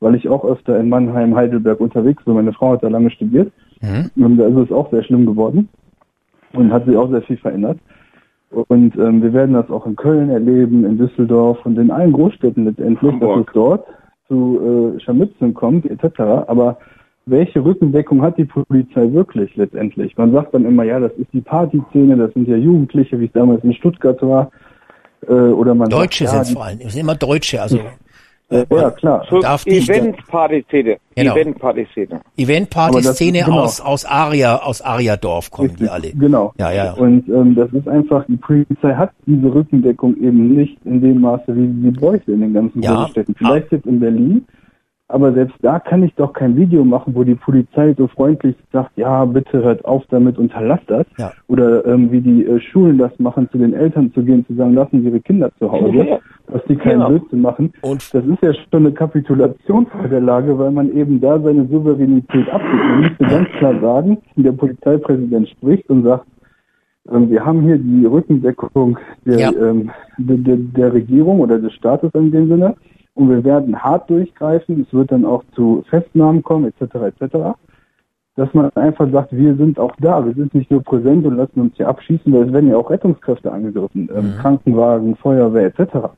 weil ich auch öfter in Mannheim, Heidelberg unterwegs bin. Meine Frau hat da lange studiert Mhm. und da ist es auch sehr schlimm geworden und hat sich auch sehr viel verändert. Und ähm, wir werden das auch in Köln erleben, in Düsseldorf und in allen Großstädten letztendlich, dass es dort zu äh, Scharmützeln kommt, etc. Aber welche Rückendeckung hat die Polizei wirklich letztendlich? Man sagt dann immer, ja, das ist die Partyszene, das sind ja Jugendliche, wie es damals in Stuttgart war. Äh, oder man Deutsche sagt, ja, sind vor allem. Es sind immer Deutsche, also ja, klar. man darf Event-Party-Szene. Genau. Event-Party-Szene. Event-Party-Szene genau. aus, aus Aria, aus Ariadorf kommen die alle. Genau. Ja, ja. Und ähm, das ist einfach, die Polizei hat diese Rückendeckung eben nicht in dem Maße, wie sie sie bräuchte in den ganzen Ja. Großstädten. Vielleicht jetzt in Berlin, aber selbst da kann ich doch kein Video machen, wo die Polizei so freundlich sagt, ja, bitte hört auf damit und verlasst das. Ja. Oder ähm, wie die äh, Schulen das machen, zu den Eltern zu gehen, zu sagen, lassen Sie Ihre Kinder zu Hause, Ja. dass die keinen Genau. Blödsinn machen. Und Das ist ja schon eine Kapitulation vor der Lage, weil man eben da seine Souveränität abgibt. Man müsste ganz klar sagen, der Polizeipräsident spricht und sagt, ähm, wir haben hier die Rückendeckung der, Ja. ähm, der, der, der Regierung oder des Staates in dem Sinne und wir werden hart durchgreifen. Es wird dann auch zu Festnahmen kommen etc. etc. Dass man einfach sagt, wir sind auch da, wir sind nicht nur präsent und lassen uns hier abschießen, weil es werden ja auch Rettungskräfte angegriffen, ähm, Krankenwagen, Feuerwehr etc.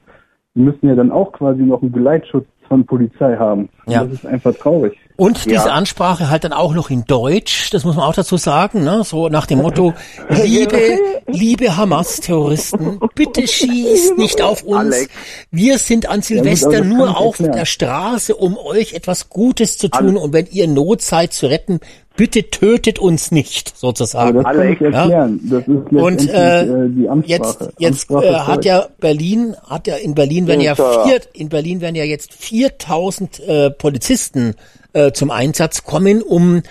Die müssen ja dann auch quasi noch einen Geleitschutz von Polizei haben. Ja. Das ist einfach traurig. Und diese Ansprache halt dann auch noch in Deutsch, das muss man auch dazu sagen, ne? so nach dem Motto, liebe, liebe Hamas-Terroristen, bitte schießt nicht auf uns. Alex. Wir sind an Silvester kann nur auf der Straße, um euch etwas Gutes zu tun und wenn ihr Not seid zu retten, bitte tötet uns nicht, sozusagen. Aber das kann ich Ja? erklären. Das ist Und äh, äh, die Amtssprache. jetzt, jetzt Amtssprache äh, hat ja Berlin, hat ja in Berlin werden ja Ja. vier, in Berlin werden ja jetzt 4000 äh, Polizisten äh, zum Einsatz kommen, um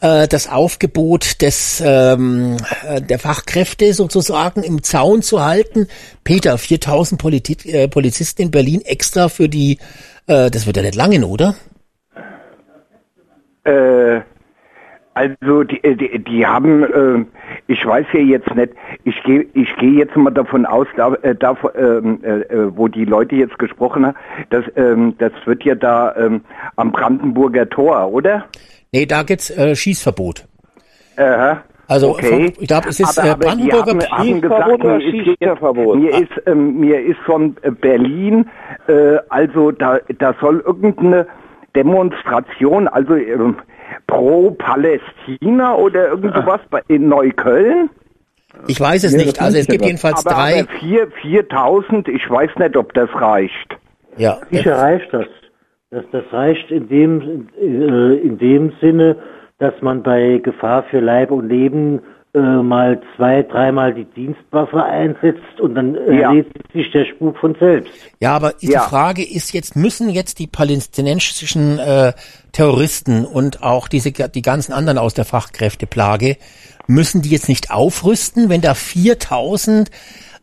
äh, das Aufgebot des ähm, äh, der Fachkräfte sozusagen im Zaun zu halten. Peter, 4000 Politi äh, Polizisten in Berlin extra für die, äh, das wird ja nicht lange, oder? Äh, also die, die, die haben, äh, ich weiß ja jetzt nicht, ich gehe ich gehe jetzt mal davon aus, da, äh, da ähm, äh, äh, wo die Leute jetzt gesprochen haben, das, ähm, das wird ja da ähm, am Brandenburger Tor, oder? Nee, da gibt's äh, Schießverbot. Aha. Also okay. von- ich glaube, es ist, äh, aber, aber die Brandenburger haben, haben gesagt, mir ist, jetzt, mir ist, ähm, mir ist von äh, Berlin, äh, also da, da soll irgendeine Demonstration, also ähm, pro Palästina oder irgend sowas bei, in Neukölln. Ich weiß es Nee, nicht. Also es gibt jedenfalls aber, drei. aber vier, 4000, ich weiß nicht, ob das reicht. Ja, Sicher reicht das. Das, das reicht in dem, äh, in dem Sinne, dass man bei Gefahr für Leib und Leben äh, mal zwei, dreimal die Dienstwaffe einsetzt und dann Ja. erledigt sich der Spuk von selbst. Ja, aber die Ja. Frage ist jetzt, müssen jetzt die palästinensischen äh, Terroristen und auch diese die ganzen anderen aus der Fachkräfteplage, müssen die jetzt nicht aufrüsten, wenn da 4000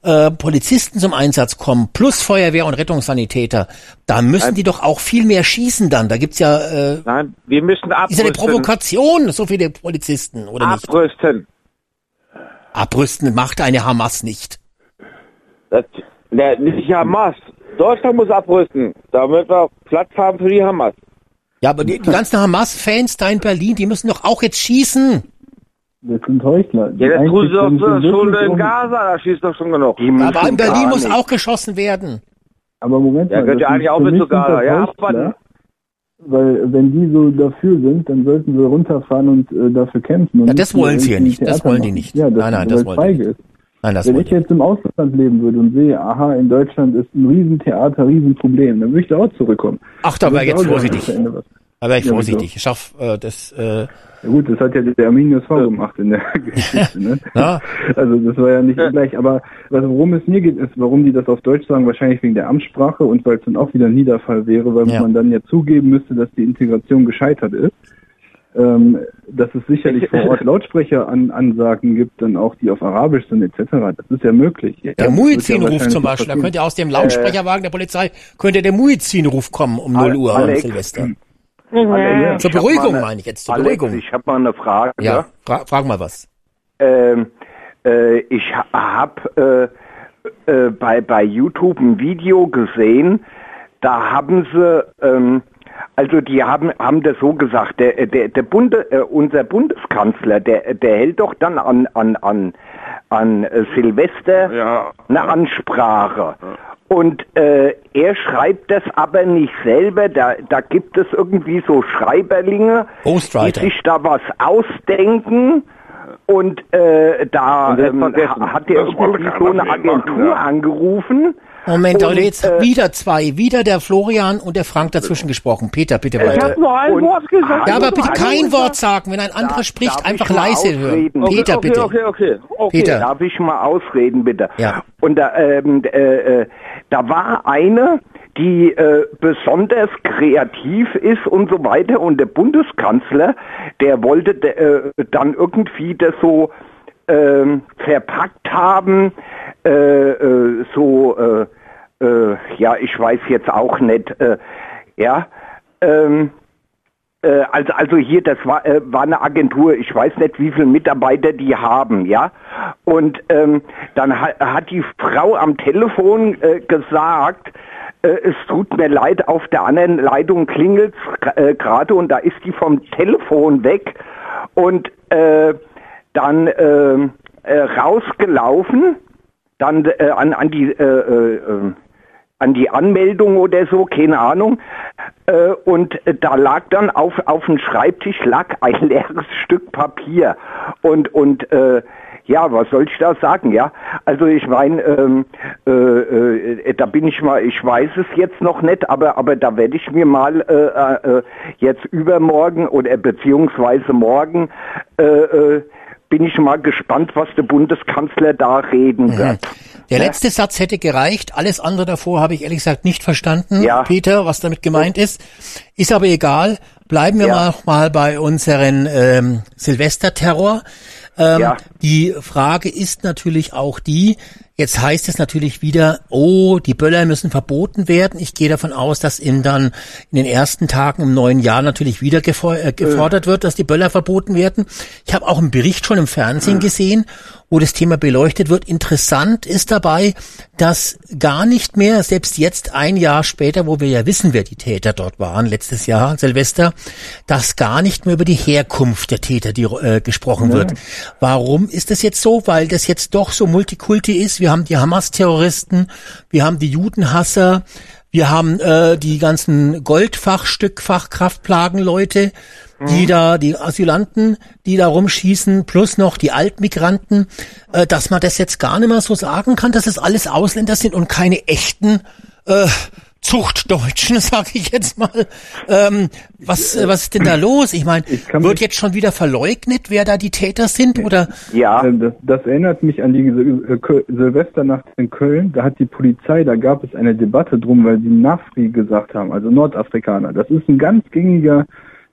äh, Polizisten zum Einsatz kommen, plus Feuerwehr und Rettungssanitäter, da müssen die doch auch viel mehr schießen dann. Da gibt's ja, äh, Nein, wir müssen ist ja eine abrüsten. Provokation, so viele Polizisten, oder nicht? Abrüsten. Abrüsten macht eine Hamas nicht. Das, ne, nicht Hamas. Deutschland muss abrüsten, damit wir Platz haben für die Hamas. Ja, aber die, die ganzen Hamas-Fans da in Berlin, die müssen doch auch jetzt schießen. Das sind Heuchler. Ja, das tun sie doch schon in Gaza, da schießt doch schon genug. Die Aber in Berlin muss nicht. auch geschossen werden. Aber Moment Ja, mal. gehört das ja eigentlich auch mit zu Gaza. Ja, abwarten. Weil wenn die so dafür sind, dann sollten sie runterfahren und äh, dafür kämpfen. Und Ja, das wollen sie ja nicht. Das wollen die nicht. Ja, das, Nein, nein, das wollen die nicht. Nein, das Wenn ich jetzt im Ausland leben würde und sehe, aha, in Deutschland ist ein Riesentheater, Riesenproblem, dann würde ich da auch zurückkommen. Ach, da war jetzt vorsichtig. Aber ich Ja, vorsichtig. Ich schaff äh, das. Äh, Ja gut, das hat ja der Arminius V gemacht in der Geschichte. Ne? Ja. Also das war ja nicht gleich. Aber was, worum es mir geht, ist, warum die das auf Deutsch sagen, wahrscheinlich wegen der Amtssprache und weil es dann auch wieder ein Niederfall wäre, weil Ja. man dann ja zugeben müsste, dass die Integration gescheitert ist. Ähm, dass es sicherlich vor Ort Lautsprecheransagen gibt, dann auch die auf Arabisch sind etc. Das ist ja möglich. Ja, der ja Muizin-Ruf zum Beispiel. Da könnte aus dem Lautsprecherwagen der Polizei könnte der Muizin-Ruf kommen um 0 Uhr am Alex. Silvester. Alex, Zur ich hab Beruhigung eine- meine ich jetzt, zur Alex, Beruhigung. ich habe mal eine Frage. Ja, fra frag mal was. Ähm, äh, ich habe äh, äh, bei, bei YouTube ein Video gesehen, da haben sie, ähm, also die haben, haben das so gesagt, der, der, der Bunde, äh, unser Bundeskanzler, der, der hält doch dann an, an, an, an äh, Silvester Ja. eine Ansprache. Und äh, er schreibt das aber nicht selber, da, da gibt es irgendwie so Schreiberlinge, die sich da was ausdenken und äh, da ähm, hat er irgendwie so eine Ihnen machen, Agentur ja. angerufen. Moment, Und, jetzt äh, wieder zwei. Wieder der Florian und der Frank dazwischen gesprochen. Peter, bitte Ich weiter. habe nur ein und- Wort gesagt. Ja, aber bitte kein Wort sagen. Wenn ein anderer Darf- spricht, darf ich einfach leise hören. Okay, Peter, okay, bitte. okay, okay, okay. Peter. Darf ich mal ausreden, bitte? Ja. Und da, ähm, äh, äh, da war eine, die äh, besonders kreativ ist und so weiter. Und der Bundeskanzler, der wollte äh, dann irgendwie das so ähm, verpackt haben, äh, äh, so, äh, ja, ich weiß jetzt auch nicht, äh, ja, ähm, äh, also, also hier, das war, äh, war eine Agentur, ich weiß nicht, wie viele Mitarbeiter die haben, ja. Und ähm, dann ha hat die Frau am Telefon äh, gesagt, äh, es tut mir leid, auf der anderen Leitung klingelt äh, gerade und da ist die vom Telefon weg und dann äh, äh, rausgelaufen, dann äh, an, an die äh, äh, äh, an die Anmeldung oder so, keine Ahnung, Äh, und äh, da lag dann auf, auf dem Schreibtisch lag ein leeres Stück Papier. Und, und äh, ja, was soll ich da sagen, ja? Also ich meine, ähm, äh, äh, da bin ich mal, ich weiß es jetzt noch nicht, aber aber da werde ich mir mal äh, äh, jetzt übermorgen oder beziehungsweise morgen äh, äh, bin ich mal gespannt, was der Bundeskanzler da reden wird. Der letzte Satz hätte gereicht. Alles andere davor habe ich ehrlich gesagt nicht verstanden, Ja. Peter, was damit gemeint ist. Ist aber egal. Bleiben wir Ja. mal, mal bei unserem ähm, Silvesterterror. Ähm, Ja. Die Frage ist natürlich auch die, jetzt heißt es natürlich wieder, oh, die Böller müssen verboten werden. Ich gehe davon aus, dass in dann in den ersten Tagen im neuen Jahr natürlich wieder äh, gefordert wird, dass die Böller verboten werden. Ich habe auch einen Bericht schon im Fernsehen gesehen, wo das Thema beleuchtet wird. Interessant ist dabei, dass gar nicht mehr, selbst jetzt ein Jahr später, wo wir ja wissen, wer die Täter dort waren, letztes Jahr, Silvester, dass gar nicht mehr über die Herkunft der Täter die, äh, gesprochen Ja. wird. Warum ist das jetzt so? Weil das jetzt doch so Multikulti ist. Wir haben die Hamas-Terroristen, wir haben die Judenhasser, wir haben äh, die ganzen Goldfachstück-Fachkraftplagenleute, die da, die Asylanten, die da rumschießen, plus noch die Altmigranten, äh, dass man das jetzt gar nicht mehr so sagen kann, dass es alles Ausländer sind und keine echten äh, Zuchtdeutschen, sage ich jetzt mal. Ähm, was, äh, was ist denn da los? Ich meine, wird jetzt schon wieder verleugnet, wer da die Täter sind? Oder Ja. Äh, Das, das erinnert mich an die Sil- äh, Silvesternacht in Köln. Da hat die Polizei, da gab es eine Debatte drum, weil sie Nafri gesagt haben, also Nordafrikaner. Das ist ein ganz gängiger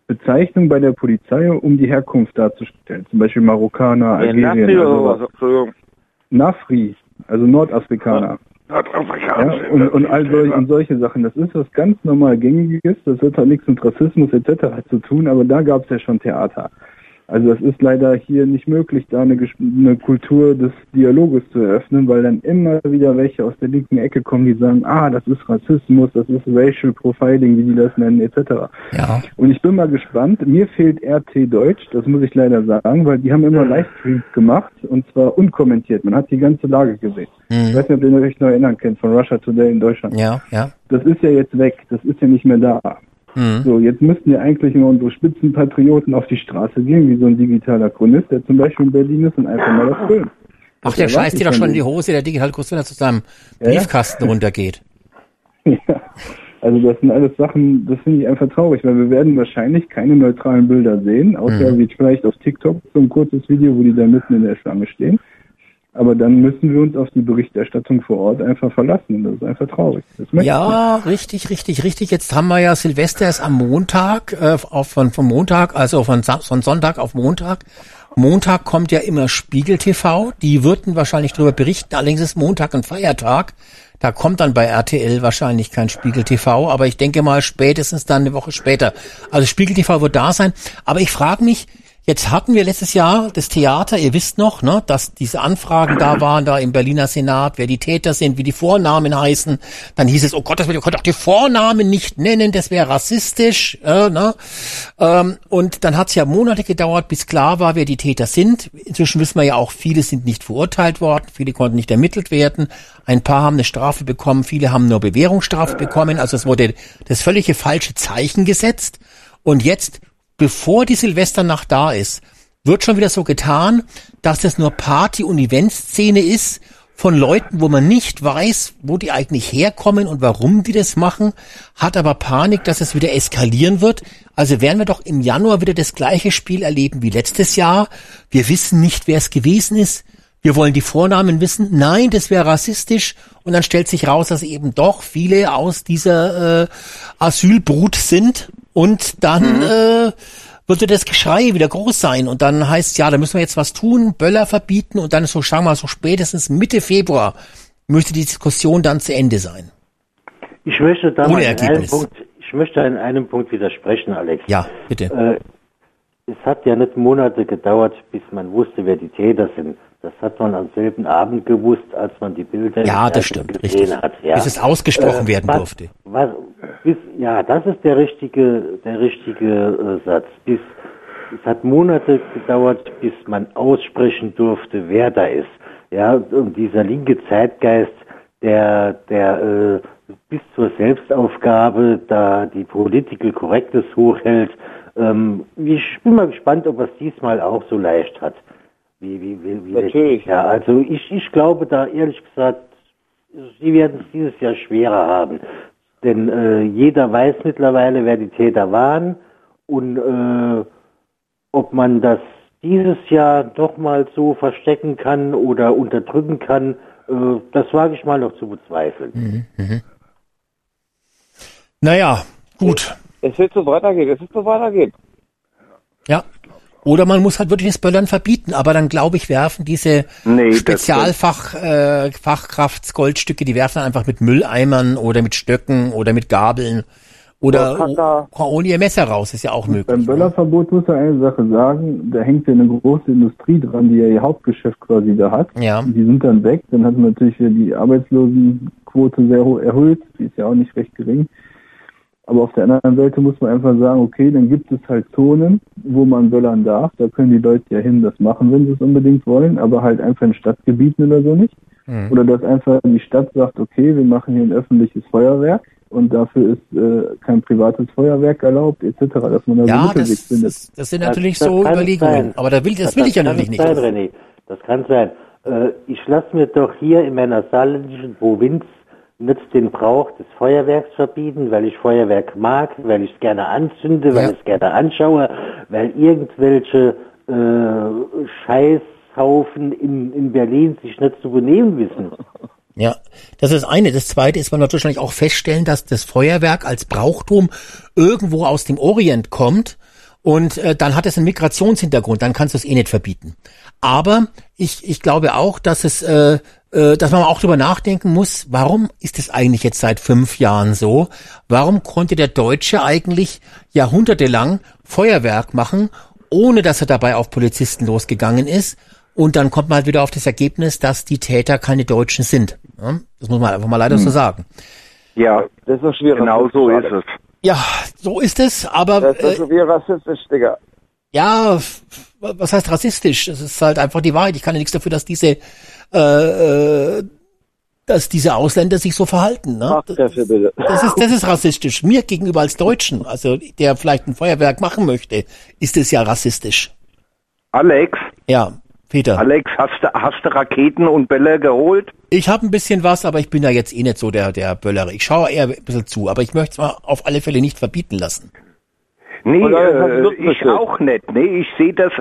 Bezeichnung bei der Polizei, um die Herkunft darzustellen. Zum Beispiel Marokkaner, Ja, Algerien. Nafri also. Nafri, also Nordafrikaner. Nordafrikaner. Ja, und, und all solche, und solche Sachen. Das ist was ganz normal gängiges. Das hat halt nichts mit Rassismus etc. zu tun, aber da gab es ja schon Theater. Also es ist leider hier nicht möglich, da eine, eine Kultur des Dialoges zu eröffnen, weil dann immer wieder welche aus der linken Ecke kommen, die sagen, ah, das ist Rassismus, das ist Racial Profiling, wie die das nennen, etc. Ja. Und ich bin mal gespannt. Mir fehlt RT Deutsch, das muss ich leider sagen, weil die haben immer Livestreams gemacht und zwar unkommentiert. Man hat die ganze Lage gesehen. Mhm. Ich weiß nicht, ob ihr euch noch erinnern könnt von Russia Today in Deutschland. Ja, ja. Das ist ja jetzt weg, das ist ja nicht mehr da. Mhm. So, jetzt müssten ja eigentlich immer unsere Spitzenpatrioten auf die Straße gehen, wie so ein digitaler Chronist, der zum Beispiel in Berlin ist und einfach mal das filmt. Ach, der scheißt dir doch schon in die. Hose, der digital kurz wenn er zu seinem ja. Briefkasten runtergeht. Ja, also das sind alles Sachen, das finde ich einfach traurig, weil wir werden wahrscheinlich keine neutralen Bilder sehen, außer Mhm. wie vielleicht auf TikTok so ein kurzes Video, wo die da mitten in der Schlange stehen. Aber dann müssen wir uns auf die Berichterstattung vor Ort einfach verlassen. Und das ist einfach traurig. Ich Ja, richtig, richtig, richtig. Jetzt haben wir ja Silvester ist am Montag, äh, auf, von, von Montag, also von, von Sonntag auf Montag. Montag kommt ja immer Spiegel TV. Die würden wahrscheinlich darüber berichten. Allerdings ist Montag ein Feiertag. Da kommt dann bei RTL wahrscheinlich kein Spiegel TV. Aber ich denke mal spätestens dann eine Woche später. Also Spiegel TV wird da sein. Aber ich frage mich, Jetzt hatten wir letztes Jahr das Theater, ihr wisst noch, ne, dass diese Anfragen da waren, da im Berliner Senat, wer die Täter sind, wie die Vornamen heißen. Dann hieß es, oh Gott, das wird, ihr könnt doch die Vornamen nicht nennen, das wäre rassistisch. Äh, ne? ähm, und dann hat es ja Monate gedauert, bis klar war, wer die Täter sind. Inzwischen wissen wir ja auch, viele sind nicht verurteilt worden, viele konnten nicht ermittelt werden. Ein paar haben eine Strafe bekommen, viele haben nur Bewährungsstrafe bekommen. Also es wurde das völlige falsche Zeichen gesetzt. Und jetzt bevor die Silvesternacht da ist, wird schon wieder so getan, dass das nur Party- und Eventszene ist von Leuten, wo man nicht weiß, wo die eigentlich herkommen und warum die das machen, hat aber Panik, dass es wieder eskalieren wird. Also werden wir doch im Januar wieder das gleiche Spiel erleben wie letztes Jahr. Wir wissen nicht, wer es gewesen ist. Wir wollen die Vornamen wissen. Nein, das wäre rassistisch. Und dann stellt sich raus, dass eben doch viele aus dieser äh, Asylbrut sind. Und dann äh, würde das Geschrei wieder groß sein. Und dann heißt ja, da müssen wir jetzt was tun, Böller verbieten. Und dann ist so, sagen wir mal, so spätestens Mitte Februar müsste die Diskussion dann zu Ende sein. Ich möchte da Ohne Ergebnis. Punkt, ich möchte in einem Punkt widersprechen, Alex. Ja, bitte. Äh, es hat ja nicht Monate gedauert, bis man wusste, wer die Täter sind. Das hat man am selben Abend gewusst, als man die Bilder Ja, das stimmt, gesehen richtig. hat. Ja. Bis es ausgesprochen Äh, werden was- durfte. Was, bis, ja, das ist der richtige, der richtige äh, Satz. Bis, es hat Monate gedauert, bis man aussprechen durfte, wer da ist. Ja, und dieser linke Zeitgeist, der, der äh, bis zur Selbstaufgabe da die Political Correctness hochhält. Ähm, ich bin mal gespannt, ob er es diesmal auch so leicht hat. Wie, wie, wie, wie Natürlich. Ja, also ich, ich glaube da ehrlich gesagt, sie werden es dieses Jahr schwerer haben. Denn äh, jeder weiß mittlerweile, wer die Täter waren und äh, ob man das dieses Jahr doch mal so verstecken kann oder unterdrücken kann, äh, das wage ich mal noch zu bezweifeln. Mhm. Mhm. Naja, gut. Es wird so weitergehen, es wird so weitergehen. Ja. Oder man muss halt wirklich das Böllern verbieten, aber dann glaube ich, werfen diese Nee, das- Spezialfach äh, die werfen dann einfach mit Mülleimern oder mit Stöcken oder mit Gabeln oder o- ohne ihr Messer raus, ist ja auch möglich. Beim Böllerverbot muss er eine Sache sagen, da hängt ja eine große Industrie dran, die ja ihr Hauptgeschäft quasi da hat. Ja. Die sind dann weg, dann hat man natürlich die Arbeitslosenquote sehr hoch erhöht, die ist ja auch nicht recht gering. Aber auf der anderen Seite muss man einfach sagen, okay, dann gibt es halt Zonen, wo man böllern darf. Da können die Leute ja hin das machen, wenn sie es unbedingt wollen, aber halt einfach in Stadtgebieten oder so nicht. Mhm. Oder dass einfach die Stadt sagt, okay, wir machen hier ein öffentliches Feuerwerk und dafür ist äh, kein privates Feuerwerk erlaubt, etc., dass man da so Ja, Mittelweg das, findet. das, das sind natürlich Das- so Überlegungen. sein. Aber da will, das will ich ja natürlich nicht. Sein, René. Das kann sein. Äh, ich lasse mir doch hier in meiner saarländischen Provinz nicht den Brauch des Feuerwerks verbieten, weil ich Feuerwerk mag, weil ich es gerne anzünde, weil Ja. ich es gerne anschaue, weil irgendwelche äh, Scheißhaufen in, in Berlin sich nicht zu benehmen wissen. Ja, das ist eine. Das zweite ist, man wird wahrscheinlich auch feststellen, dass das Feuerwerk als Brauchtum irgendwo aus dem Orient kommt und äh, dann hat es einen Migrationshintergrund, dann kannst du es eh nicht verbieten. Aber ich, ich glaube auch, dass es, äh, äh, dass man auch drüber nachdenken muss, warum ist es eigentlich jetzt seit fünf Jahren so? Warum konnte der Deutsche eigentlich jahrhundertelang Feuerwerk machen, ohne dass er dabei auf Polizisten losgegangen ist? Und dann kommt man halt wieder auf das Ergebnis, dass die Täter keine Deutschen sind. Ja, das muss man einfach mal leider so Hm. sagen. Ja, das ist so schwierig. Genau so ist es. Ja, so ist es, aber Das ist äh, so wie rassistisch, Digga. ja, was heißt rassistisch? Es ist halt einfach die Wahrheit. Ich kann ja nichts dafür, dass diese äh, äh, dass diese Ausländer sich so verhalten. Ne? Fachkräfte bitte. Das ist, das ist rassistisch. Mir gegenüber als Deutschen, also der vielleicht ein Feuerwerk machen möchte, ist es ja rassistisch. Alex, Ja, Peter. Alex, hast du, hast du Raketen und Bälle geholt? Ich habe ein bisschen was, aber ich bin da jetzt eh nicht so der, der Böllere. Ich schaue eher ein bisschen zu, aber ich möchte es mal auf alle Fälle nicht verbieten lassen. Nee, äh, ich auch nicht. Nee, ich sehe das,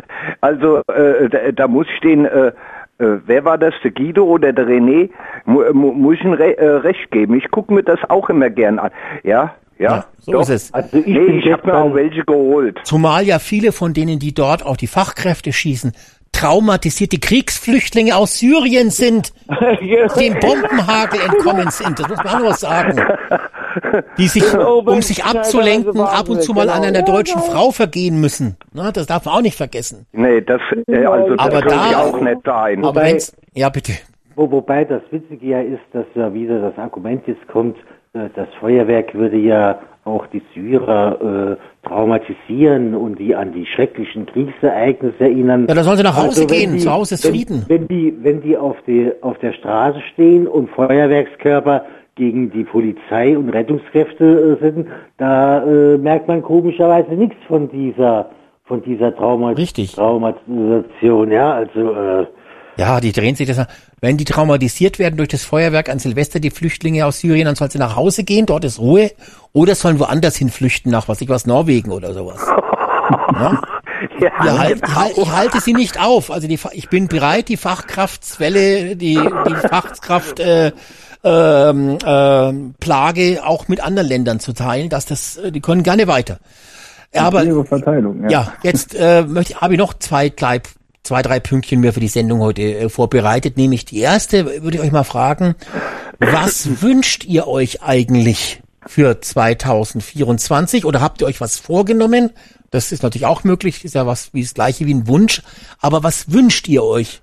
also äh, da, da muss stehen, äh, äh, wer war das, der Guido oder der René? Mu, mu, muss ich ihm re äh, recht geben. Ich gucke mir das auch immer gern an. Ja, ja, so doch. ist es. Also ich nee, ich habe mir auch welche geholt. Zumal ja viele von denen, die dort auch die Fachkräfte schießen, traumatisierte Kriegsflüchtlinge aus Syrien sind, dem Bombenhagel entkommen sind. Das muss man auch noch sagen. Die sich, um sich abzulenken, ab und zu mal an einer deutschen Frau vergehen müssen. Na, das darf man auch nicht vergessen. Nee, das, äh, also das Aber da- auch nicht sein. Aber wenn's, ja bitte. Wo, wobei das Witzige ja ist, dass ja wieder das Argument jetzt kommt, äh, das Feuerwerk würde ja auch die Syrer äh, traumatisieren und die an die schrecklichen Kriegsereignisse erinnern. Ja, da sollen sie nach Hause wenn gehen. Zu Hause ist wenn, Frieden. Wenn die, wenn die auf, die auf der Straße stehen und Feuerwerkskörper gegen die Polizei und Rettungskräfte äh, sind, da äh, merkt man komischerweise nichts von dieser von dieser Trauma Traumatisation. Ja, also äh, Ja, die drehen sich das an. Wenn die traumatisiert werden durch das Feuerwerk an Silvester, die Flüchtlinge aus Syrien, dann sollen sie nach Hause gehen, dort ist Ruhe, oder sollen woanders hin flüchten, nach was ich was, Norwegen oder sowas. Ja? Ja, Ja, halt, ich, halt, ich halte sie nicht auf. Also die, ich bin bereit, die Fachkraftswelle, die, die Fachkraft äh, ähm, ähm, Plage auch mit anderen Ländern zu teilen, dass das, äh, die können gerne weiter. Aber ja. jetzt äh, möchte habe ich noch zwei, drei, zwei, drei Pünktchen mehr für die Sendung heute äh, vorbereitet. Nämlich die erste würde ich euch mal fragen, was wünscht ihr euch eigentlich für 2024 oder habt ihr euch was vorgenommen? Das ist natürlich auch möglich, ist ja was wie das gleiche wie ein Wunsch. Aber was wünscht ihr euch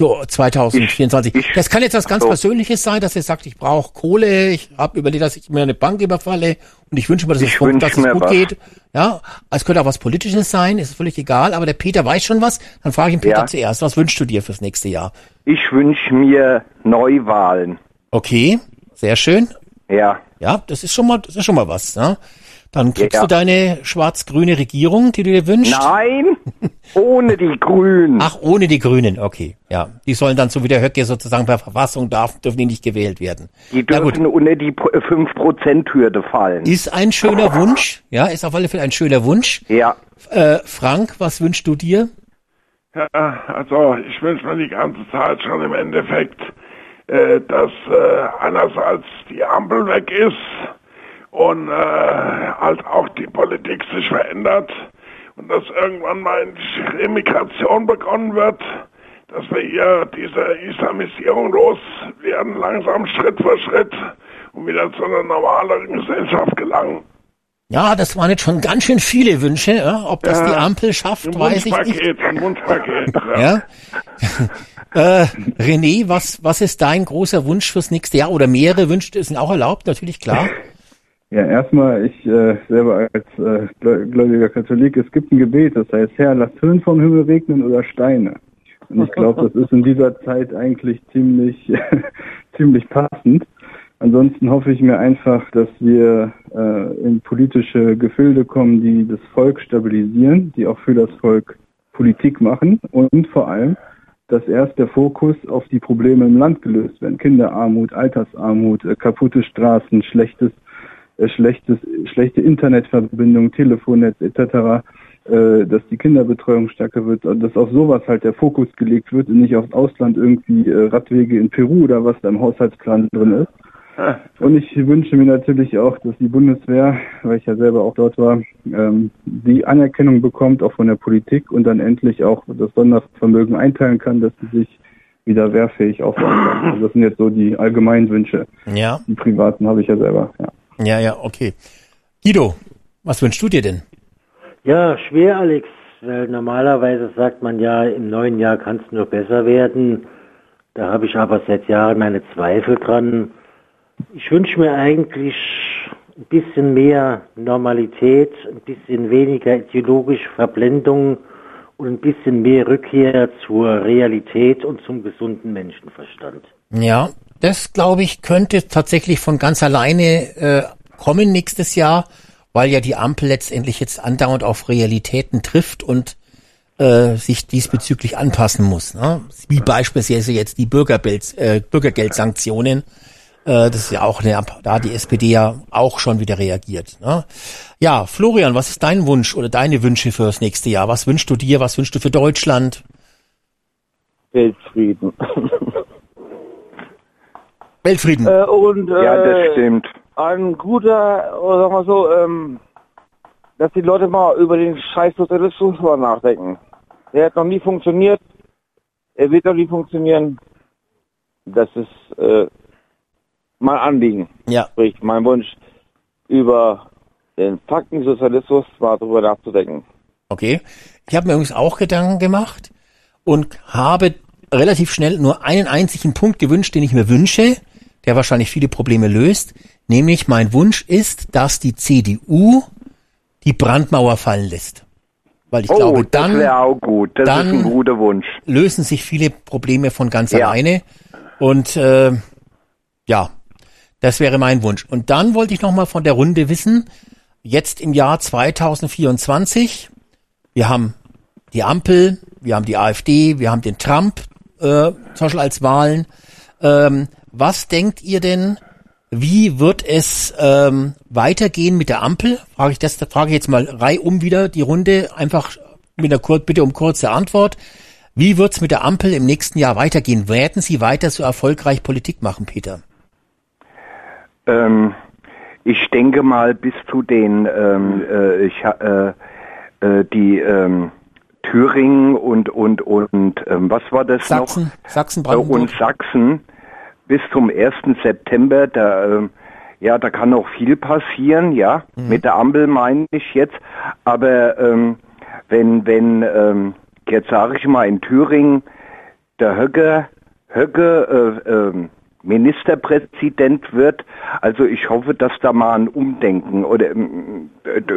für 2024? das kann jetzt was ganz so. Persönliches sein, dass ihr sagt, ich brauche Kohle, ich habe überlegt, dass ich mir eine Bank überfalle und ich wünsche mir, dass, Ich es, gut- wünsch dass es gut was. geht. Ja, es könnte auch was Politisches sein, ist völlig egal, aber der Peter weiß schon was. Dann frage ich ihn Peter Ja. zuerst, was wünschst du dir fürs nächste Jahr? Ich wünsche mir Neuwahlen. Okay, sehr schön. Ja. Ja, das ist schon mal, das ist schon mal was. Ne? Dann kriegst Ja. du deine schwarz-grüne Regierung, die du dir wünschst. Nein, ohne die Grünen. Ach, ohne die Grünen, okay. Ja, die sollen dann so wie der Höcke sozusagen per Verfassung darf, dürfen die nicht gewählt werden. Die dürfen unter die Pro- 5%-Hürde fallen. Ist ein schöner Wunsch, ja, ist auf alle Fälle ein schöner Wunsch. Ja. Äh, Frank, was wünschst du dir? Ja, also ich wünsche mir die ganze Zeit schon im Endeffekt, äh, dass äh, einerseits die Ampel weg ist und äh, halt auch die Politik sich verändert und dass irgendwann mal die Remigration begonnen wird, dass wir hier diese Islamisierung loswerden, langsam Schritt für Schritt und wieder zu einer normaleren Gesellschaft gelangen. Ja, das waren jetzt schon ganz schön viele Wünsche. Ja? Ob das Ja, die Ampel schafft, weiß ich nicht. Wunschpaket, ein Wunschpaket. Ja? äh, René, was, was ist dein großer Wunsch fürs nächste Jahr? Oder mehrere Wünsche sind auch erlaubt, natürlich klar. Ja, erstmal, ich äh, selber als äh, gläu- gläubiger Katholik, es gibt ein Gebet, das heißt, Herr, lass Hirn vom Himmel regnen oder Steine. Und ich glaube, das ist in dieser Zeit eigentlich ziemlich, ziemlich passend. Ansonsten hoffe ich mir einfach, dass wir äh, in politische Gefilde kommen, die das Volk stabilisieren, die auch für das Volk Politik machen und vor allem, dass erst der Fokus auf die Probleme im Land gelöst werden. Kinderarmut, Altersarmut, äh, kaputte Straßen, schlechtes, schlechtes, schlechte Internetverbindung, Telefonnetz etc., äh, dass die Kinderbetreuung stärker wird, und dass auf sowas halt der Fokus gelegt wird und nicht aufs Ausland irgendwie äh, Radwege in Peru oder was da im Haushaltsplan drin ist. Und ich wünsche mir natürlich auch, dass die Bundeswehr, weil ich ja selber auch dort war, ähm, die Anerkennung bekommt, auch von der Politik und dann endlich auch das Sondervermögen einteilen kann, dass sie sich wieder wehrfähig aufbauen kann. Also das sind jetzt so die allgemeinen Wünsche. Ja. Die privaten habe ich ja selber, ja. Ja, ja, okay. Guido, was wünschst du dir denn? Ja, schwer, Alex, weil normalerweise sagt man ja, im neuen Jahr kann es nur besser werden. Da habe ich aber seit Jahren meine Zweifel dran. Ich wünsche mir eigentlich ein bisschen mehr Normalität, ein bisschen weniger ideologische Verblendung und ein bisschen mehr Rückkehr zur Realität und zum gesunden Menschenverstand. Ja, das glaube ich könnte tatsächlich von ganz alleine äh, kommen nächstes Jahr, weil ja die Ampel letztendlich jetzt andauernd auf Realitäten trifft und äh, sich diesbezüglich anpassen muss. Ne? Wie beispielsweise jetzt die Bürgergeld, äh, Bürgergeldsanktionen. Äh, das ist ja auch eine, da hat die SPD ja auch schon wieder reagiert. Ne? Ja, Florian, was ist dein Wunsch oder deine Wünsche fürs nächste Jahr? Was wünschst du dir? Was wünschst du für Deutschland? Weltfrieden. Weltfrieden. Äh, und, äh, Ja, das stimmt. Ein guter, oder sagen wir so, ähm, dass die Leute mal über den scheiß Sozialismus mal nachdenken. Der hat noch nie funktioniert. Er wird noch nie funktionieren. Das ist äh, mein Anliegen. Ja. Sprich, mein Wunsch, über den Faktensozialismus mal drüber nachzudenken. Okay. Ich habe mir übrigens auch Gedanken gemacht und habe relativ schnell nur einen einzigen Punkt gewünscht, den ich mir wünsche, der wahrscheinlich viele Probleme löst. Nämlich mein Wunsch ist, dass die CDU die Brandmauer fallen lässt. Weil ich oh, glaube, das dann wäre auch gut. Das dann- lösen sich viele Probleme von ganz Ja. alleine. Und äh, ja, das wäre mein Wunsch. Und dann wollte ich noch mal von der Runde wissen, jetzt im Jahr 2024, wir haben die Ampel, wir haben die AfD, wir haben den Trump äh, zum Beispiel als Wahlen. Ähm, was denkt ihr denn, wie wird es ähm, weitergehen mit der Ampel? Frage ich das, da frage ich jetzt mal reihum wieder die Runde, einfach mit einer kur bitte um kurze Antwort. Wie wird's mit der Ampel im nächsten Jahr weitergehen? Werden Sie weiter so erfolgreich Politik machen, Peter? Ähm, ich denke mal bis zu den ähm, äh, ich, äh, äh, die ähm, Thüringen und und und ähm, was war das Sachsen, noch? Sachsen, Äh, Brandenburg. und Sachsen bis zum 1. September, da, ähm, ja, da kann noch viel passieren, ja, Mhm. mit der Ampel meine ich jetzt, aber ähm, wenn, wenn, ähm, jetzt sage ich mal in Thüringen, der Höcke, Höcke äh, ähm, Ministerpräsident wird, also ich hoffe, dass da mal ein Umdenken oder ähm,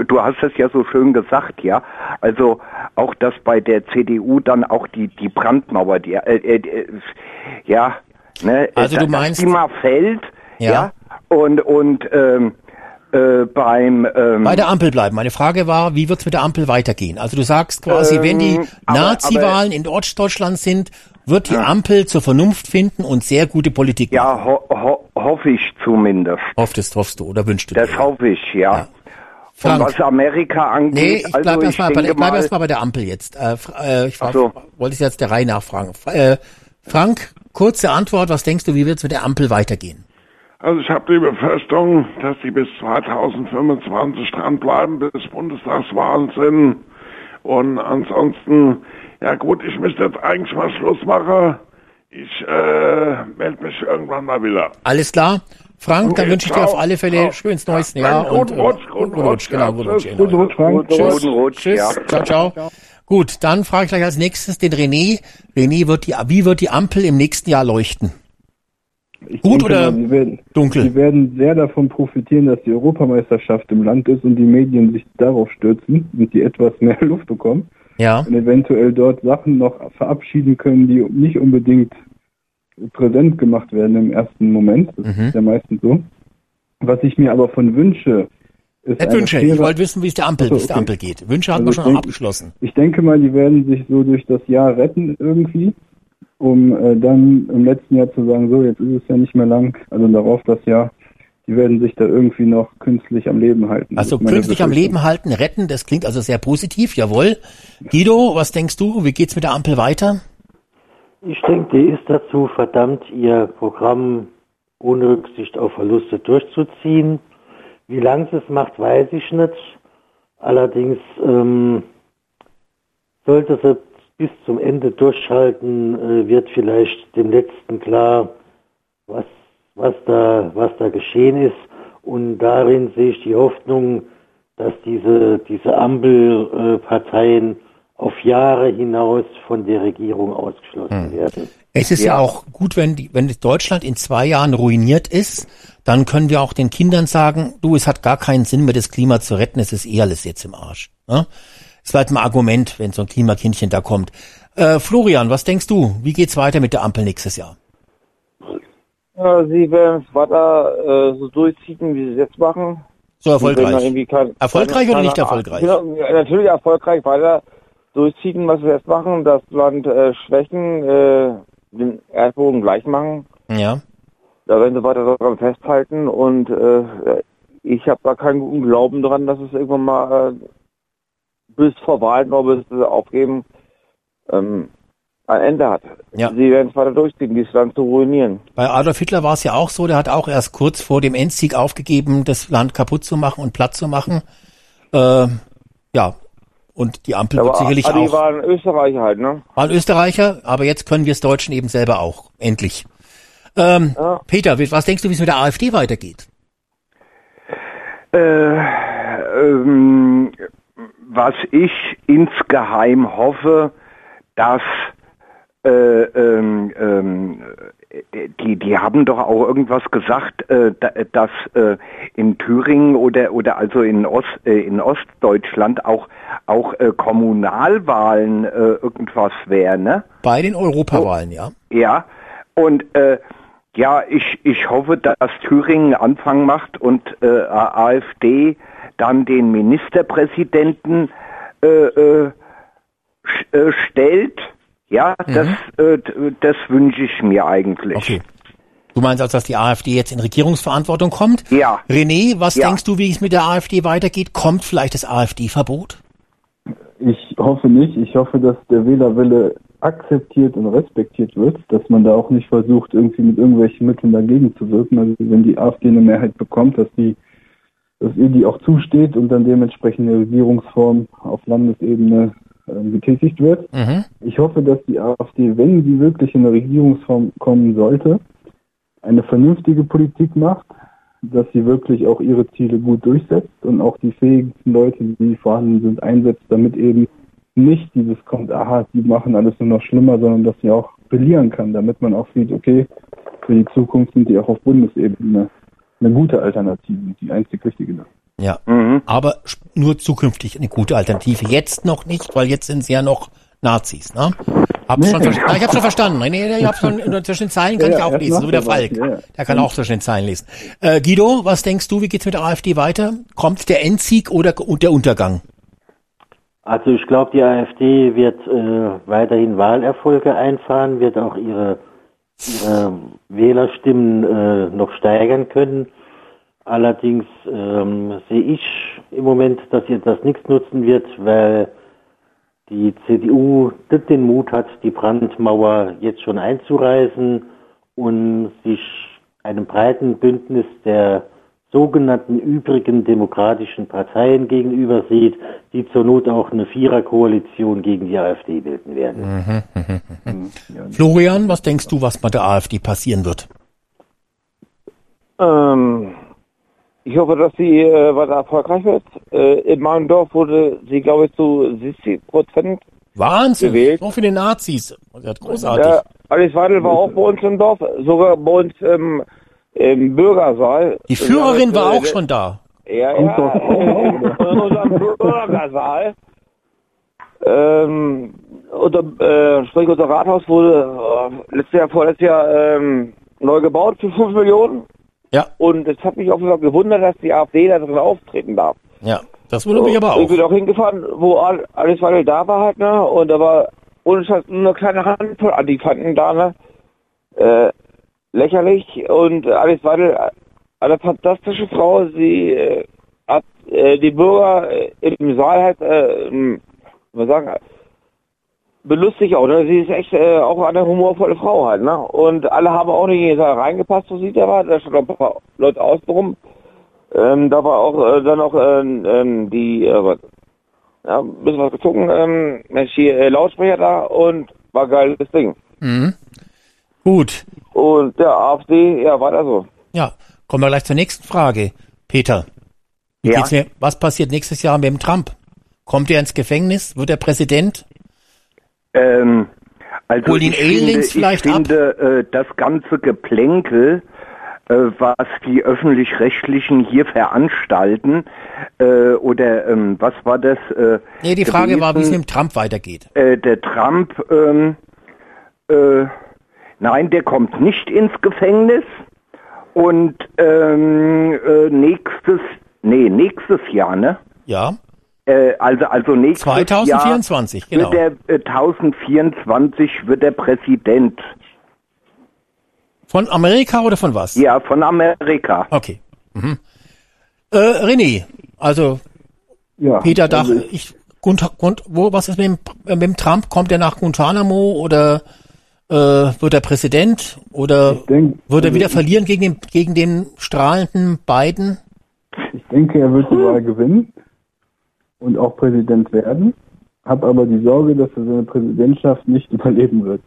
du hast es ja so schön gesagt, ja, also auch dass bei der CDU dann auch die die Brandmauer, die äh, äh, äh, ja Ne? Also du meinst- mal fällt, Ja. ja, und und ähm, äh, beim ähm, Bei der Ampel bleiben. Meine Frage war, wie wird's mit der Ampel weitergehen? Also du sagst quasi, wenn die Ähm, Nazi-Wahlen in Ostdeutschland sind, wird die Ampel zur Vernunft finden und sehr gute Politik machen. ja ho ho hoffe ich zumindest. Hoffst, hoffst du oder wünschst du Das hoffe ich, ja. Frank. Und was Amerika angeht, Nee, ich bleib also ich erstmal bei, denke bleib mal, erst mal bei der Ampel jetzt. Äh, äh, ich war, so. wollte ich jetzt der Reihe nachfragen. Fra- Äh, Frank, kurze Antwort, was denkst du, wie wird's mit der Ampel weitergehen? Also ich habe die Befürchtung, dass sie bis 2025 dranbleiben, bis Bundestagswahlen sind. Und ansonsten, ja gut, ich müsste jetzt eigentlich mal Schluss machen. Ich äh, melde mich irgendwann mal wieder. Alles klar? Frank, dann Okay, wünsche ich dir auf alle Fälle Ciao. schönes neues Ja, Jahr und guten äh, Rutsch, guten Rutsch, ja. Guten Rutsch, Frank. Tschüss. Guten Rutsch, Tschüss. ja. Ciao, ciao. Gut, dann frage ich gleich als nächstes den René. René, wird die, wie wird die Ampel im nächsten Jahr leuchten? Ich Gut denke oder sie werden, dunkel? Sie werden sehr davon profitieren, dass die Europameisterschaft im Land ist und die Medien sich darauf stürzen und die etwas mehr Luft bekommen Ja. und eventuell dort Sachen noch verabschieden können, die nicht unbedingt präsent gemacht werden im ersten Moment. Das Mhm. ist ja meistens so. Was ich mir aber von wünsche, Nicht Wünsche, faire- ich wollte wissen, wie es der Ampel, Ach so, wie es der okay. Ampel geht. Wünsche hatten Also wir schon ich denk- abgeschlossen. Ich denke mal, die werden sich so durch das Jahr retten irgendwie, um äh, dann im letzten Jahr zu sagen, so, jetzt ist es ja nicht mehr lang, also darauf das Jahr, die werden sich da irgendwie noch künstlich am Leben halten. Also künstlich am. Leben halten, retten, das klingt also sehr positiv, jawohl. Guido, was denkst du? Wie geht's mit der Ampel weiter? Ich denke, die ist dazu verdammt, ihr Programm ohne Rücksicht auf Verluste durchzuziehen. Wie lang sie es macht, weiß ich nicht. Allerdings ähm, sollte sie bis zum Ende durchhalten, äh, wird vielleicht dem Letzten klar, was, was, da, was da geschehen ist. Und darin sehe ich die Hoffnung, dass diese, diese Ampelparteien auf Jahre hinaus von der Regierung ausgeschlossen werden. Es ist ja, auch gut, wenn, die, wenn Deutschland in zwei Jahren ruiniert ist, dann können wir auch den Kindern sagen, du, es hat gar keinen Sinn mehr, das Klima zu retten, es ist eh alles jetzt im Arsch. Ne? Das war halt ein Argument, wenn so ein Klimakindchen da kommt. Äh, Florian, was denkst du? Wie geht's weiter mit der Ampel nächstes Jahr? Ja, sie werden es weiter äh, so durchziehen, wie sie es jetzt machen. So erfolgreich. Kein- Erfolgreich oder keine- nicht erfolgreich? Genau, ja, natürlich erfolgreich weiter durchziehen, was wir jetzt machen, das Land äh, schwächen, äh, den Erdboden gleich machen. Ja. Da werden sie weiter daran festhalten und äh, ich habe da keinen guten Glauben dran, dass es irgendwann mal äh, bis vor Wahlen oder bis sie aufgeben ähm, ein Ende hat. Ja. Sie werden es weiter durchziehen, dieses Land zu ruinieren. Bei Adolf Hitler war es ja auch so, der hat auch erst kurz vor dem Endsieg aufgegeben, das Land kaputt zu machen und platt zu machen. Äh, ja, und die Ampel Aber wird sicherlich Adi auch. war ein Österreicher halt, ne? War ein Österreicher, aber jetzt können wir es Deutschen eben selber auch. Endlich. Ähm, Peter, wie- was denkst du, wie es mit der AfD weitergeht? Äh, ähm, was ich insgeheim hoffe, dass äh, ähm, ähm, äh, die, die haben doch auch irgendwas gesagt, äh, da- dass äh, in Thüringen oder oder also in Ost äh, in Ostdeutschland auch auch äh, Kommunalwahlen äh, irgendwas wären, ne? Bei den Europawahlen, ja. Ja, und äh, ja, ich, ich hoffe, dass Thüringen Anfang macht und äh, AfD dann den Ministerpräsidenten äh, äh, äh, stellt. Ja, das, äh, das wünsche ich mir eigentlich. Okay. Du meinst also, dass die AfD jetzt in Regierungsverantwortung kommt? Ja. René, was Ja. denkst du, wie es mit der AfD weitergeht? Kommt vielleicht das AfD-Verbot? Ich hoffe nicht. Ich hoffe, dass der Wählerwille akzeptiert und respektiert wird, dass man da auch nicht versucht, irgendwie mit irgendwelchen Mitteln dagegen zu wirken. Also wenn die AfD eine Mehrheit bekommt, dass die, dass ihr die auch zusteht und dann dementsprechend eine Regierungsform auf Landesebene getätigt wird. Mhm. Ich hoffe, dass die AfD, wenn sie wirklich in eine Regierungsform kommen sollte, eine vernünftige Politik macht, dass sie wirklich auch ihre Ziele gut durchsetzt und auch die fähigsten Leute, die vorhanden sind, einsetzt, damit eben nicht dieses kommt, aha, die machen alles nur noch schlimmer, sondern dass sie auch brillieren kann, damit man auch sieht, okay, für die Zukunft sind die auch auf Bundesebene eine gute Alternative, die einzig richtige. Ja. Aber sch- nur zukünftig eine gute Alternative. Jetzt noch nicht, weil jetzt sind sie ja noch Nazis, ne? Hab's schon ver- ich habe schon verstanden. Nee, nee, ich habe schon zwischen den Zeilen kann Ja, ich auch lesen, so wie der er Falk. ja. Der kann auch zwischen den Zeilen lesen. Äh, Guido, was denkst du, wie geht's mit der AfD weiter? Kommt der Endsieg oder und der Untergang? Also ich glaube, die AfD wird äh, weiterhin Wahlerfolge einfahren, wird auch ihre, ihre Wählerstimmen äh, noch steigern können. Allerdings ähm, sehe ich im Moment, dass ihr das nichts nutzen wird, weil die CDU nicht den Mut hat, die Brandmauer jetzt schon einzureißen und sich einem breiten Bündnis der sogenannten übrigen demokratischen Parteien gegenüber sieht, die zur Not auch eine Viererkoalition gegen die AfD bilden werden. Florian, was denkst du, was mit der AfD passieren wird? Ähm, ich hoffe, dass sie äh, weiter erfolgreich wird. Äh, in meinem Dorf wurde sie, glaube ich, zu 70 Prozent Wahnsinn, gewählt. so viele Nazis. Das ist großartig. Ja, Alice Weidel war auch bei uns im Dorf, sogar bei uns im, im Bürgersaal. Die Führerin war auch schon da. Ja, ja, in, in unserem Bürgersaal. Ähm, unser, äh, sprich unser Rathaus wurde äh, letztes Jahr, vorletztes Jahr ähm, neu gebaut für 5 Millionen. Ja. Und es hat mich auf jeden Fall gewundert, dass die AfD da drin auftreten darf. Ja, das wundert mich aber Ich auch. bin auch hingefahren, wo all- alles Weidel da war halt, ne? Und da war ohne Scheiß nur eine kleine Handvoll Antifanten da, ne? Äh, lächerlich. Und Weidel, äh, eine fantastische Frau, sie äh, hat äh, die Bürger äh, im Saal halt, äh, ähm, was sagen, belustigt auch, ne? Sie ist echt äh, auch eine humorvolle Frau halt, ne? Und alle haben auch nicht Saal reingepasst, so sieht er war. Da stand ein paar Leute außen rum. Ähm, da war auch äh, dann auch ähm, ähm, die, äh, was, ja, ein bisschen was gezogen, ähm, hier äh, Lautsprecher da und war geiles Ding. Mhm. Gut. Und der AfD, ja, weiter so. Ja, kommen wir gleich zur nächsten Frage. Peter, wie Ja. geht's mir, was passiert nächstes Jahr mit dem Trump? Kommt er ins Gefängnis? Wird er Präsident? Ähm, also ihn ich Aliens finde, vielleicht ich ab? finde äh, das ganze Geplänkel, äh, was die öffentlich-rechtlichen hier veranstalten, äh, oder ähm, was war das? Äh, Nee, die Frage war, wie es gewesen? mit dem Trump weitergeht. Äh, der Trump, ähm, äh, nein, der kommt nicht ins Gefängnis und ähm, äh, nächstes, nee, nächstes Jahr, ne? Ja. Äh, also, also nächstes 2024, Jahr genau. wird er, äh, 1024 wird er Präsident. Von Amerika oder von was? Ja, von Amerika. Okay. Mhm. Äh, René, also Ja, Peter Dach, also ich, Gunta, Gunt, wo, was ist mit dem, äh, mit dem Trump? Kommt er nach Guantanamo oder äh, wird er Präsident oder denk- wird er also wieder ich- verlieren gegen den, gegen den strahlenden Biden? Ich denke, er wird die Wahl gewinnen und auch Präsident werden. Hab aber die Sorge, dass er seine Präsidentschaft nicht überleben wird.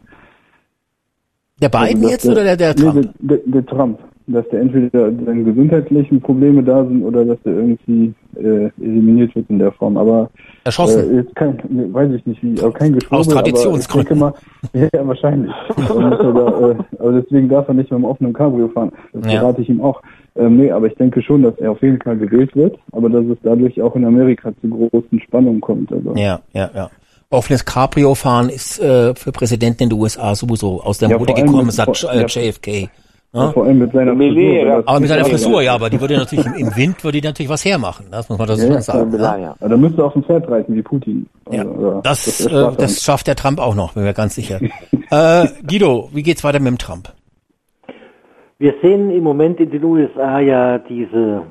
Der Biden dass jetzt oder der, der nee, Trump? Der, der, der Trump. Dass der entweder seine gesundheitlichen Probleme da sind oder dass er irgendwie äh, eliminiert wird in der Form. Aber Erschossen. Äh, kein, nee, weiß ich nicht wie, aber kein Geschwurbel. Aus Traditionsgründen. Aber mal, ja, wahrscheinlich. Er da, äh, aber deswegen darf er nicht mit dem offenen Cabrio fahren. Das Ja. rate ich ihm auch. Ähm, nee, aber ich denke schon, dass er auf jeden Fall gewählt wird, aber dass es dadurch auch in Amerika zu großen Spannungen kommt. Also. Ja, ja, ja. Offenes Cabrio-Fahren ist äh, für Präsidenten in den USA sowieso aus der Ja, Mode gekommen, mit- sagt vor- äh, ja. JFK. Ja, Ne? vor allem mit seiner Millet, Frisur. ja. das- Aber mit seiner Ja, Frisur, ja, aber die würde natürlich im, Wind würde die natürlich was hermachen. Das muss man dazu Ja, ja, sagen. klar, Ne? ja. Aber da müsste er auf dem Pferd reiten wie Putin. Ja, Also, oder- das, wäre äh, das schafft der Trump auch noch, bin mir ganz sicher. äh, Guido, wie geht's weiter mit dem Trump? Wir sehen im Moment in den USA ja diese,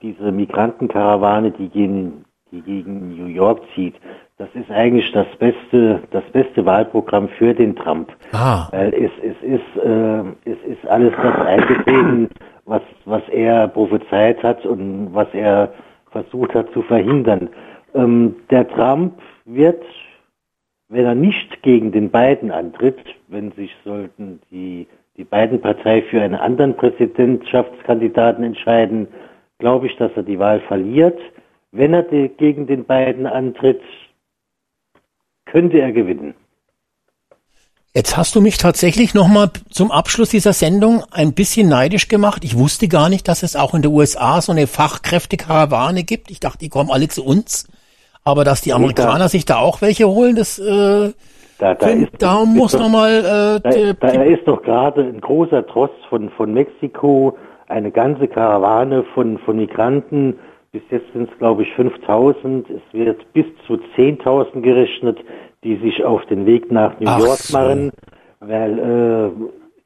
diese Migrantenkarawane, die gegen, die gegen New York zieht. Das ist eigentlich das beste, das beste Wahlprogramm für den Trump. Ah, Weil es, es ist, äh, es ist alles das eingetreten, was, was er prophezeit hat und was er versucht hat zu verhindern. Ähm, der Trump wird, wenn er nicht gegen den Biden antritt, wenn sich sollten die, die beiden Partei für einen anderen Präsidentschaftskandidaten entscheiden, glaube ich, dass er die Wahl verliert. Wenn er die, gegen den beiden antritt, könnte er gewinnen. jetzt hast du mich tatsächlich nochmal zum Abschluss dieser Sendung ein bisschen neidisch gemacht. Ich wusste gar nicht, dass es auch in den USA so eine Fachkräftekarawane gibt. Ich dachte, die kommen alle zu uns. Aber dass die Amerikaner sich da auch welche holen, das, äh, Das Da, da, Wenn- ist, da ist muss doch- noch mal, äh, da, da ist doch gerade ein großer Tross von, von Mexiko, eine ganze Karawane von, von Migranten. Bis jetzt sind es, glaube ich, 5000. Es wird bis zu 10.000 gerechnet, die sich auf den Weg nach New Ach York so. machen, weil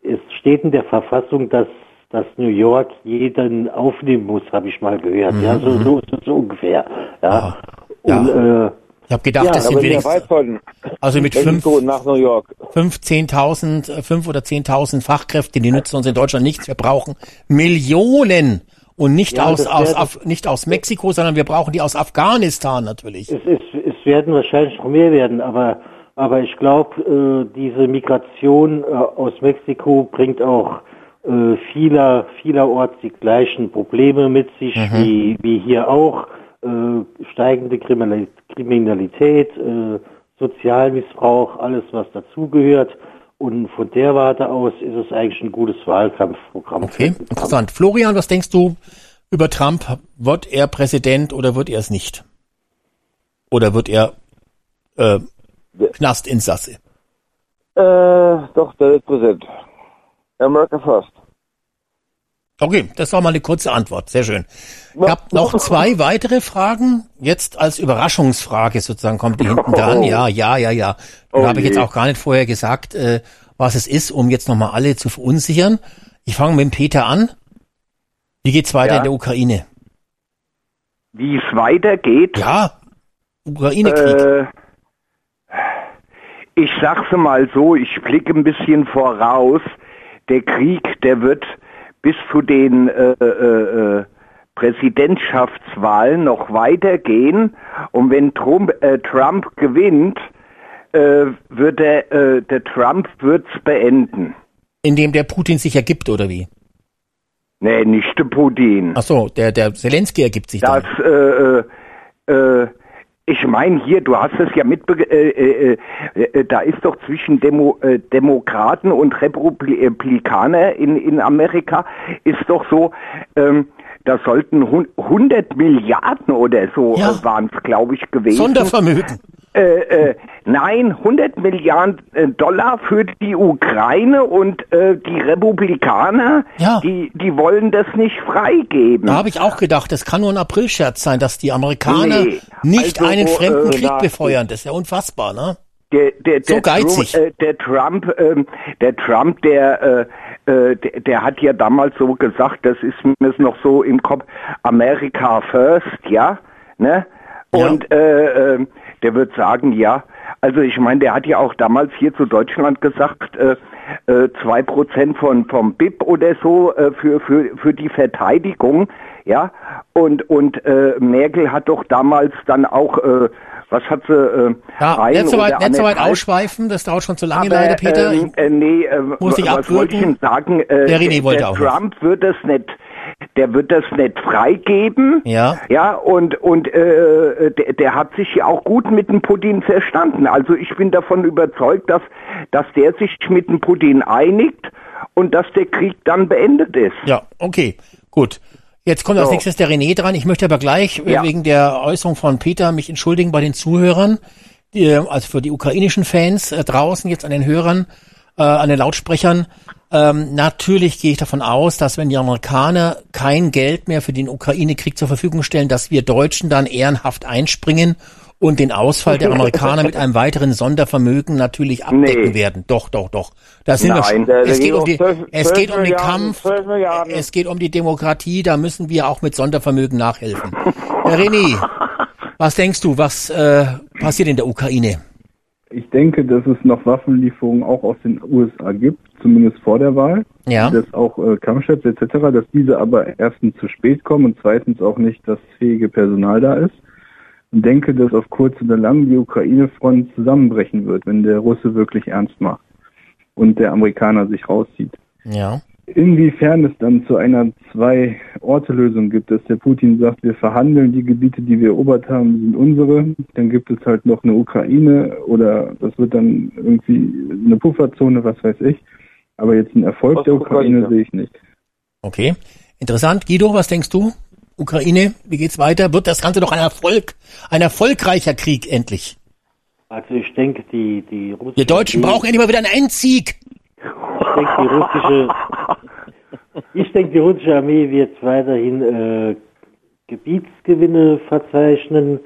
äh, es steht in der Verfassung, dass, dass New York jeden aufnehmen muss, habe ich mal gehört. Mhm, Ja, so, so, so, so ungefähr. Ja. Ja. Und, äh, Ich habe gedacht, Ja, das sind wenigstens also mit fünf, nach New York. fünf, 10.000, äh, fünf oder 10.000 Fachkräfte, die nützen uns in Deutschland nichts. Wir brauchen Millionen und nicht Ja, aus, aus, Af, nicht aus Mexiko, sondern wir brauchen die aus Afghanistan natürlich. Es, es, es werden wahrscheinlich noch mehr werden, aber, aber ich glaube, äh, diese Migration äh, aus Mexiko bringt auch äh, vieler, vielerorts die gleichen Probleme mit sich, Mhm. wie, wie hier auch. Äh, steigende Kriminali- Kriminalität, äh, Sozialmissbrauch, alles was dazugehört. Und von der Warte aus ist es eigentlich ein gutes Wahlkampfprogramm. Okay, interessant. Florian, was denkst du über Trump? Wird er Präsident oder wird er es nicht? Oder wird er äh, Knastinsasse? Äh, doch, der ist präsent. America first. Okay, das war mal eine kurze Antwort. Sehr schön. Ich habe noch zwei weitere Fragen. Jetzt als Überraschungsfrage sozusagen kommt die hinten dran. Ja, ja, ja, ja. Da Oh habe ich jetzt je. auch gar nicht vorher gesagt, äh, was es ist, um jetzt nochmal alle zu verunsichern. Ich fange mit dem Peter an. Wie geht's weiter Ja. in der Ukraine? Wie es weitergeht? Ja, Ukraine-Krieg. Äh, ich sag's mal so, ich blicke ein bisschen voraus. Der Krieg, der wird bis zu den äh, äh, äh, Präsidentschaftswahlen noch weitergehen. Und wenn Trump, äh, Trump gewinnt, äh, wird der, äh, der Trump wird's beenden. Indem der Putin sich ergibt, oder wie? Nee, nicht der Putin. Ach so, der, der Zelensky ergibt sich Das, dann. äh, äh, äh, ich meine hier, du hast es ja mitbe äh, äh, äh, da ist doch zwischen Demo äh, Demokraten und Republikaner in, in Amerika ist doch so, ähm, da sollten hun- 100 Milliarden oder so Ja. äh, waren es, glaube ich, gewesen. Sondervermögen. Äh, äh, nein, 100 Milliarden äh, Dollar für die Ukraine und äh, die Republikaner, Ja. die, die wollen das nicht freigeben. Da habe ich auch gedacht, das kann nur ein Aprilscherz sein, dass die Amerikaner Nee, nicht also, einen fremden äh, Krieg befeuern. Das ist ja unfassbar, ne? Der, der, So der geizig. Trump, äh, der Trump, ähm, der Trump, der, äh, der, der hat ja damals so gesagt, das ist mir noch so im Kopf, America first, ja, ne? Ja. Und äh, äh, der wird sagen, ja. Also ich meine, der hat ja auch damals hier zu Deutschland gesagt, äh, äh, zwei Prozent von vom BIP oder so äh, für für für die Verteidigung, ja. Und und äh, Merkel hat doch damals dann auch äh, was hat sie äh, Ja, ein nicht so weit, nicht so weit ausschweifen, das dauert schon zu lange aber, leider, Peter. Ähm, äh, nee, äh, Muss ich was wollte ich denn sagen? Äh, Der René wollte der auch. Trump wird das nicht, der wird das nicht freigeben. Ja. Ja, und, und äh, der, der hat sich ja auch gut mit dem Putin verstanden. Also ich bin davon überzeugt, dass, dass der sich mit dem Putin einigt und dass der Krieg dann beendet ist. Ja, okay, gut. Jetzt kommt als So. nächstes der René dran. Ich möchte aber gleich äh, Ja. wegen der Äußerung von Peter mich entschuldigen bei den Zuhörern, die, äh, also für die ukrainischen Fans äh, draußen jetzt an den Hörern, äh, an den Lautsprechern. Ähm, natürlich gehe ich davon aus, dass wenn die Amerikaner kein Geld mehr für den Ukraine-Krieg zur Verfügung stellen, dass wir Deutschen dann ehrenhaft einspringen und den Ausfall der Amerikaner mit einem weiteren Sondervermögen natürlich abdecken Nee. werden. Doch, doch, doch. Da sind wir Nein, schon. der Es geht um die, 12 es geht um den Kampf. 12 Milliarden. Es geht um die Demokratie. Da müssen wir auch mit Sondervermögen nachhelfen. Herr René, was denkst du, was äh, passiert in der Ukraine? Ich denke, dass es noch Waffenlieferungen auch aus den USA gibt, zumindest vor der Wahl. Ja. Dass auch äh, Kampfjets etc., dass diese aber erstens zu spät kommen und zweitens auch nicht das fähige Personal da ist. Und denke, dass auf kurz oder lang die Ukraine-Front zusammenbrechen wird, wenn der Russe wirklich ernst macht und der Amerikaner sich rauszieht. Ja. Inwiefern es dann zu einer Zwei-Orte-Lösung gibt, dass der Putin sagt, wir verhandeln die Gebiete, die wir erobert haben, sind unsere, dann gibt es halt noch eine Ukraine oder das wird dann irgendwie eine Pufferzone, was weiß ich. Aber jetzt einen Erfolg der. Ukraine sehe ich nicht. Okay. Interessant. Guido, was denkst du? Ukraine, wie geht's weiter? Wird das Ganze doch ein Erfolg, ein erfolgreicher Krieg endlich? Also ich denke, die, die russische Wir Deutschen brauchen endlich mal wieder einen Endsieg. Ich denke, die russische, ich denke, die russische Armee wird weiterhin äh, Gebietsgewinne verzeichnen.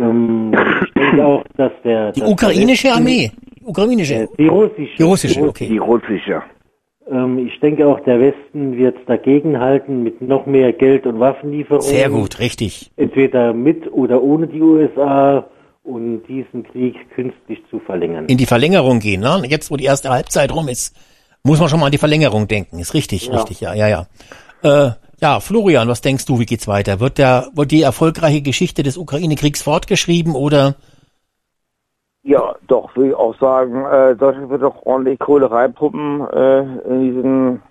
Ähm, ich denke auch, dass der Die dass der ukrainische Westen- Armee. Die ukrainische. Die russische. Die russische, okay. Die russische. Ähm, ich denke auch, der Westen wird dagegenhalten mit noch mehr Geld und Waffenlieferungen. Sehr gut, richtig. Entweder mit oder ohne die USA und diesen Krieg künstlich zu verlängern. In die Verlängerung gehen. Ne? Jetzt, wo die erste Halbzeit rum ist, muss man schon mal an die Verlängerung denken. Ist richtig, Ja. richtig, ja, ja, ja. Äh, ja, Florian, was denkst du, wie geht's weiter? Wird der, wird die erfolgreiche Geschichte des Ukraine-Kriegs fortgeschrieben oder? Ja, doch, will ich auch sagen, äh, Deutschland wird doch ordentlich Kohle reinpumpen äh, in diesen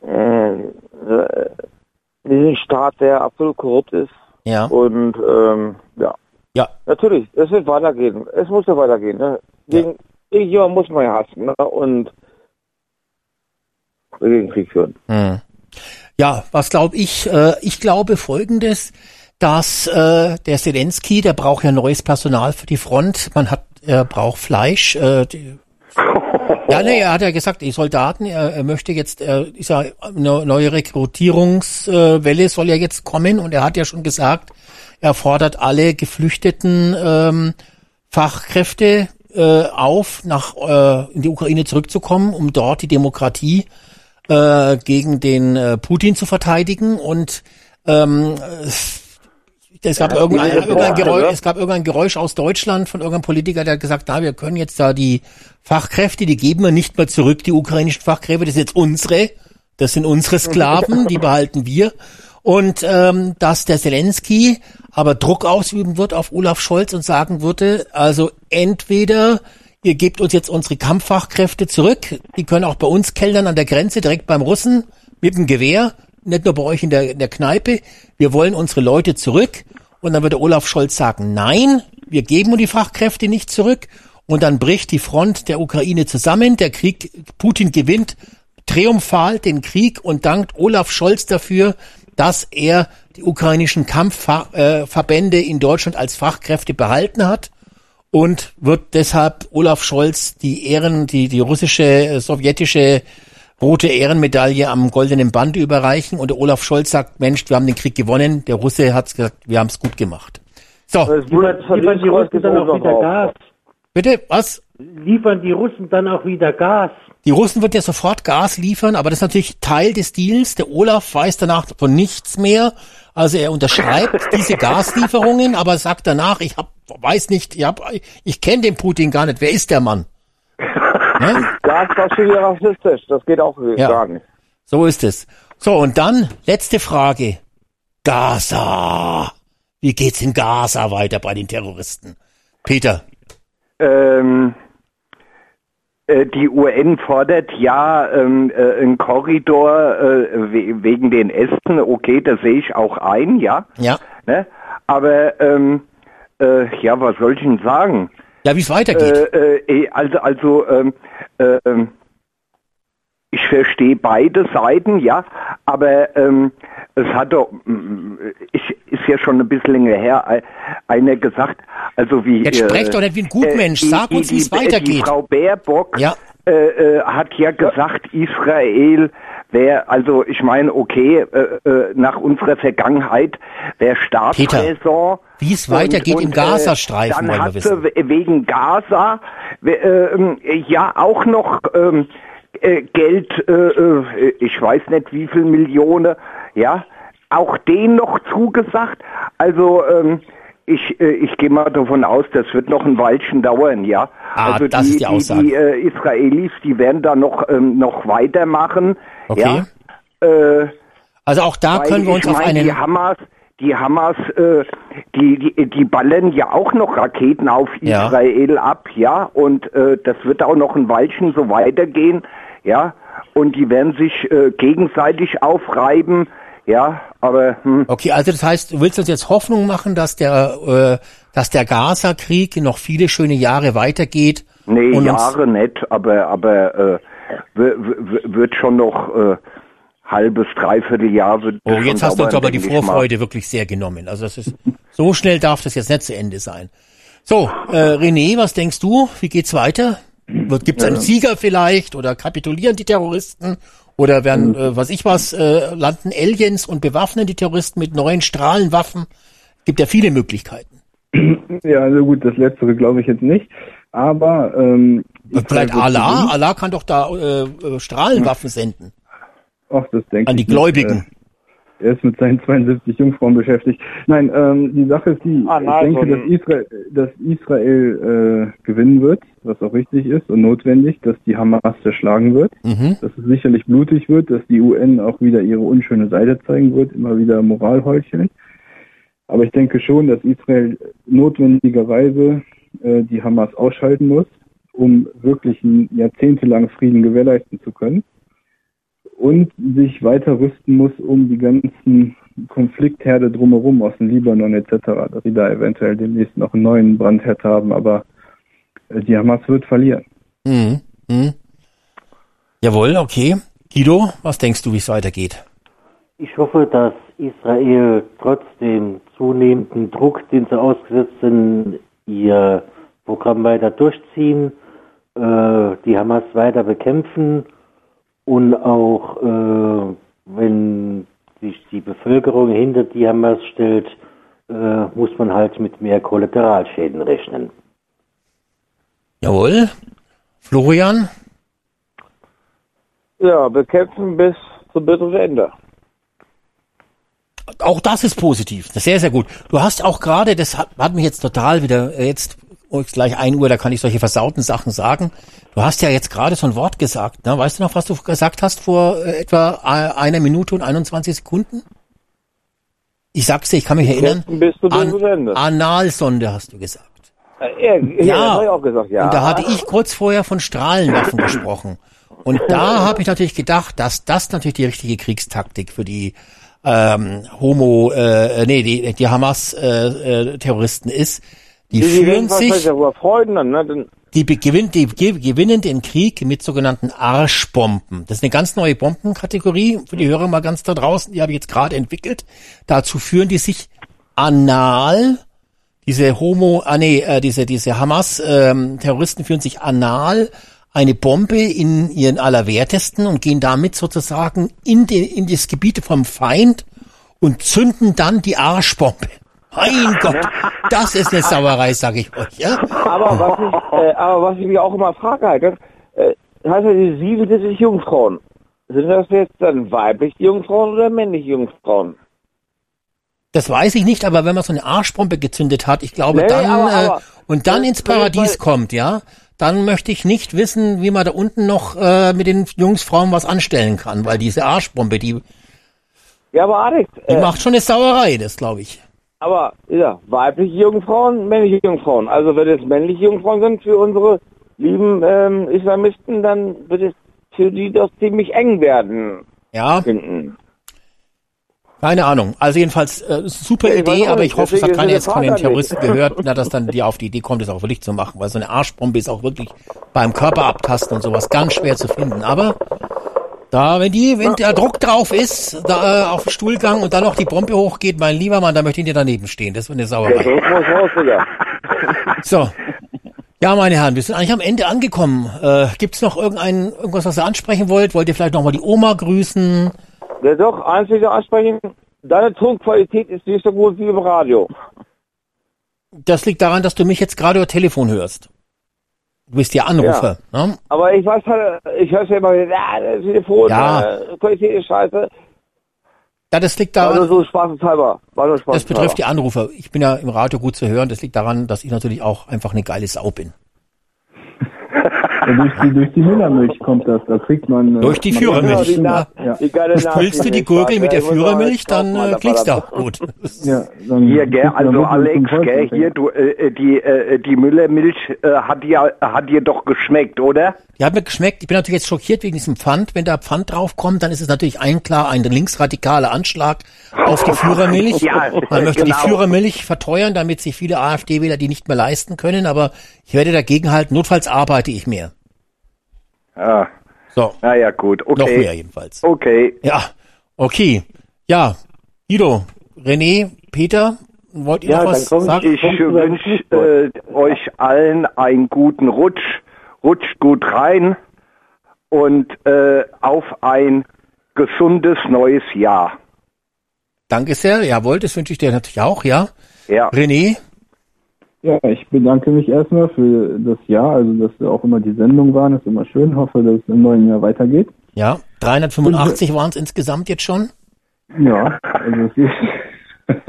äh, äh, in diesen Staat, der absolut korrupt ist. Ja. Und ähm, ja. Ja. Natürlich, es wird weitergehen. Es muss ja weitergehen. Ne? Gegen irgendjemand muss man ja hassen ne? und gegen Krieg führen. Hm. Ja, was glaube ich? Äh, ich glaube Folgendes, dass äh, der Zelensky, der braucht ja neues Personal für die Front. Man hat, er braucht Fleisch. Äh, die, ja, nee, er hat ja gesagt, die Soldaten, er, er möchte jetzt, er ist ja eine neue Rekrutierungswelle soll ja jetzt kommen und er hat ja schon gesagt, er fordert alle geflüchteten ähm, Fachkräfte äh, auf, nach äh, in die Ukraine zurückzukommen, um dort die Demokratie äh, gegen den äh, Putin zu verteidigen und ähm, es gab, Ja, irgendein, irgendein Geräusch, es gab irgendein Geräusch aus Deutschland von irgendeinem Politiker, der hat gesagt, na, wir können jetzt da die Fachkräfte, die geben wir nicht mehr zurück, die ukrainischen Fachkräfte, das sind jetzt unsere, das sind unsere Sklaven, die behalten wir. Und ähm, dass der Zelensky aber Druck ausüben wird auf Olaf Scholz und sagen würde, also entweder ihr gebt uns jetzt unsere Kampffachkräfte zurück, die können auch bei uns kellnern an der Grenze, direkt beim Russen, mit dem Gewehr, nicht nur bei euch in der, in der Kneipe, wir wollen unsere Leute zurück. Und dann würde Olaf Scholz sagen, nein, wir geben die Fachkräfte nicht zurück. Und dann bricht die Front der Ukraine zusammen, der Krieg, Putin gewinnt triumphal den Krieg und dankt Olaf Scholz dafür, dass er die ukrainischen Kampfverbände in Deutschland als Fachkräfte behalten hat und wird deshalb Olaf Scholz die Ehren, die, die russische, äh, sowjetische rote Ehrenmedaille am goldenen Band überreichen und der Olaf Scholz sagt, Mensch, wir haben den Krieg gewonnen, der Russe hat gesagt, wir haben es gut gemacht. So. Liefern, liefern die Russen dann auch wieder Gas? Bitte, was? Liefern die Russen dann auch wieder Gas? Die Russen wird ja sofort Gas liefern, aber das ist natürlich Teil des Deals. Der Olaf weiß danach von nichts mehr. Also er unterschreibt diese Gaslieferungen, aber sagt danach, ich hab, weiß nicht, ich, hab, ich kenne den Putin gar nicht. Wer ist der Mann? Ne? Gas war schon wieder rassistisch, das geht auch Ja. gar nicht. So ist es. So, und dann letzte Frage. Gaza. Wie geht's in Gaza weiter bei den Terroristen? Peter. Ähm, äh, die UN fordert ja ähm, äh, einen Korridor äh, we wegen den Ästen. Okay, das sehe ich auch ein, ja. Ja. Ne? Aber ähm, äh, ja, was soll ich denn sagen? Ja, wie es weitergeht. Äh, äh, also, also ähm, äh, ähm, ich verstehe beide Seiten, ja, aber ähm, es hat doch, ich, ist ja schon ein bisschen länger her, äh, einer gesagt, also wie... Jetzt sprecht doch nicht wie ein Gutmensch, die- sag uns, wie es weitergeht. Die Frau Baerbock Ja. äh, äh, hat ja gesagt, Israel wäre, also ich meine, okay, äh, äh, nach unserer Vergangenheit wäre Staatsräson. Wie es weitergeht im Gazastreifen, äh, dann wollen wir wissen. wegen Gaza ähm, ja auch noch ähm, äh, Geld, äh, äh, ich weiß nicht wie viel Millionen, ja, auch den noch zugesagt. Also ähm, ich, äh, ich gehe mal davon aus, das wird noch ein Weilchen dauern, ja. Ah, also das die, ist die Aussage. Die, die äh, Israelis, die werden da noch ähm, noch weitermachen. Okay. Ja. Äh, Also auch da können wir uns auf einen... Die Hamas, die Hamas, äh, die, die, die ballern ja auch noch Raketen auf Ja. Israel ab, ja, und äh, das wird auch noch ein Weilchen so weitergehen, ja, und die werden sich äh, gegenseitig aufreiben, ja, aber hm, Okay, also das heißt, du willst uns jetzt Hoffnung machen, dass der, äh, dass der Gaza-Krieg noch viele schöne Jahre weitergeht? nee, Jahre nicht, aber aber äh, wird schon noch äh, halbes, dreiviertel Jahr wird Oh, jetzt hast du uns aber die. Vorfreude wirklich sehr genommen. Also das ist, so schnell darf das jetzt nicht zu Ende sein. So, äh, René, was denkst du? Wie geht's weiter? Gibt es einen Ja. Sieger vielleicht oder kapitulieren die Terroristen oder werden, äh, was ich was, äh, landen Aliens und bewaffnen die Terroristen mit neuen Strahlenwaffen? Gibt ja viele Möglichkeiten. Ja, also gut, das Letztere glaube ich jetzt nicht. Aber ähm, Vielleicht Allah. Allah kann doch da äh, äh, Strahlenwaffen senden. Ach, das denke An die ich nicht. Gläubigen. Äh, Er ist mit seinen 72 Jungfrauen beschäftigt. Nein, ähm, die Sache ist die, Ah, nein, ich denke, so dass Israel, dass Israel äh, gewinnen wird, was auch richtig ist und notwendig, dass die Hamas zerschlagen wird, Mhm. dass es sicherlich blutig wird, dass die UN auch wieder ihre unschöne Seite zeigen wird, immer wieder Moral heucheln. Aber ich denke schon, dass Israel notwendigerweise äh, die Hamas ausschalten muss, um wirklich einen jahrzehntelangen Frieden gewährleisten zu können und sich weiter rüsten muss, um die ganzen Konfliktherde drumherum aus dem Libanon etc., dass sie da eventuell demnächst noch einen neuen Brandherd haben, aber äh, die Hamas wird verlieren. Mhm. Mhm. Jawohl, okay. Guido, was denkst du, wie es weitergeht? Ich hoffe, dass Israel trotz dem zunehmenden Druck, den sie ausgesetzt sind, ihr Programm weiter durchziehen, äh, die Hamas weiter bekämpfen und auch, äh, wenn sich die Bevölkerung hinter die Hamas stellt, äh, muss man halt mit mehr Kollateralschäden rechnen. Jawohl. Florian? Ja, bekämpfen bis zum bitteren Ende. Auch das ist positiv. Das ist sehr, sehr gut. Du hast auch gerade, das hat, hat mich jetzt total wieder, äh, jetzt oh, ist gleich ein Uhr, da kann ich solche versauten Sachen sagen. Du hast ja jetzt gerade so ein Wort gesagt, ne? Weißt du noch, was du gesagt hast vor äh, etwa äh, einer Minute und 21 Sekunden? Ich sag's dir, ich kann mich erinnern. Bekämpfen bis zum An, Ende. Analsonde hast du gesagt. Äh, ja, ja, das hab ich auch gesagt, ja. Und da hatte ich kurz vorher von Strahlenwaffen gesprochen. Und da habe ich natürlich gedacht, dass das natürlich die richtige Kriegstaktik für die ähm, Homo, äh, nee, die, die Hamas-Terroristen ist. Die, Die führen werden sich ne? Die gewinnt, die ge- gewinnen den Krieg mit sogenannten Arschbomben. Das ist eine ganz neue Bombenkategorie für die Hörer mal ganz da draußen. Die habe ich jetzt gerade entwickelt. Dazu führen die sich anal diese Homo, ah nee, äh, diese, diese Hamas-Terroristen führen sich anal eine Bombe in ihren Allerwertesten und gehen damit sozusagen in, die, in das Gebiet vom Feind und zünden dann die Arschbombe. Mein Gott, das ist eine Sauerei, sage ich euch. Ja? aber, was ich, äh, aber was ich mich auch immer frage, halt, äh, heißt ja die 77 Jungfrauen. Sind das jetzt dann weibliche Jungfrauen oder männliche Jungfrauen? Das weiß ich nicht, aber wenn man so eine Arschbombe gezündet hat, ich glaube Nee, dann aber- äh, und dann das- ins das- Paradies das- kommt, ja, dann möchte ich nicht wissen, wie man da unten noch äh, mit den Jungs, Frauen was anstellen kann, weil diese Arschbombe, die, Ja, aber Alex, die äh, macht schon eine Sauerei, das glaube ich. Aber ja, weibliche Jungfrauen, männliche Jungfrauen. Also wenn es männliche Jungfrauen sind für unsere lieben ähm, Islamisten, dann wird es für die doch ziemlich eng werden. Ja. Finden. Keine Ahnung. Also jedenfalls äh, super ich Idee, aber ich hoffe, es hat keiner jetzt von den Terroristen gehört, na, dass dann die auf die Idee kommt, es auch wirklich zu machen, weil so eine Arschbombe ist auch wirklich beim Körper abtasten und sowas ganz schwer zu finden. Aber da, wenn die, wenn der Druck drauf ist, da äh, auf dem Stuhlgang und dann noch die Bombe hochgeht, mein lieber Mann, da möchte ich dir daneben stehen. Das wird eine Sauerei. So. Ja, meine Herren, wir sind eigentlich am Ende angekommen. Äh, gibt's noch irgendein, irgendwas, was ihr ansprechen wollt? Wollt ihr vielleicht nochmal die Oma grüßen? Ja, doch, eins will ich ansprechen. Deine Tonqualität ist nicht so gut wie im Radio. Das liegt daran, dass du mich jetzt gerade über Telefon hörst. Du bist ja Anrufer. Ne? Aber ich weiß halt, ich höre ja immer, ja, das Telefon, Ja. äh, Qualität scheiße. Ja, das liegt War nur daran, so spaßeshalber. War nur das spaßeshalber. betrifft die Anrufer. Ich bin ja im Radio gut zu hören. Das liegt daran, dass ich natürlich auch einfach eine geile Sau bin. Ja, durch, die, durch die Müllermilch kommt das, da kriegt man... äh, Durch die man- Führermilch. Ja, Ja. ja. Spülst du die Gurgel mit der Führermilch, dann äh, klingst du auch gut. Ja, dann Hier, gell, also Alex, gell, hier, du, äh, die, äh, die Müllermilch äh, hat dir, hat dir doch geschmeckt, oder? Die hat mir geschmeckt. Ich bin natürlich jetzt schockiert wegen diesem Pfand. Wenn da Pfand draufkommt, dann ist es natürlich ein klar ein linksradikaler Anschlag auf die Führermilch. Ja, Man möchte genau. die Führermilch verteuern, damit sich viele AfD-Wähler die nicht mehr leisten können. Aber ich werde dagegen halten. Notfalls arbeite ich mehr. Ja. So. Naja, gut, okay. Noch mehr jedenfalls. Okay. Ja, okay. Ja, Guido, René, Peter, Wollt ihr Ja, noch was dann komm ich- sagen? Ich wünsche äh, euch allen einen guten Rutsch. Rutscht gut rein und äh, auf ein gesundes neues Jahr. Danke sehr. Jawohl, das wünsche ich dir natürlich auch, ja. Ja. René? Ja, ich bedanke mich erstmal für das Jahr, also dass auch immer die Sendung waren, ist immer schön. Hoffe, dass es im neuen Jahr weitergeht. Ja, 385 waren es insgesamt jetzt schon. Ja, also es ist,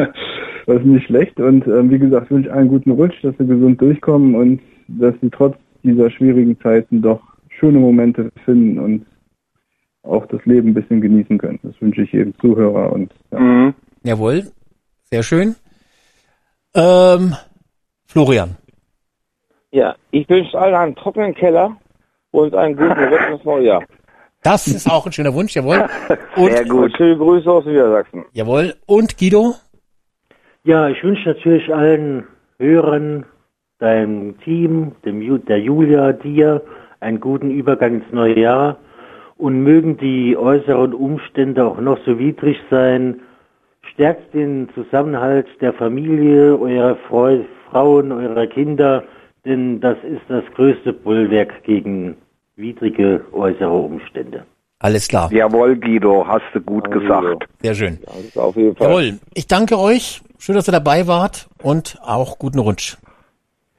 das ist nicht schlecht. Und ähm, wie gesagt, wünsche allen guten Rutsch, dass sie gesund durchkommen und dass sie trotz dieser schwierigen Zeiten doch schöne Momente finden und auch das Leben ein bisschen genießen können. Das wünsche ich jedem Zuhörer und ja. Jawohl, sehr schön. Ähm, Florian. Ja, ich wünsche allen einen trockenen Keller und einen guten Rutsch ins neue Jahr. Das ist auch ein schöner Wunsch, jawohl. Und, Und schöne Grüße aus Niedersachsen. Jawohl. Und Guido? Ja, ich wünsche natürlich allen Hörern, deinem Team, dem der Julia, dir einen guten Übergang ins neue Jahr und mögen die äußeren Umstände auch noch so widrig sein. Stärkt den Zusammenhalt der Familie, eurer Freu Frauen, eurer Kinder, denn das ist das größte Bollwerk gegen widrige äußere Umstände. Alles klar. Jawohl, Guido, hast du gut gesagt. Sehr schön. auf jeden Fall. Jawohl. Ich danke euch. Schön, dass ihr dabei wart und auch guten Rutsch.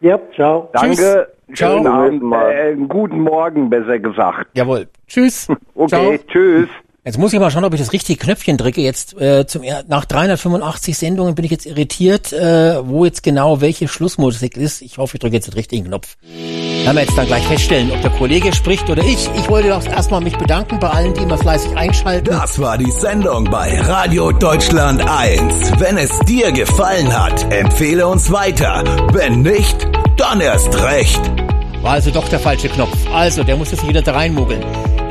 Ja, ciao. Danke. Tschüss. Schönen Ciao. Abend, äh, guten Morgen, besser gesagt. Jawohl. Tschüss. Okay, Ciao. tschüss. Jetzt muss ich mal schauen, ob ich das richtige Knöpfchen drücke. Jetzt äh, zum nach 385 Sendungen bin ich jetzt irritiert, äh, wo jetzt genau welche Schlussmusik ist. Ich hoffe, ich drücke jetzt den richtigen Knopf. Werden wir jetzt dann gleich feststellen, ob der Kollege spricht oder ich. Ich wollte doch erstmal mich bedanken bei allen, die immer fleißig einschalten. Das war die Sendung bei Radio Deutschland 1. Wenn es dir gefallen hat, empfehle uns weiter. Wenn nicht, dann erst recht. War also doch der falsche Knopf. Also, der muss jetzt wieder da reinmogeln.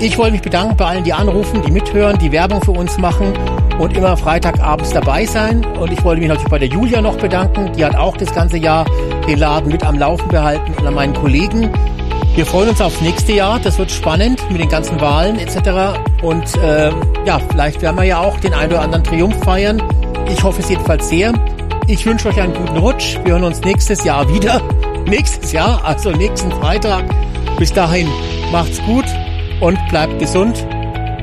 Ich wollte mich bedanken bei allen, die anrufen, die mithören, die Werbung für uns machen und immer Freitagabends dabei sein. Und ich wollte mich natürlich bei der Julia noch bedanken. Die hat auch das ganze Jahr den Laden mit am Laufen behalten und an meinen Kollegen. Wir freuen uns aufs nächste Jahr. Das wird spannend mit den ganzen Wahlen etc. Und äh, ja, vielleicht werden wir ja auch den einen oder anderen Triumph feiern. Ich hoffe es jedenfalls sehr. Ich wünsche euch einen guten Rutsch. Wir hören uns nächstes Jahr wieder. Nächstes Jahr, also nächsten Freitag. Bis dahin macht's gut und bleibt gesund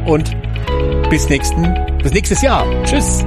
und bis nächsten, bis nächstes Jahr. Tschüss.